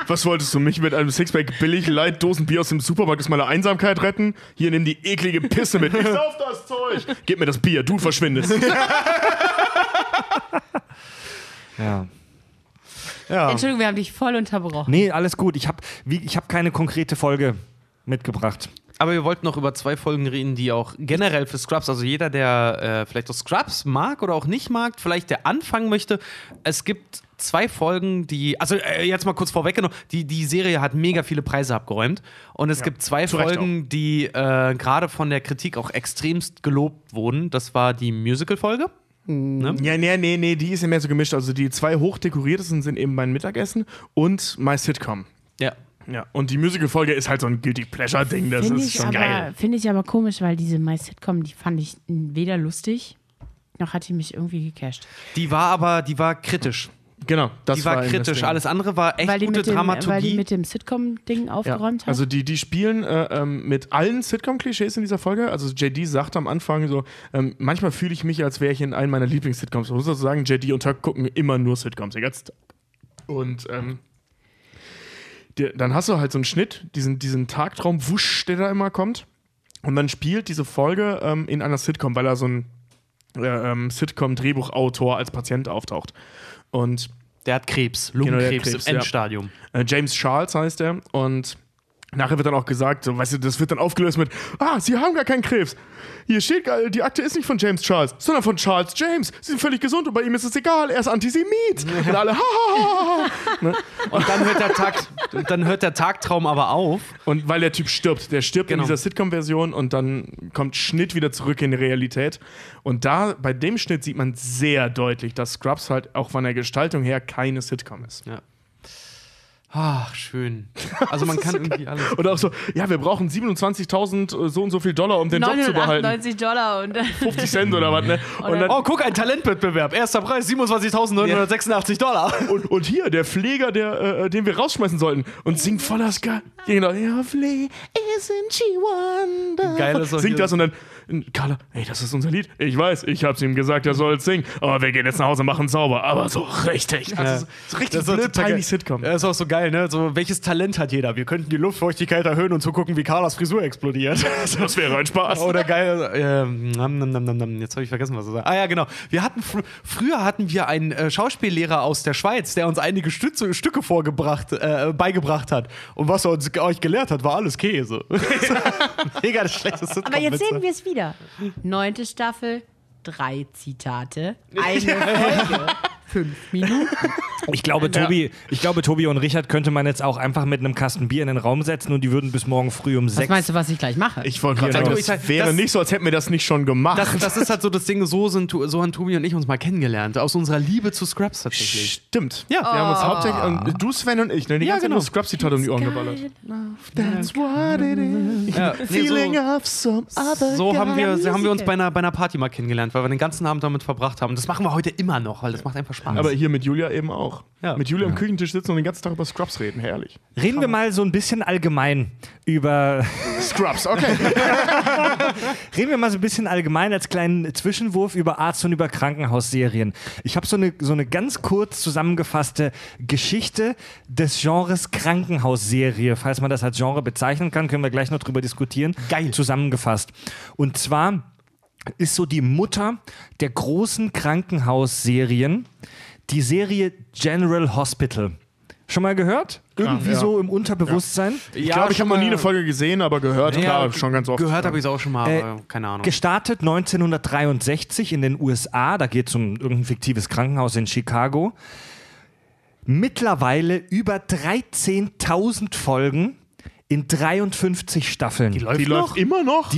Was wolltest du mich mit einem Sixpack billig Light Dosenbier aus dem Supermarkt aus meiner Einsamkeit retten? Hier nimm die eklige Pisse mit. Ich sauf das Zeug. Gib mir das Bier, du verschwindest. Ja. Ja. Entschuldigung, wir haben dich voll unterbrochen. Nee, alles gut. Ich habe hab keine konkrete Folge mitgebracht. Aber wir wollten noch über zwei Folgen reden, die auch generell für Scrubs, also jeder, der äh, vielleicht auch Scrubs mag oder auch nicht mag, vielleicht der anfangen möchte. Es gibt zwei Folgen, die, also äh, jetzt mal kurz vorweggenommen, die, die Serie hat mega viele Preise abgeräumt. Und es gibt zwei Folgen, die äh, gerade von der Kritik auch extremst gelobt wurden. Das war die Musical-Folge. Ja, nee, nee, nee, die ist ja mehr so gemischt. Also die zwei hochdekoriertesten sind eben mein Mittagessen und My Sitcom. Ja. Ja, und die Musical-Folge ist halt so ein Guilty Pleasure-Ding. Das Finde ist ich, schon aber, geil. finde ich aber komisch, weil diese My Sitcom, die fand ich weder lustig, noch hat die mich irgendwie gecasht. Die war aber, die war kritisch. Genau, das Die war das kritisch. Alles andere war echt Weil die, gute mit dem, weil die Dramaturgie. mit dem Sitcom-Ding Ja, aufgeräumt haben. also die, die spielen äh, ähm, mit allen Sitcom-Klischees in dieser Folge. Also JD sagt am Anfang so, ähm, manchmal fühle ich mich, als wäre ich in einem meiner Lieblings-Sitcoms. Man muss also sagen, JD und Tuck gucken immer nur Sitcoms. Und ähm, der, dann hast du halt so einen Schnitt, diesen, diesen Tagtraum-Wusch, der da immer kommt. Und dann spielt diese Folge ähm, in einer Sitcom, weil er so ein äh, ähm, Sitcom-Drehbuchautor als Patient auftaucht. Und der hat Krebs, Genau, Lungenkrebs Krebs, im ja. Endstadium. äh, James Charles heißt er. Und nachher wird dann auch gesagt, so, weißt du, das wird dann aufgelöst mit, ah, Sie haben gar keinen Krebs. Hier steht, äh, die Akte ist nicht von James Charles, sondern von Charles James. Sie sind völlig gesund und bei ihm ist es egal, er ist Antisemit. Und alle, ha, ha, ha, ha. Ne? Und dann hört der Tag, dann hört der Tagtraum aber auf. Und weil der Typ stirbt, der stirbt Genau. in dieser Sitcom-Version und dann kommt Schnitt wieder zurück in die Realität. Und da, bei dem Schnitt sieht man sehr deutlich, dass Scrubs halt auch von der Gestaltung her keine Sitcom ist. Ach, schön. Also man kann irgendwie alles. Oder auch so, ja, wir brauchen 27.000 äh, so und so viel Dollar, um den Job zu behalten. 998 Dollar und 50 Cent oder was, ne? Und, dann, Oh, guck, ein Talentwettbewerb. Erster Preis 27.986 Dollar. und, und hier, der Pfleger, der, äh, den wir rausschmeißen sollten und singt voller Ska. Genau, ja, Flee, isn't she wonderful? Geil ist auch Singt das und dann, Carla, ey, das ist unser Lied. Ich weiß, ich hab's ihm gesagt, er soll es singen. Aber wir gehen jetzt nach Hause und machen sauber. Aber so richtig. Also, so, so richtig Das ist blöd. Sitcom. Das ist auch so geil, ne? So, welches Talent hat jeder? Wir könnten die Luftfeuchtigkeit erhöhen und zugucken, wie Carlas Frisur explodiert. Das wäre ein Spaß. Oder geil, ähm, nam, nam, nam, nam, nam. jetzt habe ich vergessen, was er sagt. Ah ja, genau. Wir hatten fr früher hatten wir einen äh, Schauspiellehrer aus der Schweiz, der uns einige Stütze, Stücke vorgebracht, äh, beigebracht hat. Und was er uns euch gelehrt hat, war alles Käse. Mega das schlechte Aber jetzt sehen wir es wieder. Neunte Staffel, drei Zitate, eine Folge, fünf Minuten. Ich glaube, Tobi, ich glaube, Tobi und Richard könnte man jetzt auch einfach mit einem Kasten Bier in den Raum setzen und die würden bis morgen früh um Was sechs. meinst du, was ich gleich mache? Ich wollte gerade sagen, Genau. das wäre das- nicht so, als hätten wir das nicht schon gemacht. Das, das ist halt so das Ding, so, sind, so haben Tobi und ich uns mal kennengelernt. Aus unserer Liebe zu Scrubs tatsächlich. Stimmt. Ja. Wir haben uns hauptsächlich, und du, Sven und ich, ne, die Ja, ganze Zeit genau. nur Scrubs-Zitate um die Ohren geballert. That's what it is. Ja, nee, Feeling so, of some other so haben wir, haben wir uns bei einer, bei einer Party mal kennengelernt, weil wir den ganzen Abend damit verbracht haben. Das machen wir heute immer noch, weil das macht einfach Spaß. Aber hier mit Julia eben auch. Ja. Mit Julia am Küchentisch sitzen und den ganzen Tag über Scrubs reden. Herrlich. Reden wir mal so ein bisschen allgemein über. Scrubs, okay. Reden wir mal so ein bisschen allgemein als kleinen Zwischenwurf über Arzt und über Krankenhausserien. Ich habe so eine, so eine ganz kurz zusammengefasste Geschichte des Genres Krankenhausserie. Falls man das als Genre bezeichnen kann, können wir gleich noch drüber diskutieren. Geil. Zusammengefasst. Und zwar ist so die Mutter der großen Krankenhausserien die Serie General Hospital. Schon mal gehört? Irgendwie ja. so im Unterbewusstsein? Ich glaube, ich habe noch nie eine Folge gesehen, aber gehört, Ja, klar, schon ganz oft. Gehört habe ich es auch schon mal, Äh, aber keine Ahnung. Gestartet 1963 in den USA, da geht es um irgendein fiktives Krankenhaus in Chicago. Mittlerweile über 13.000 Folgen in 53 Staffeln. Die läuft, Die läuft immer noch?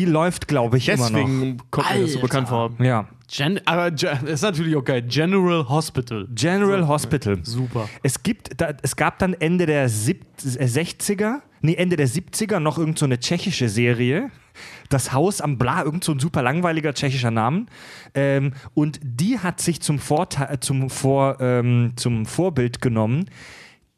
glaube ich, immer noch. Deswegen kommt mir das so bekannt vor. Ja. Gen aber Gen ist natürlich auch geil. General Hospital. General Hospital. Super. Es, gibt, da, es gab dann Ende der sieb, äh, 60er, nee, Ende der 70er noch irgend so eine tschechische Serie. Das Haus am Bla, irgend so ein super langweiliger tschechischer Namen. Ähm, und die hat sich zum, Vorteil, zum, Vor, ähm, zum Vorbild genommen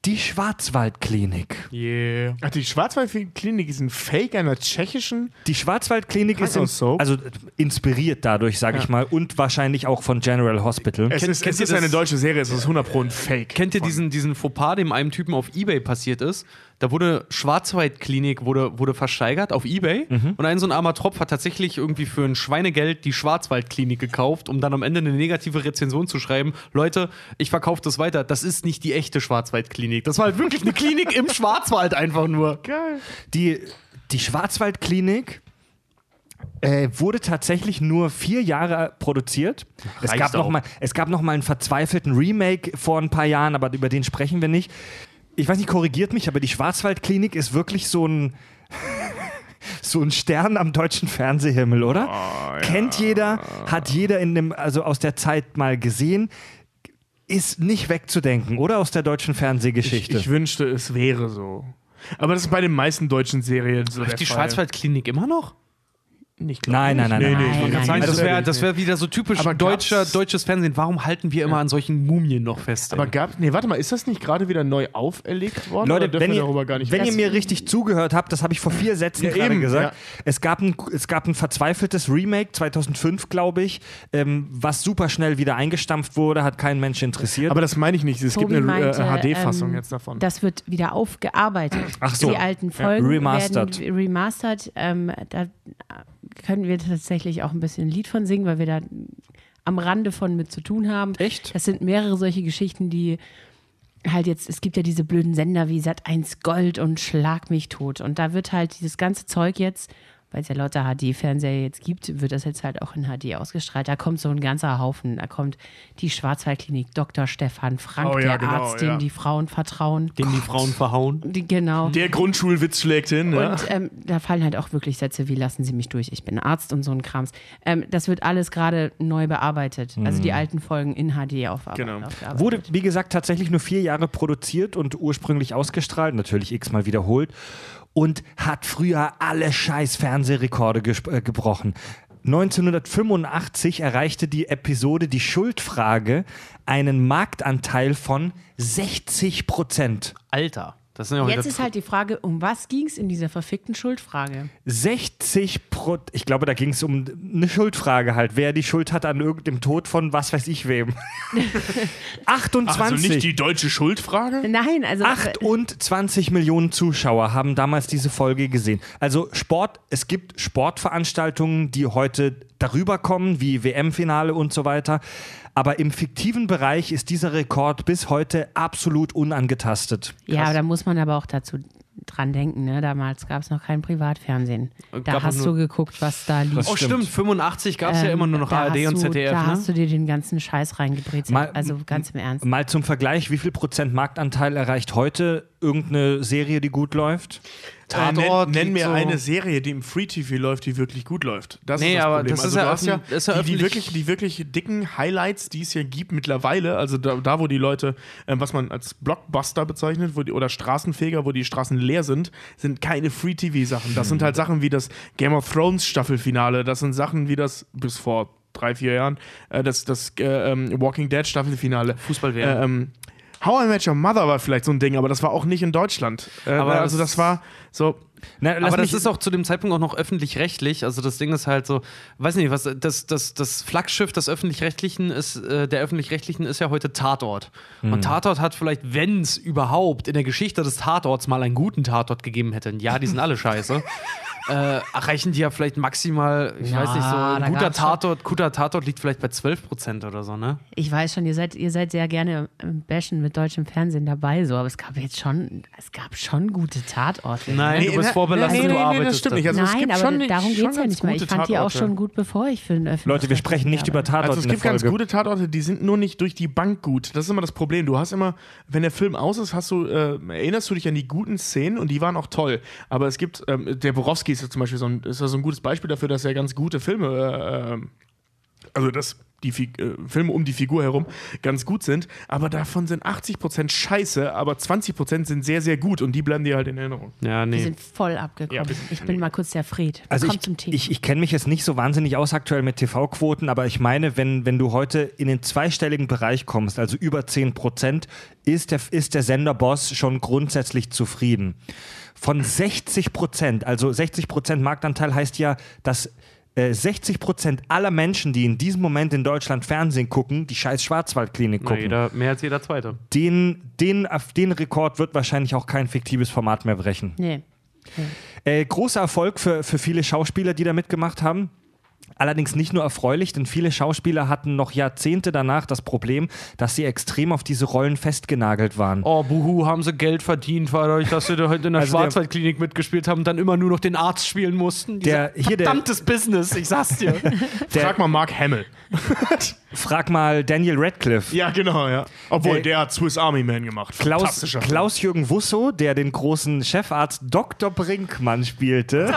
die Schwarzwaldklinik. Yeah. Ach, die Schwarzwaldklinik ist ein Fake einer tschechischen. Die Schwarzwaldklinik ist Krankenhaus-Soap? also inspiriert dadurch, sage ich mal, und wahrscheinlich auch von General Hospital. Es Kennt- ist, kennt es ihr ist eine das- deutsche Serie, es ist 100 Pro ein Fake. Kennt ihr diesen, diesen Fauxpas, dem einem Typen auf Ebay passiert ist? Da wurde Schwarzwaldklinik wurde, wurde versteigert auf Ebay und ein so ein armer Tropf hat tatsächlich irgendwie für ein Schweinegeld die Schwarzwaldklinik gekauft, um dann am Ende eine negative Rezension zu schreiben. Leute, ich verkaufe das weiter. Das ist nicht die echte Schwarzwaldklinik. Das war halt wirklich eine Klinik im Schwarzwald einfach nur. Geil. Die, die Schwarzwaldklinik äh, wurde tatsächlich nur vier Jahre produziert. Es gab, noch auch. mal, es gab noch mal einen verzweifelten Remake vor ein paar Jahren, aber über den sprechen wir nicht. Ich weiß nicht, korrigiert mich, aber die Schwarzwaldklinik ist wirklich so ein, so ein Stern am deutschen Fernsehhimmel, oder? Kennt jeder, hat jeder in dem, also aus der Zeit mal gesehen. Ist nicht wegzudenken, oder? Aus der deutschen Ich, Fernsehgeschichte. ich wünschte, es wäre so. Aber das ist bei den meisten deutschen Serien so. der Die Fall. Schwarzwaldklinik immer noch? Nicht, Nein, nein, nein, Nee, nein. Nein, nein, Das wäre das das wär wieder so typisch Aber deutscher, deutsches Fernsehen. Warum halten wir immer an solchen Mumien noch fest? ey? Aber gab, nee, warte mal, ist das nicht gerade wieder neu auferlegt worden? Leute, wenn wir ihr, darüber gar nicht wenn ihr mir richtig zugehört habt, das habe ich vor vier Sätzen Ja, gerade eben, gesagt. ja. Es, gab ein, es gab ein verzweifeltes Remake 2005, glaube ich, ähm, was super schnell wieder eingestampft wurde, hat kein Mensch interessiert. Aber das meine ich nicht. Es gibt Tobi eine meinte, äh, HD-Fassung ähm, jetzt davon. Das wird wieder aufgearbeitet. Ach so. Die alten Folgen Remastered. werden remastered. Ähm, da können wir tatsächlich auch ein bisschen ein Lied von singen, weil wir da am Rande von mit zu tun haben. Echt? Das sind mehrere solche Geschichten, die halt jetzt, es gibt ja diese blöden Sender wie Sat1 Gold und Schlag mich tot. Und da wird halt dieses ganze Zeug jetzt, weil es ja lauter HD-Fernseher jetzt gibt, wird das jetzt halt auch in HD ausgestrahlt. Da kommt so ein ganzer Haufen. Da kommt die Schwarzwaldklinik, Dr. Stefan Frank, Oh ja, der genau, Arzt, dem ja. die Frauen vertrauen. Den die Frauen verhauen. Die, genau. Der Grundschulwitz schlägt hin. Ja. Und ähm, da fallen halt auch wirklich Sätze wie lassen Sie mich durch, ich bin Arzt und so ein Krams. Ähm, das wird alles gerade neu bearbeitet. Also die alten Folgen in HD aufarbeitet. Genau. aufgearbeitet. Wurde, wie gesagt, tatsächlich nur vier Jahre produziert und ursprünglich ausgestrahlt, natürlich x-mal wiederholt und hat früher alle scheiß Fernsehrekorde äh, gebrochen. 1985 erreichte die Episode Die Schuldfrage einen Marktanteil von 60 Prozent. Alter. Das sind ja Jetzt ist halt die Frage, um was ging es in dieser verfickten Schuldfrage? 60 Pro ich glaube, da ging es um eine Schuldfrage halt, wer die Schuld hat an irgendeinem Tod von was weiß ich wem. 28. also nicht die deutsche Schuldfrage? Nein, also 28 Millionen Zuschauer haben damals diese Folge gesehen. Also Sport, es gibt Sportveranstaltungen, die heute darüber kommen, wie WM-Finale und so weiter. Aber im fiktiven Bereich ist dieser Rekord bis heute absolut unangetastet. ja, da muss man aber auch dazu dran denken. Ne? Damals gab es noch kein Privatfernsehen. Da Gab hast du geguckt, was da lief. Oh, stimmt. 85 gab es ja Ähm, immer nur noch ARD und du, ZDF, Da ne? hast du dir den ganzen Scheiß reingebrezelt. Also ganz im Ernst. Mal zum Vergleich, wie viel Prozent Marktanteil erreicht heute irgendeine Serie, die gut läuft? Tatort Äh, nenn, nenn mir so- eine Serie, die im Free TV läuft, die wirklich gut läuft. Das Nee, ist das aber Problem. das also ist ja du hast ja, die, die, wirklich, die wirklich dicken Highlights, die es ja gibt mittlerweile, also da, da wo die Leute, ähm, was man als Blockbuster bezeichnet, wo die, oder Straßenfeger, wo die Straßen leer sind, sind keine Free TV-Sachen. Das sind halt Sachen wie das Game of Thrones Staffelfinale, das sind Sachen wie das bis vor drei, vier Jahren, äh, das, das äh, ähm, Walking Dead Staffelfinale. Fußball-WM. How I Met Your Mother war vielleicht so ein Ding, aber das war auch nicht in Deutschland. Äh, Aber also das war so, Na, lass Aber das ist auch zu dem Zeitpunkt auch noch öffentlich-rechtlich. Also das Ding ist halt so, weiß nicht, was das, das, das Flaggschiff des öffentlich-rechtlichen ist, äh, der öffentlich-rechtlichen ist ja heute Tatort. Und Tatort hat vielleicht, wenn es überhaupt in der Geschichte des Tatorts mal einen guten Tatort gegeben hätte, ja, die sind alle scheiße. äh, erreichen die ja vielleicht maximal, ich Na, weiß nicht, so ein guter Tatort, guter Tatort liegt vielleicht bei 12% oder so, ne? Ich weiß schon, ihr seid, ihr seid sehr gerne im Bashen mit deutschem Fernsehen dabei, so, aber es gab jetzt schon, es gab schon gute Tatorte. Nein, du bist vorbelastet, nee, du nee, nee, arbeitest. das stimmt nicht. Also, es Nein, gibt aber schon, darum geht es ja nicht mehr. Ich fand die auch Tatorte. schon gut, bevor ich für den öffentlichen Leute, wir sprechen nicht über Tatort Also es gibt ganz gute Tatorte, die sind nur nicht durch die Bank gut. Das ist immer das Problem. Du hast immer, wenn der Film aus ist, hast du, äh, erinnerst du dich an die guten Szenen und die waren auch toll. Aber es gibt, ähm, der Borowski ist ja zum Beispiel so ein, ist ja so ein gutes Beispiel dafür, dass er ganz gute Filme, äh, ähm, also dass die Fi äh, Filme um die Figur herum ganz gut sind, aber davon sind 80% scheiße, aber 20% sind sehr, sehr gut und die bleiben dir halt in Erinnerung. Ja, nee. sind voll abgekommen. Ja, ich bin mal kurz der Fred. Also Komm ich, ich, ich kenne mich jetzt nicht so wahnsinnig aus aktuell mit TV-Quoten, aber ich meine, wenn, wenn du heute in den zweistelligen Bereich kommst, also über 10 Prozent, ist der, ist der Senderboss schon grundsätzlich zufrieden. Von 60 Prozent, also 60 Prozent Marktanteil heißt ja, dass äh, 60 Prozent aller Menschen, die in diesem Moment in Deutschland Fernsehen gucken, die scheiß Schwarzwaldklinik Na, gucken. jeder, mehr als jeder Zweite. Den, den, auf den Rekord wird wahrscheinlich auch kein fiktives Format mehr brechen. nee. Äh, großer Erfolg für, für viele Schauspieler, die da mitgemacht haben. Allerdings nicht nur erfreulich, denn viele Schauspieler hatten noch Jahrzehnte danach das Problem, dass sie extrem auf diese Rollen festgenagelt waren. Oh, buhu, haben sie Geld verdient, dadurch, dass sie da heute in der Also der- Schwarzwaldklinik mitgespielt haben und dann immer nur noch den Arzt spielen mussten. Der- hier der- verdammtes Business, ich sag's dir. Der- Frag mal Mark Hamill. Frag mal Daniel Radcliffe. Ja, genau, ja. Obwohl, Äh, der hat Swiss Army Man gemacht. Klaus. Klaus-Jürgen Wusso, der den großen Chefarzt Dr. Brinkmann spielte.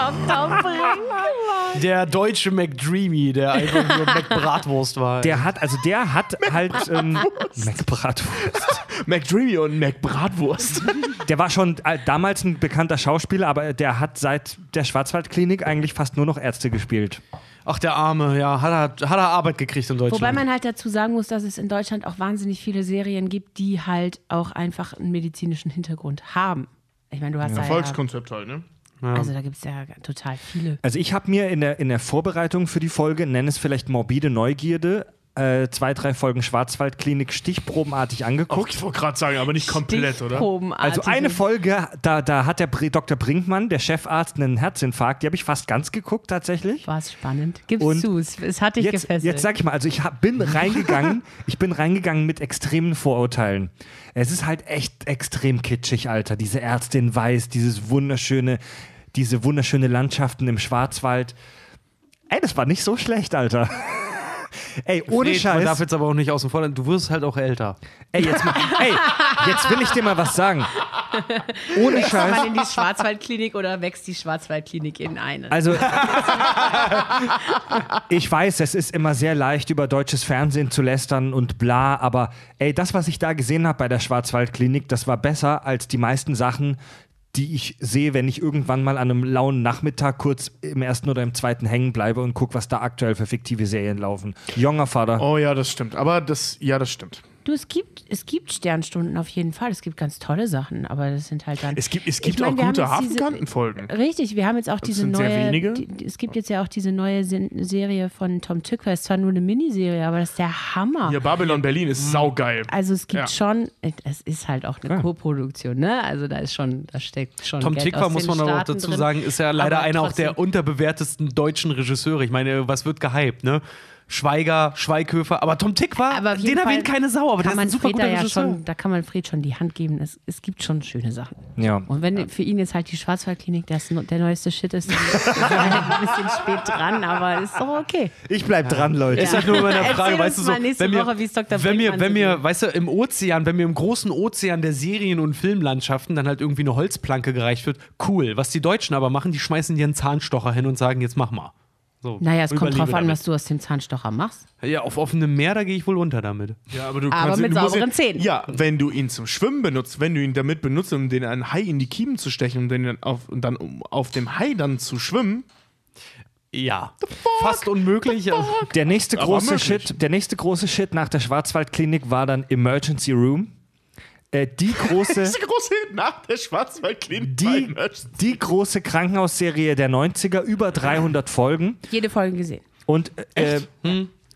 Der deutsche McDreamy, der einfach nur McBratwurst war. Der hat, also der hat halt ähm, McBratwurst. McDreamy und McBratwurst. Der war schon äh, damals ein bekannter Schauspieler, aber der hat seit der Schwarzwaldklinik eigentlich fast nur noch Ärzte gespielt. Ach, der Arme, ja, hat er, hat er Arbeit gekriegt in Deutschland. Wobei man halt dazu sagen muss, dass es in Deutschland auch wahnsinnig viele Serien gibt, die halt auch einfach einen medizinischen Hintergrund haben. Ich meine, du hast ja, Erfolgskonzept halt, ne? Also da gibt es ja total viele. Also ich habe mir in der, in der Vorbereitung für die Folge, nenn es vielleicht morbide Neugierde, äh, zwei, drei Folgen Schwarzwaldklinik stichprobenartig angeguckt. ich wollte gerade sagen, aber nicht komplett, oder? Also eine Folge, da, da hat der Dr. Brinkmann, der Chefarzt, einen Herzinfarkt. Die habe ich fast ganz geguckt tatsächlich. War es spannend. Gib's Und zu, es, es hat dich Jetzt, gefesselt. jetzt sag ich mal, also ich hab, bin reingegangen, ich bin reingegangen mit extremen Vorurteilen. Es ist halt echt extrem kitschig, Alter. Diese Ärztin weiß, dieses wunderschöne, diese wunderschöne Landschaften im Schwarzwald. Ey, das war nicht so schlecht, Alter. Ey, ohne Fred, Man darf Scheiß. jetzt aber auch nicht außen vor, du wirst halt auch älter. Ey, jetzt, mal, ey, jetzt will ich dir mal was sagen. Ohne Scheiß. man in die Schwarzwaldklinik oder wächst die Schwarzwaldklinik in eine? Also, ich weiß, es ist immer sehr leicht, über deutsches Fernsehen zu lästern und bla, aber ey, das, was ich da gesehen habe bei der Schwarzwaldklinik, das war besser als die meisten Sachen, die ich sehe, wenn ich irgendwann mal an einem lauen Nachmittag kurz im ersten oder im zweiten hängen bleibe und gucke, was da aktuell für fiktive Serien laufen. Junger Vater. Oh ja, das stimmt. Aber das, ja, das stimmt. Du, es gibt, es gibt Sternstunden auf jeden Fall. Es gibt ganz tolle Sachen, aber das sind halt dann. Es gibt, es Ich gibt mein, auch gute diese- Hafenkantenfolgen. Richtig, wir haben jetzt auch diese sind sehr neue. wenige. Die, es gibt jetzt ja auch diese neue Sin Serie von Tom Tykwer. Ist zwar nur eine Miniserie, aber das ist der Hammer. Hier, Babylon Berlin ist saugeil. Also es gibt Ja. schon, es ist halt auch eine Co-Produktion, ne? Also da ist schon, da steckt schon. Tom aus muss man aber auch dazu drin. sagen, ist ja leider Aber einer auch der unterbewertesten deutschen Regisseure. Ich meine, was wird gehypt, ne? Schweiger, Schweighöfer, aber Tom Tikva, Aber auf jeden den erwähnt keine Sau, aber der kann ist ein super Fred guter da ja schon, da kann man Fred schon die Hand geben. Es, es gibt schon schöne Sachen. Ja. Und wenn für ihn jetzt halt die Schwarzwaldklinik das, der neueste Shit ist, dann ist er halt ein bisschen spät dran, aber ist doch okay. Ich bleib dran, Leute. Ist halt nur immer eine Erzähl Frage, weißt du so, wenn wir, Woche, wie es Dr. wenn Brinkmann wenn geht. weißt du, im Ozean, wenn mir im großen Ozean der Serien- und Filmlandschaften dann halt irgendwie eine Holzplanke gereicht wird, cool. Was die Deutschen aber machen, die schmeißen dir einen Zahnstocher hin und sagen, jetzt mach mal. So, Naja, es kommt drauf an, damit. was du aus dem Zahnstocher machst. Ja, auf offenem Meer, da gehe ich wohl unter damit. Ja, aber du Aber kannst, mit du sauberen Zähnen. Ja, wenn du ihn zum Schwimmen benutzt, wenn du ihn damit benutzt, um den einen Hai in die Kiemen zu stechen und, den dann auf, und dann um auf dem Hai dann zu schwimmen, Ja. Fast unmöglich. Der nächste große. Shit, der nächste große Shit nach der Schwarzwaldklinik war dann Emergency Room. Äh, die große, der große nach der Schwarzwaldklinik. die, die große Krankenhausserie der 90er, über 300 Folgen. Jede Folge gesehen. Und äh,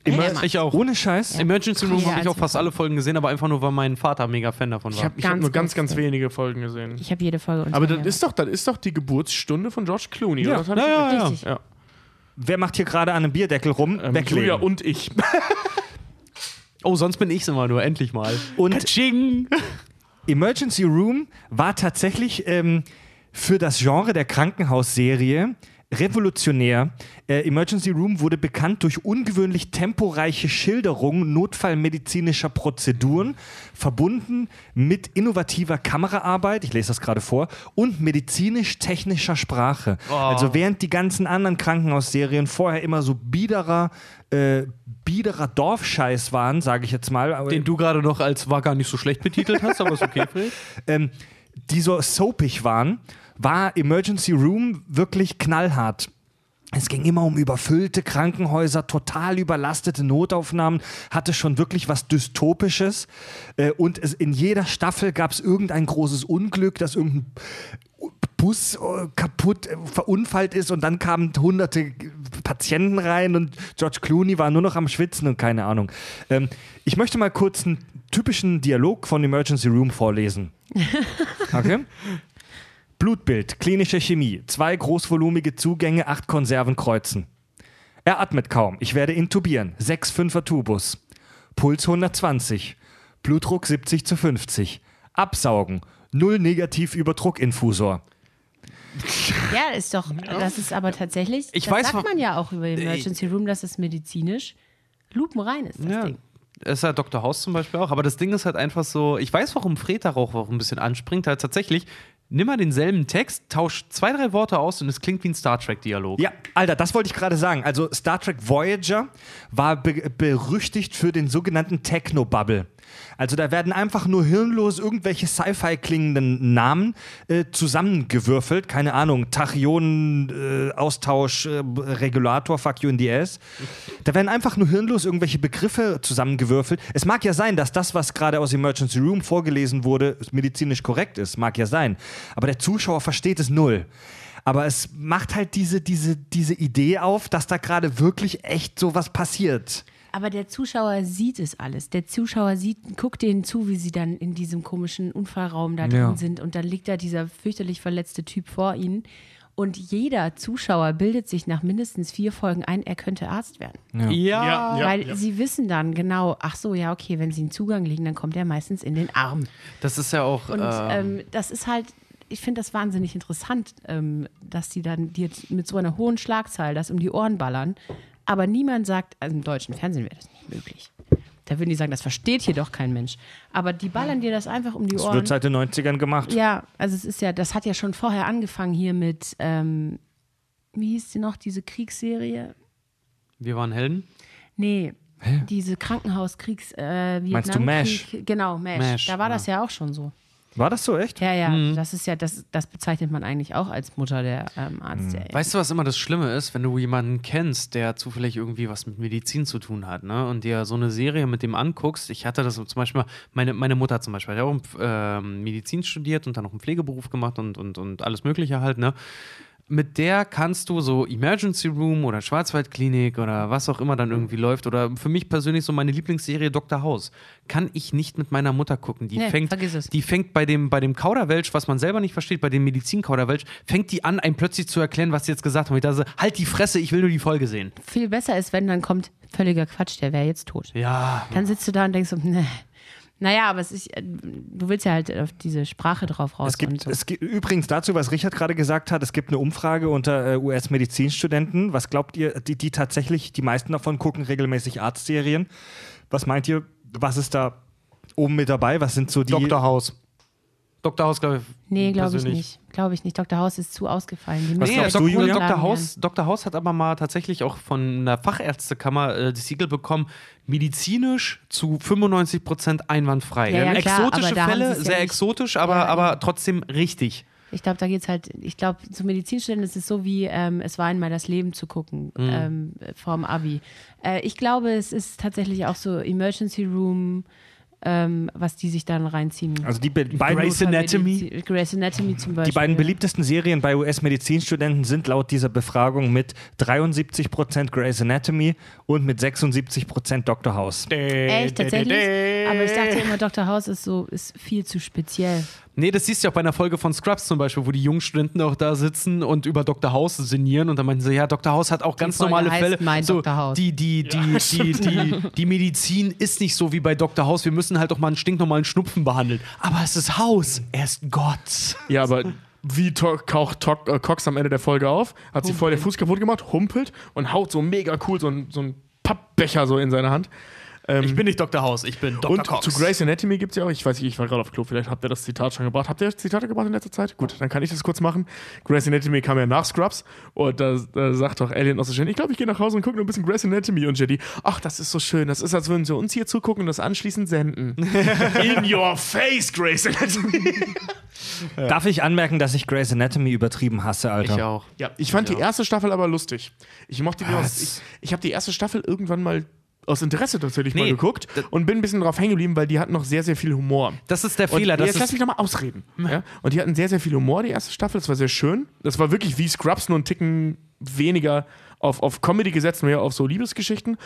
Immer. Ich auch. Ohne Scheiß. Emergency Room Ja, habe ich auch fast alle Folgen gesehen, aber einfach nur, weil mein Vater mega Fan davon war. Ich habe hab nur ganz, ganz ja. wenige Folgen gesehen. Ich habe jede Folge Aber das ist, doch, das ist doch die Geburtsstunde von George Clooney, Ja. oder? Ja, ja, ja. Ja. Wer macht hier gerade an einem Bierdeckel rum? Ähm. Julia und ich. oh, sonst bin ich's immer nur, endlich mal. Und- Katsching! Emergency Room war tatsächlich ähm, für das Genre der Krankenhausserie revolutionär. Äh, Emergency Room wurde bekannt durch ungewöhnlich temporeiche Schilderungen notfallmedizinischer Prozeduren, verbunden mit innovativer Kameraarbeit, ich lese das gerade vor, und medizinisch-technischer Sprache. Also während die ganzen anderen Krankenhausserien vorher immer so biederer, äh, biederer Dorfscheiß waren, sage ich jetzt mal. Den du gerade noch als war gar nicht so schlecht betitelt hast, aber ist okay, Fred. ähm, die so soapig waren, war Emergency Room wirklich knallhart. Es ging immer um überfüllte Krankenhäuser, total überlastete Notaufnahmen, hatte schon wirklich was Dystopisches. Äh, und in jeder Staffel gab es irgendein großes Unglück, dass irgendein Bus äh, kaputt äh, verunfallt ist und dann kamen hunderte Patienten rein und George Clooney war nur noch am Schwitzen und keine Ahnung. Ähm, ich möchte mal kurz einen typischen Dialog von Emergency Room vorlesen. Okay? Blutbild, klinische Chemie, zwei großvolumige Zugänge, acht Konserven kreuzen. Er atmet kaum. Ich werde intubieren. Sechs Fünfer Tubus. Puls 120. Blutdruck 70 zu 50. Absaugen. Null negativ Überdruckinfusor. Ja, ist doch, das ist aber tatsächlich, Ich das weiß sagt man ja auch über Emergency Room, dass es medizinisch lupenrein ist, das Ja. Ding. Es ist halt Dr. House zum Beispiel auch, aber das Ding ist halt einfach so, ich weiß, warum Fred darauf auch ein bisschen anspringt, halt tatsächlich, nimm mal denselben Text, tausch zwei, drei Worte aus und es klingt wie ein Star Trek-Dialog. Ja, Alter, das wollte ich gerade sagen. Also Star Trek Voyager war be berüchtigt für den sogenannten Techno-Bubble. Also da werden einfach nur hirnlos irgendwelche Sci-Fi klingenden Namen äh, zusammengewürfelt. Keine Ahnung, Tachyonen, äh, Austausch, äh, Regulator, fuck you in the ass. Da werden einfach nur hirnlos irgendwelche Begriffe zusammengewürfelt. Es mag ja sein, dass das, was gerade aus Emergency Room vorgelesen wurde, medizinisch korrekt ist. Mag ja sein. Aber der Zuschauer versteht es null. Aber es macht halt diese, diese, diese Idee auf, dass da gerade wirklich echt so was passiert. Aber der Zuschauer sieht es alles. Der Zuschauer sieht, guckt denen zu, wie sie dann in diesem komischen Unfallraum da drin Ja. sind. Und dann liegt da dieser fürchterlich verletzte Typ vor ihnen. Und jeder Zuschauer bildet sich nach mindestens vier Folgen ein, er könnte Arzt werden. Ja. Ja, Weil ja. sie wissen dann genau, ach so, ja, okay, wenn sie einen Zugang legen, dann kommt er meistens in den Arm. das ist ja auch. Und ähm, ähm, das ist halt, ich finde das wahnsinnig interessant, ähm, dass die dann dir mit so einer hohen Schlagzahl das um die Ohren ballern. Aber niemand sagt, also im deutschen Fernsehen wäre das nicht möglich. Da würden die sagen, das versteht hier doch kein Mensch. Aber die ballern dir das einfach um die Das Ohren. wird seit den 90ern gemacht. Ja, also es ist ja, das hat ja schon vorher angefangen hier mit, ähm, wie hieß die noch, diese Kriegsserie? wir waren Helden. Nee, diese Krankenhauskriegs, äh, Meinst du MASH? Vietnamkrieg- Genau, MASH. MASH, da war das ja auch schon so. War das so echt? Ja, ja, Mhm. das ist ja, das, das bezeichnet man eigentlich auch als Mutter der ähm, Arztserie. Weißt du, was immer das Schlimme ist, wenn du jemanden kennst, der zufällig irgendwie was mit Medizin zu tun hat, ne? Und dir so eine Serie mit dem anguckst. Ich hatte das zum Beispiel, mal- meine, meine Mutter zum Beispiel, hat auch ähm, Medizin studiert und dann noch einen Pflegeberuf gemacht und, und, und alles Mögliche halt, ne? Mit der kannst du so Emergency Room oder Schwarzwaldklinik oder was auch immer dann irgendwie läuft oder für mich persönlich so meine Lieblingsserie Dr. House kann ich nicht mit meiner Mutter gucken. Die Nee, fängt, die fängt bei dem, bei dem Kauderwelsch, was man selber nicht versteht, bei dem Medizin-Kauderwelsch, fängt die an, einem plötzlich zu erklären, was sie jetzt gesagt haben. Ich dachte, halt die Fresse, ich will nur die Folge sehen. Viel besser ist, wenn dann kommt, völliger Quatsch, der wäre jetzt tot. Ja. Dann sitzt du da und denkst so, ne. Naja, aber es ist, äh, du willst ja halt auf diese Sprache drauf raus. Es gibt, und so. es gibt übrigens dazu, was Richard gerade gesagt hat, es gibt eine Umfrage unter äh, US-Medizinstudenten. Was glaubt ihr, die, die tatsächlich, die meisten davon gucken regelmäßig Arztserien. Was meint ihr, was ist da oben mit dabei? Was sind so die. Dr. House. Dr. House, glaube ich. nee, glaube ich nicht. Glaube ich nicht. Dr. House ist zu ausgefallen. Die Was müssen glaubst du, Julia? Dr. House. Dr. House hat aber mal tatsächlich auch von einer Fachärztekammer äh, das Siegel bekommen, medizinisch zu 95 Prozent einwandfrei. Ja, ja, klar, Exotische Fälle, ja sehr nicht- exotisch, aber, Ja, aber trotzdem richtig. Ich glaube, da geht es halt, ich glaube, zu Medizinstudenten ist es so wie, ähm, es war einmal das Leben zu gucken, Mhm. ähm, vorm Abi. Äh, ich glaube, es ist tatsächlich auch so Emergency Room, ähm, was die sich dann reinziehen. Also die be beiden, Grey's Anatomy? Grey's Anatomy zum Beispiel. die beiden beliebtesten Serien bei US-Medizinstudenten sind laut dieser Befragung mit 73% Grey's Anatomy und mit 76% Dr. House. Echt, tatsächlich? Aber ich dachte immer, Dr. House ist so, ist viel zu speziell. Nee, das siehst du ja auch bei einer Folge von Scrubs zum Beispiel, wo die jungen Studenten auch da sitzen und über Dr. House sinnieren und dann meinten sie, ja, Dr. House hat auch ganz Folge normale heißt Fälle. Mein so, Dr. House. Die, die, die, die, die, die Medizin ist nicht so wie bei Dr. House. Wir müssen halt auch mal einen stinknormalen Schnupfen behandeln. Aber es ist House. Er ist Gott. Ja, aber wie taucht to äh, Cox am Ende der Folge auf? Hat sie voll den Fuß kaputt gemacht, humpelt und haut so mega cool so einen so einen Pappbecher so in seine Hand. Ähm, Ich bin nicht Dr. House, ich bin Dr. und Cox. zu Grey's Anatomy gibt es ja auch, ich weiß nicht, ich war gerade auf Klo, vielleicht habt ihr das Zitat schon gebracht. Habt ihr Zitate gebracht in letzter Zeit? Gut, dann kann ich das kurz machen. Grey's Anatomy kam ja nach Scrubs und da, da sagt doch Alien aus der Stelle, ich glaube, ich gehe nach Hause und gucke noch ein bisschen Grey's Anatomy und Jetty, ach, das ist so schön, das ist, als würden sie uns hier zugucken und das anschließend senden. In your face, Grey's Anatomy. Darf ich anmerken, dass ich Grey's Anatomy übertrieben hasse, Alter? ich auch. Ja, ich fand die erste Staffel aber lustig. Ich mochte die ich, ich habe die erste Staffel irgendwann mal aus Interesse tatsächlich mal Nee, geguckt das- und bin ein bisschen drauf hängen geblieben, weil die hatten noch sehr, sehr viel Humor. Das ist der Und Fehler. Das jetzt lass ist, mich doch mal ausreden. Ja? Und die hatten sehr, sehr viel Humor, die erste Staffel. Das war sehr schön. Das war wirklich wie Scrubs, nur einen Ticken weniger auf, auf Comedy gesetzt, mehr auf so Liebesgeschichten.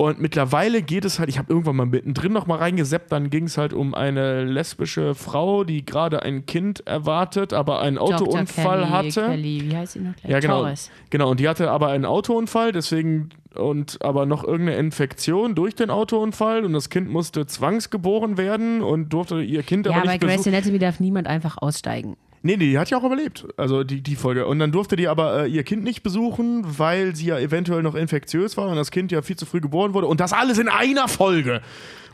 Und mittlerweile geht es halt, ich habe irgendwann mal mittendrin noch mal reingeseppt, dann ging es halt um eine lesbische Frau, die gerade ein Kind erwartet, aber einen Autounfall Dr. Kelly, hatte. Kelly, wie heißt sie noch? Ja, genau. Torres. Genau, und die hatte aber einen Autounfall, deswegen und aber noch irgendeine Infektion durch den Autounfall und das Kind musste zwangsgeboren werden und durfte ihr Kind Ja, aber bei nicht Grey's besuchen. Anatomy darf niemand einfach aussteigen. Nee, nee, die hat ja auch überlebt. Also die, die Folge. Und dann durfte die aber äh, ihr Kind nicht besuchen, weil sie ja eventuell noch infektiös war und das Kind ja viel zu früh geboren wurde. Und das alles in einer Folge.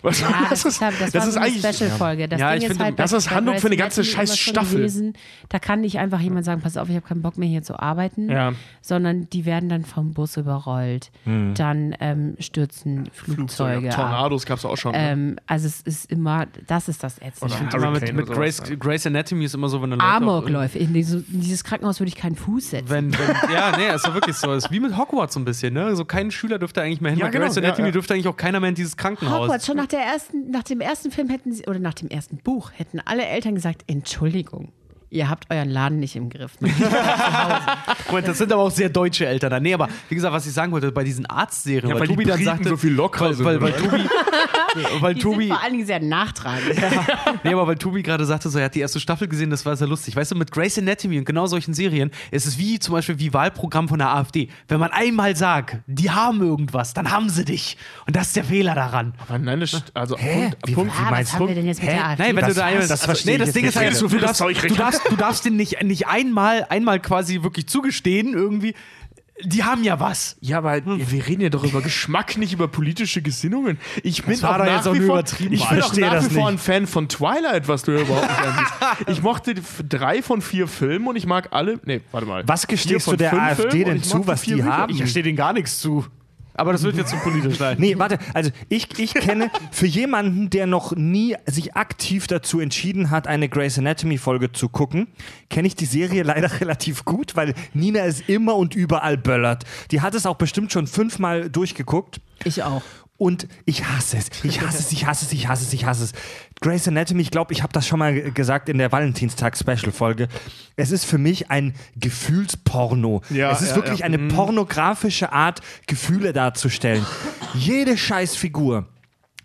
Was, Ja, das, ist, halt- das, war so eine Special-Folge. Das Ja, Ding ich ist finde, halt, das ist Handlung für eine ganze scheiß Staffel. Gewesen, da kann nicht einfach jemand sagen, pass auf, ich habe keinen Bock mehr hier zu arbeiten, Ja. sondern die werden dann vom Bus überrollt. Dann ähm, stürzen Flugzeuge ab. Tornados gab es auch schon. ne? Ähm, also es ist immer, das ist das Ätzende. Oder immer mit, mit Grace. Grace Anatomy ist immer so, wenn dann Leute auch Amokläufe. In, diese, in dieses Krankenhaus würde ich keinen Fuß setzen. Wenn, wenn, ja, nee, ist doch wirklich so. Ist wie mit Hogwarts so ein bisschen, ne? So kein Schüler dürfte eigentlich mehr hin. Ja, genau, Grey's Anatomy ja, ja. dürfte eigentlich auch keiner mehr in dieses Krankenhaus. Hogwarts, schon nach, der ersten, nach dem ersten Film hätten sie, oder nach dem ersten Buch, hätten alle Eltern gesagt, Entschuldigung, ihr habt euren Laden nicht im Griff. Moment, das sind aber auch sehr deutsche Eltern da. Nee, aber wie gesagt, was ich sagen wollte, bei diesen Arztserien, Ja, weil, weil die Tobi dann sagte, so viel lockerer weil, sind, weil, weil oder? Tobi, weil Die Tobi, sind vor allen Dingen sehr nachtragend. nee, aber weil Tobi gerade sagte, so, er hat die erste Staffel gesehen, das war sehr lustig. Weißt du, mit Grace Anatomy und genau solchen Serien ist es wie zum Beispiel wie Wahlprogramm von der AfD. Wenn man einmal sagt, die haben irgendwas, dann haben sie dich. Und das ist der Fehler daran. aber nein, das, also Hä? Punkt, Wie- Punkt, wie Ah, meinst was haben wir denn jetzt mit Hä? der AfD? Nein, wenn Das- du da einmal, das verstehe nee, das Ding ist halt, du darfst, du? Darfst, du darfst den nicht, nicht einmal, einmal quasi wirklich zugestehen, irgendwie, die haben ja was. Ja, aber wir reden ja doch über Geschmack, nicht über politische Gesinnungen. Ich bin war auch doch nach jetzt auch wie vor, übertrieben. ich Ich bin auch nach das wie vor ein Fan von Twilight, was du ja überhaupt nicht ansiehst. Ich mochte drei von vier Filmen und ich mag alle. Nee, warte mal. Was gestehst du der fünf AfD Filmen denn zu, was die Bücher. haben? Ich verstehe denen gar nichts zu. Aber das wird jetzt zu politisch sein. Nee, warte, also ich, ich kenne für jemanden, der noch nie sich aktiv dazu entschieden hat, eine Grey's Anatomy Folge zu gucken, kenne ich die Serie leider relativ gut, weil Nina es immer und überall böllert. Die hat es auch bestimmt schon fünfmal durchgeguckt. Ich auch. Und ich hasse es. Ich hasse es, ich hasse es, ich hasse es, ich hasse es. Grey's Anatomy, ich glaube, ich habe das schon mal gesagt in der Valentinstag-Special-Folge. Es ist für mich ein Gefühlsporno. Ja, es ist ja, wirklich ja. eine pornografische Art, Gefühle darzustellen. Jede Scheißfigur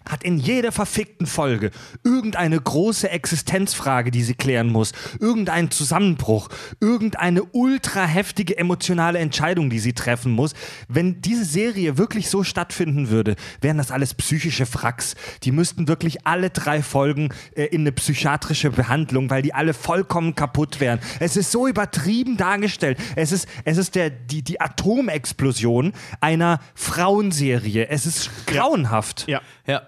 hat in jeder verfickten Folge irgendeine große Existenzfrage, die sie klären muss, irgendeinen Zusammenbruch, irgendeine ultra heftige emotionale Entscheidung, die sie treffen muss. Wenn diese Serie wirklich so stattfinden würde, wären das alles psychische Fracks. Die müssten wirklich alle drei Folgen äh, in eine psychiatrische Behandlung, weil die alle vollkommen kaputt wären. Es ist so übertrieben dargestellt. Es ist, es ist der, die, die Atomexplosion einer Frauenserie. Es ist grauenhaft. Ja. Ja.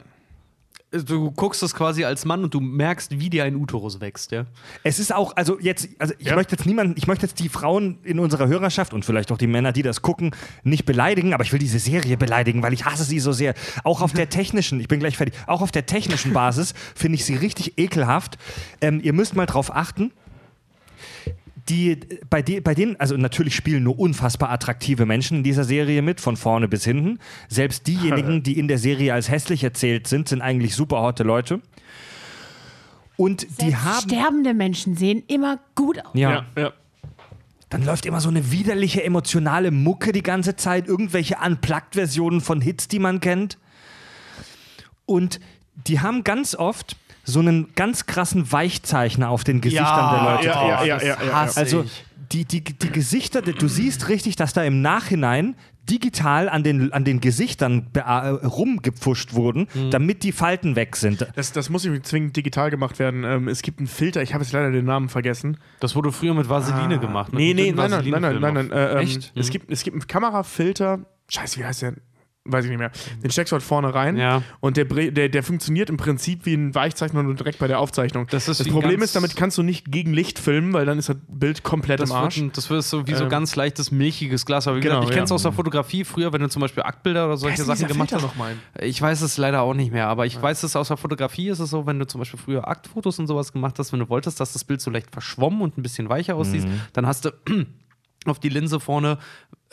Du guckst das quasi als Mann und du merkst, wie dir ein Uterus wächst, ja. Es ist auch, also jetzt, also ich Ja. möchte jetzt niemanden, ich möchte jetzt die Frauen in unserer Hörerschaft und vielleicht auch die Männer, die das gucken, nicht beleidigen, aber ich will diese Serie beleidigen, weil ich hasse sie so sehr. Auch auf der technischen, ich bin gleich fertig, auch auf der technischen Basis finde ich sie richtig ekelhaft. Ähm, ihr müsst mal drauf achten. Die, bei, de, bei denen, also natürlich spielen nur unfassbar attraktive Menschen in dieser Serie mit, von vorne bis hinten. Selbst diejenigen, die in der Serie als hässlich erzählt sind, sind eigentlich super hotte Leute. Und die Selbst haben. Sterbende Menschen sehen immer gut aus. Ja, ja. dann läuft immer so eine widerliche emotionale Mucke die ganze Zeit, irgendwelche Unplugged-Versionen von Hits, die man kennt. Und die haben ganz oft so einen ganz krassen Weichzeichner auf den Gesichtern der Leute. ja, ja, ja, ja, ja. hasse Also die, die, die Gesichter, du siehst richtig, dass da im Nachhinein digital an den, an den Gesichtern rumgepfuscht wurden, Mhm. damit die Falten weg sind. Das, das muss nicht zwingend digital gemacht werden. Ähm, es gibt einen Filter, ich habe jetzt leider den Namen vergessen. Das wurde früher mit Vaseline gemacht. mit Nee, nee, nein, nein, nein, nein, nein, nein. Äh, ähm, Echt? Es, gibt, es gibt einen Kamerafilter. Scheiße, wie heißt der? Weiß ich nicht mehr. Den steckst du halt vorne rein Ja. und der, der, der funktioniert im Prinzip wie ein Weichzeichner nur direkt bei der Aufzeichnung. Das ist das Problem ist, damit kannst du nicht gegen Licht filmen, weil dann ist das Bild komplett Das im wird, Arsch. ein- das wird so wie so Ähm, ganz leichtes, milchiges Glas. Aber wie genau, gesagt, ich kenne es ja. aus der Fotografie früher, wenn du zum Beispiel Aktbilder oder solche Sachen gemacht Filter hast. noch mal? Ich weiß es leider auch nicht mehr, aber ich weiß es aus der Fotografie ist es so, wenn du zum Beispiel früher Aktfotos und sowas gemacht hast, wenn du wolltest, dass das Bild so leicht verschwommen und ein bisschen weicher aussieht, dann hast du auf die Linse vorne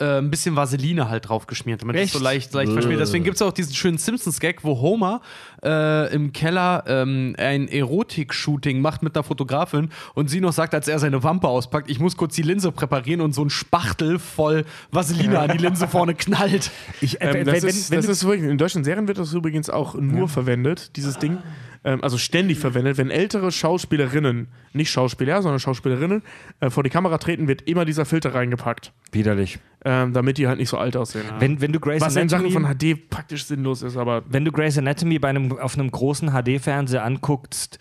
äh, ein bisschen Vaseline halt drauf geschmiert, damit es so leicht, leicht verschmiert. Deswegen gibt es auch diesen schönen Simpsons-Gag, wo Homer äh, im Keller ähm, ein Erotik-Shooting macht mit einer Fotografin und sie noch sagt, als er seine Wampe auspackt, ich muss kurz die Linse präparieren und so ein Spachtel voll Vaseline an die Linse vorne knallt. Ich, äh, Ähm, das wenn, ist, wenn, das du- ist wirklich, in deutschen Serien wird das übrigens auch nur verwendet, dieses Ding. Ähm, also ständig verwendet. Wenn ältere Schauspielerinnen, nicht Schauspieler, sondern Schauspielerinnen, äh, vor die Kamera treten, wird immer dieser Filter reingepackt. widerlich. Ähm, damit die halt nicht so alt aussehen. Wenn, wenn du Grey's Was in Sachen Anatomy, von HD praktisch sinnlos ist, aber wenn du Grey's Anatomy bei einem, auf einem großen HD-Fernseher anguckst,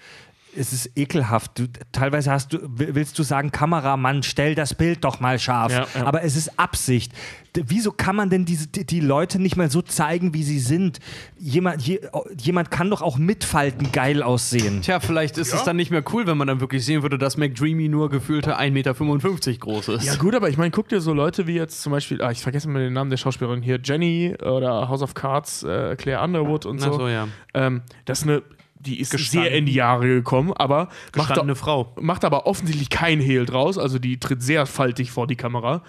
ist es ekelhaft. Du, teilweise hast du, willst du sagen, Kameramann, stell das Bild doch mal scharf. Ja, ja. Aber es ist Absicht. D- Wieso kann man denn diese, die, die Leute nicht mal so zeigen, wie sie sind? Jemand, je, jemand kann doch auch mit Falten geil aussehen. Tja, vielleicht ist es dann nicht mehr cool, wenn man dann wirklich sehen würde, dass McDreamy nur gefühlte 1,55 Meter groß ist. Ja, gut, aber ich meine, guck dir so Leute wie jetzt zum Beispiel, ah, ich vergesse mal den Namen der Schauspielerin hier, Jenny oder House of Cards, äh, Claire Underwood und so. Ach so, ja. ähm, das ist eine, die ist Gestanden- sehr in die Jahre gekommen, aber macht, Gestandene da, Frau. macht aber offensichtlich kein Hehl draus, also die tritt sehr faltig vor die Kamera.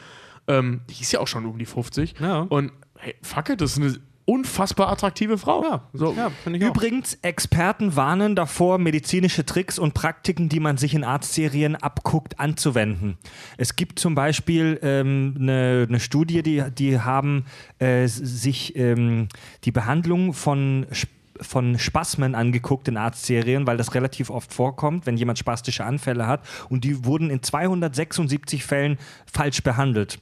Ähm, die ist ja auch schon um die 50. Ja. Und hey, fuck it, das ist eine unfassbar attraktive Frau. Ja, so. ja. Übrigens, Experten warnen davor, medizinische Tricks und Praktiken, die man sich in Arztserien abguckt, anzuwenden. Es gibt zum Beispiel ähm, eine, eine Studie, die, die haben äh, sich ähm, die Behandlung von Sp- von Spasmen angeguckt in Arztserien, weil das relativ oft vorkommt, wenn jemand spastische Anfälle hat. Und die wurden in 276 Fällen falsch behandelt.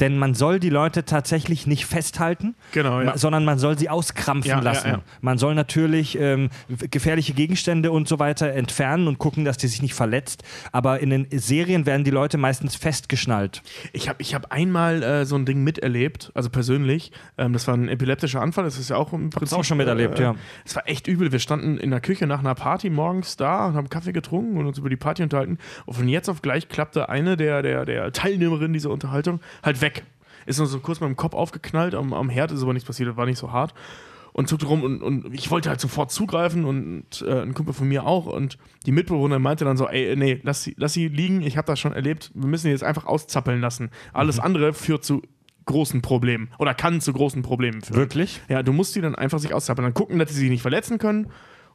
Denn man soll die Leute tatsächlich nicht festhalten, Genau, ja. sondern man soll sie auskrampfen Ja, lassen. ja. Man soll natürlich ähm, gefährliche Gegenstände und so weiter entfernen und gucken, dass die sich nicht verletzt. Aber in den Serien werden die Leute meistens festgeschnallt. Ich habe ich hab einmal äh, so ein Ding miterlebt, also persönlich. Ähm, das war ein epileptischer Anfall, das ist ja auch im Prinzip. auch schon miterlebt, ja. Es war echt übel. Wir standen in der Küche nach einer Party morgens da und haben Kaffee getrunken und uns über die Party unterhalten. Und von jetzt auf gleich klappte eine der, der, der Teilnehmerinnen dieser Unterhaltung halt weg. Ist nur so kurz mit dem Kopf aufgeknallt, am, am Herd ist aber nichts passiert, war nicht so hart. Und zuckte rum und, und ich wollte halt sofort zugreifen und äh, ein Kumpel von mir auch. Und die Mitbewohnerin meinte dann so: Ey, nee, lass sie, lass sie liegen, ich habe das schon erlebt, wir müssen sie jetzt einfach auszappeln lassen. Alles andere führt zu großen Problemen oder kann zu großen Problemen führen. Wirklich? Ja, du musst die dann einfach sich auszappeln. Dann gucken, dass sie sich nicht verletzen können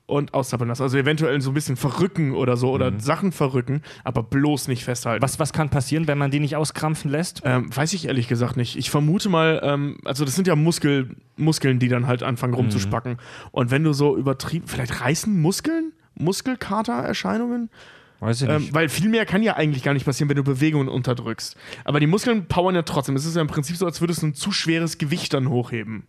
und auszappeln lassen. Also eventuell so ein bisschen verrücken oder so oder Sachen verrücken, aber bloß nicht festhalten. Was, was kann passieren, wenn man die nicht auskrampfen lässt? Ähm, weiß ich ehrlich gesagt nicht. Ich vermute mal, ähm, also das sind ja Muskel, Muskeln, die dann halt anfangen rumzuspacken. Und wenn du so übertrieben, vielleicht reißen Muskeln? Muskelkatererscheinungen? Weiß ich Ähm, weil viel mehr kann ja eigentlich gar nicht passieren, wenn du Bewegungen unterdrückst. Aber die Muskeln powern ja trotzdem. Es ist ja im Prinzip so, als würdest du ein zu schweres Gewicht dann hochheben.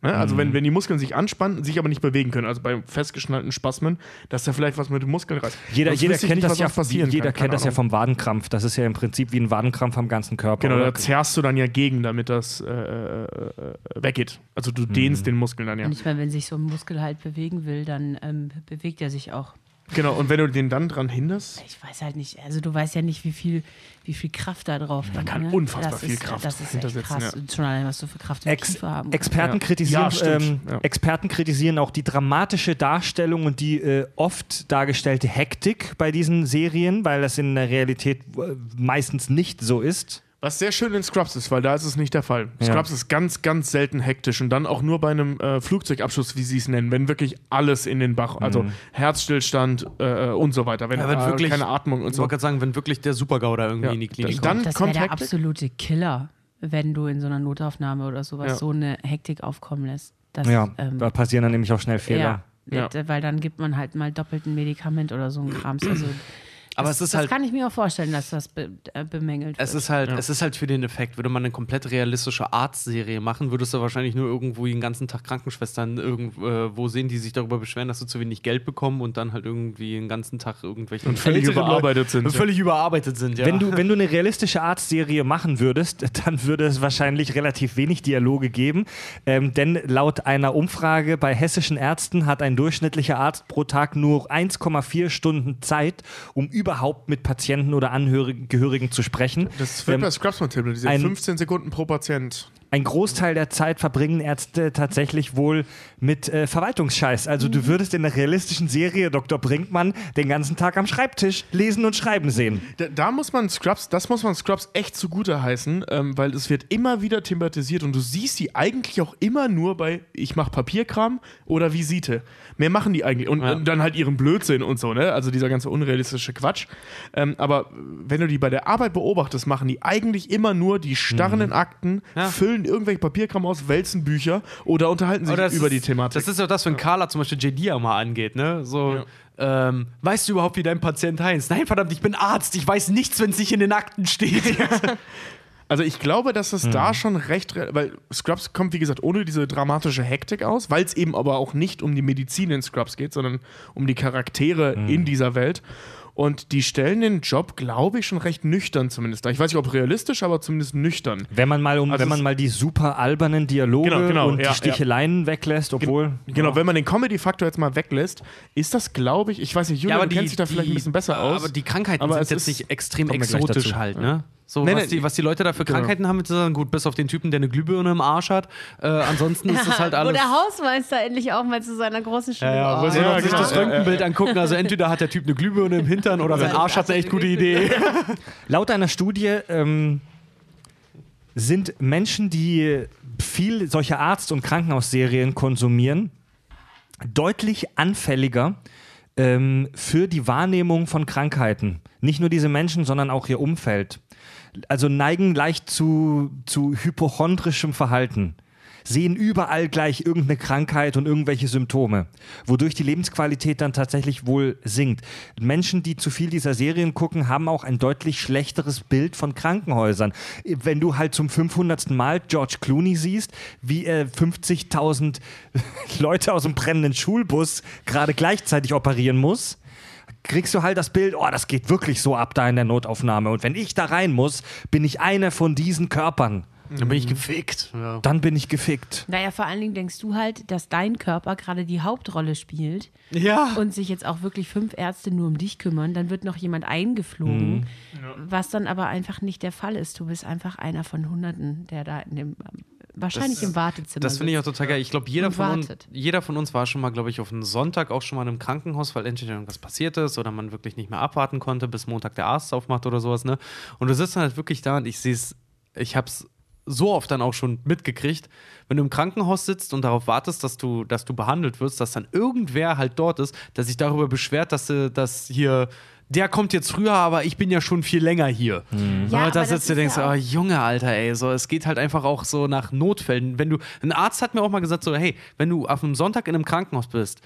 Ne? Also Mhm. wenn, wenn die Muskeln sich anspannen, sich aber nicht bewegen können, also bei festgeschnallten Spasmen, dass da vielleicht was mit den Muskeln reißt. Jeder, jeder ich kennt nicht, das ja, passieren jeder kann. kennt Keine das ja Ahnung. vom Wadenkrampf. Das ist ja im Prinzip wie ein Wadenkrampf am ganzen Körper. Genau, oder? da zerrst du dann ja gegen, damit das äh, äh, weggeht. Also du dehnst den Muskel dann ja. Manchmal, wenn sich so ein Muskel halt bewegen will, dann ähm, bewegt er sich auch. Genau, und wenn du den dann dran hinderst, Ich weiß halt nicht, also du weißt ja nicht, wie viel, wie viel Kraft da drauf hängt. kann ne? unfassbar das viel ist, Kraft Das ist echt hintersetzen, krass. ja. Schon allein, was du für Kraft im Ex Kiefer haben. Experten, Ja. kritisieren, Ja, stimmt. ähm, Ja. Experten kritisieren auch die dramatische Darstellung und die äh, oft dargestellte Hektik bei diesen Serien, weil das in der Realität äh, meistens nicht so ist. Was sehr schön in Scrubs ist, weil da ist es nicht der Fall. Ja. Scrubs ist ganz, ganz selten hektisch und dann auch nur bei einem äh, Flugzeugabschuss, wie sie es nennen, wenn wirklich alles in den Bach, also Herzstillstand äh, und so weiter, wenn, Ja, wenn äh, wirklich- keine Atmung und Ich so. wollte gerade sagen, wenn wirklich der Supergau da irgendwie Ja. in die Klinik Dann kommt. Das wäre kommt der Hektik. absolute Killer, wenn du in so einer Notaufnahme oder sowas Ja. so eine Hektik aufkommen lässt. Das, Ja, ähm, da passieren dann nämlich auch schnell Fehler. ja, Ja. weil dann gibt man halt mal doppelt ein Medikament oder so ein Krams. Also, Aber das, es ist das halt- kann ich mir auch vorstellen, dass das be äh, bemängelt wird. Es ist halt, es ist halt für den Effekt. Würde man eine komplett realistische Arztserie machen, würdest du wahrscheinlich nur irgendwo den ganzen Tag Krankenschwestern irgendwo sehen, die sich darüber beschweren, dass sie zu wenig Geld bekommen und dann halt irgendwie den ganzen Tag irgendwelche Und völlig überarbeitet sind, Und ja. völlig überarbeitet sind, ja. Wenn, du, wenn du eine realistische Arztserie machen würdest, dann würde es wahrscheinlich relativ wenig Dialoge geben. Ähm, denn laut einer Umfrage bei hessischen Ärzten hat ein durchschnittlicher Arzt pro Tag nur 1,4 Stunden Zeit, um überhaupt mit Patienten oder Angehörigen zu sprechen. Das wird Ähm, bei Scrubs mal Tipp, diese ein- 15 Sekunden pro Patient. Ein Großteil der Zeit verbringen Ärzte tatsächlich wohl mit äh, Verwaltungsscheiß. Also du würdest in der realistischen Serie Dr. Brinkmann den ganzen Tag am Schreibtisch lesen und schreiben sehen. Da, da muss man Scrubs, das muss man Scrubs echt zugute heißen, ähm, weil es wird immer wieder thematisiert und du siehst sie eigentlich auch immer nur bei ich mache Papierkram oder Visite. Mehr machen die eigentlich und, Ja. und dann halt ihren Blödsinn und so, ne? Also dieser ganze unrealistische Quatsch. Ähm, aber wenn du die bei der Arbeit beobachtest, machen die eigentlich immer nur die starren Akten, Ja. füllen irgendwelche Papierkram aus, wälzen Bücher oder unterhalten sich das über ist, die Thematik. Das ist ja das, wenn Carla zum Beispiel JD ja mal angeht, ne? So, ähm, weißt du überhaupt, wie dein Patient heißt? Nein, verdammt, ich bin Arzt, ich weiß nichts, wenn es nicht in den Akten steht. Also ich glaube, dass es da schon recht, re- weil Scrubs kommt, wie gesagt, ohne diese dramatische Hektik aus, weil es eben aber auch nicht um die Medizin in Scrubs geht, sondern um die Charaktere in dieser Welt. Und die stellen den Job, glaube ich, schon recht nüchtern zumindest da. Ich weiß nicht, ob realistisch, aber zumindest nüchtern. Wenn man mal um, Also wenn man mal die super albernen Dialoge Genau, genau, und ja, die Sticheleien weglässt, obwohl Genau, wenn man den Comedy-Faktor jetzt mal weglässt, ist das, glaube ich, ich weiß nicht, Julia, du kennst dich da vielleicht ein bisschen besser aus. Aber die Krankheiten Aber sind jetzt nicht extrem exotisch halt, ne? So, Nee, was, nee, die, was die Leute da für genau. Krankheiten haben, mit sagen, gut, bis auf den Typen, der eine Glühbirne im Arsch hat. Äh, ansonsten ist das halt Wo alles. der Hausmeister endlich auch mal zu seiner großen Stimme Ja, ja, oh, wo sie Ja, noch sich genau. das Röntgenbild angucken. Also entweder hat der Typ eine Glühbirne im Hintern oder sein Arsch hat eine echt gute Idee. laut einer Studie ähm, sind Menschen, die viel solche Arzt- und Krankenhausserien konsumieren, deutlich anfälliger ähm, für die Wahrnehmung von Krankheiten. Nicht nur diese Menschen, sondern auch ihr Umfeld. Also neigen leicht zu, zu hypochondrischem Verhalten. Sehen überall gleich irgendeine Krankheit und irgendwelche Symptome, wodurch die Lebensqualität dann tatsächlich wohl sinkt. Menschen, die zu viel dieser Serien gucken, haben auch ein deutlich schlechteres Bild von Krankenhäusern. Wenn du halt zum 500. Mal George Clooney siehst, wie er 50.000 Leute aus dem brennenden Schulbus gerade gleichzeitig operieren muss, kriegst du halt das Bild, oh, das geht wirklich so ab da in der Notaufnahme. Und wenn ich da rein muss, bin ich einer von diesen Körpern. Dann bin ich gefickt. Ja. Dann bin ich gefickt. Naja, vor allen Dingen denkst du halt, dass dein Körper gerade die Hauptrolle spielt ja. und sich jetzt auch wirklich fünf Ärzte nur um dich kümmern. Dann wird noch jemand eingeflogen, was dann aber einfach nicht der Fall ist. Du bist einfach einer von Hunderten, der da in dem, wahrscheinlich im Wartezimmer Das finde ich auch total geil. Ich glaube, jeder, von uns- jeder von uns war schon mal, glaube ich, auf einen Sonntag auch schon mal in einem Krankenhaus, weil entweder irgendwas passiert ist oder man wirklich nicht mehr abwarten konnte, bis Montag der Arzt aufmacht oder sowas. Ne? Und du sitzt dann halt wirklich da und ich sehe es, ich habe es so oft dann auch schon mitgekriegt, wenn du im Krankenhaus sitzt und darauf wartest, dass du, dass du behandelt wirst, dass dann irgendwer halt dort ist, der sich darüber beschwert, dass, du- dass hier der kommt jetzt früher, aber ich bin ja schon viel länger hier. Ja, und da aber das sitzt du denkst, ja oh, Junge, Alter, ey, so, es geht halt einfach auch so nach Notfällen. Wenn du, ein Arzt hat mir auch mal gesagt, so, hey, wenn du auf einem Sonntag in einem Krankenhaus bist,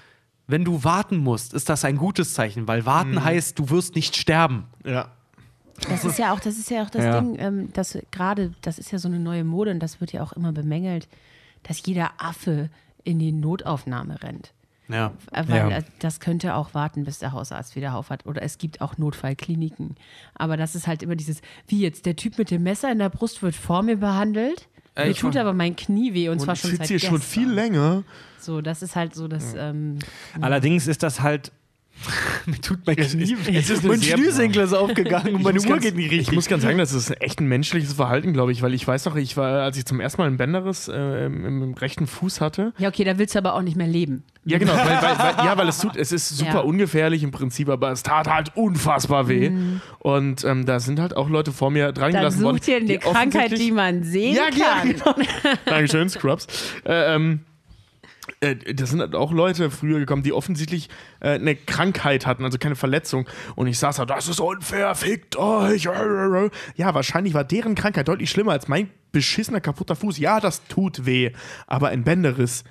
wenn du warten musst, ist das ein gutes Zeichen, weil warten heißt, du wirst nicht sterben. ja. Das ist ja auch, das ist ja auch das Ja. Ding, ähm, dass gerade, das ist ja so eine neue Mode und das wird ja auch immer bemängelt, dass jeder Affe in die Notaufnahme rennt. Ja. Äh, Weil Ja. äh, das könnte auch warten, bis der Hausarzt wieder auf hat. Oder es gibt auch Notfallkliniken. Aber das ist halt immer dieses, wie jetzt, der Typ mit dem Messer in der Brust wird vor mir behandelt. Äh, Mir tut aber mein Knie weh und, zwar Und schon sitzt seit hier gestern. schon viel länger. So, das ist halt so das. Ähm, Allerdings ist das halt Mir tut mein Knie weh. es ist eine mein Schnürsenkel ist aufgegangen und meine Uhr ganz- geht nicht richtig. Ich muss ganz sagen, das ist echt ein menschliches Verhalten, glaube ich, weil ich weiß noch, ich war, als ich zum ersten Mal ein Bänderriss äh, im, im rechten Fuß hatte. Ja, okay, da willst du aber auch nicht mehr leben. Ja, genau, weil, weil, weil, ja, weil es tut, es ist super Ja. ungefährlich im Prinzip, aber es tat halt unfassbar weh. Und ähm, da sind halt auch Leute vor mir dran Dann gelassen worden. eine die Krankheit, die man sehen Ja, kann. genau. Dankeschön, Scrubs. Äh, ähm, äh, das sind halt auch Leute früher gekommen, die offensichtlich äh, eine Krankheit hatten, also keine Verletzung. Und ich saß da, das ist unfair, fickt euch. Ja, wahrscheinlich war deren Krankheit deutlich schlimmer als mein beschissener, kaputter Fuß. Ja, das tut weh. Aber ein Bänderriss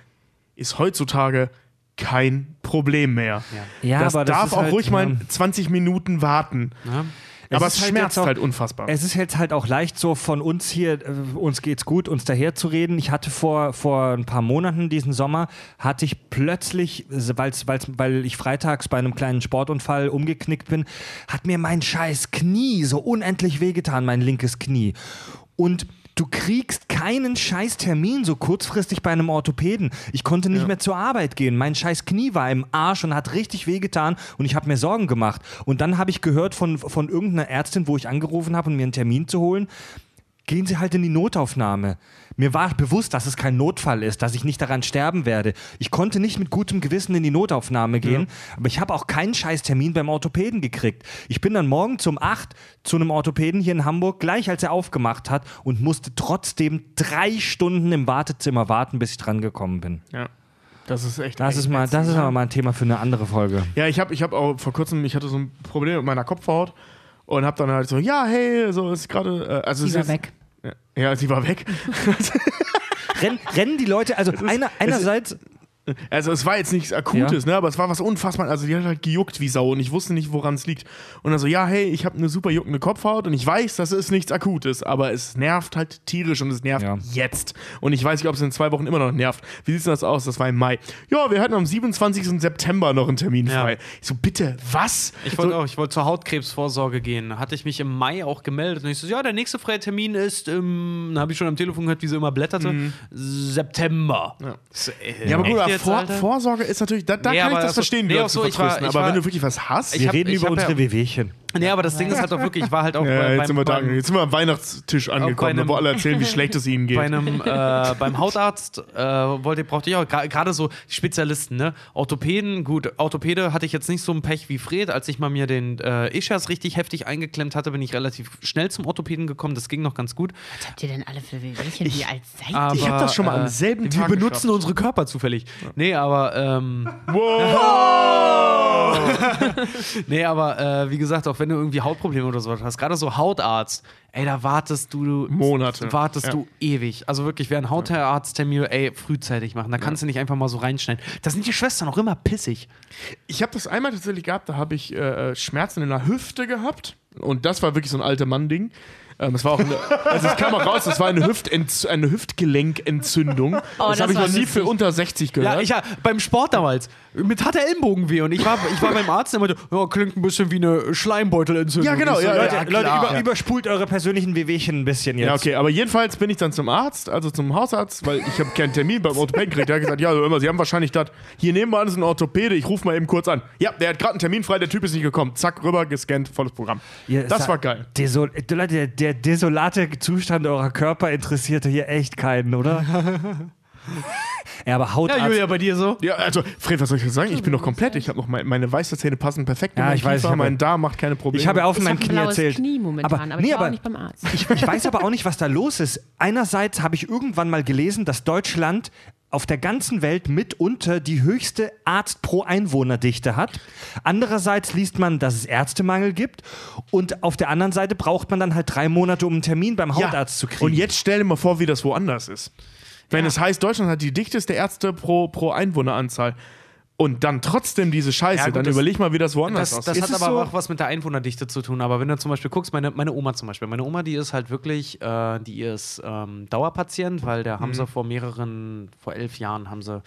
ist heutzutage kein Problem mehr. Ja, das aber das darf auch halt, ruhig mal ja. 20 Minuten warten. Aber es ist halt schmerzt jetzt auch- halt unfassbar. Es ist jetzt halt auch leicht so von uns hier, äh, uns geht's gut, uns daher zu reden. Ich hatte vor, vor ein paar Monaten diesen Sommer, hatte ich plötzlich, weil's, weil's, weil ich freitags bei einem kleinen Sportunfall umgeknickt bin, hat mir mein scheiß Knie so unendlich wehgetan, mein linkes Knie. Und du kriegst keinen scheiß Termin so kurzfristig bei einem Orthopäden. Ich konnte nicht mehr zur Arbeit gehen. Mein scheiß Knie war im Arsch und hat richtig wehgetan und ich habe mir Sorgen gemacht. Und dann habe ich gehört von, von irgendeiner Ärztin, wo ich angerufen habe, um mir einen Termin zu holen, gehen Sie halt in die Notaufnahme. Mir war bewusst, dass es kein Notfall ist, dass ich nicht daran sterben werde. Ich konnte nicht mit gutem Gewissen in die Notaufnahme gehen, aber ich habe auch keinen Scheißtermin beim Orthopäden gekriegt. Ich bin dann morgen zum 8 zu einem Orthopäden hier in Hamburg, gleich als er aufgemacht hat und musste trotzdem drei Stunden im Wartezimmer warten, bis ich dran gekommen bin. ja. Das ist echt. Das echt ist, mal, das ist aber mal ein Thema für eine andere Folge. Ja, ich habe ich hab auch vor kurzem, ich hatte so ein Problem mit meiner Kopfhaut und habe dann halt so, ja, hey, so ist gerade, äh, also ist weg. Ja, sie war weg. Renn, rennen die Leute, also einer, einerseits, Also es war jetzt nichts Akutes, ne, aber es war was unfassbar. Also die hat halt gejuckt wie Sau und ich wusste nicht, woran es liegt. Und dann so, ja, hey, ich habe eine super juckende Kopfhaut und ich weiß, das ist nichts Akutes, aber es nervt halt tierisch und es nervt Ja. jetzt. Und ich weiß nicht, ob es in zwei Wochen immer noch nervt. Wie sieht denn das aus? Das war im Mai. Ja, wir hatten am 27. September noch einen Termin Ja. frei. Ich so, bitte, was? Ich wollte so, auch, ich wollte zur Hautkrebsvorsorge gehen. Hatte ich mich im Mai auch gemeldet. Und ich so, ja, der nächste freie Termin ist, ähm, habe ich schon am Telefon gehört, wie sie immer blätterte, September. Ja. So, äh, Mhm. ja, aber gut, jetzt, Vor Alter? Vorsorge ist natürlich, da, da Nee, kann ich aber das also- verstehen, nee, so, zu ich war- ich aber war- wenn du wirklich was hast, wir hab- reden über hab unsere ja- Wehwehchen. Nee, aber das Ding ist halt auch wirklich, ich war halt auch ja, bei, jetzt, sind wir beim, jetzt sind wir am Weihnachtstisch angekommen, einem- wo alle erzählen, wie schlecht es ihnen geht. bei einem äh, beim Hautarzt äh, wollte brauchte ich auch gerade so Spezialisten, ne? Orthopäden, gut, Orthopäde hatte ich jetzt nicht so ein Pech wie Fred, als ich mal mir den äh, Ischas richtig heftig eingeklemmt hatte, bin ich relativ schnell zum Orthopäden gekommen, das ging noch ganz gut. Was habt ihr denn alle für Wehwehchen? Wie alt seid Aber, Ich hab das schon mal am äh, selben Wir Tag benutzen geschafft. unsere Körper zufällig. Nee, aber ähm, wow! nee, aber äh, wie gesagt, auch wenn du irgendwie Hautprobleme oder so hast, gerade so Hautarzt, ey, da wartest du Monate. Wartest Ja. du ewig. Also wirklich, wer einen Hautarzttermin, ey, frühzeitig machen. Da kannst du nicht einfach mal so reinschneiden. Da sind die Schwestern auch immer pissig. Ich habe das einmal tatsächlich gehabt, da habe ich äh, Schmerzen in der Hüfte gehabt. Und das war wirklich so ein alter Mann-Ding. Ähm, es war auch eine, also es kam auch raus, es war eine, Hüftentz eine Hüftgelenkentzündung. das das habe ich noch nie für unter 60 Ja, gehört. ich ja, beim Sport damals. Mit hat der Ellenbogen weh. Und ich war, ich war beim Arzt, der meinte, ja, klingt ein bisschen wie eine Schleimbeutelentzündung. Ja, genau, Ich so, ja, Leute, ja, Leute über, überspult eure persönlichen Wehwehchen ein bisschen jetzt. Ja, okay, aber jedenfalls bin ich dann zum Arzt, also zum Hausarzt, weil ich habe keinen Termin beim Orthopäden gekriegt. Der hat gesagt, ja, also immer, Sie haben wahrscheinlich das, hier nebenan ist ein Orthopäde, ich rufe mal eben kurz an. Ja, der hat gerade einen Termin frei, der Typ ist nicht gekommen. Zack, rüber, gescannt, volles Programm. Das war geil. Desol Leute, der, der desolate Zustand eurer Körper interessierte hier echt keinen, oder? ja, aber Hautarzt. Ja, Julia, bei dir so? Ja, also, Fred, was soll ich jetzt sagen? Ich bin noch komplett, ich habe noch mein, meine Weißerzähne passen perfekt. Ja, meinen ich weiß, ich mein Darm macht keine Probleme. ich habe ja auch von Ich meinem Knie erzählt. Knie momentan, aber, nee, ich war aber auch nicht beim Arzt. ich, ich weiß aber auch nicht, was da los ist. Einerseits habe ich irgendwann mal gelesen, dass Deutschland auf der ganzen Welt mitunter die höchste Arzt pro Einwohnerdichte hat. Andererseits liest man, dass es Ärztemangel gibt. Und auf der anderen Seite braucht man dann halt drei Monate, um einen Termin beim Hautarzt zu kriegen. Und jetzt stell dir mal vor, wie das woanders ist. Wenn es heißt, Deutschland hat die dichteste Ärzte pro, pro Einwohneranzahl und dann trotzdem diese Scheiße, Ja, gut, dann das- überleg mal, wie das woanders Das, aussieht. das Ist hat aber so? auch was mit der Einwohnerdichte zu tun. Aber wenn du zum Beispiel guckst, meine, meine Oma zum Beispiel, meine Oma, die ist halt wirklich, äh, die ist ähm, Dauerpatient, weil der Mhm. haben sie vor mehreren, vor elf Jahren haben sie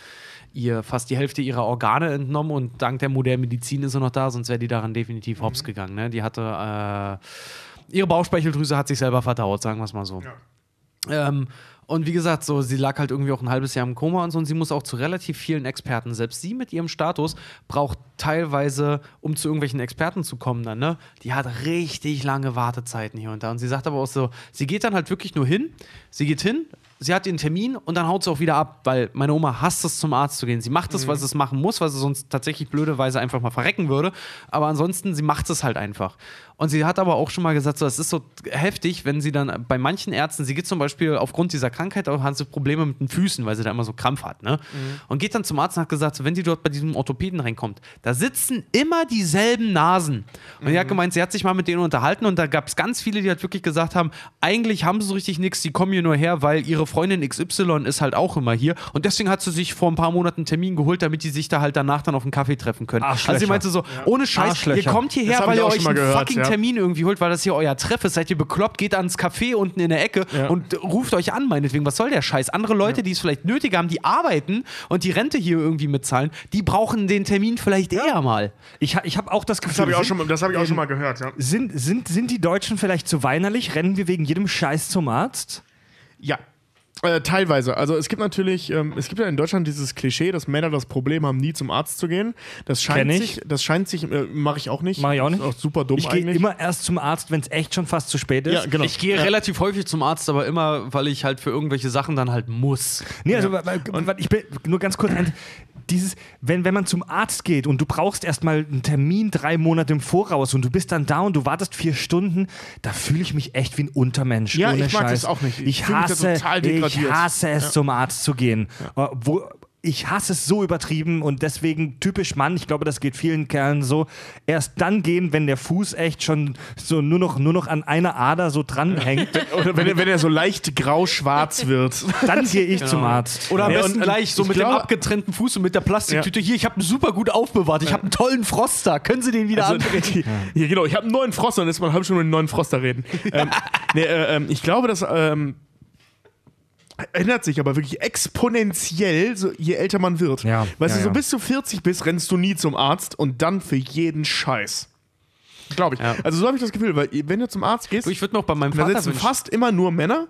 ihr fast die Hälfte ihrer Organe entnommen und dank der modernen Medizin ist sie noch da, sonst wäre die daran definitiv hops Mhm. gegangen. Ne? Die hatte, äh, ihre Bauchspeicheldrüse hat sich selber verdaut, sagen wir es mal so. Ähm, und wie gesagt, so, sie lag halt irgendwie auch ein halbes Jahr im Koma und so und sie muss auch zu relativ vielen Experten. Selbst sie mit ihrem Status braucht teilweise, um zu irgendwelchen Experten zu kommen, dann, ne? Die hat richtig lange Wartezeiten hier und da. Und sie sagt aber auch so, sie geht dann halt wirklich nur hin, sie geht hin, sie hat ihren Termin und dann haut sie auch wieder ab, weil meine Oma hasst es, zum Arzt zu gehen. Sie macht es, weil sie es machen muss, weil sie sonst tatsächlich blöderweise einfach mal verrecken würde. Aber ansonsten, sie macht es halt einfach. Und sie hat aber auch schon mal gesagt, so, es ist so heftig, wenn sie dann bei manchen Ärzten, sie geht zum Beispiel aufgrund dieser Krankheit auch, hat sie Probleme mit den Füßen, weil sie da immer so Krampf hat, ne? Und geht dann zum Arzt und hat gesagt, so, wenn sie dort bei diesem Orthopäden reinkommt, da sitzen immer dieselben Nasen. Und sie hat gemeint, sie hat sich mal mit denen unterhalten und da gab es ganz viele, die halt wirklich gesagt haben, eigentlich haben sie so richtig nichts, die kommen hier nur her, weil ihre Freundin XY ist halt auch immer hier. Und deswegen hat sie sich vor ein paar Monaten einen Termin geholt, damit die sich da halt danach dann auf einen Kaffee treffen können. Also sie meinte so, ohne Scheiß, ihr kommt hierher, weil ich ihr euch einen gehört, fucking ja. Termin irgendwie holt, weil das hier euer Treff ist. Seid ihr bekloppt, geht ans Café unten in der Ecke Ja. und ruft euch an, meinetwegen. Was soll der Scheiß? Andere Leute, die es vielleicht nötig haben, die arbeiten und die Rente hier irgendwie mitzahlen, die brauchen den Termin vielleicht eher mal. Ich, ich habe auch das Gefühl, Das habe ich, auch sind- schon, das hab ich auch schon mal gehört, ja. Sind, sind, sind die Deutschen vielleicht zu weinerlich? Rennen wir wegen jedem Scheiß zum Arzt? Ja. Äh, teilweise. Also es gibt natürlich, ähm, es gibt ja in Deutschland dieses Klischee, dass Männer das Problem haben, nie zum Arzt zu gehen. Das scheint Kenn ich. sich, das scheint sich, äh, mache ich auch nicht. Mach ich auch nicht. Ist auch super dumm Ich gehe eigentlich. immer erst zum Arzt, wenn es echt schon fast zu spät ist. ja, genau. Ich gehe relativ häufig zum Arzt, aber immer, weil ich halt für irgendwelche Sachen dann halt muss. Nee, also weil, weil, ich bin nur ganz kurz ein, dieses, wenn, wenn man zum Arzt geht und du brauchst erstmal einen Termin drei Monate im Voraus und du bist dann da und du wartest vier Stunden, da fühle ich mich echt wie ein Untermensch. Ja, ohne ich mag Scheiß. das auch nicht. Ich Ich, hasse, ich hasse es, zum Arzt zu gehen. Äh, Wo, ich hasse es so übertrieben und deswegen typisch Mann, ich glaube, das geht vielen Kerlen so, erst dann gehen, wenn der Fuß echt schon so nur noch, nur noch an einer Ader so dranhängt, Oder wenn er, wenn er so leicht grau-schwarz wird. dann gehe ich zum Arzt. Oder am Ja, besten und- gleich so mit dem glaube- abgetrennten Fuß und mit der Plastiktüte. Hier, ich habe ihn super gut aufbewahrt. Ich habe einen tollen Froster. Können Sie den wieder Also, andrehen? ja, genau, ich habe einen neuen Froster und jetzt mal eine halbe Stunde mit einem neuen Froster reden. ähm, nee, äh, ähm, ich glaube, das ähm, ändert sich aber wirklich exponentiell, so, je älter man wird. Ja, Weißt ja, du, so ja. bis du 40 bist, rennst du nie zum Arzt und dann für jeden Scheiß. Glaube ich. Also so habe ich das Gefühl, weil wenn du zum Arzt gehst, Du, Ich würde auch bei meinem da Vater sitzen wünschen. fast immer nur Männer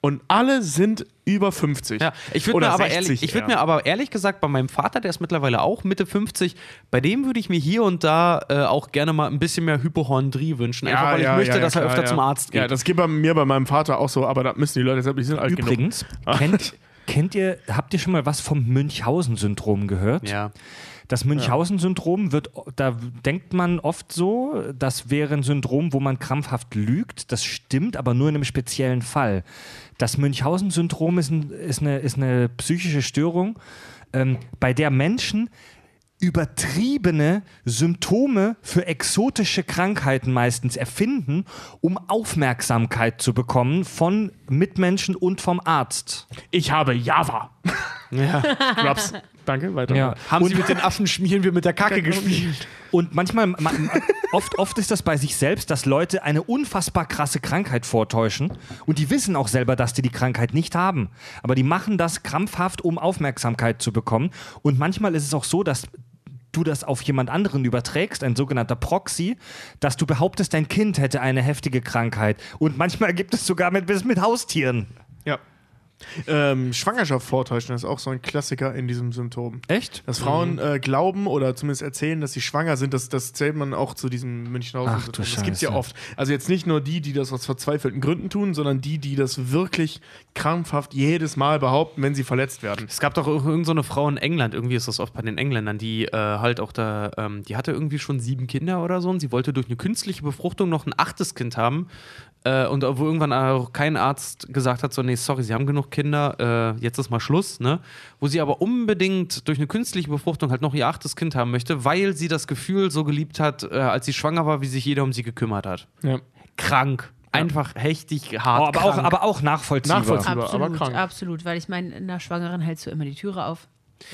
und alle sind über 50. Ja, ich würde mir, aber 60 ehrlich, ich würd mir aber ehrlich gesagt bei meinem Vater, der ist mittlerweile auch Mitte 50, bei dem würde ich mir hier und da äh, auch gerne mal ein bisschen mehr Hypochondrie wünschen. Einfach weil ich möchte, dass er öfter ja. zum Arzt geht. Ja, das geht bei mir bei meinem Vater auch so, aber da müssen die Leute selbst, die sind alt Übrigens, genug. kennt, kennt ihr, habt ihr schon mal was vom Münchhausen-Syndrom gehört? ja. Das Münchhausen-Syndrom wird, da denkt man oft so, das wäre ein Syndrom, wo man krampfhaft lügt. Das stimmt, aber nur in einem speziellen Fall. Das Münchhausen-Syndrom ist, ein, ist, eine, ist eine psychische Störung, ähm, bei der Menschen übertriebene Symptome für exotische Krankheiten meistens erfinden, um Aufmerksamkeit zu bekommen von Mitmenschen und vom Arzt. Ich habe Java. Ja. Raps. Danke, weiter. Ja. Haben Sie mit den Affen schmieren wir mit der Kacke gespielt? Und manchmal, ma, oft, oft ist das bei sich selbst, dass Leute eine unfassbar krasse Krankheit vortäuschen und die wissen auch selber, dass die die Krankheit nicht haben. Aber die machen das krampfhaft, um Aufmerksamkeit zu bekommen. Und manchmal ist es auch so, dass du das auf jemand anderen überträgst, ein sogenannter Proxy, dass du behauptest, dein Kind hätte eine heftige Krankheit. Und manchmal gibt es sogar mit, bis mit Haustieren. Ja. Ähm, Schwangerschaft vortäuschen ist auch so ein Klassiker in diesem Symptom. Echt? Dass Frauen äh, glauben oder zumindest erzählen, dass sie schwanger sind, das, das zählt man auch zu diesem Münchhausen. Ach du Das gibt es ja oft. Also jetzt nicht nur die, die das aus verzweifelten Gründen tun, sondern die, die das wirklich krampfhaft jedes Mal behaupten, wenn sie verletzt werden. Es gab doch irgendeine so eine Frau in England, irgendwie ist das oft bei den Engländern, die äh, halt auch da, ähm, die hatte irgendwie schon sieben Kinder oder so und sie wollte durch eine künstliche Befruchtung noch ein achtes Kind haben. Äh, und wo irgendwann auch kein Arzt gesagt hat, so, nee, sorry, sie haben genug Kinder, äh, jetzt ist mal Schluss, ne? Wo sie aber unbedingt durch eine künstliche Befruchtung halt noch ihr achtes Kind haben möchte, weil sie das Gefühl so geliebt hat, äh, als sie schwanger war, wie sich jeder um sie gekümmert hat. Ja. Krank. Einfach hechtig Oh, hart. aber, auch, krank. aber auch nachvollziehbar. Nachvollziehbar. aber Absolut, krank. absolut. Weil ich meine, in der Schwangeren hältst du immer die Türe auf.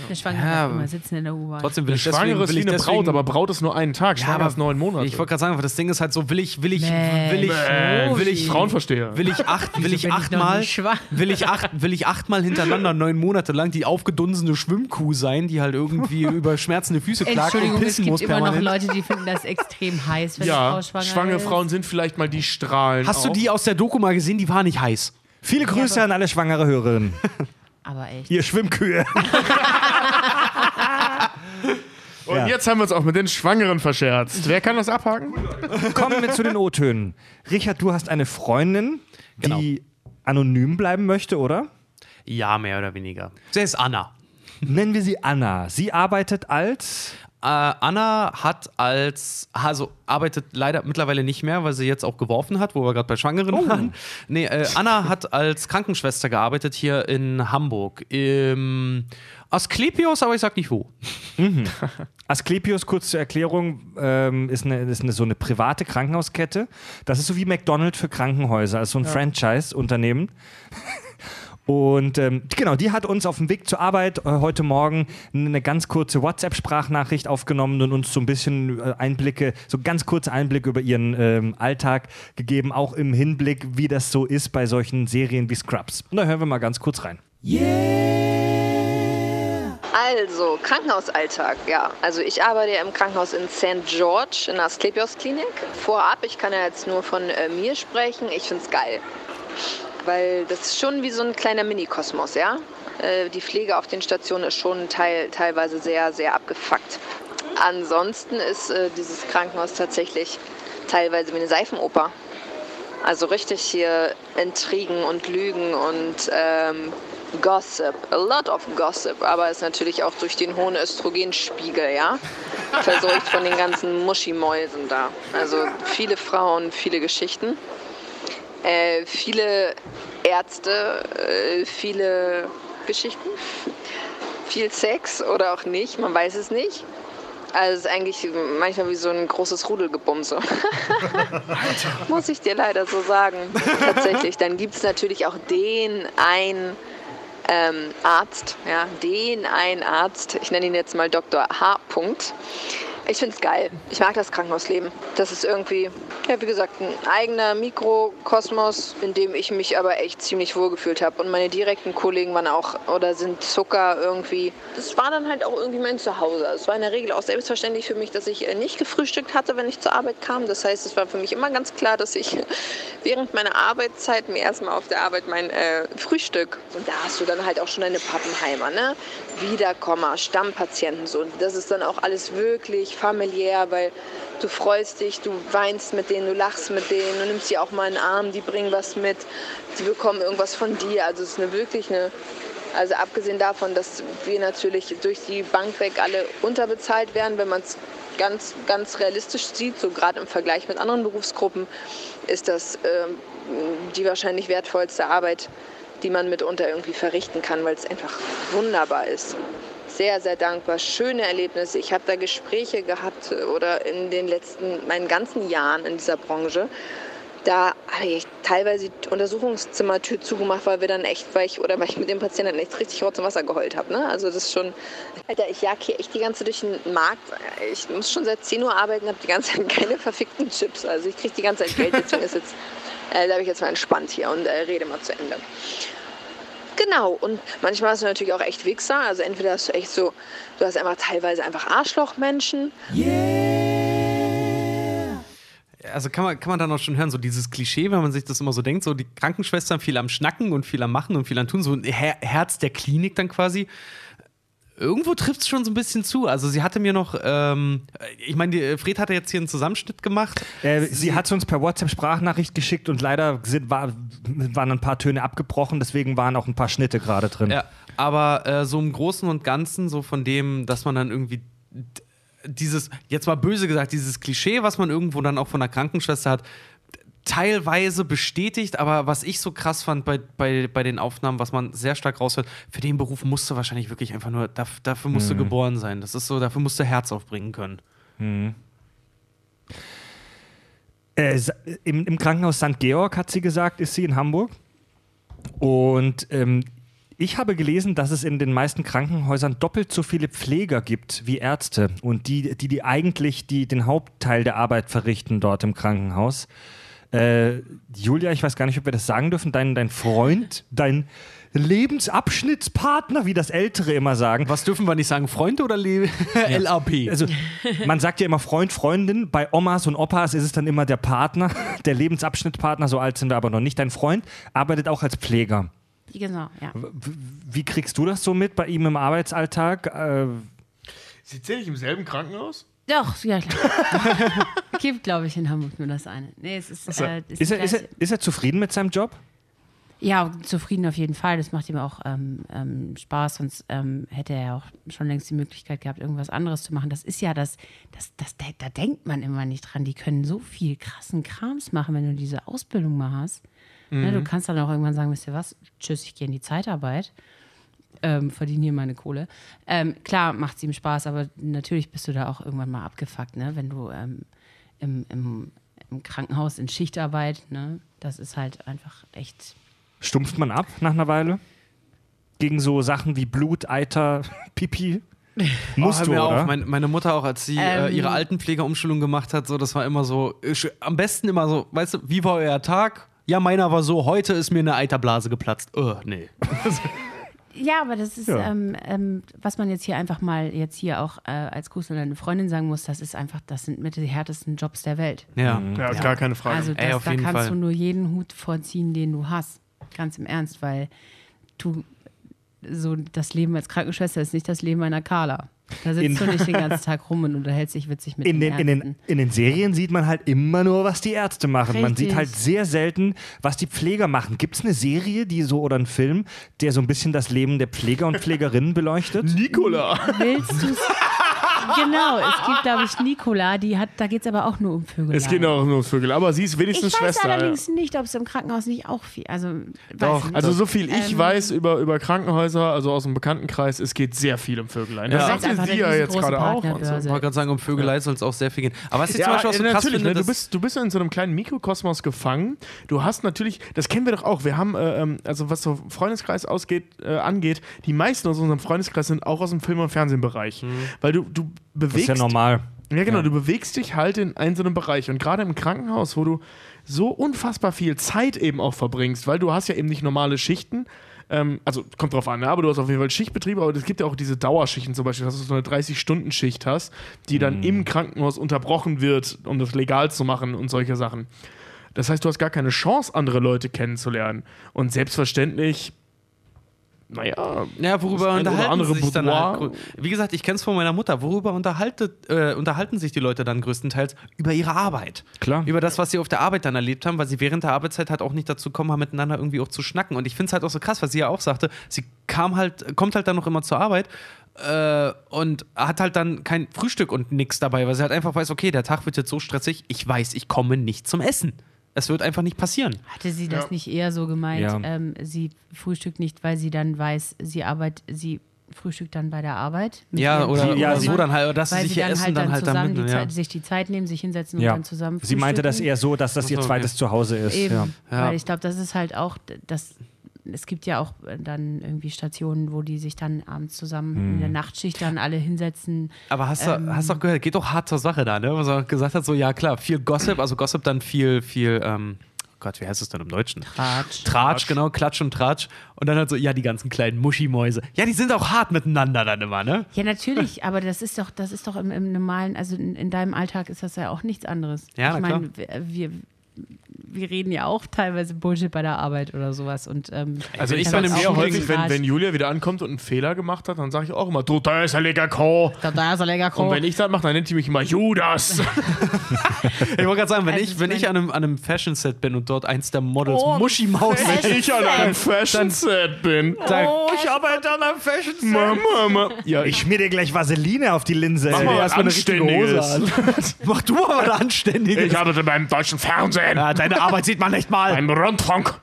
Der Schwangere Ja, immer sitzen in der U-Bahn. Trotzdem will Der ich deswegen, Schwangere ist will wie ich eine deswegen, Braut, aber Braut ist nur einen Tag, Schwanger aber ist neun Monate. Ich wollte gerade sagen, das Ding ist halt so, will ich, will ich, Nee. will ich, äh, will ich, Frauenversteher. will ich acht, will ich achtmal, will ich acht, will ich achtmal hintereinander neun Monate lang die aufgedunsene Schwimmkuh sein, die halt irgendwie über schmerzende Füße klagt und Entschuldigung, es pissen gibt muss immer noch permanent. Leute, die finden das extrem heiß, wenn ja, Frau schwanger schwangere ist. Frauen sind vielleicht mal die Strahlen. Hast du auch. die aus der Doku mal gesehen? Die war nicht heiß. Viele Grüße an alle schwangere Hörerinnen. Aber echt. Ihr Schwimmkühe. Und Ja. jetzt haben wir uns auch mit den Schwangeren verscherzt. Wer kann das abhaken? Kommen wir zu den O-Tönen. Richard, du hast eine Freundin, die anonym bleiben möchte, oder? Ja, mehr oder weniger. Sie ist Anna. Nennen wir sie Anna. Sie arbeitet als. Äh, Anna hat als, also arbeitet leider mittlerweile nicht mehr, weil sie jetzt auch geworfen hat, wo wir gerade bei Schwangeren waren. Nee, äh, Anna hat als Krankenschwester gearbeitet hier in Hamburg. Im Asklepios, aber ich sag nicht wo. Asklepios, kurz zur Erklärung, ähm, ist, eine, ist eine, so eine private Krankenhauskette. Das ist so wie McDonald's für Krankenhäuser, also so ein Franchise-Unternehmen. Und ähm, genau, die hat uns auf dem Weg zur Arbeit äh, heute Morgen eine ganz kurze WhatsApp-Sprachnachricht aufgenommen und uns so ein bisschen äh, Einblicke, so ganz kurze Einblicke über ihren ähm, Alltag gegeben, auch im Hinblick, wie das so ist bei solchen Serien wie Scrubs. Und da hören wir mal ganz kurz rein. Also, Krankenhausalltag, ja. Also ich arbeite ja im Krankenhaus in St. George in der Asklepios Klinik. Vorab, ich kann ja jetzt nur von äh, mir sprechen, ich find's geil. Weil das ist schon wie so ein kleiner Mini-Kosmos, ja. Äh, die Pflege auf den Stationen ist schon teil, teilweise sehr, sehr abgefuckt. Ansonsten ist äh, dieses Krankenhaus tatsächlich teilweise wie eine Seifenoper. Also richtig hier Intrigen und Lügen und ähm, Gossip. A lot of Gossip. Aber ist natürlich auch durch den hohen Östrogenspiegel, ja. Verseucht von den ganzen Muschimäusen da. Also viele Frauen, viele Geschichten. Äh, viele Ärzte, äh, viele Geschichten. Viel Sex oder auch nicht, man weiß es nicht. Also es ist eigentlich manchmal wie so ein großes Rudelgebumse. Muss ich dir leider so sagen. Tatsächlich. Dann gibt es natürlich auch den einen ähm, Arzt, ja, den einen Arzt, ich nenne ihn jetzt mal Dr. H. Punkt. Ich finde es geil. Ich mag das Krankenhausleben. Das ist irgendwie, ja, wie gesagt, ein eigener Mikrokosmos, in dem ich mich aber echt ziemlich wohl gefühlt habe. Und meine direkten Kollegen waren auch oder sind Zucker irgendwie. Das war dann halt auch irgendwie mein Zuhause. Es war in der Regel auch selbstverständlich für mich, dass ich äh, nicht gefrühstückt hatte, wenn ich zur Arbeit kam. Das heißt, es war für mich immer ganz klar, dass ich während meiner Arbeitszeit mir erstmal auf der Arbeit mein äh, Frühstück. Und da hast du dann halt auch schon deine Pappenheimer, ne? Wiederkommer, Stammpatienten so. Das ist dann auch alles wirklich familiär, weil du freust dich, du weinst mit denen, du lachst mit denen, du nimmst sie auch mal in den Arm, die bringen was mit, die bekommen irgendwas von dir. Also es ist eine wirklich eine, also abgesehen davon, dass wir natürlich durch die Bank weg alle unterbezahlt werden, wenn man es ganz, ganz realistisch sieht, so gerade im Vergleich mit anderen Berufsgruppen, ist das ähm, die wahrscheinlich wertvollste Arbeit, die man mitunter irgendwie verrichten kann, weil es einfach wunderbar ist. Sehr, sehr dankbar, schöne Erlebnisse. Ich habe da Gespräche gehabt oder in den letzten, meinen ganzen Jahren in dieser Branche. Da habe ich teilweise die Untersuchungszimmertür zugemacht, weil wir dann echt, weil ich, oder weil ich mit dem Patienten echt richtig Rotz und Wasser geheult habe. Ne? Also das ist schon, Alter, ich jag hier echt die ganze durch den Markt. Ich muss schon seit 10 Uhr arbeiten, habe die ganze Zeit keine verfickten Chips. Also ich kriege die ganze Zeit Geld, deswegen ist jetzt, äh, da habe ich jetzt mal entspannt hier und äh, rede mal zu Ende. Genau, und manchmal hast du natürlich auch echt Wichser. Also entweder hast du echt so, du hast einfach teilweise einfach Arschlochmenschen. Also kann man, kann man dann auch schon hören, so dieses Klischee, wenn man sich das immer so denkt, so die Krankenschwestern viel am Schnacken und viel am Machen und viel am Tun, so ein Her Herz der Klinik dann quasi. Irgendwo trifft es schon so ein bisschen zu. Also sie hatte mir noch, ähm, ich meine, die- Fred hatte jetzt hier einen Zusammenschnitt gemacht. Äh, sie hat uns per WhatsApp Sprachnachricht geschickt und leider sind, war, waren ein paar Töne abgebrochen, deswegen waren auch ein paar Schnitte gerade drin. Ja, aber äh, so im Großen und Ganzen, so von dem, dass man dann irgendwie dieses, jetzt mal böse gesagt, dieses Klischee, was man irgendwo dann auch von der Krankenschwester hat, teilweise bestätigt, aber was ich so krass fand bei, bei, bei den Aufnahmen, was man sehr stark raushört, für den Beruf musst du wahrscheinlich wirklich einfach nur, dafür, dafür musst du geboren sein. Das ist so, dafür musst du Herz aufbringen können. Äh, sa- im, Im Krankenhaus St. Georg, hat sie gesagt, ist sie in Hamburg. Und ähm, ich habe gelesen, dass es in den meisten Krankenhäusern doppelt so viele Pfleger gibt wie Ärzte und die, die, die eigentlich die, den Hauptteil der Arbeit verrichten dort im Krankenhaus. Äh, Julia, ich weiß gar nicht, ob wir das sagen dürfen, dein, dein Freund, dein Lebensabschnittspartner, wie das Ältere immer sagen. Was dürfen wir nicht sagen? Freund oder Le LAP? Also, man sagt ja immer Freund, Freundin. Bei Omas und Opas ist es dann immer der Partner, der Lebensabschnittspartner. So alt sind wir aber noch nicht. Dein Freund arbeitet auch als Pfleger. Genau, ja. Wie kriegst du das so mit bei ihm im Arbeitsalltag? Äh, Sitzt ihr nicht im selben Krankenhaus? Doch, ja klar. Gibt, glaube ich, in Hamburg nur das eine. Nee, es ist, äh, ist, er, ist, er, ist er zufrieden mit seinem Job? Ja, zufrieden auf jeden Fall. Das macht ihm auch ähm, ähm, Spaß, sonst ähm, hätte er ja auch schon längst die Möglichkeit gehabt, irgendwas anderes zu machen. Das ist ja das, das, das, da, da denkt man immer nicht dran. Die können so viel krassen Krams machen, wenn du diese Ausbildung mal hast. Ne, du kannst dann auch irgendwann sagen, wisst ihr was, tschüss, ich gehe in die Zeitarbeit. Ähm, verdiene hier meine Kohle. Ähm, klar macht es ihm Spaß, aber natürlich bist du da auch irgendwann mal abgefuckt, ne? wenn du ähm, im, im, im Krankenhaus in Schichtarbeit, ne? das ist halt einfach echt Stumpft man ab nach einer Weile? Gegen so Sachen wie Blut, Eiter, Pipi? Musst hör du, oder? Meine, meine Mutter auch, als sie äh, Ähm. ihre Altenpflegeumschulung gemacht hat, so, das war immer so, äh, sch- am besten immer so, weißt du, wie war euer Tag? Ja, meiner war so, heute ist mir eine Eiterblase geplatzt. Oh, nee. Ja, aber das ist, Ja. ähm, ähm, was man jetzt hier einfach mal jetzt hier auch äh, als Gruß an deine Freundin sagen muss, das ist einfach, das sind mit die härtesten Jobs der Welt. Ja. Ja, gar keine Frage. Also Ey, das, auf da jeden kannst Fall. du nur jeden Hut vorziehen, den du hast. Ganz im Ernst, weil du so das Leben als Krankenschwester ist nicht das Leben einer Carla. Da sitzt In- du nicht den ganzen Tag rum und unterhältst dich witzig mit in den den, in, den, in den Serien sieht man halt immer nur, was die Ärzte machen. Man Richtig. sieht halt sehr selten, was die Pfleger machen. Gibt es eine Serie, die so oder einen Film, der so ein bisschen das Leben der Pfleger und Pflegerinnen beleuchtet? Nikola. Willst du Genau, es gibt, glaube ich, Nicola, die hat, da geht es aber auch nur um Vögel. Es geht auch nur ums Vögel, aber sie ist Ich wenigstens weiß Schwester. ja. allerdings nicht, ob es im Krankenhaus nicht auch viel. Also, Doch, weiß nicht. Also so viel ich Ähm, weiß über, über Krankenhäuser, also aus dem Bekanntenkreis, es geht sehr viel um Vögelein. Das Ja. sagt es einfach sie ja jetzt gerade auch. Und so. Partnerbörse Ich wollte gerade sagen, um Vögelei soll es auch sehr viel gehen. Aber was ich zum Ja, Beispiel auch so krass natürlich, finde, ne? du, das- bist, du bist in so einem kleinen Mikrokosmos gefangen. Du hast natürlich, das kennen wir doch auch, wir haben, äh, ähm, also was so Freundeskreis ausgeht, äh, angeht, die meisten aus unserem Freundeskreis sind auch aus dem Film- und Fernsehbereich. Weil du, du Mhm. Das bewegst ist ja normal. Ja, genau, du bewegst dich halt in einzelnen Bereich. Und gerade im Krankenhaus, wo du so unfassbar viel Zeit eben auch verbringst, weil du hast ja eben nicht normale Schichten. Ähm, also kommt drauf an, ne? aber du hast auf jeden Fall Schichtbetriebe, aber es gibt ja auch diese Dauerschichten zum Beispiel, dass du so eine 30-Stunden-Schicht hast, die dann im Krankenhaus unterbrochen wird, um das legal zu machen und solche Sachen. Das heißt, du hast gar keine Chance, andere Leute kennenzulernen. Und selbstverständlich, naja, Ja, worüber unterhalten andere sich dann Boudoir. halt, Wie gesagt, ich kenne es von meiner Mutter. Worüber unterhaltet, äh, unterhalten sich die Leute dann größtenteils? Über ihre Arbeit. Klar. Über das, was sie auf der Arbeit dann erlebt haben, weil sie während der Arbeitszeit halt auch nicht dazu kommen, haben, miteinander irgendwie auch zu schnacken. Und ich finde es halt auch so krass, was sie ja auch sagte. Sie kam halt, kommt halt dann noch immer zur Arbeit äh, und hat halt dann kein Frühstück und nichts dabei, weil sie halt einfach weiß, okay, der Tag wird jetzt so stressig, ich weiß, ich komme nicht zum Essen. Es wird einfach nicht passieren. Hatte sie das Ja. nicht eher so gemeint, Ja. ähm, sie frühstückt nicht, weil sie dann weiß, sie arbeitet, sie frühstückt dann bei der Arbeit? mit Ja, oder, Sie- ja, oder so dann halt, oder dass sie sich ihr dann Essen halt dann dann halt zusammen die Ja. Zeit, sich die Zeit nehmen, sich hinsetzen und dann zusammen Sie meinte das frühstücken. eher so, dass das ihr zweites okay. Zuhause ist. Eben, weil ich glaube, das ist halt auch, das, es gibt ja auch dann irgendwie Stationen, wo die sich dann abends zusammen in Hm. der Nachtschicht dann alle hinsetzen. Aber hast du Ähm, hast doch gehört, geht doch hart zur Sache da, ne? Was er gesagt hat, so, ja klar, viel Gossip, also Gossip dann viel, viel, ähm, Gott, wie heißt es denn im Deutschen? Tratsch. Tratsch, genau, Klatsch und Tratsch. Und dann halt so, ja, die ganzen kleinen Muschimäuse. Ja, die sind auch hart miteinander dann immer, ne? Ja, natürlich, aber das ist doch, das ist doch im, im normalen, also in, in deinem Alltag ist das ja auch nichts anderes. Ja, ich meine, wir, wir, wir reden ja auch teilweise Bullshit bei der Arbeit oder sowas. Und, ähm, Also ich ist sehr auch häufig, wenn, wenn Julia wieder ankommt und einen Fehler gemacht hat, dann sage ich auch immer, du, da ist ein lecker Ko. Da, da ist er lecker Und wenn ich das mache, dann nennt sie mich immer Judas. Ich wollte gerade sagen, wenn Also ich, wenn ich an einem, an einem Fashion-Set bin und dort eins der Models Oh, Muschimaus Wenn ich an einem Fashion-Set bin. Oh, ich arbeite an einem Fashion Mama, Mama. Ja, Ich schmier dir gleich Vaseline auf die Linse. Mach mal was Anständiges. Mach du aber was Anständiges. ich arbeite beim deutschen Fernsehen. Ja, deine Arbeit sieht man nicht mal. Beim Rundfunk.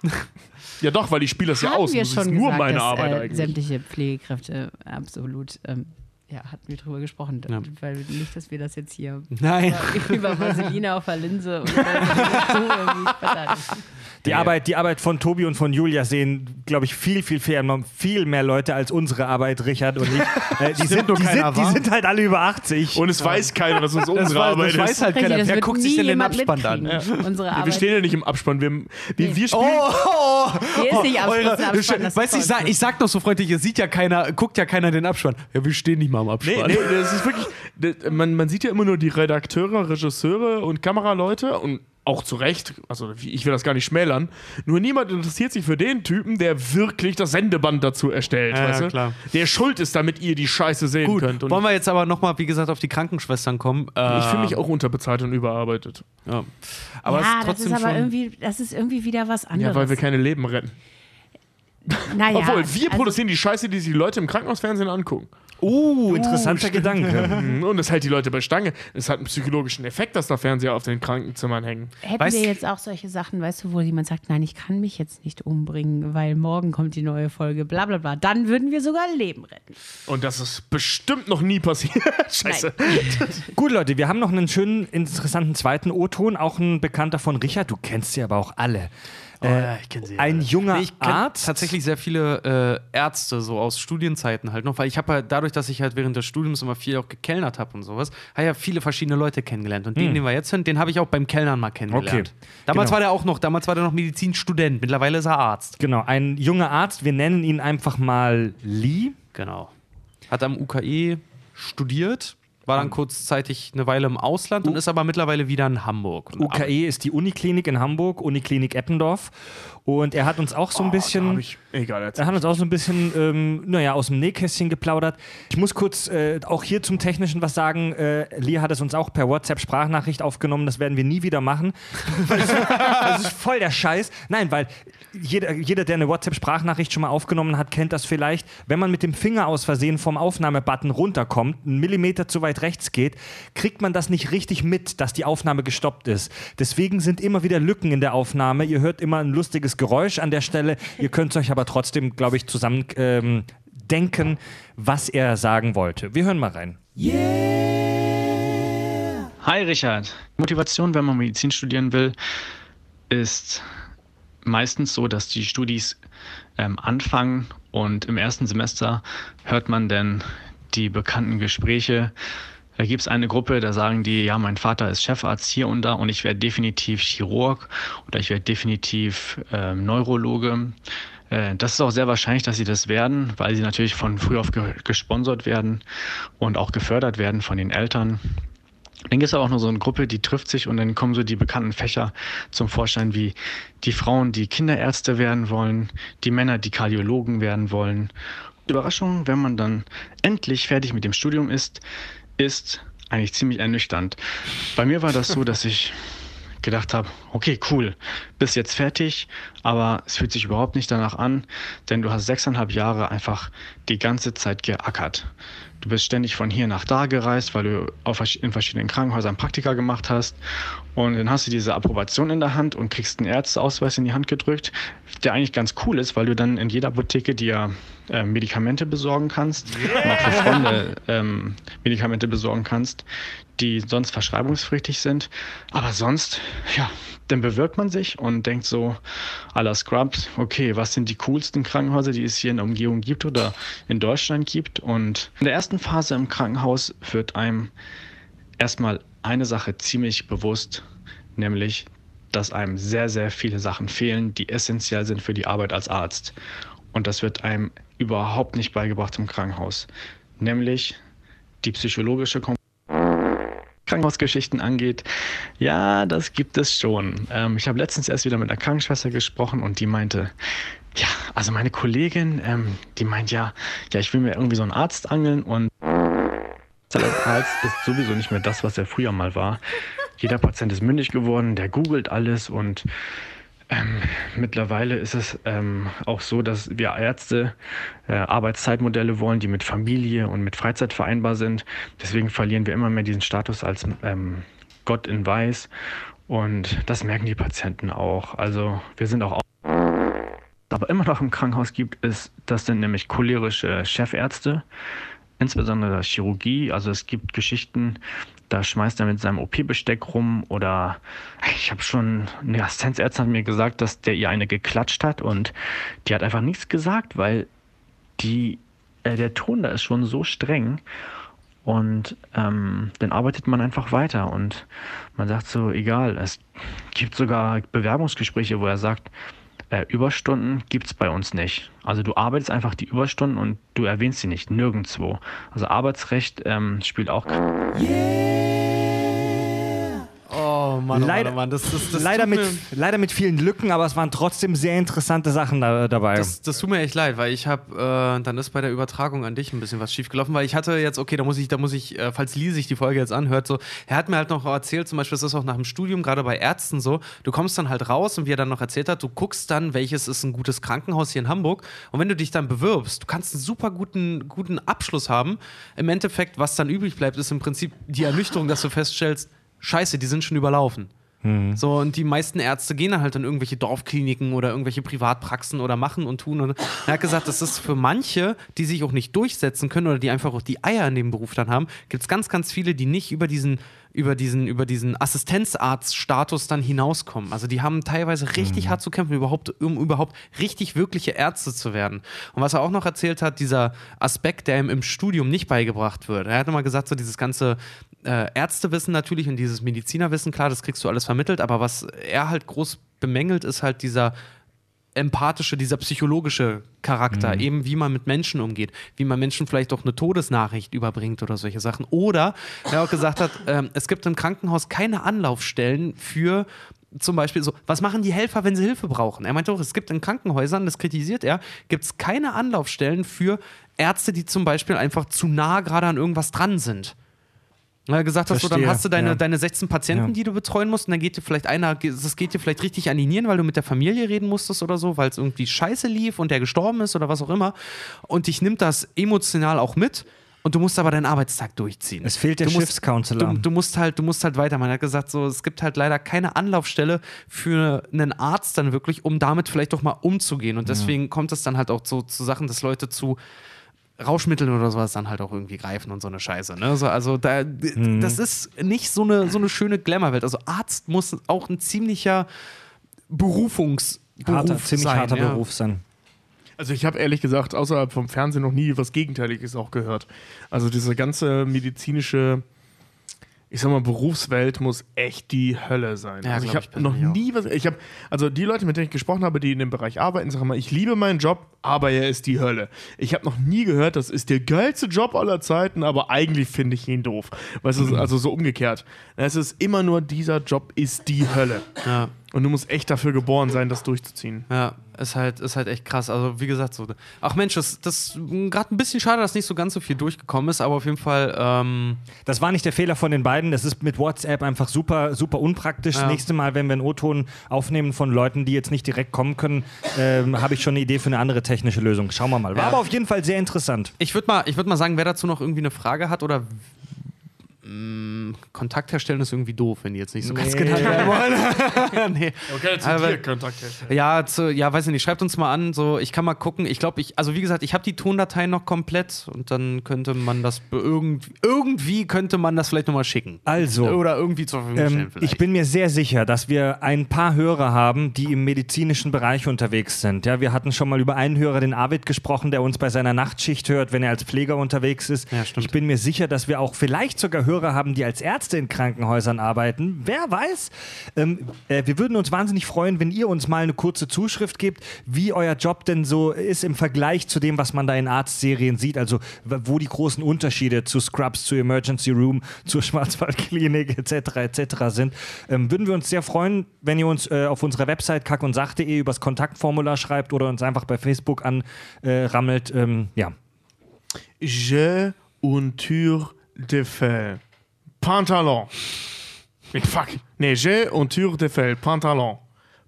Ja doch, weil ich spiele das ja aus. wir Das schon ist nur gesagt, meine dass, Arbeit äh, eigentlich. sämtliche Pflegekräfte absolut, ähm, ja, hatten wir drüber gesprochen. Ja. Weil nicht, dass wir das jetzt hier Nein. über Vaseline auf der Linse und so irgendwie. Die, Arbeit, die Arbeit von Tobi und von Julia sehen, glaube ich, viel, viel fair, viel mehr Leute als unsere Arbeit, Richard und ich. Äh, die, sind, nur die, sind, die sind halt alle über 80. Und es weiß keiner, dass es unsere weiß- Arbeit das weiß ist. halt keiner. das Wer guckt sich denn den Abspann an? mitkriegen, Unsere Wir stehen ja nicht im Abspann. Wir, wir, wir spielen. Oh, oh, Hier ist nicht Abspann, das ist das ist weißt du, ich sag, ich sag doch so freundlich, es sieht ja keiner, guckt ja keiner den Abspann. Ja, wir stehen nicht mal am Nee, Abspann. nee, das ist wirklich. das- Man, man sieht ja immer nur die Redakteure, Regisseure und Kameraleute und auch zu Recht, also ich will das gar nicht schmälern, nur niemand interessiert sich für den Typen, der wirklich das Sendeband dazu erstellt, Ja, weißt ja, klar. Der schuld ist, damit ihr die Scheiße sehen Gut, könnt. Und wollen wir jetzt aber nochmal, wie gesagt, auf die Krankenschwestern kommen. ich fühle mich Ähm, auch unterbezahlt und überarbeitet. Ja. Aber es ja, ist das trotzdem ist aber schon. irgendwie, das ist irgendwie wieder was anderes. Ja, weil wir keine Leben retten. naja, Obwohl, wir also- produzieren die Scheiße, die sich die Leute im Krankenhausfernsehen angucken. Uh, interessanter Gedanke. Mhm, Und das hält die Leute bei Stange. Es hat einen psychologischen Effekt, dass da Fernseher auf den Krankenzimmern hängen. Hätten Weißt- wir jetzt auch solche Sachen, weißt du, wo jemand sagt, nein, ich kann mich jetzt nicht umbringen, weil morgen kommt die neue Folge, bla bla bla, dann würden wir sogar Leben retten. Und das ist bestimmt noch nie passiert. Scheiße. Gut, Leute, wir haben noch einen schönen, interessanten zweiten O-Ton, auch ein Bekannter von Richard. Du kennst sie aber auch alle. Ja, ich kenn sie Ein junger Nee, ich Arzt. tatsächlich sehr viele äh, Ärzte so aus Studienzeiten halt noch, weil ich habe halt dadurch, dass ich halt während des Studiums immer viel auch gekellnert habe und sowas, habe ja viele verschiedene Leute kennengelernt. Und den, den wir jetzt sind, den habe ich auch beim Kellnern mal kennengelernt. Okay, Damals genau. war der auch noch, damals war der noch Medizinstudent, mittlerweile ist er Arzt. Genau, ein junger Arzt. Wir nennen ihn einfach mal Lee. Genau. Hat am UKE studiert, war dann kurzzeitig eine Weile im Ausland und ist aber mittlerweile wieder in Hamburg. Und UKE ist die Uniklinik in Hamburg, Uniklinik Eppendorf. Und er hat uns auch so ein bisschen. Hab ich, egal. Er hat uns auch so ein bisschen, ähm, naja, aus dem Nähkästchen geplaudert. Ich muss kurz äh, auch hier zum Technischen was sagen. Äh, Lia hat es uns auch per WhatsApp-Sprachnachricht aufgenommen. Das werden wir nie wieder machen. Es- das ist voll der Scheiß. Nein, weil jeder, jeder, der eine WhatsApp-Sprachnachricht schon mal aufgenommen hat, kennt das vielleicht. Wenn man mit dem Finger aus Versehen vom Aufnahmebutton runterkommt, einen Millimeter zu weit rechts geht, kriegt man das nicht richtig mit, dass die Aufnahme gestoppt ist. Deswegen sind immer wieder Lücken in der Aufnahme. Ihr hört immer ein lustiges Geräusch an der Stelle. Ihr könnt euch aber trotzdem, glaube ich, zusammen ähm, denken, was er sagen wollte. Wir hören mal rein. Hi Richard. Motivation, wenn man Medizin studieren will, ist meistens so, dass die Studis ähm, anfangen und im ersten Semester hört man dann die bekannten Gespräche. Da gibt es eine Gruppe, da sagen die, ja, mein Vater ist Chefarzt hier und da und ich werde definitiv Chirurg oder ich werde definitiv ähm, Neurologe. Äh, Das ist auch sehr wahrscheinlich, dass sie das werden, weil sie natürlich von früh auf ge gesponsert werden und auch gefördert werden von den Eltern. Dann gibt es auch noch so eine Gruppe, die trifft sich und dann kommen so die bekannten Fächer zum Vorschein, wie die Frauen, die Kinderärzte werden wollen, die Männer, die Kardiologen werden wollen. Überraschung, wenn man dann endlich fertig mit dem Studium ist, ist eigentlich ziemlich ernüchternd. Bei mir war das so, dass ich gedacht habe, okay, cool, bist jetzt fertig, aber es fühlt sich überhaupt nicht danach an, denn du hast sechseinhalb Jahre einfach die ganze Zeit geackert. Du bist ständig von hier nach da gereist, weil du auf, in verschiedenen Krankenhäusern Praktika gemacht hast. Und dann hast du diese Approbation in der Hand und kriegst einen Ärzteausweis in die Hand gedrückt, der eigentlich ganz cool ist, weil du dann in jeder Apotheke dir äh, Medikamente besorgen kannst und auch für Freunde ähm, Medikamente besorgen kannst, die sonst verschreibungspflichtig sind. Aber sonst, ja, dann bewirbt man sich und denkt so, la Scrubs, okay, was sind die coolsten Krankenhäuser, die es hier in der Umgebung gibt oder in Deutschland gibt? Und in der ersten Phase im Krankenhaus wird einem erstmal eine Sache ziemlich bewusst, nämlich, dass einem sehr, sehr viele Sachen fehlen, die essentiell sind für die Arbeit als Arzt. Und das wird einem überhaupt nicht beigebracht im Krankenhaus. Nämlich die psychologische Komponente. Krankenhausgeschichten angeht, ja, das gibt es schon. Ähm, ich habe letztens erst wieder mit einer Krankenschwester gesprochen und die meinte, ja, also meine Kollegin, ähm, die meint ja, ja, ich will mir irgendwie so einen Arzt angeln und als Arzt ist sowieso nicht mehr das, was er früher mal war. Jeder Patient ist mündig geworden, der googelt alles und ähm, mittlerweile ist es ähm, auch so, dass wir Ärzte äh, Arbeitszeitmodelle wollen, die mit Familie und mit Freizeit vereinbar sind. Deswegen verlieren wir immer mehr diesen Status als ähm, Gott in Weiß. Und das merken die Patienten auch. Also wir sind auch aber immer noch im Krankenhaus gibt, ist, das sind nämlich cholerische Chefärzte. insbesondere Chirurgie. Also es gibt Geschichten, da schmeißt er mit seinem OP-Besteck rum oder ich habe schon, eine Assistenzärztin hat mir gesagt, dass der ihr eine geklatscht hat und die hat einfach nichts gesagt, weil die, äh, der Ton da ist schon so streng und ähm, dann arbeitet man einfach weiter und man sagt so, egal, es gibt sogar Bewerbungsgespräche, wo er sagt, äh, Überstunden gibt es bei uns nicht. Also du arbeitest einfach die Überstunden und du erwähnst sie nicht, nirgendwo. Also Arbeitsrecht ähm, spielt auch. Oh Mann, oh leider, Mann, oh Mann. Das, das, das leider, mit, leider mit vielen Lücken, aber es waren trotzdem sehr interessante Sachen da, dabei. Das, das tut mir echt leid, weil ich habe, äh, dann ist bei der Übertragung an dich ein bisschen was schiefgelaufen, weil ich hatte jetzt, okay, da muss ich, da muss ich, äh, falls Lee sich die Folge jetzt anhört, so, er hat mir halt noch erzählt, zum Beispiel, das ist auch nach dem Studium, gerade bei Ärzten so, du kommst dann halt raus und wie er dann noch erzählt hat, du guckst dann, welches ist ein gutes Krankenhaus hier in Hamburg und wenn du dich dann bewirbst, du kannst einen super guten, guten Abschluss haben. Im Endeffekt, was dann übrig bleibt, ist im Prinzip die Ernüchterung, dass du feststellst, scheiße, die sind schon überlaufen. So, und die meisten Ärzte gehen dann halt in irgendwelche Dorfkliniken oder irgendwelche Privatpraxen oder machen und tun. Und er hat gesagt, das ist für manche, die sich auch nicht durchsetzen können oder die einfach auch die Eier in dem Beruf dann haben, gibt es ganz, ganz viele, die nicht über diesen, über diesen, über diesen Assistenzarzt-Status dann hinauskommen. Also die haben teilweise richtig hart zu kämpfen, überhaupt, um überhaupt richtig wirkliche Ärzte zu werden. Und was er auch noch erzählt hat, dieser Aspekt, der ihm im Studium nicht beigebracht wird. Er hat immer gesagt, so dieses ganze äh, Ärztewissen natürlich und dieses Medizinerwissen, klar, das kriegst du alles vermittelt, aber was er halt groß bemängelt, ist halt dieser empathische, dieser psychologische Charakter, eben wie man mit Menschen umgeht, wie man Menschen vielleicht auch eine Todesnachricht überbringt oder solche Sachen. Oder er auch gesagt hat, ähm, es gibt im Krankenhaus keine Anlaufstellen für zum Beispiel so, was machen die Helfer, wenn sie Hilfe brauchen? Er meinte auch, es gibt in Krankenhäusern, das kritisiert er, gibt es keine Anlaufstellen für Ärzte, die zum Beispiel einfach zu nah gerade an irgendwas dran sind. Weil gesagt hast, so, dann hast du deine, ja. deine 16 Patienten, Ja. die du betreuen musst, und dann geht dir vielleicht einer, das geht dir vielleicht richtig an die Nieren, weil du mit der Familie reden musstest oder so, weil es irgendwie scheiße lief und der gestorben ist oder was auch immer. Und dich nimmt das emotional auch mit. Und du musst aber deinen Arbeitstag durchziehen. Es fehlt der du Schiffscounselor. Du, du musst halt, du musst halt weitermachen. Er hat gesagt, so, es gibt halt leider keine Anlaufstelle für einen Arzt dann wirklich, um damit vielleicht doch mal umzugehen. Und deswegen kommt es dann halt auch so zu Sachen, dass Leute zu Rauschmitteln oder sowas dann halt auch irgendwie greifen und so eine Scheiße. Ne? So, also da, Mhm. das ist nicht so eine, so eine schöne Glamour-Welt. Also Arzt muss auch ein ziemlicher Berufungsberuf harter, ziemlich sein. harter ja. Beruf sein. Also ich habe ehrlich gesagt außerhalb vom Fernsehen noch nie was Gegenteiliges auch gehört. Also diese ganze medizinische, ich sag mal, Berufswelt muss echt die Hölle sein. Ja, also ich habe noch nie was, ich habe, also die Leute, mit denen ich gesprochen habe, die in dem Bereich arbeiten, sagen mal, ich liebe meinen Job, aber er ist die Hölle. Ich habe noch nie gehört, das ist der geilste Job aller Zeiten, aber eigentlich finde ich ihn doof. Weißt du, also so umgekehrt. Es ist immer nur, dieser Job ist die Hölle. Ja. Und du musst echt dafür geboren sein, das durchzuziehen. Ja, ist halt, ist halt echt krass. Also, wie gesagt, so. Ach Mensch, das, das gerade ein bisschen schade, dass nicht so ganz so viel durchgekommen ist, aber auf jeden Fall, ähm, Das war nicht der Fehler von den beiden. Das ist mit WhatsApp einfach super, super unpraktisch. Ja. Das nächste Mal, wenn wir einen O-Ton aufnehmen von Leuten, die jetzt nicht direkt kommen können, ähm, habe ich schon eine Idee für eine andere technische Lösung. Schauen wir mal. War Ja. aber auf jeden Fall sehr interessant. ich würde mal, ich würd mal sagen, wer dazu noch irgendwie eine Frage hat oder mh, Kontakt herstellen ist irgendwie doof, wenn die jetzt nicht so ganz genannt werden wollen. nee. Okay, zu dir Kontakt herstellen. Ja, zu, ja, weiß ich nicht. Schreibt uns mal an. So, ich kann mal gucken. Ich glaube, ich, also wie gesagt, ich habe die Tondateien noch komplett und dann könnte man das irgendwie, irgendwie könnte man das vielleicht nochmal schicken. Also, Oder irgendwie zur Verfügung stellen. Ähm, vielleicht. ich bin mir sehr sicher, dass wir ein paar Hörer haben, die im medizinischen Bereich unterwegs sind. Ja, wir hatten schon mal über einen Hörer, den Arvid, gesprochen, der uns bei seiner Nachtschicht hört, wenn er als Pfleger unterwegs ist. Ja, stimmt. ich bin mir sicher, dass wir auch vielleicht sogar Hörer haben, die als Ärzte in Krankenhäusern arbeiten. Wer weiß? Ähm, äh, wir würden uns wahnsinnig freuen, wenn ihr uns mal eine kurze Zuschrift gebt, wie euer Job denn so ist im Vergleich zu dem, was man da in Arztserien sieht. Also wo die großen Unterschiede zu Scrubs, zu Emergency Room, zur Schwarzwaldklinik etc. etc. sind. Ähm, würden wir uns sehr freuen, wenn ihr uns äh, auf unserer Website kackundsach.de übers Kontaktformular schreibt oder uns einfach bei Facebook anrammelt. Äh, ähm, ja. J'ai une tour de fell. Pantalon. Nee, fuck. J'ai une tour de fell. Pantalon.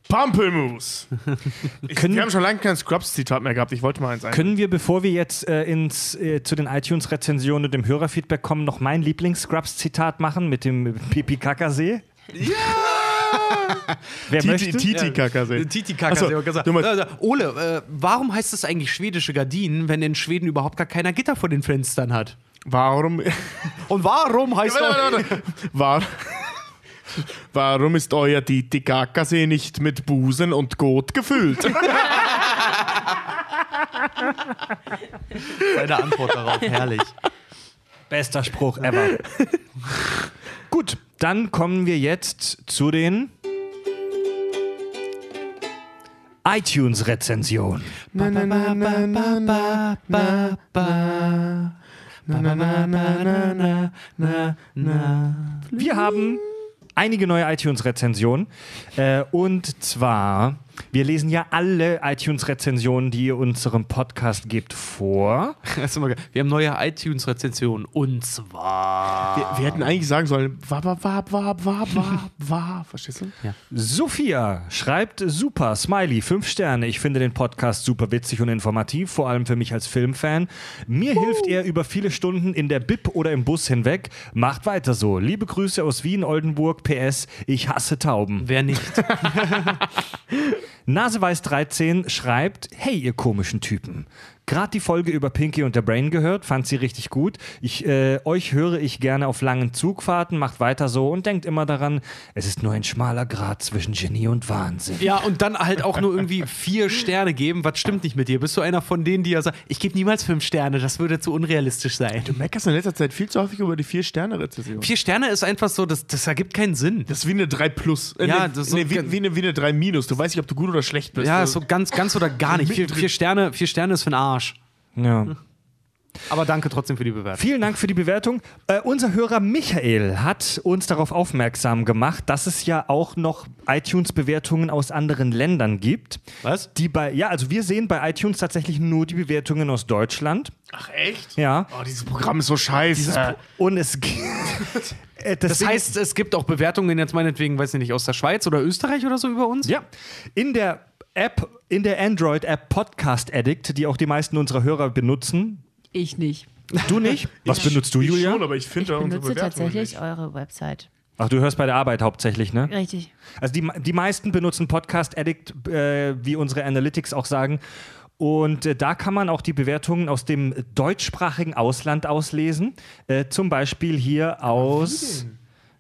Pampelmus. Ich, Können- wir haben schon lange kein Scrubs-Zitat mehr gehabt. Ich wollte mal eins ein. Können wir, bevor wir jetzt äh, ins, äh, zu den iTunes-Rezensionen und dem Hörerfeedback kommen, noch mein Lieblings-Scrubs-Zitat machen mit dem? Wer möchte? Achso, hat ja gesagt. du meinst- Also, Ole, äh, warum heißt es eigentlich schwedische Gardinen, wenn in Schweden überhaupt gar keiner Gitter vor den Fenstern hat? Warum, Und warum heißt warte, warte, warte. War, warum ist euer Titicaca-See nicht mit Busen und Kot gefüllt? Seine Antwort darauf? Herrlich. Bester Spruch ever. Gut, dann kommen wir jetzt zu den iTunes-Rezensionen. Wir haben einige neue iTunes-Rezensionen. Äh, und zwar, wir lesen ja alle iTunes-Rezensionen, die ihr unserem Podcast gebt, vor. Wir haben neue iTunes-Rezensionen. Und zwar. Wir, wir hätten eigentlich sagen sollen, wa, wa, wa, wa, wa, wa, wa. Verstehst du? Sophia schreibt super, Smiley, fünf Sterne. Ich finde den Podcast super witzig und informativ, vor allem für mich als Filmfan. Mir hilft er über viele Stunden in der Bib oder im Bus hinweg. Macht weiter so. Liebe Grüße aus Wien, Oldenburg, PS. Ich hasse Tauben. Wer nicht? Naseweiß13 schreibt: Hey, ihr komischen Typen. Gerade die Folge über Pinky und der Brain gehört, fand sie richtig gut. Ich, äh, euch höre ich gerne auf langen Zugfahrten, macht weiter so und denkt immer daran, es ist nur ein schmaler Grad zwischen Genie und Wahnsinn. Ja, und dann halt auch nur irgendwie vier Sterne geben. Was stimmt nicht mit dir? Bist du einer von denen, die ja sagen, ich gebe niemals fünf Sterne, das würde zu unrealistisch sein. Du meckerst in letzter Zeit viel zu häufig über die Vier-Sterne-Rezession. Vier Sterne ist einfach so, das, das ergibt keinen Sinn. Das ist wie eine 3 plus. Äh, Ja, nee, das ist so nee, wie, wie, eine, wie eine 3 minus. Du weißt nicht, ob du gut oder schlecht bist. Ja, so ganz, ganz oder gar nicht. Vier, vier, Sterne, vier Sterne ist für den Arsch. Ja. Aber danke trotzdem für die Bewertung. Vielen Dank für die Bewertung. Äh, unser Hörer Michael hat uns darauf aufmerksam gemacht, dass es ja auch noch iTunes-Bewertungen aus anderen Ländern gibt. Was? Die bei, ja, also wir sehen bei iTunes tatsächlich nur die Bewertungen aus Deutschland. Ach, echt? Ja. Oh, dieses Programm ist so scheiße. Und es gibt. Äh, Das heißt, es gibt auch Bewertungen jetzt meinetwegen, weiß ich nicht, aus der Schweiz oder Österreich oder so über uns? Ja, in der App, in der Android-App Podcast Addict, die auch die meisten unserer Hörer benutzen. Ich nicht. Du nicht? Was benutzt du, ich Julia? schon, aber ich Ich finde da unsere benutze tatsächlich nicht. eure Website. Ach, du hörst bei der Arbeit hauptsächlich, ne? Richtig. Also die, die meisten benutzen Podcast Addict, äh, wie unsere Analytics auch sagen. Und äh, da kann man auch die Bewertungen aus dem deutschsprachigen Ausland auslesen. Äh, zum Beispiel hier aus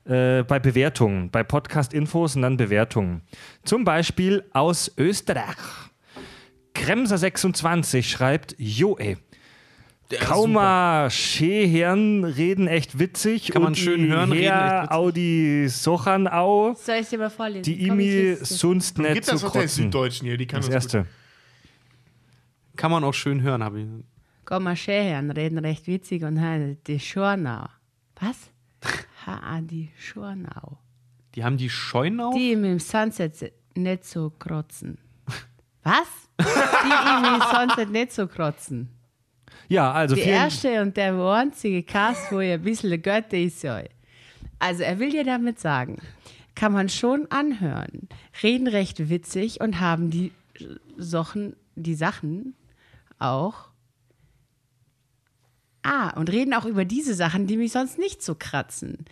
äh, bei Bewertungen, bei Podcast-Infos und dann Bewertungen. Zum Beispiel aus Österreich. Kremser26 schreibt, jo ey. Kauma Schehern reden echt witzig. Kann man und schön die hören, reden echt witzig. Audi Sochanau. Soll ich dir mal vorlesen? Die Imi sonst nicht Gibt zu das kotzen. Süddeutschen hier? Die kann Das gut. erste. Kann man auch schön hören, habe ich. Komm mal Schähern, reden recht witzig und die Schornau. Was? Ha, die Schornau. Die haben die Scheunau? Die im Sunset nicht so krotzen. Was? Die im Sunset nicht so krotzen. Ja, also Die vielen, erste und der einzige Cast, wo ihr ein bisschen Götter ist. Ja. Also er will dir damit sagen, kann man schon anhören, reden recht witzig und haben die Sachen, die Sachen auch. Ah, und reden auch über diese Sachen, die mich sonst nicht so kratzen.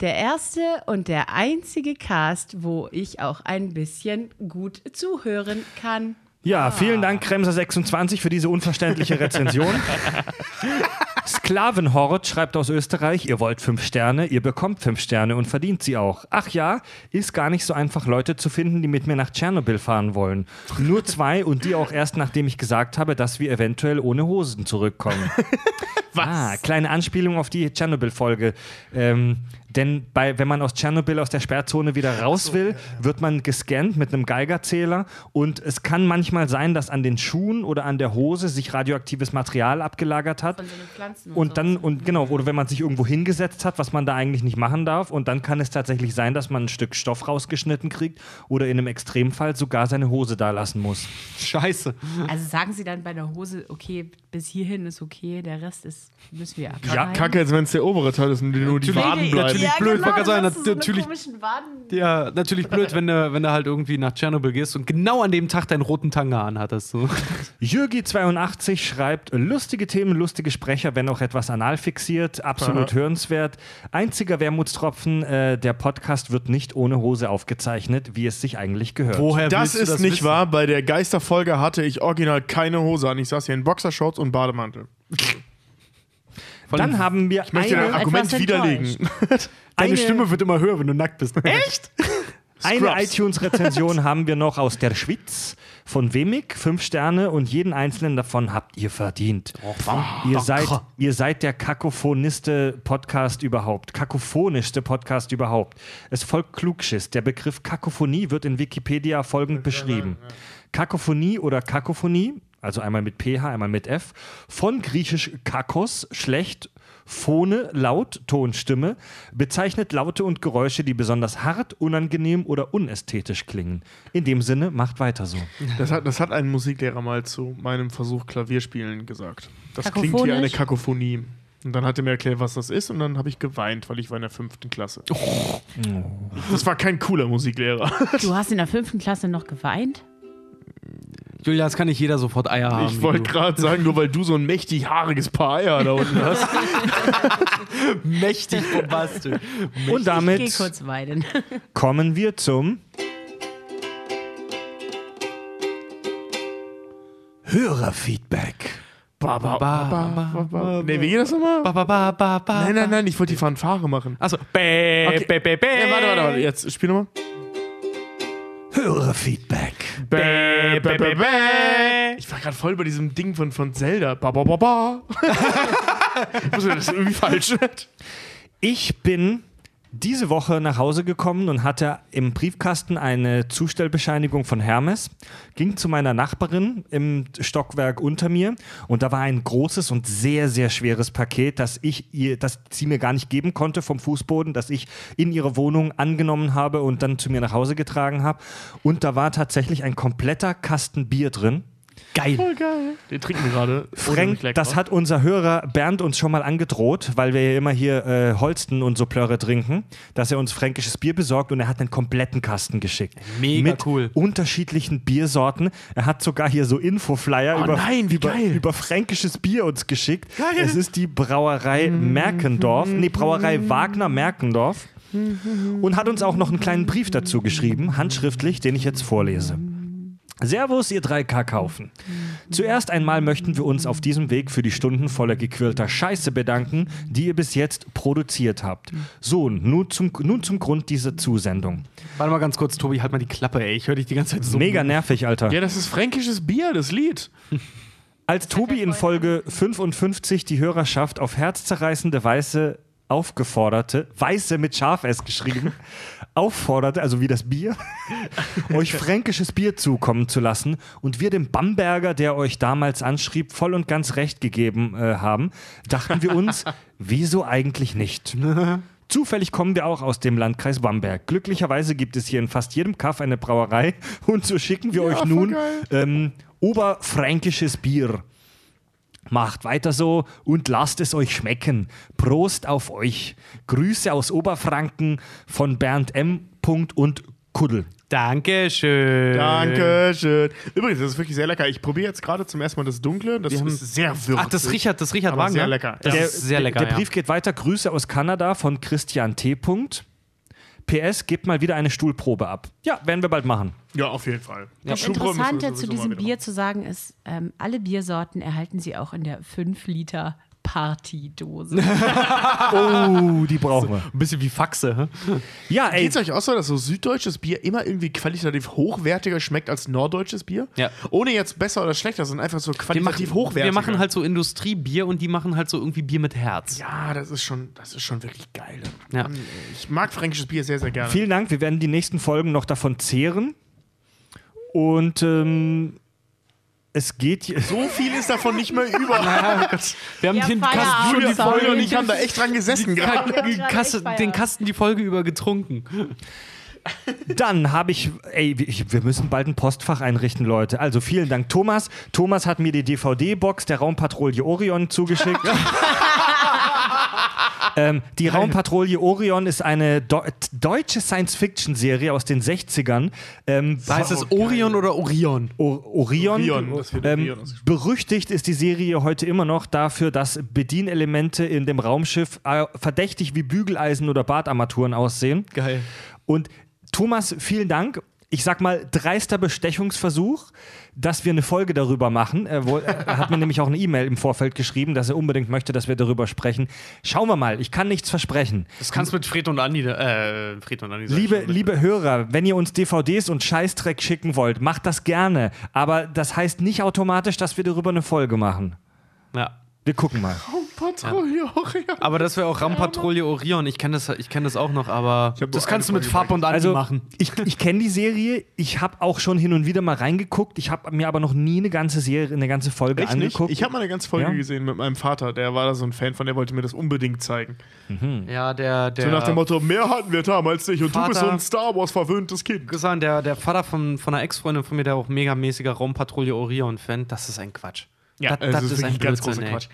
Der erste und der einzige Cast, wo ich auch ein bisschen gut zuhören kann. ja, vielen Dank, Kremser26, für diese unverständliche Rezension. Sklavenhort schreibt aus Österreich, ihr wollt fünf Sterne, ihr bekommt fünf Sterne und verdient sie auch. Ach ja, ist gar nicht so einfach, Leute zu finden, die mit mir nach Tschernobyl fahren wollen. Nur zwei und die auch erst, nachdem ich gesagt habe, dass wir eventuell ohne Hosen zurückkommen. Was? Ah, kleine Anspielung auf die Tschernobyl-Folge. Ähm, denn bei, wenn man aus Tschernobyl, aus der Sperrzone wieder raus will, wird man gescannt mit einem Geigerzähler und es kann manchmal sein, dass an den Schuhen oder an der Hose sich radioaktives Material abgelagert hat. Von so den Pflanzen Und dann, und genau, oder wenn man sich irgendwo hingesetzt hat, was man da eigentlich nicht machen darf, und dann kann es tatsächlich sein, dass man ein Stück Stoff rausgeschnitten kriegt oder in einem Extremfall sogar seine Hose da lassen muss. Scheiße. Also sagen Sie dann bei der Hose, okay, bis hierhin ist okay, der Rest ist, müssen wir Ja, abschneiden. kacke, als wenn es der obere Teil ist und nur die Waden bleiben. Natürlich Ja, blöd, genau, sagen, so natürlich-. Ja, natürlich blöd, wenn du, wenn du halt irgendwie nach Tschernobyl gehst und genau an dem Tag deinen roten Tanga anhattest. So. Jürgi82 schreibt, lustige Themen, lustige Sprecher, wenn auch etwas anal fixiert, absolut hörenswert. Einziger Wermutstropfen, äh, der Podcast wird nicht ohne Hose aufgezeichnet, wie es sich eigentlich gehört. Woher Das ist nicht wissen? wahr. Bei der Geisterfolge hatte ich original keine Hose an. Ich saß hier in Boxershorts und Bademantel. Dann haben wir Ich möchte dein Argument widerlegen. Deine eine- Stimme wird immer höher, wenn du nackt bist. Echt? Eine iTunes-Rezension haben wir noch aus der Schweiz von Wemig, fünf Sterne und jeden einzelnen davon habt ihr verdient. ihr, seid, ihr seid der kakophoniste Podcast überhaupt, kakophonischste Podcast überhaupt. Es folgt Klugschiss. Der Begriff Kakophonie wird in Wikipedia folgend beschrieben. Kakophonie oder Kakophonie, also einmal mit PH, einmal mit F, von griechisch kakos, schlecht, Phone, laut, Tonstimme, bezeichnet Laute und Geräusche, die besonders hart, unangenehm oder unästhetisch klingen. In dem Sinne, macht weiter so. Das hat, das hat ein Musiklehrer mal zu meinem Versuch Klavierspielen gesagt. Das klingt wie eine Kakophonie. Und dann hat er mir erklärt, was das ist, und dann habe ich geweint, weil ich war in der fünften Klasse. Das war kein cooler Musiklehrer. Du hast in der fünften Klasse noch geweint? Julia, das kann nicht jeder sofort Eier haben. Ich wollte gerade sagen, nur weil du so ein mächtig haariges Paar Eier da unten hast. mächtig bombastisch. Und damit kommen wir zum Hörerfeedback. Ba, ba, ba. Nee, wie geht das nochmal? Ba, ba, ba, ba, ba, Nein, nein, nein, ich wollte die Fanfare machen. Achso. Okay. Ja, warte, warte, warte. Jetzt spiel nochmal. Hörerfeedback. Bäh, bäh, bäh, bäh. Ich war gerade voll bei diesem Ding von, von Zelda. Ba, ba, ba, ba. Muss das ist irgendwie falsch? Ich bin diese Woche nach Hause gekommen und hatte im Briefkasten eine Zustellbescheinigung von Hermes, ging zu meiner Nachbarin im Stockwerk unter mir und da war ein großes und sehr, sehr schweres Paket, das ich ihr, das sie mir gar nicht geben konnte vom Fußboden, das ich in ihre Wohnung angenommen habe und dann zu mir nach Hause getragen habe. Und da war tatsächlich ein kompletter Kasten Bier drin. Geil. Den trinken wir gerade. Frank, das hat unser Hörer Bernd uns schon mal angedroht, weil wir ja immer hier äh, Holsten und so Plörre trinken, dass er uns fränkisches Bier besorgt und er hat einen kompletten Kasten geschickt. Mega mit cool. unterschiedlichen Biersorten. Er hat sogar hier so Infoflyer Oh über, nein, wie über, geil. über fränkisches Bier uns geschickt. Es ist die Brauerei Merkendorf, nee, Brauerei Wagner Merkendorf und hat uns auch noch einen kleinen Brief dazu geschrieben, handschriftlich, den ich jetzt vorlese. Servus, ihr drei Kakaufen. Zuerst einmal möchten wir uns auf diesem Weg für die Stunden voller gequirlter Scheiße bedanken, die ihr bis jetzt produziert habt. So, nun zum, nun zum Grund dieser Zusendung. Warte mal ganz kurz, Tobi, halt mal die Klappe, ey. Ich höre dich die ganze Zeit so. Mega nervig, Alter. Ja, das ist fränkisches Bier, das Lied. Als Tobi in Folge 55 die Hörerschaft auf herzzerreißende Weise aufgeforderte, Weiße mit Scharf S geschrieben, aufforderte, also wie das Bier, euch fränkisches Bier zukommen zu lassen und wir dem Bamberger, der euch damals anschrieb, voll und ganz recht gegeben äh, haben, dachten wir uns, wieso eigentlich nicht? Zufällig kommen wir auch aus dem Landkreis Bamberg. Glücklicherweise gibt es hier in fast jedem Kaff eine Brauerei und so schicken wir euch voll nun ähm, oberfränkisches Bier. Macht weiter so und lasst es euch schmecken. Prost auf euch. Grüße aus Oberfranken von Bernd M. Punkt und Kuddel. Dankeschön. Dankeschön. Übrigens, das ist wirklich sehr lecker. Ich probiere jetzt gerade zum ersten Mal das Dunkle. Das haben- ist sehr würzig. Ach, das Richard, das Richard Wagner. sehr lecker. Das Ja. ist sehr lecker. Der ja. Brief geht weiter. Grüße aus Kanada von Christian T. Punkt. PS, gebt mal wieder eine Stuhlprobe ab. Ja, werden wir bald machen. Ja, auf jeden Fall. Das Interessante zu diesem Bier zu sagen ist, ähm, alle Biersorten erhalten Sie auch in der 5 Liter Partydose. Oh, die brauchen wir. Ein bisschen wie Faxe. hä? Ja, ey. Geht's euch auch so, dass so süddeutsches Bier immer irgendwie qualitativ hochwertiger schmeckt als norddeutsches Bier? Ja. Ohne jetzt besser oder schlechter, sondern einfach so Wir qualitativ machen, hochwertiger. wir machen halt so Industriebier und die machen halt so irgendwie Bier mit Herz. Ja, das ist schon, das ist schon wirklich geil. Ja. Ich mag fränkisches Bier sehr, sehr gerne. Vielen Dank. Wir werden die nächsten Folgen noch davon zehren. Und ähm, es geht. hier- so viel ist davon nicht mehr über. Wir haben Ja, den Feierabend. Kasten, Julia, sorry. Folge und ich haben da echt dran gesessen gerade. den, Kasten, den Kasten die Folge über getrunken. Dann habe ich, ey, wir müssen bald ein Postfach einrichten, Leute. Also vielen Dank, Thomas. Thomas hat mir die DVD-Box der Raumpatrouille Orion zugeschickt. ähm, die Raumpatrouille Orion ist eine Deu deutsche Science-Fiction-Serie aus den 60ern. Ähm, Heißt es Orion oder Orion? O Orion. Orion, ähm, berüchtigt ist die Serie heute immer noch dafür, dass Bedienelemente in dem Raumschiff äh, verdächtig wie Bügeleisen oder Badarmaturen aussehen. Geil. Und Thomas, vielen Dank. Ich sag mal, dreister Bestechungsversuch, dass wir eine Folge darüber machen. Er, hat mir nämlich auch eine E-Mail im Vorfeld geschrieben, dass er unbedingt möchte, dass wir darüber sprechen. Schauen wir mal, ich kann nichts versprechen. Das kannst du mit Fred und Andi, äh, Fred und Andi Liebe, liebe Hörer, wenn ihr uns DVDs und Scheißdreck schicken wollt, macht das gerne. Aber das heißt nicht automatisch, dass wir darüber eine Folge machen. Ja. Wir gucken mal. Patrouille Orion. Aber das wäre auch Raumpatrouille Orion. Ich kenne das, ich kenn das auch noch, aber das kannst du mit Farb und Andi Also, machen. ich, ich kenne die Serie. Ich habe auch schon hin und wieder mal reingeguckt. Ich habe mir aber noch nie eine ganze Serie, eine ganze Folge Echt nicht? angeguckt. Ich habe mal eine ganze Folge Ja? gesehen mit meinem Vater. Der war da so ein Fan von, der wollte mir das unbedingt zeigen. Ja, der, der. So nach dem Motto, mehr hatten wir damals nicht und du bist so Vater- ein Star Wars verwöhntes Kind. gesagt, der, der Vater von, von einer Ex-Freundin von mir, der auch megamäßiger Raumpatrouille Orion-Fan, das ist ein Quatsch. Ja, das, das ist ein ganz großer. Quatsch.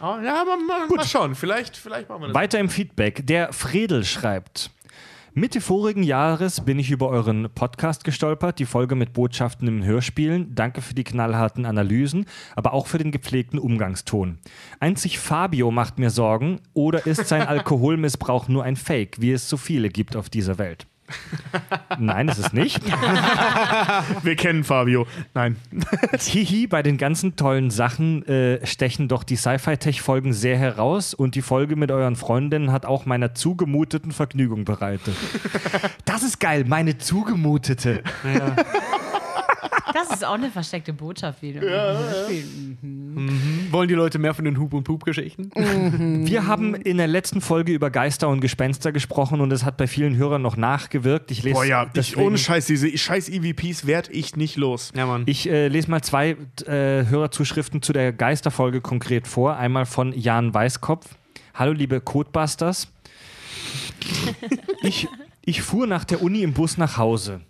Oh, ja, aber mal, mal schauen. Vielleicht, vielleicht machen wir das. Weiter im Feedback. Der Fredel schreibt. Mitte vorigen Jahres bin ich über euren Podcast gestolpert, die Folge mit Botschaften in Hörspielen. Danke für die knallharten Analysen, aber auch für den gepflegten Umgangston. Einzig Fabio macht mir Sorgen, oder ist sein Alkoholmissbrauch nur ein Fake, wie es so viele gibt auf dieser Welt? Nein, ist es nicht. Wir kennen Fabio. Nein. Hihi, bei den ganzen tollen Sachen äh, stechen doch die Sci-Fi-Tech-Folgen sehr heraus und die Folge mit euren Freundinnen hat auch meiner zugemuteten Vergnügung bereitet. Das ist geil, meine zugemutete. Das ist auch eine versteckte Botschaft wieder. Wollen die Leute mehr von den Hub- und Pup-Geschichten? Wir haben in der letzten Folge über Geister und Gespenster gesprochen und es hat bei vielen Hörern noch nachgewirkt. Ich lese Boah, ja, ich, ohne Scheiß, diese scheiß EVPs werd ich nicht los. Ja, Mann. Ich äh, lese mal zwei äh, Hörerzuschriften zu der Geisterfolge konkret vor. Einmal von Jan Weißkopf. Hallo, liebe Codebusters. ich, ich fuhr nach der Uni im Bus nach Hause.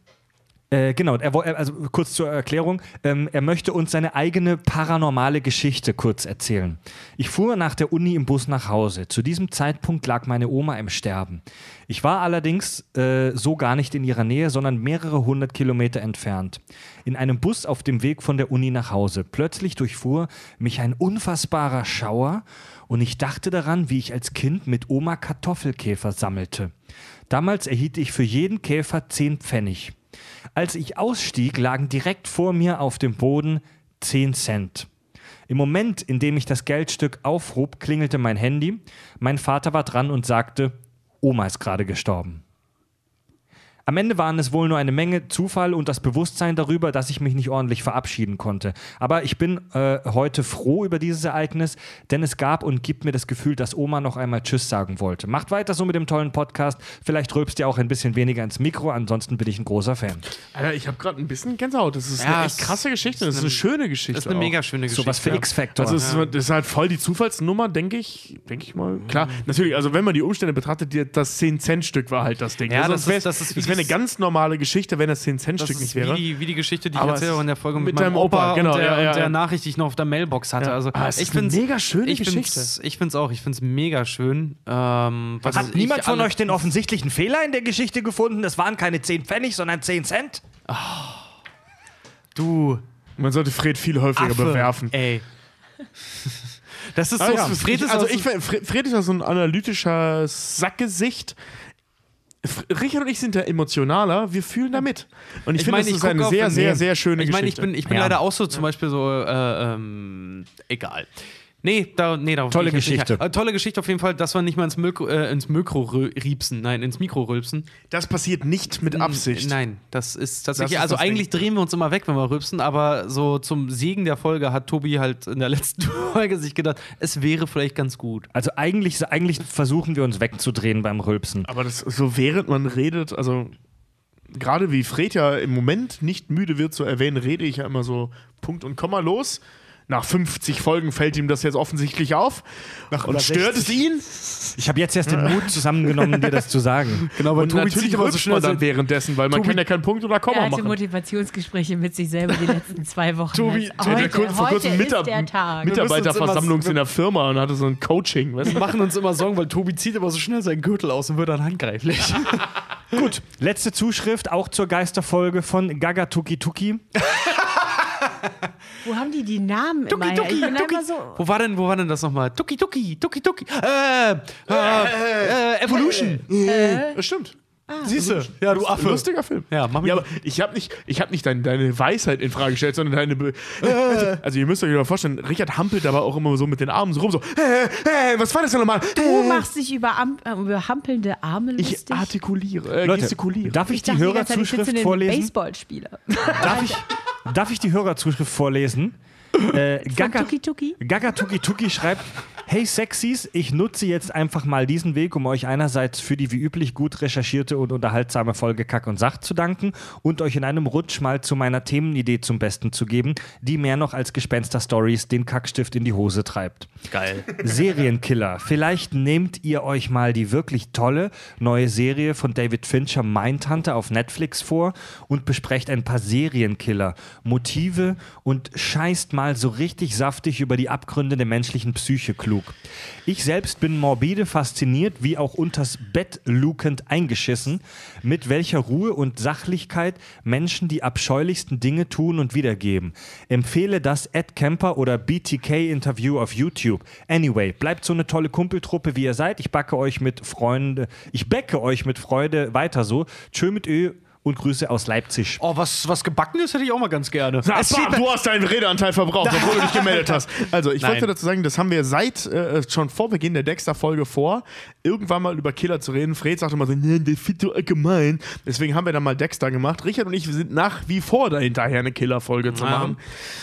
Äh, genau, er, äh, also kurz zur Erklärung. Ähm, er möchte uns seine eigene paranormale Geschichte kurz erzählen. Ich fuhr nach der Uni im Bus nach Hause. Zu diesem Zeitpunkt lag meine Oma im Sterben. Ich war allerdings äh, so gar nicht in ihrer Nähe, sondern mehrere hundert Kilometer entfernt. In einem Bus auf dem Weg von der Uni nach Hause. Plötzlich durchfuhr mich ein unfassbarer Schauer und ich dachte daran, wie ich als Kind mit Oma Kartoffelkäfer sammelte. Damals erhielt ich für jeden Käfer 10 Pfennig. Als ich ausstieg, lagen direkt vor mir auf dem Boden 10 Cent. Im Moment, in dem ich das Geldstück aufhob, klingelte mein Handy. Mein Vater war dran und sagte, Oma ist gerade gestorben. Am Ende waren es wohl nur eine Menge Zufall und das Bewusstsein darüber, dass ich mich nicht ordentlich verabschieden konnte. Aber ich bin äh, heute froh über dieses Ereignis, denn es gab und gibt mir das Gefühl, dass Oma noch einmal Tschüss sagen wollte. Macht weiter so mit dem tollen Podcast. Vielleicht rülpst ihr auch ein bisschen weniger ins Mikro, ansonsten bin ich ein großer Fan. Alter, ich habe gerade ein bisschen Gänsehaut. Das ist Ja, eine echt krasse Geschichte. Das ist eine- eine schöne Geschichte. Das ist eine auch. mega schöne Geschichte. So was für ja. X-Factor. Also es ist, das ist halt voll die Zufallsnummer, denke ich, denke ich mal. Klar, natürlich, also wenn man die Umstände betrachtet, das 10-Cent-Stück war halt das Ding. Ja, also das wär- ist- das ist wie es wäre eine das- ganz normale Geschichte, wenn das 10-Cent-Stück Das nicht wäre. wie die, wie die Geschichte, die ich Aber erzähle es- auch in der Folge mit, mit meinem deinem Opa, genau, und, der, ja, ja, und der. Nachricht, die ich noch auf der Mailbox hatte. Ja. Also, Ah, es ich ist eine find's- mega schöne ich find's- Geschichte. Ich finde es auch. Ich finde es mega schön. Ähm, was Hat ich niemand von euch den offensichtlichen Fehler in der Geschichte gefunden? Es waren keine 10 Pfennig, sondern 10 Cent? Du. Man sollte Fred viel häufiger Affe, bewerfen. Ey. Das ist Ah, so. ja. Fred ist also ich, Fred Fred ist ja so ein analytischer Sackgesicht. Richard und ich sind da emotionaler, wir fühlen da mit. Und ich, Ich finde, meine, das ich ist eine sehr, sehr, sehr schöne Ich meine, ich Geschichte. bin, ich bin Ja. leider auch so zum Beispiel so, äh, ähm, egal. Nee, da, nee, darauf Tolle Geschichte. Äh, tolle Geschichte auf jeden Fall, dass wir nicht mal ins, Mikro, äh, ins Mikro riepsen, nein, ins Mikro rülpsen. das passiert nicht mit Absicht. Nein, das ist tatsächlich, Das ist also das eigentlich Ding. drehen wir uns immer weg, wenn wir rülpsen, aber so zum Segen der Folge hat Tobi halt in der letzten Folge sich gedacht, es wäre vielleicht ganz gut. Also eigentlich, eigentlich versuchen wir uns wegzudrehen beim Rülpsen. Aber das so während man redet, also gerade wie Fred ja im Moment nicht müde wird zu erwähnen, rede ich ja immer so Punkt und Komma los. Nach 50 Folgen fällt ihm das jetzt offensichtlich auf. und stört es ihn. Ich habe jetzt erst den Mut zusammengenommen, dir das zu sagen. Genau, weil Und Tobi natürlich zieht immer so schnell dann währenddessen, weil man Tobi- kann ja keinen Punkt oder Er Komma hatte machen. Motivationsgespräche mit sich selber die letzten zwei Wochen. Tobi, Also Der hat heute, kurz, vor heute kurzem ist Mitab der Tag. Mitarbeiterversammlung in der Firma und hatte so ein Coaching. Weißt Wir machen uns immer Sorgen, weil Tobi zieht immer so schnell seinen Gürtel aus und wird dann handgreiflich. Gut, letzte Zuschrift auch zur Geisterfolge von Gaga Tuki Tuki. Wo haben die die Namen immer her? Ich bin immer so... Wo war denn, wo war denn das nochmal? Tuki Tuki, Tuki Tuki. Äh, äh, äh, Evolution. Das stimmt. Siehst du? Ja, du Affe. Lustiger Film. Ja, mach mich ja, aber ich habe nicht, ich hab nicht dein, deine Weisheit in Frage gestellt, sondern deine. Be also, also, ihr müsst euch mal vorstellen, Richard hampelt aber auch immer so mit den Armen so rum, so. Äh, äh, was war das denn nochmal? Du machst dich über, Am äh, über hampelnde Arme Ich lustig. artikuliere, äh, Leute, gestikuliere. darf ich, die die ich sitze Hörerzuschrift vorlesen? Baseballspieler. Darf ich, darf ich die Hörerzuschrift vorlesen? Äh, Gaga, Tuki Tuki? Gaga Tuki Tuki schreibt: Hey Sexies, ich nutze jetzt einfach mal diesen Weg, um euch einerseits für die wie üblich gut recherchierte und unterhaltsame Folge Kack und Sach zu danken und euch in einem Rutsch mal zu meiner Themenidee zum Besten zu geben, die mehr noch als Gespenster-Stories den Kackstift in die Hose treibt. Geil. Serienkiller. Vielleicht nehmt ihr euch mal die wirklich tolle neue Serie von David Fincher Mindhunter auf Netflix vor und besprecht ein paar Serienkiller, Motive und scheißt mal so richtig saftig über die Abgründe der menschlichen Psyche klug. Ich selbst bin morbide fasziniert, wie auch unters Bett lukend eingeschissen, mit welcher Ruhe und Sachlichkeit Menschen die abscheulichsten Dinge tun und wiedergeben. Empfehle das Ed Kemper oder BTK Interview auf YouTube. Anyway, bleibt so eine tolle Kumpeltruppe, wie ihr seid. Ich backe euch mit Freunde, ich bäcke euch mit Freude weiter so. Tschö mit Ö und Grüße aus Leipzig. Oh, was, was gebacken ist, hätte ich auch mal ganz gerne. Sieht- bam, du hast deinen Redeanteil verbraucht, obwohl du dich gemeldet hast. Also, ich wollte Nein. dazu sagen, das haben wir seit äh, schon vor Beginn der Dexter-Folge vor, irgendwann mal über Killer zu reden. Fred sagte mal so, nee, der fit so allgemein. Deswegen haben wir dann mal Dexter gemacht. Richard und ich sind nach wie vor dahinterher, eine Killer-Folge zu machen.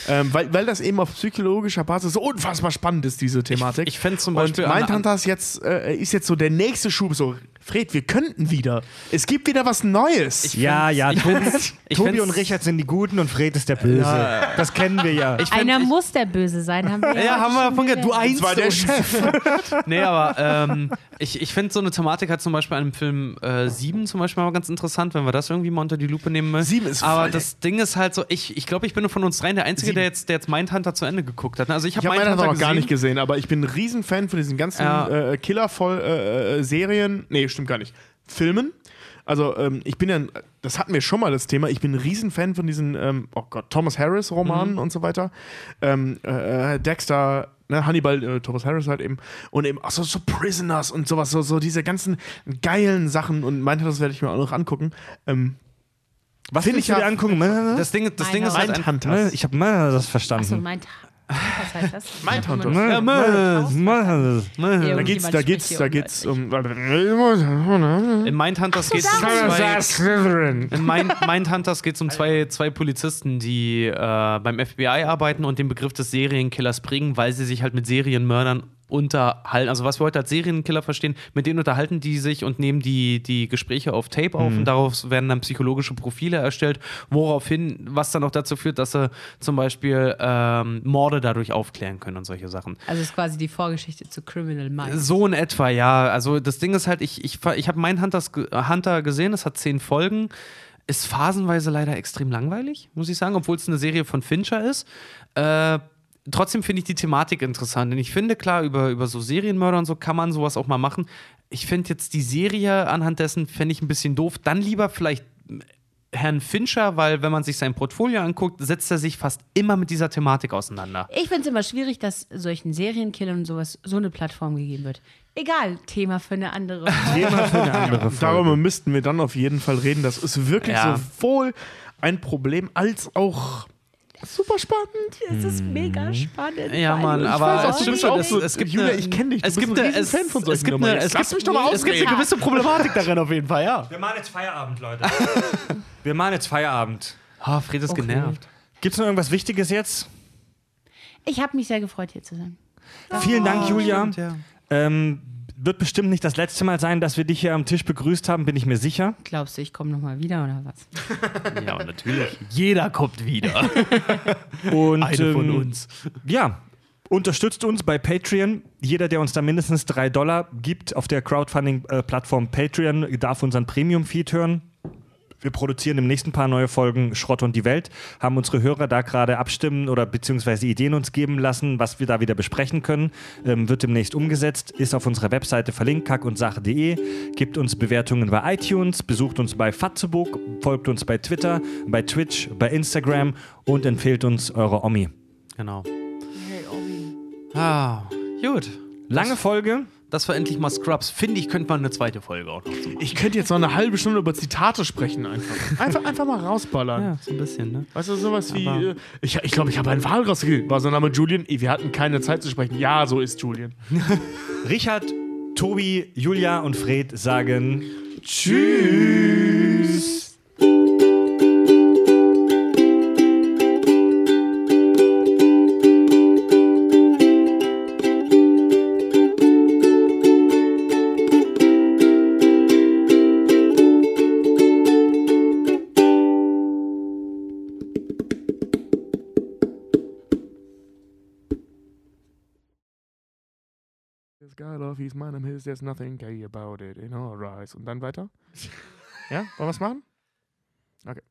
Ähm, weil, weil das eben auf psychologischer Basis so unfassbar spannend ist, diese Thematik. ich fänd zum Beispiel Und Mindhunter ist jetzt, äh, ist jetzt so der nächste Schub. So, Fred, wir könnten wieder. Es gibt wieder was Neues. Ja, ja, ich Tobi, find's- ich Tobi find's- und Richard sind die Guten und Fred ist der Böse. Das kennen wir ja. Ich find- Einer ich- muss der Böse sein, haben wir Ja, heute haben wir davon gehört. Du einst war der Chef. Nee, aber ähm, ich, ich finde so eine Thematik halt zum Beispiel an dem Film äh, 7 zum Beispiel mal ganz interessant, wenn wir das irgendwie mal unter die Lupe nehmen müssen. Sieben ist Aber voll- das Ding ist halt so, ich, ich glaube, ich bin von uns dreien der Einzige, der jetzt, der jetzt Mindhunter zu Ende geguckt hat. Also ich Ich habe meine Mindhunter noch gar nicht gesehen, aber ich bin ein Riesenfan von diesen ganzen Ja. äh, Killer-Serien. nee, stimmt gar nicht. Filmen. Also, ähm, ich bin ja, das hatten wir schon mal das Thema, ich bin ein Riesenfan von diesen, ähm, oh Gott, Thomas Harris-Romanen und so weiter. Ähm, äh, Dexter, ne, Hannibal, äh, Thomas Harris halt eben. Und eben auch so, so Prisoners und sowas, so, so diese ganzen geilen Sachen. Und meinte, das werde ich mir auch noch angucken. Ähm, Was Find willst ich ja- angucken? Das Ding, das Ding ist halt ein, Mindhunters. Ich habe das Achso, verstanden. meint. Was heißt das? Mindhunter. Ja, mal- mal- Da geht's, da geht's, da geht's um. in Mindhunters geht es um zwei, In Mind, Mindhunters geht es um zwei, zwei Polizisten, die äh, beim FBI arbeiten und den Begriff des Serienkillers bringen, weil sie sich halt mit Serienmördern unterhalten. Also was wir heute als Serienkiller verstehen, mit denen unterhalten die sich und nehmen die, die Gespräche auf Tape auf und daraus werden dann psychologische Profile erstellt, woraufhin, was dann auch dazu führt, dass sie zum Beispiel ähm, Morde dadurch aufklären können und solche Sachen. Also es ist quasi die Vorgeschichte zu Criminal Minds. So in etwa, ja. Also das Ding ist halt, ich, ich, ich habe meinen Hunters, Hunter gesehen, es hat zehn Folgen. Ist phasenweise leider extrem langweilig, muss ich sagen, obwohl es eine Serie von Fincher ist. Äh, trotzdem finde ich die Thematik interessant. Denn ich finde, klar, über, über so Serienmörder und so kann man sowas auch mal machen. Ich finde jetzt die Serie anhand dessen, fände ich ein bisschen doof. Dann lieber vielleicht Herrn Fincher, weil wenn man sich sein Portfolio anguckt, setzt er sich fast immer mit dieser Thematik auseinander. Ich finde es immer schwierig, dass solchen Serienkillern und sowowas so eine Plattform gegeben wird. Egal, Thema für eine andere. Thema für eine andere Folge. Darüber müssten wir dann auf jeden Fall reden. Das ist wirklich Ja. sowohl ein Problem als auch super spannend. Es ist mega spannend. Ja, Mann, aber es auch stimmt schon, es, es gibt Julia, eine, ich kenn dich, du es bist gibt ein eine, es, Riesenfan von es solchen gibt Nummern. eine, es gibt, mich doch mal es gibt eine gewisse Problematik darin auf jeden Fall, ja. Wir machen jetzt Feierabend, Leute. Wir machen jetzt Feierabend. Ah, Fred ist genervt. Gibt es noch irgendwas Wichtiges jetzt? Ich habe mich sehr gefreut, hier zu sein. Vielen Dank, Julia. stimmt, ja. Ähm, wird bestimmt nicht das letzte Mal sein, dass wir dich hier am Tisch begrüßt haben, bin ich mir sicher. Glaubst du, ich komme nochmal wieder oder was? Ja, natürlich. Jeder kommt wieder. Und Eine von ähm, uns. Ja, Unterstützt uns bei Patreon. Jeder, der uns da mindestens drei Dollar gibt auf der Crowdfunding-Plattform Patreon, darf unseren Premium-Feed hören. Wir produzieren im nächsten paar neue Folgen Schrott und die Welt, haben unsere Hörer da gerade abstimmen oder beziehungsweise Ideen uns geben lassen, was wir da wieder besprechen können. Ähm, wird demnächst umgesetzt, ist auf unserer Webseite verlinkt, kackundsach.de. Gibt uns Bewertungen bei iTunes, besucht uns bei Fatzebook, folgt uns bei Twitter, bei Twitch, bei Instagram und empfehlt uns eure Omi. Genau. Ah, gut. Lange Folge. Das war endlich mal Scrubs. Finde ich, könnte man eine zweite Folge auch noch machen. Ich könnte jetzt noch eine halbe Stunde über Zitate sprechen einfach. Einfach, einfach mal rausballern. Ja, so ein bisschen, ne? Weißt du, sowas wie, Aber- äh, ich glaube, ich, glaub, ich habe einen Walross gekriegt. War sein Name Julian? Wir hatten keine Zeit zu sprechen. Ja, so ist Julian. Richard, Tobi, Julia und Fred sagen Tschüss. Guy love, mine, I'm his, there's nothing gay about it in our eyes. Und dann weiter? Ja? Wollen wir es machen? Okay.